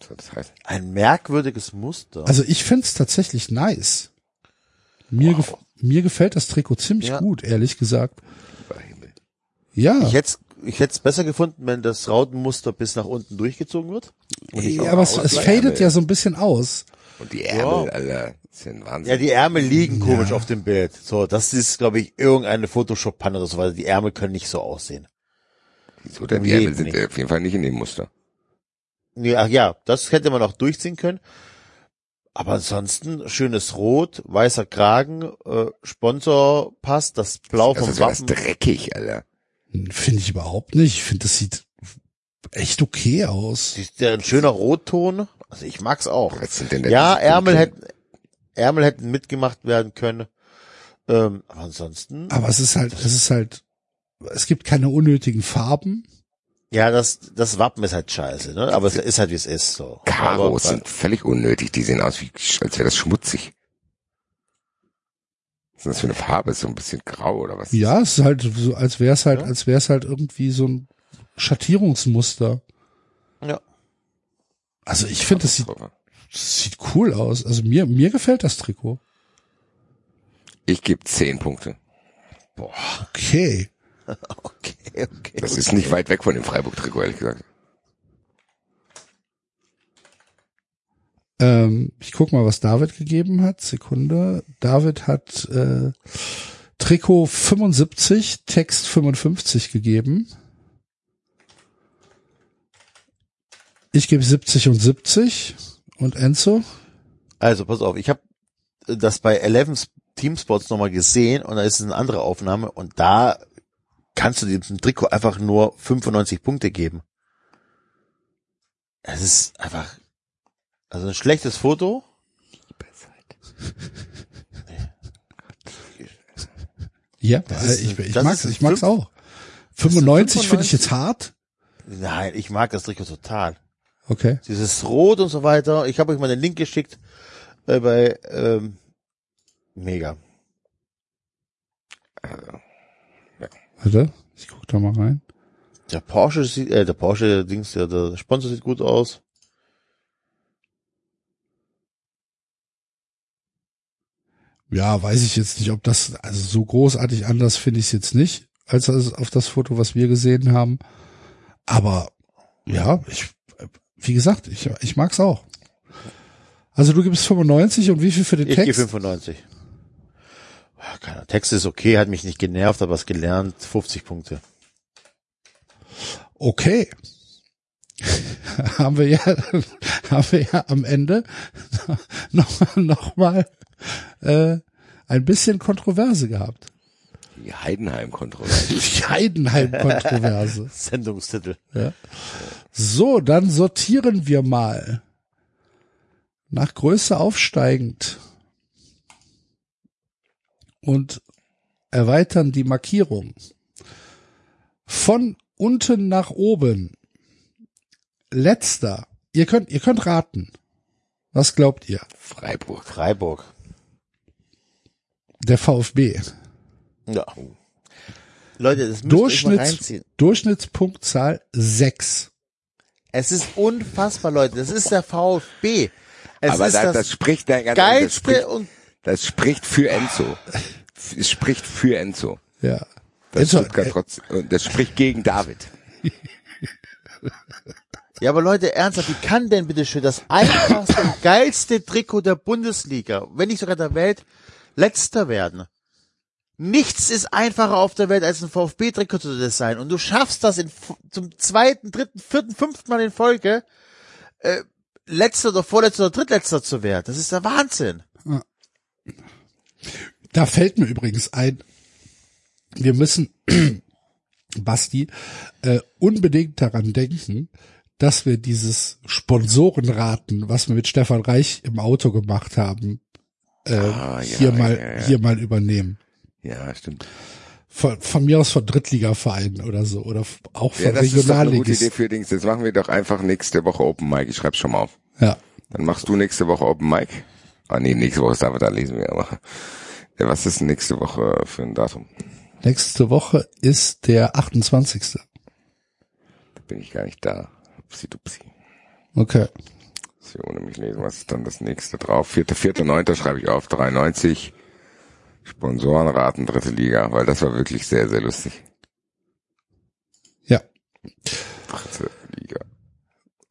So, das heißt, Ein merkwürdiges Muster. Also ich find's tatsächlich nice. Mir, gef mir gefällt das Trikot ziemlich Ja. gut, ehrlich gesagt. Ja, ich hätte ich hätte es besser gefunden, wenn das Rautenmuster bis nach unten durchgezogen wird. Ja aber es, es fadet ja so ein bisschen aus. Und die Ärmel, Alter, das ist ja ein Wahnsinn. Ja, die Ärmel liegen komisch auf dem Bild. So, das ist, glaube ich, irgendeine Photoshop-Panne oder so, weil die Ärmel können nicht so aussehen. Wieso denn? Die Ärmel sind nicht. ja auf jeden Fall nicht in dem Muster. Nee, ach ja, das hätte man auch durchziehen können. Aber ansonsten schönes Rot, weißer Kragen, äh, Sponsorpass, das Blau Also vom das wäre das Wappen. dreckig, Alter. Finde ich überhaupt nicht. Ich finde, das sieht echt okay aus. Ist der ein schöner Rotton? Also ich mag's auch. Was sind denn Ja, Ärmel hätten, Ärmel hätten mitgemacht werden können. Ähm, aber ansonsten, Aber es ist halt, es ist halt, es gibt keine unnötigen Farben. ja, das, das Wappen ist halt scheiße, ne? Aber es ist halt wie es ist, so. Karos Aber- sind völlig unnötig. Die sehen aus wie, als wäre das schmutzig. Was ist das für eine Farbe? Ist so ein bisschen grau oder was? Ja, es ist halt so, als wäre es halt, Ja. als wäre es halt irgendwie so ein Schattierungsmuster. Ja. Also ich finde, das sieht, das sieht cool aus. Also mir, mir gefällt das Trikot. Ich gebe zehn Punkte. Okay. Okay, okay. Das ist nicht weit weg von dem Freiburg-Trikot, ehrlich gesagt. Ähm, ich guck mal, was David gegeben hat. Sekunde. David hat äh, Trikot 75, Text 55 gegeben. Ich gebe 70 und 70. Und Enzo? Also, pass auf, ich habe das bei Eleven Teamsports nochmal gesehen und da ist es eine andere Aufnahme und da kannst du diesem Trikot einfach nur 95 Punkte geben. Es ist einfach, also ein schlechtes Foto. Ja, äh, ist ich, ich mag's, ich mag's auch. 95 finde ich jetzt hart. Nein, ich mag das Trikot total. Okay. Dieses Rot und so weiter. Ich habe euch mal den Link geschickt äh, bei ähm, Mega. Warte, ich guck da mal rein. Der Porsche sieht, äh, der Porsche Dings, der, der Sponsor sieht gut aus. Ja, weiß ich jetzt nicht, ob das, also so großartig anders finde ich es jetzt nicht, als auf das Foto, was wir gesehen haben. Aber ja, ich, wie gesagt, ich, ich mag's auch. Also du gibst 95 und wie viel für den Ich Text? 95. Ja, Keine Ahnung, Text ist okay, hat mich nicht genervt, aber was gelernt, 50 Punkte. Okay. haben wir ja, haben wir ja am Ende noch, noch mal äh, ein bisschen Kontroverse gehabt. Die Heidenheim-Kontroverse. Die Heidenheim-Kontroverse. Sendungstitel. Ja. So, dann sortieren wir mal. Nach Größe aufsteigend. Und erweitern die Markierung. Von unten nach oben. Letzter. Ihr könnt, ihr könnt raten. Was glaubt ihr? Freiburg. Freiburg. Der VfB. Ja. Leute, das müsst ihr euch mal Durchschnitts, reinziehen. Durchschnittspunktzahl 6. Es ist unfassbar, Leute. Das ist der VfB. Es Aber ist das, das, das spricht, nein, ganz ehrlich, das spricht, und das spricht für Enzo. Es spricht für Enzo. Ja. Das, Enzo, äh, trotz, das spricht gegen David. Ja, aber Leute, ernsthaft, wie kann denn bitte schön das einfachste und geilste Trikot der Bundesliga, wenn nicht sogar der Welt, letzter werden? Nichts ist einfacher auf der Welt, als ein VfB-Trikot zu designen. Und du schaffst das in, zum zweiten, dritten, vierten, fünften Mal in Folge, äh, letzter oder vorletzter oder drittletzter zu werden. Das ist der Wahnsinn. Da fällt mir übrigens ein, wir müssen, Basti, äh, unbedingt daran denken, dass wir dieses Sponsorenraten, was wir mit Stefan Reich im Auto gemacht haben, äh, Ah, ja, hier mal ja, ja. hier mal übernehmen. Ja, stimmt. Von, von mir aus von Drittligavereinen oder so oder auch von Ja, das ist doch eine gute Idee Regionalligisten. für Dings. Jetzt machen wir doch einfach nächste Woche Open Mic. Ich schreib's schon mal auf. Ja. Dann machst du nächste Woche Open Mic. Ah nee, nächste Woche ist David, da lesen wir aber. Ja, was ist nächste Woche für ein Datum? Nächste Woche ist der 28. Da bin ich gar nicht da. Upsi dupsi. Okay. Sie ohne mich lesen, was ist dann das nächste drauf? Vierte, vierte, neunte schreibe ich auf, 93. Sponsorenraten, dritte Liga, weil das war wirklich sehr, sehr lustig. Ja. Dritte Liga.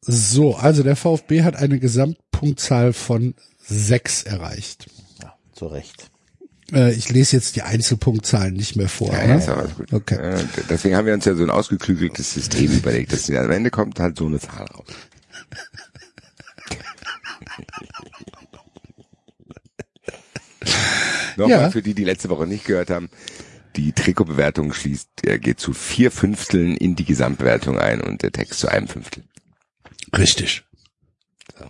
So, also der VfB hat eine Gesamtpunktzahl von sechs erreicht. Ja, zu Recht. Äh, ich lese jetzt die Einzelpunktzahlen nicht mehr vor. Ja, ne? ja, ist alles gut. Okay. Äh, deswegen haben wir uns ja so ein ausgeklügeltes System überlegt. Dass am Ende kommt halt so eine Zahl raus. Nochmal Ja. für die, die letzte Woche nicht gehört haben. Die Trikotbewertung schließt, er geht zu vier Fünfteln in die Gesamtbewertung ein und der Text zu einem Fünftel. Richtig. So.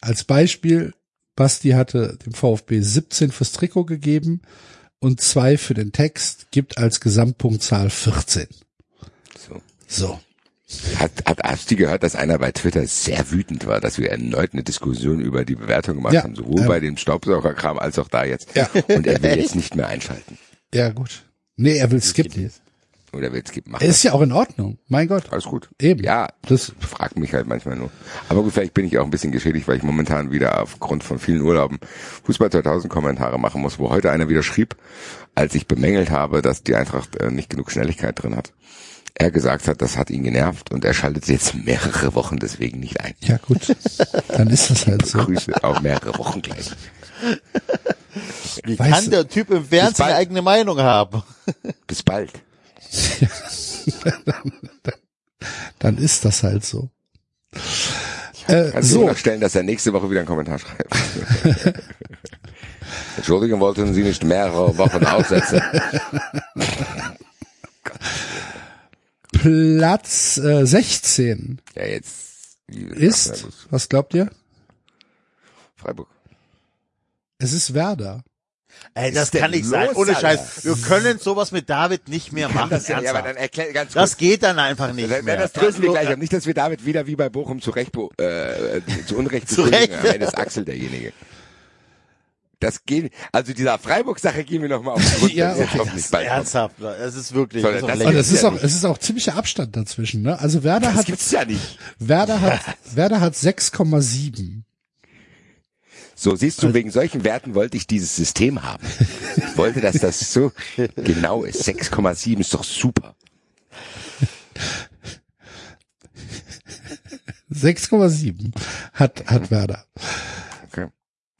Als Beispiel, Basti hatte dem VfB 17 fürs Trikot gegeben und zwei für den Text, gibt als Gesamtpunktzahl 14. So. So. Hat, hat, hast du gehört, dass einer bei Twitter sehr wütend war, dass wir erneut eine Diskussion über die Bewertung gemacht Ja, haben, sowohl ähm, bei dem Staubsaugerkram als auch da jetzt. Ja. Und er will jetzt nicht mehr einschalten. Ja, gut. Nee, er will skippen. Oder will es skippen machen. Er ist ja auch in Ordnung. Mein Gott. Alles gut. Eben. Ja, Das- das fragt mich halt manchmal nur. Aber gut, vielleicht bin ich auch ein bisschen geschädigt, weil ich momentan wieder aufgrund von vielen Urlauben Fußball 2000 Kommentare machen muss, wo heute einer wieder schrieb, als ich bemängelt habe, dass die Eintracht äh, nicht genug Schnelligkeit drin hat. Er gesagt hat, das hat ihn genervt und er schaltet jetzt mehrere Wochen deswegen nicht ein. Ja, gut. Dann ist das halt so. Grüße auf mehrere Wochen gleich. Wie Weißt kann der Typ im Fernsehen eine eigene Meinung haben? Bis bald. Dann ist das halt so. Äh, Kannst du so, noch stellen, dass er nächste Woche wieder einen Kommentar schreibt. Entschuldigung, wollten Sie nicht mehrere Wochen aussetzen? Platz äh, 16 Ja, jetzt. Ist, was glaubt ihr? Freiburg. Es ist Werder. Ey, das kann nicht sein. Ohne Alter? Scheiß. Wir können sowas mit David nicht mehr machen. Das ja, aber dann erklär ganz kurz. Das geht dann einfach nicht Dann- mehr. Das trösten wir gleich. ab. Nicht, dass wir damit wieder wie bei Bochum zu Recht, äh, zu Unrecht Zu Recht. beschuldigen. Am Ende ist Axel derjenige. Das geht, also dieser Freiburg-Sache gehen wir nochmal auf den Grund. Ja, okay. bald kommt. Ernsthaft. Es ist wirklich. So, das ist das- lächerlich. es ist auch, es ist auch ziemlicher Abstand dazwischen, ne? Also Werder Das hat, gibt's ja nicht. Werder hat, Werder hat 6,7. So, siehst du, wegen solchen Werten wollte ich dieses System haben. Ich wollte, dass das so genau ist. 6,7 ist doch super. 6,7 hat, hat Werder.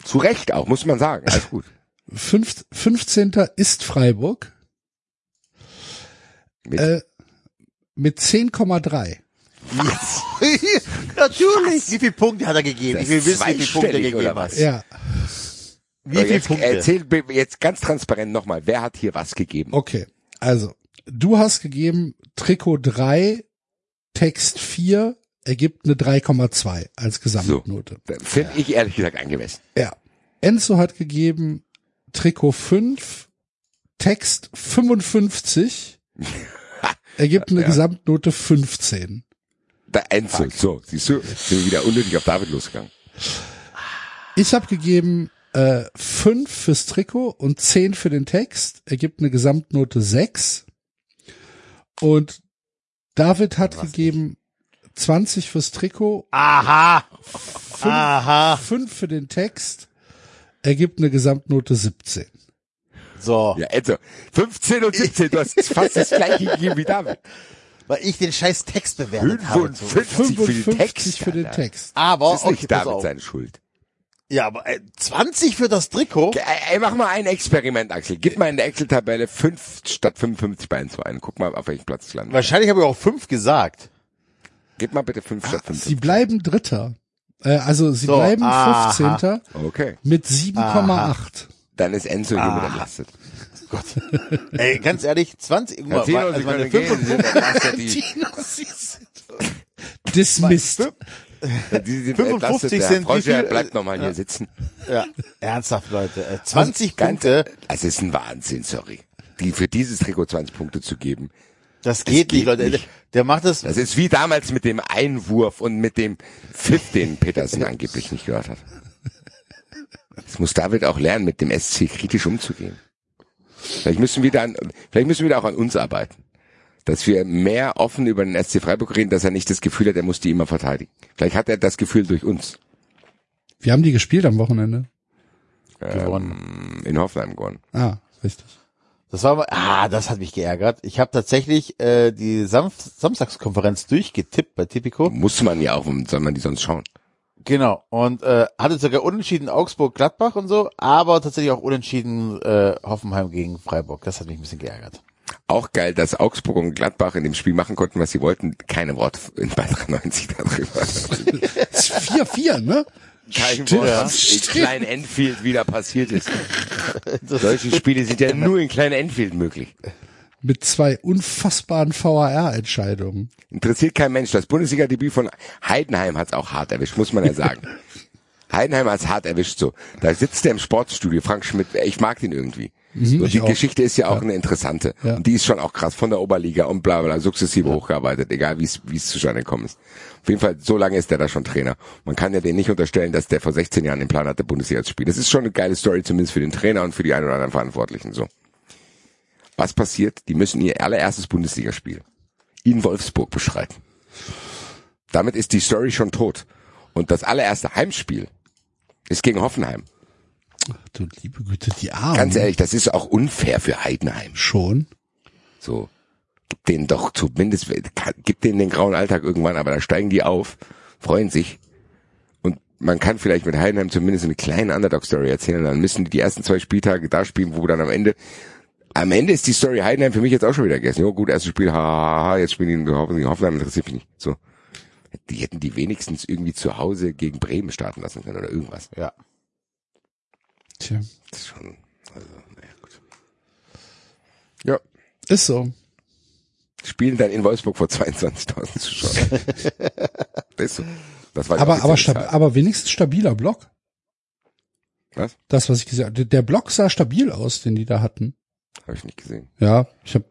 Zu Recht auch, muss man sagen. Alles gut. Fünf, 15. ist Freiburg Mit äh, mit 10,3. Natürlich. Wie viele Punkte hat er gegeben? Das Ich will wissen, wie viele Punkte er gegeben hat. was? Ja, Wie viele jetzt, Punkte? Erzähl mir jetzt ganz transparent nochmal, wer hat hier was gegeben? okay. Also, du hast gegeben Trikot 3, Text 4, ergibt eine 3,2 als Gesamtnote. Finde ich ehrlich gesagt angemessen. Ja. Enzo hat gegeben Trikot 5, Text 55, ergibt eine Ja. Gesamtnote 15. Da Enzo, so, siehst du, sind wir wieder unnötig auf David losgegangen. Ich habe gegeben äh, 5 fürs Trikot und 10 für den Text, ergibt eine Gesamtnote 6. Und David hat gegeben 20 fürs Trikot, Aha. 5, Aha. für den Text, ergibt eine Gesamtnote 17. So. Ja, Enzo, 15 und 17, du hast fast das gleiche gegeben wie David. Weil ich den scheiß Text bewertet habe. 55 für den 55 Text. für den. Text. Aber, Das ist nicht okay, David seine Schuld. Ja, aber äh, 20 für das Trikot? Ey, ey, mach mal ein Experiment, Axel. Gib mal in der Excel-Tabelle 5 statt 55 bei Enzo ein. Guck mal, auf welchem Platz es landet. Wahrscheinlich habe ich auch 5 gesagt. Gib mal bitte 5 statt 55. Sie bleiben Dritter. Äh, also sie So, bleiben aha. 15. Okay. mit 7,8. Dann ist Enzo Ah. hiermit entlastet. Ey, ganz ehrlich, 20, guck Herr mal, Tino, also meine gehen. Sie 55 sind entlastet. Die, Dismissed. Die- die- 55 der sind wie viel- bleibt noch mal hier sitzen. Ja, ernsthaft, Leute. Äh, 20 Ganz- Punkte, Es ist ein Wahnsinn, sorry. Die für dieses Trikot 20 Punkte zu geben. Das geht, geht nicht, Leute. nicht. Der macht das, Das ist wie damals mit dem Einwurf und mit dem Pfiff, den Petersen angeblich nicht gehört hat. Das muss David auch lernen, mit dem SC kritisch umzugehen. Vielleicht müssen wir dann, vielleicht müssen wir da auch an uns arbeiten. Dass wir mehr offen über den SC Freiburg reden, dass er nicht das Gefühl hat, er muss die immer verteidigen. Vielleicht hat er das Gefühl durch uns. Wir haben die gespielt am Wochenende. gewonnen. In Hoffenheim gewonnen. Ah, richtig. Das war ah, das hat mich geärgert. Ich habe tatsächlich äh, die Samf Samstagskonferenz durchgetippt bei Tipico. Muss man ja auch, soll man die sonst schauen? Genau. Und äh, hatte sogar unentschieden Augsburg-Gladbach und so, aber tatsächlich auch unentschieden äh, Hoffenheim gegen Freiburg. Das hat mich ein bisschen geärgert. Auch geil, dass Augsburg und Gladbach in dem Spiel machen konnten, was sie wollten. Keine Wort in Beitrag 90 darüber. Das ist 4-4, ne? Kein Stimmt. Wort, was in Klein Enfield wieder passiert ist. Solche Spiele sind ja nur in Klein Enfield möglich. Mit zwei unfassbaren VAR-Entscheidungen. Interessiert kein Mensch. Das Bundesliga-Debüt von Heidenheim hat's auch hart erwischt, muss man ja sagen. Heidenheim hat's hart erwischt so. Da sitzt der im Sportstudio, Frank Schmidt, ich mag den irgendwie. Ich die auch. Geschichte ist ja auch eine interessante. Ja. Und die ist schon auch krass von der Oberliga und bla bla, sukzessive hochgearbeitet, egal wie es wie es zustande gekommen ist. Auf jeden Fall, so lange ist der da schon Trainer. Man kann ja den nicht unterstellen, dass der vor 16 Jahren den Plan hatte, Bundesliga zu spielen. Das ist schon eine geile Story, zumindest für den Trainer und für die ein oder anderen Verantwortlichen so. Was passiert? Die müssen ihr allererstes Bundesligaspiel in Wolfsburg beschreiten. Damit ist die Story schon tot. Und das allererste Heimspiel ist gegen Hoffenheim. Ach, du liebe Güte, die Arme. Ganz ehrlich, das ist auch unfair für Heidenheim. Schon. So, gib denen doch zumindest, gib denen den grauen Alltag irgendwann, aber da steigen die auf, freuen sich. Und man kann vielleicht mit Heidenheim zumindest eine kleine Underdog-Story erzählen. Dann müssen die die ersten zwei Spieltage da spielen, wo dann am Ende, am Ende ist die Story Heidenheim für mich jetzt auch schon wieder gegessen. Jo, gut, erstes Spiel, haha, jetzt spielen die Hoffenheim, Hoffenheim interessiert mich nicht. So. Die hätten die wenigstens irgendwie zu Hause gegen Bremen starten lassen können oder irgendwas. Ja. Tja. Das ist schon, also, naja, gut. Ja, Ist so. spielen dann in Wolfsburg vor 22.000 Zuschauern. das ist so. Das war Aber, aber, offizielle stab Zahl. aber wenigstens stabiler Block. Was? Das, was ich gesagt habe. Der Block sah stabil aus, den die da hatten. Habe ich nicht gesehen. Ja, ich habe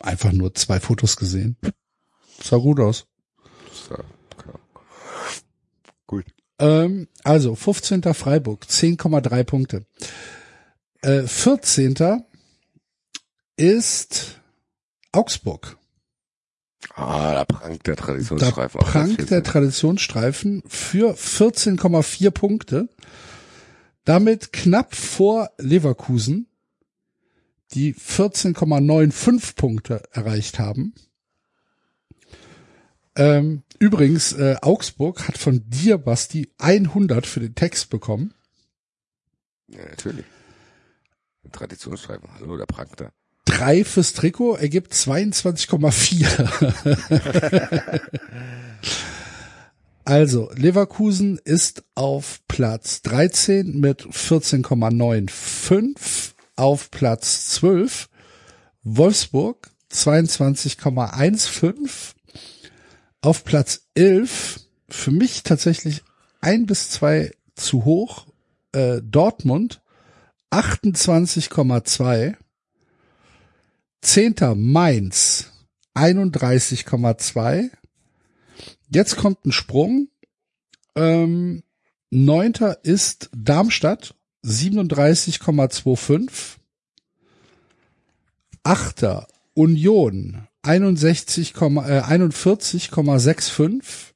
einfach nur zwei Fotos gesehen. Sah gut aus. So, okay. Ähm, also 15. Freiburg, 10,3 Punkte. Äh, 14. ist Augsburg. Ah, da prangt der Da Traditionsstreifen. Platz prangt der 14. Traditionsstreifen für 14,4 Punkte. Damit knapp vor Leverkusen, die 14,95 Punkte erreicht haben. Ähm, übrigens, äh, Augsburg hat von dir, Basti, 100 für den Text bekommen. Ja, natürlich. Ein Traditionsstreifen. Hallo, der prangt da. Drei fürs Trikot ergibt 22,4. also, Leverkusen ist auf Platz 13 mit 14,95. Auf Platz 12 Wolfsburg 22,15. Auf Platz 11 für mich tatsächlich ein bis zwei zu hoch. Äh, Dortmund 28,2. Zehnter Mainz 31,2. Jetzt kommt ein Sprung. Ähm, Neunter ist Darmstadt 37,25. Achter Union 61, äh, 41,65.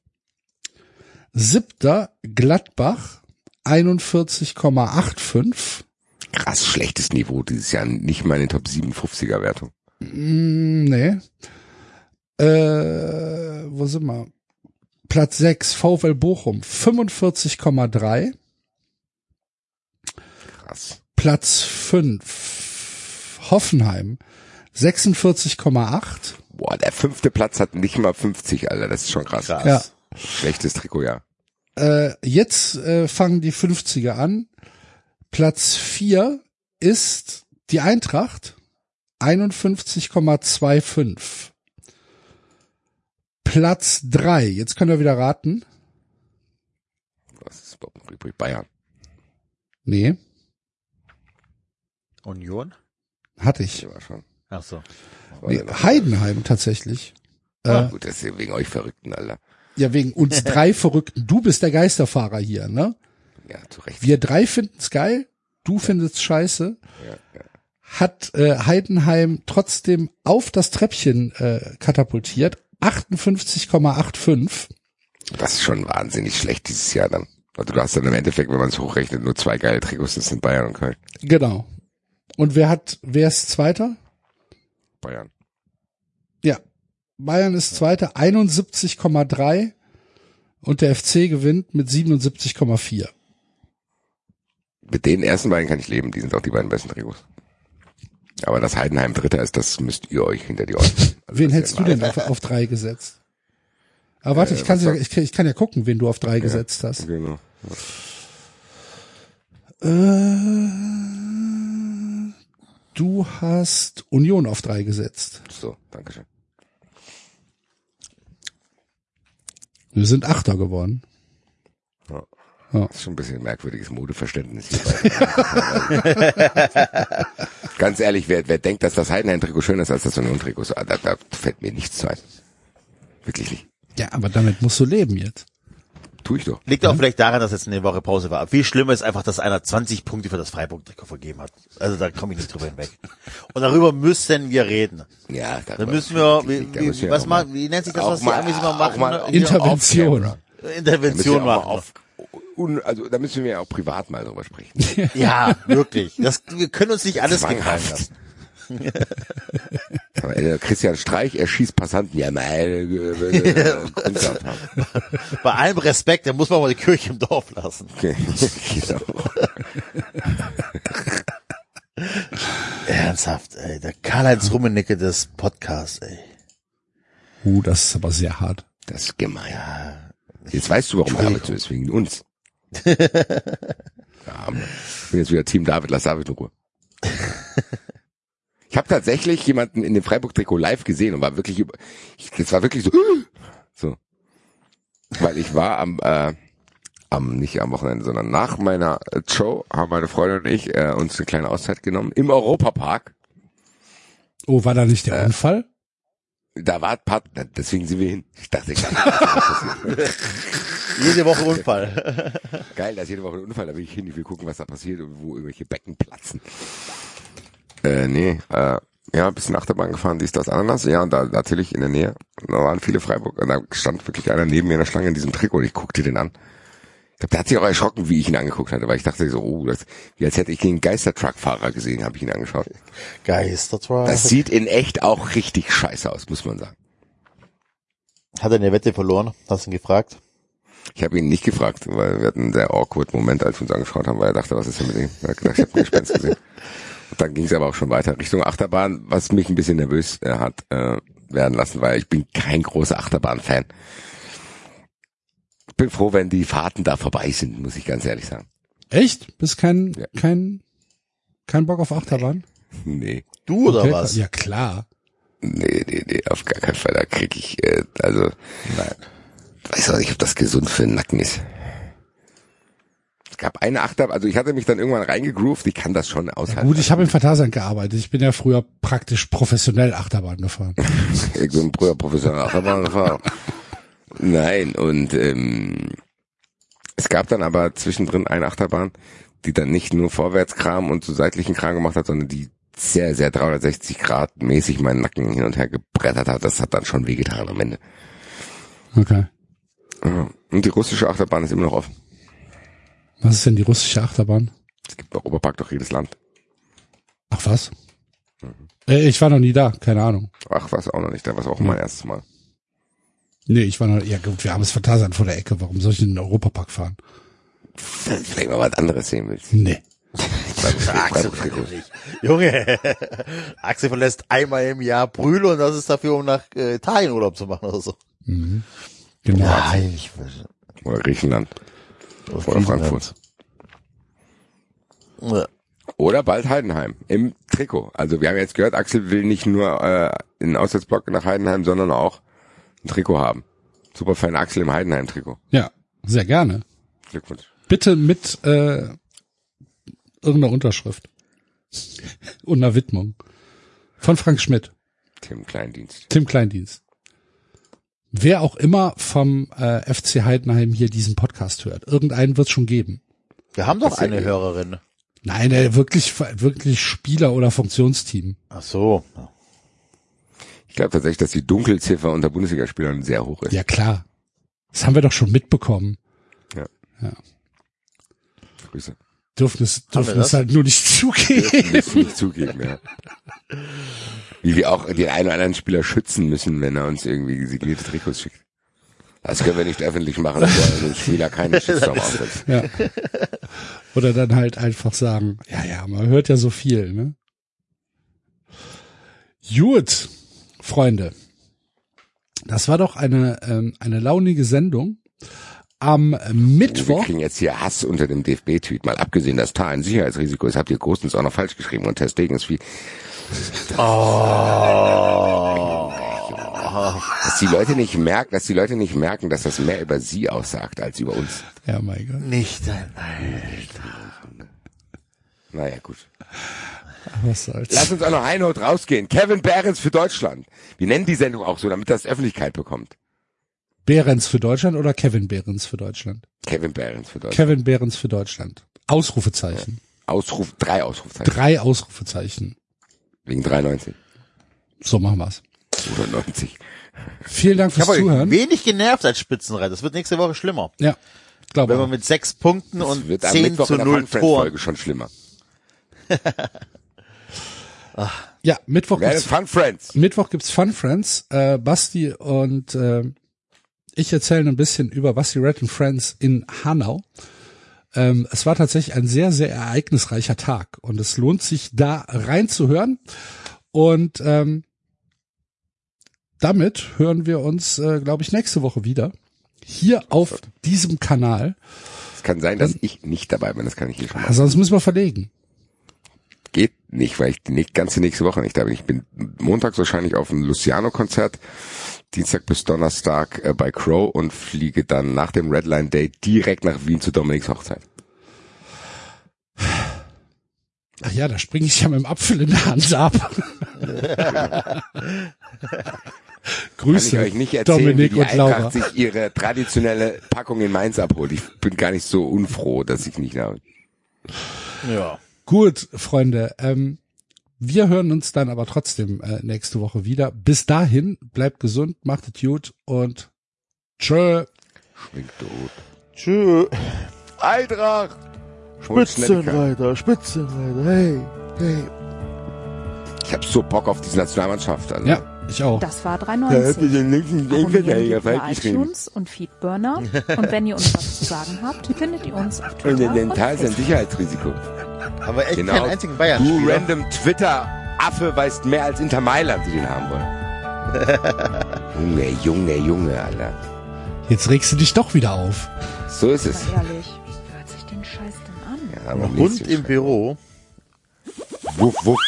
Siebter Gladbach 41,85. Krass schlechtes Niveau dieses Jahr. Nicht mal in den Top 57er Wertung. Mm, nee. Äh, wo sind wir? Platz 6, VfL Bochum, 45,3. Krass. Platz 5, Hoffenheim, 46,8. Boah, der fünfte Platz hat nicht mal 50, Alter. Das ist schon krass. Krass. Ja. Schlechtes Trikot, ja. Äh, jetzt äh, fangen die 50er an. Platz 4 ist die Eintracht, 51,25. Platz drei. Jetzt könnt ihr wieder raten. Was ist überhaupt noch übrig? Bayern. Nee, Union? hatte ich. Ja, schon. Ach so. Nee? Heidenheim tatsächlich. Ah, Äh, gut, das ist wegen euch Verrückten, Alter. ja, wegen uns drei Verrückten. Du bist der Geisterfahrer hier, ne? Ja, zu Recht. Wir drei finden's geil, du findest scheiße. Ja, ja. Hat äh, Heidenheim trotzdem auf das Treppchen äh, katapultiert. 58,85. Das ist schon wahnsinnig schlecht dieses Jahr dann. Also du hast dann im Endeffekt, wenn man es hochrechnet, nur zwei geile Trikots, das sind Bayern und Köln. Genau. Und wer hat, wer ist Zweiter? Bayern. Ja. Bayern ist Zweiter, 71,3 und der FC gewinnt mit 77,4. Mit den ersten beiden kann ich leben, die sind auch die beiden besten Trikots. Aber dass Heidenheim Dritter ist, das müsst ihr euch hinter die Ohren. Also Wen hättest du ja denn auf, auf drei gesetzt? Aber warte, Äh, ich, kann ja, ich, ich kann ja gucken, wen du auf drei gesetzt hast. Genau. Äh, du hast Union auf drei gesetzt. So, Dankeschön. Wir sind Achter geworden. Das ist schon ein bisschen ein merkwürdiges Modeverständnis hier. Ganz ehrlich, wer, wer denkt, dass das Heidenheim-Trikot schöner ist als das Union-Trikot, da, da fällt mir nichts zu ein. Wirklich nicht. Ja, aber damit musst du leben jetzt. Tu ich doch. Liegt auch vielleicht daran, dass jetzt eine Woche Pause war. Viel schlimmer ist einfach, dass einer 20 Punkte für das Freiburg-Trikot vergeben hat. Also da komme ich nicht drüber hinweg. Und darüber müssen wir reden. Ja, Da müssen wir, wie, wie, müssen wir was mal, wie nennt sich das, was die mal- Amis immer machen? mal- Intervention. Intervention mal machen. auf, un, also da müssen wir ja auch privat mal drüber sprechen. Ja, wirklich. Das, wir können uns nicht alles gefallen lassen. Aber, Christian Streich, er schießt Passanten. Ja, meine äh, äh. Bei allem Respekt, da muss man mal die Kirche im Dorf lassen. Okay. genau. Ernsthaft, ey. Der Karl-Heinz Rummenigge des Podcasts, ey. Uh, das ist aber sehr hart. Das ist gemein. Jetzt weißt du, warum David so ist, wegen uns. ja, ich bin jetzt wieder Team David, lass David in Ruhe. Ich habe tatsächlich jemanden in dem Freiburg-Trikot live gesehen und war wirklich über, ich, das war wirklich so, so. Weil ich war am, äh, am, nicht am Wochenende, sondern nach meiner äh, Show haben meine Freundin und ich äh, uns eine kleine Auszeit genommen im Europapark. Oh, war da nicht der Äh. Unfall? Da war Part, deswegen sind wir hin. Ich dachte, ich dachte, was passiert. Jede Woche Unfall. Geil, da ist jede Woche ein Unfall, da will ich hin, ich will gucken, was da passiert und wo irgendwelche Becken platzen. Äh, nee, äh, ja, ein bisschen Achterbahn gefahren, dies, das, Ananas, ja, und da natürlich in der Nähe, da waren viele Freiburg, und da stand wirklich einer neben mir in der Schlange in diesem Trikot und ich guckte den an. Ich glaub, der hat sich auch erschrocken, wie ich ihn angeguckt hatte, weil ich dachte so, oh, das, wie als hätte ich den Geistertruckfahrer gesehen, habe ich ihn angeschaut. Geistertruck. Das sieht in echt auch richtig scheiße aus, muss man sagen. Hat er eine Wette verloren? Hast du ihn gefragt? Ich habe ihn nicht gefragt, weil wir hatten einen sehr awkward Moment, als wir uns angeschaut haben, weil er dachte, was ist denn mit ihm? Er hat gedacht, ich habe ein Gespenst gesehen. Dann ging es aber auch schon weiter Richtung Achterbahn, was mich ein bisschen nervös äh, hat äh, werden lassen, weil ich bin kein großer Achterbahn-Fan. Ich bin froh, wenn die Fahrten da vorbei sind, muss ich ganz ehrlich sagen. Echt? Bist kein, Ja. kein, kein Bock auf Achterbahn? Nee, Du oder Okay, was? Ja, klar. nee, nee, nee, auf gar keinen Fall. Da krieg ich, äh, also, nein. weiß auch nicht, ob das gesund für den Nacken ist. Gab eine Achterbahn, also ich hatte mich dann irgendwann reingegroovt, ich kann das schon aushalten. Gut, ich habe im Phantasialand gearbeitet. Ich bin ja früher praktisch professionell Achterbahn gefahren. Ich bin früher professioneller Achterbahnfahrer. Nein, und ähm, es gab dann aber zwischendrin eine Achterbahn, die dann nicht nur Vorwärtskram und so seitlichen Kram gemacht hat, sondern die sehr, sehr 360 Grad mäßig meinen Nacken hin und her gebrettert hat. Das hat dann schon wehgetan am Ende. Okay. Ja. Und die russische Achterbahn ist immer noch offen. Was ist denn die russische Achterbahn? Es gibt noch Oberpark doch jedes Land. Ach was? Äh, ich war noch nie da, keine Ahnung. Ach, was auch noch nicht, da war es auch mein erstes Mal. Nee, ich war noch, ja gut, wir haben das Phantasialand vor der Ecke. Warum soll ich in den Europapark fahren? Vielleicht mal was anderes sehen willst. Nee. Axel Junge, Axel verlässt einmal im Jahr Brühl und das ist dafür, um nach äh, Italien Urlaub zu machen oder so. Genau. Nein, ich Oder Griechenland. Oder Frankfurt. Ja. Oder bald Heidenheim im Trikot. Also wir haben jetzt gehört, Axel will nicht nur äh, in den Auswärtsblock nach Heidenheim, sondern auch ein Trikot haben. Superfan Axel im Heidenheim-Trikot. Ja, sehr gerne. Glückwunsch. Bitte mit äh, irgendeiner Unterschrift und einer Widmung. Von Frank Schmidt, Tim Kleindienst. Tim Kleindienst. Wer auch immer vom äh, FC Heidenheim hier diesen Podcast hört. Irgendeinen wird es schon geben. Wir haben doch Das- eine Hörerin. Nein, der wirklich, wirklich Spieler oder Funktionsteam. Ach so. Ich glaube tatsächlich, dass die Dunkelziffer unter Bundesligaspielern sehr hoch ist. Ja klar. Das haben wir doch schon mitbekommen. Grüße. Dürfen es, dürfen es halt nur nicht zugeben. Das nicht zugeben, ja. Wie wir auch den einen oder anderen Spieler schützen müssen, wenn er uns irgendwie signierte Trikots schickt. Das können wir nicht öffentlich machen, wollen den Spieler keine Shitstorm aufsetzen. Ja. Oder dann halt einfach sagen, ja, ja, man hört ja so viel, ne? Gut, Freunde. Das war doch eine, ähm, eine launige Sendung. Am Wir Mittwoch, kriegen jetzt hier Hass unter dem DFB-Tweet. Mal abgesehen, dass Tar ein Sicherheitsrisiko ist, habt ihr Großens auch noch falsch geschrieben und Testegen ist wie, Oh. dass die Leute nicht merken, dass die Leute nicht merken, dass das mehr über sie aussagt als über uns. ja, mein Gott, Nicht ein Alter. Naja, gut. was soll's. Lass uns auch noch eine rausgehen. Kevin Behrens für Deutschland. Wir nennen die Sendung auch so, damit das Öffentlichkeit bekommt. Behrens für Deutschland oder Kevin Behrens für Deutschland? Kevin Behrens für Deutschland. Kevin Behrens für Deutschland. Ausrufezeichen. Ausruf, drei Ausrufzeichen. Drei Ausrufezeichen. Wegen 93 So machen wir's. oder 90. Vielen Dank Ich fürs euch Zuhören. wenig genervt als Spitzenreiter. Das wird nächste Woche schlimmer. Ja, glaube Wenn man ich. mit sechs Punkten Das und wird am zehn Mittwoch zu in der null Fun Friends Toren. Folge schon schlimmer. Ja, Mittwoch Wer gibt's Fun Friends? Mittwoch gibt's Fun Friends. Äh, Basti und äh, ich erzählen ein bisschen über Basti Red and Friends in Hanau. Ähm, es war tatsächlich ein sehr, sehr ereignisreicher Tag und es lohnt sich da reinzuhören. Und ähm, damit hören wir uns, äh, glaube ich, nächste Woche wieder. Hier auf diesem Kanal. Es kann sein, dass ich nicht dabei bin, das kann ich hier schon mal. Sonst müssen wir verlegen. Nicht, weil ich die ganze nächste Woche nicht da bin. Ich bin montags wahrscheinlich auf dem Luciano-Konzert, Dienstag bis Donnerstag äh, bei Crow und fliege dann nach dem Redline Day direkt nach Wien zu Dominiks Hochzeit. Ach ja, da springe ich ja mit dem Apfel in der Hand ab. Kann ich Grüße, euch nicht erzählen, Dominik wie die und Laura. Eintracht sich ihre traditionelle Packung in Mainz abholt. Ich bin gar nicht so unfroh, dass ich nicht da Ja. Gut, Freunde, ähm, wir hören uns dann aber trotzdem äh, nächste Woche wieder. Bis dahin, bleibt gesund, macht es gut und tschö. schwingt tot. Tschüss. Eintracht! Spitzenreiter, Spitzenreiter, hey, hey. Ich hab so Bock auf diese Nationalmannschaft. Also. Ja, ich auch. Das war Ja, 390. den linken Abonnieren Innenverteidiger wir falsch über geschrieben. iTunes und Feedburner. Und wenn ihr uns was zu sagen habt, findet ihr uns auf Und Twitter in den und Teil ist ein. Sicherheitsrisiko. Aber echt Genau. keinen einzigen Du Bayern-Spieler. random Twitter-Affe weißt mehr als Inter Mailand, die den haben wollen. Junge, Junge, Junge, Alter. Jetzt regst du dich doch wieder auf. So ist es. Aber ehrlich, wer hört sich den Scheiß denn an? Ja, aber Hund im. Büro. Wuff, wuff.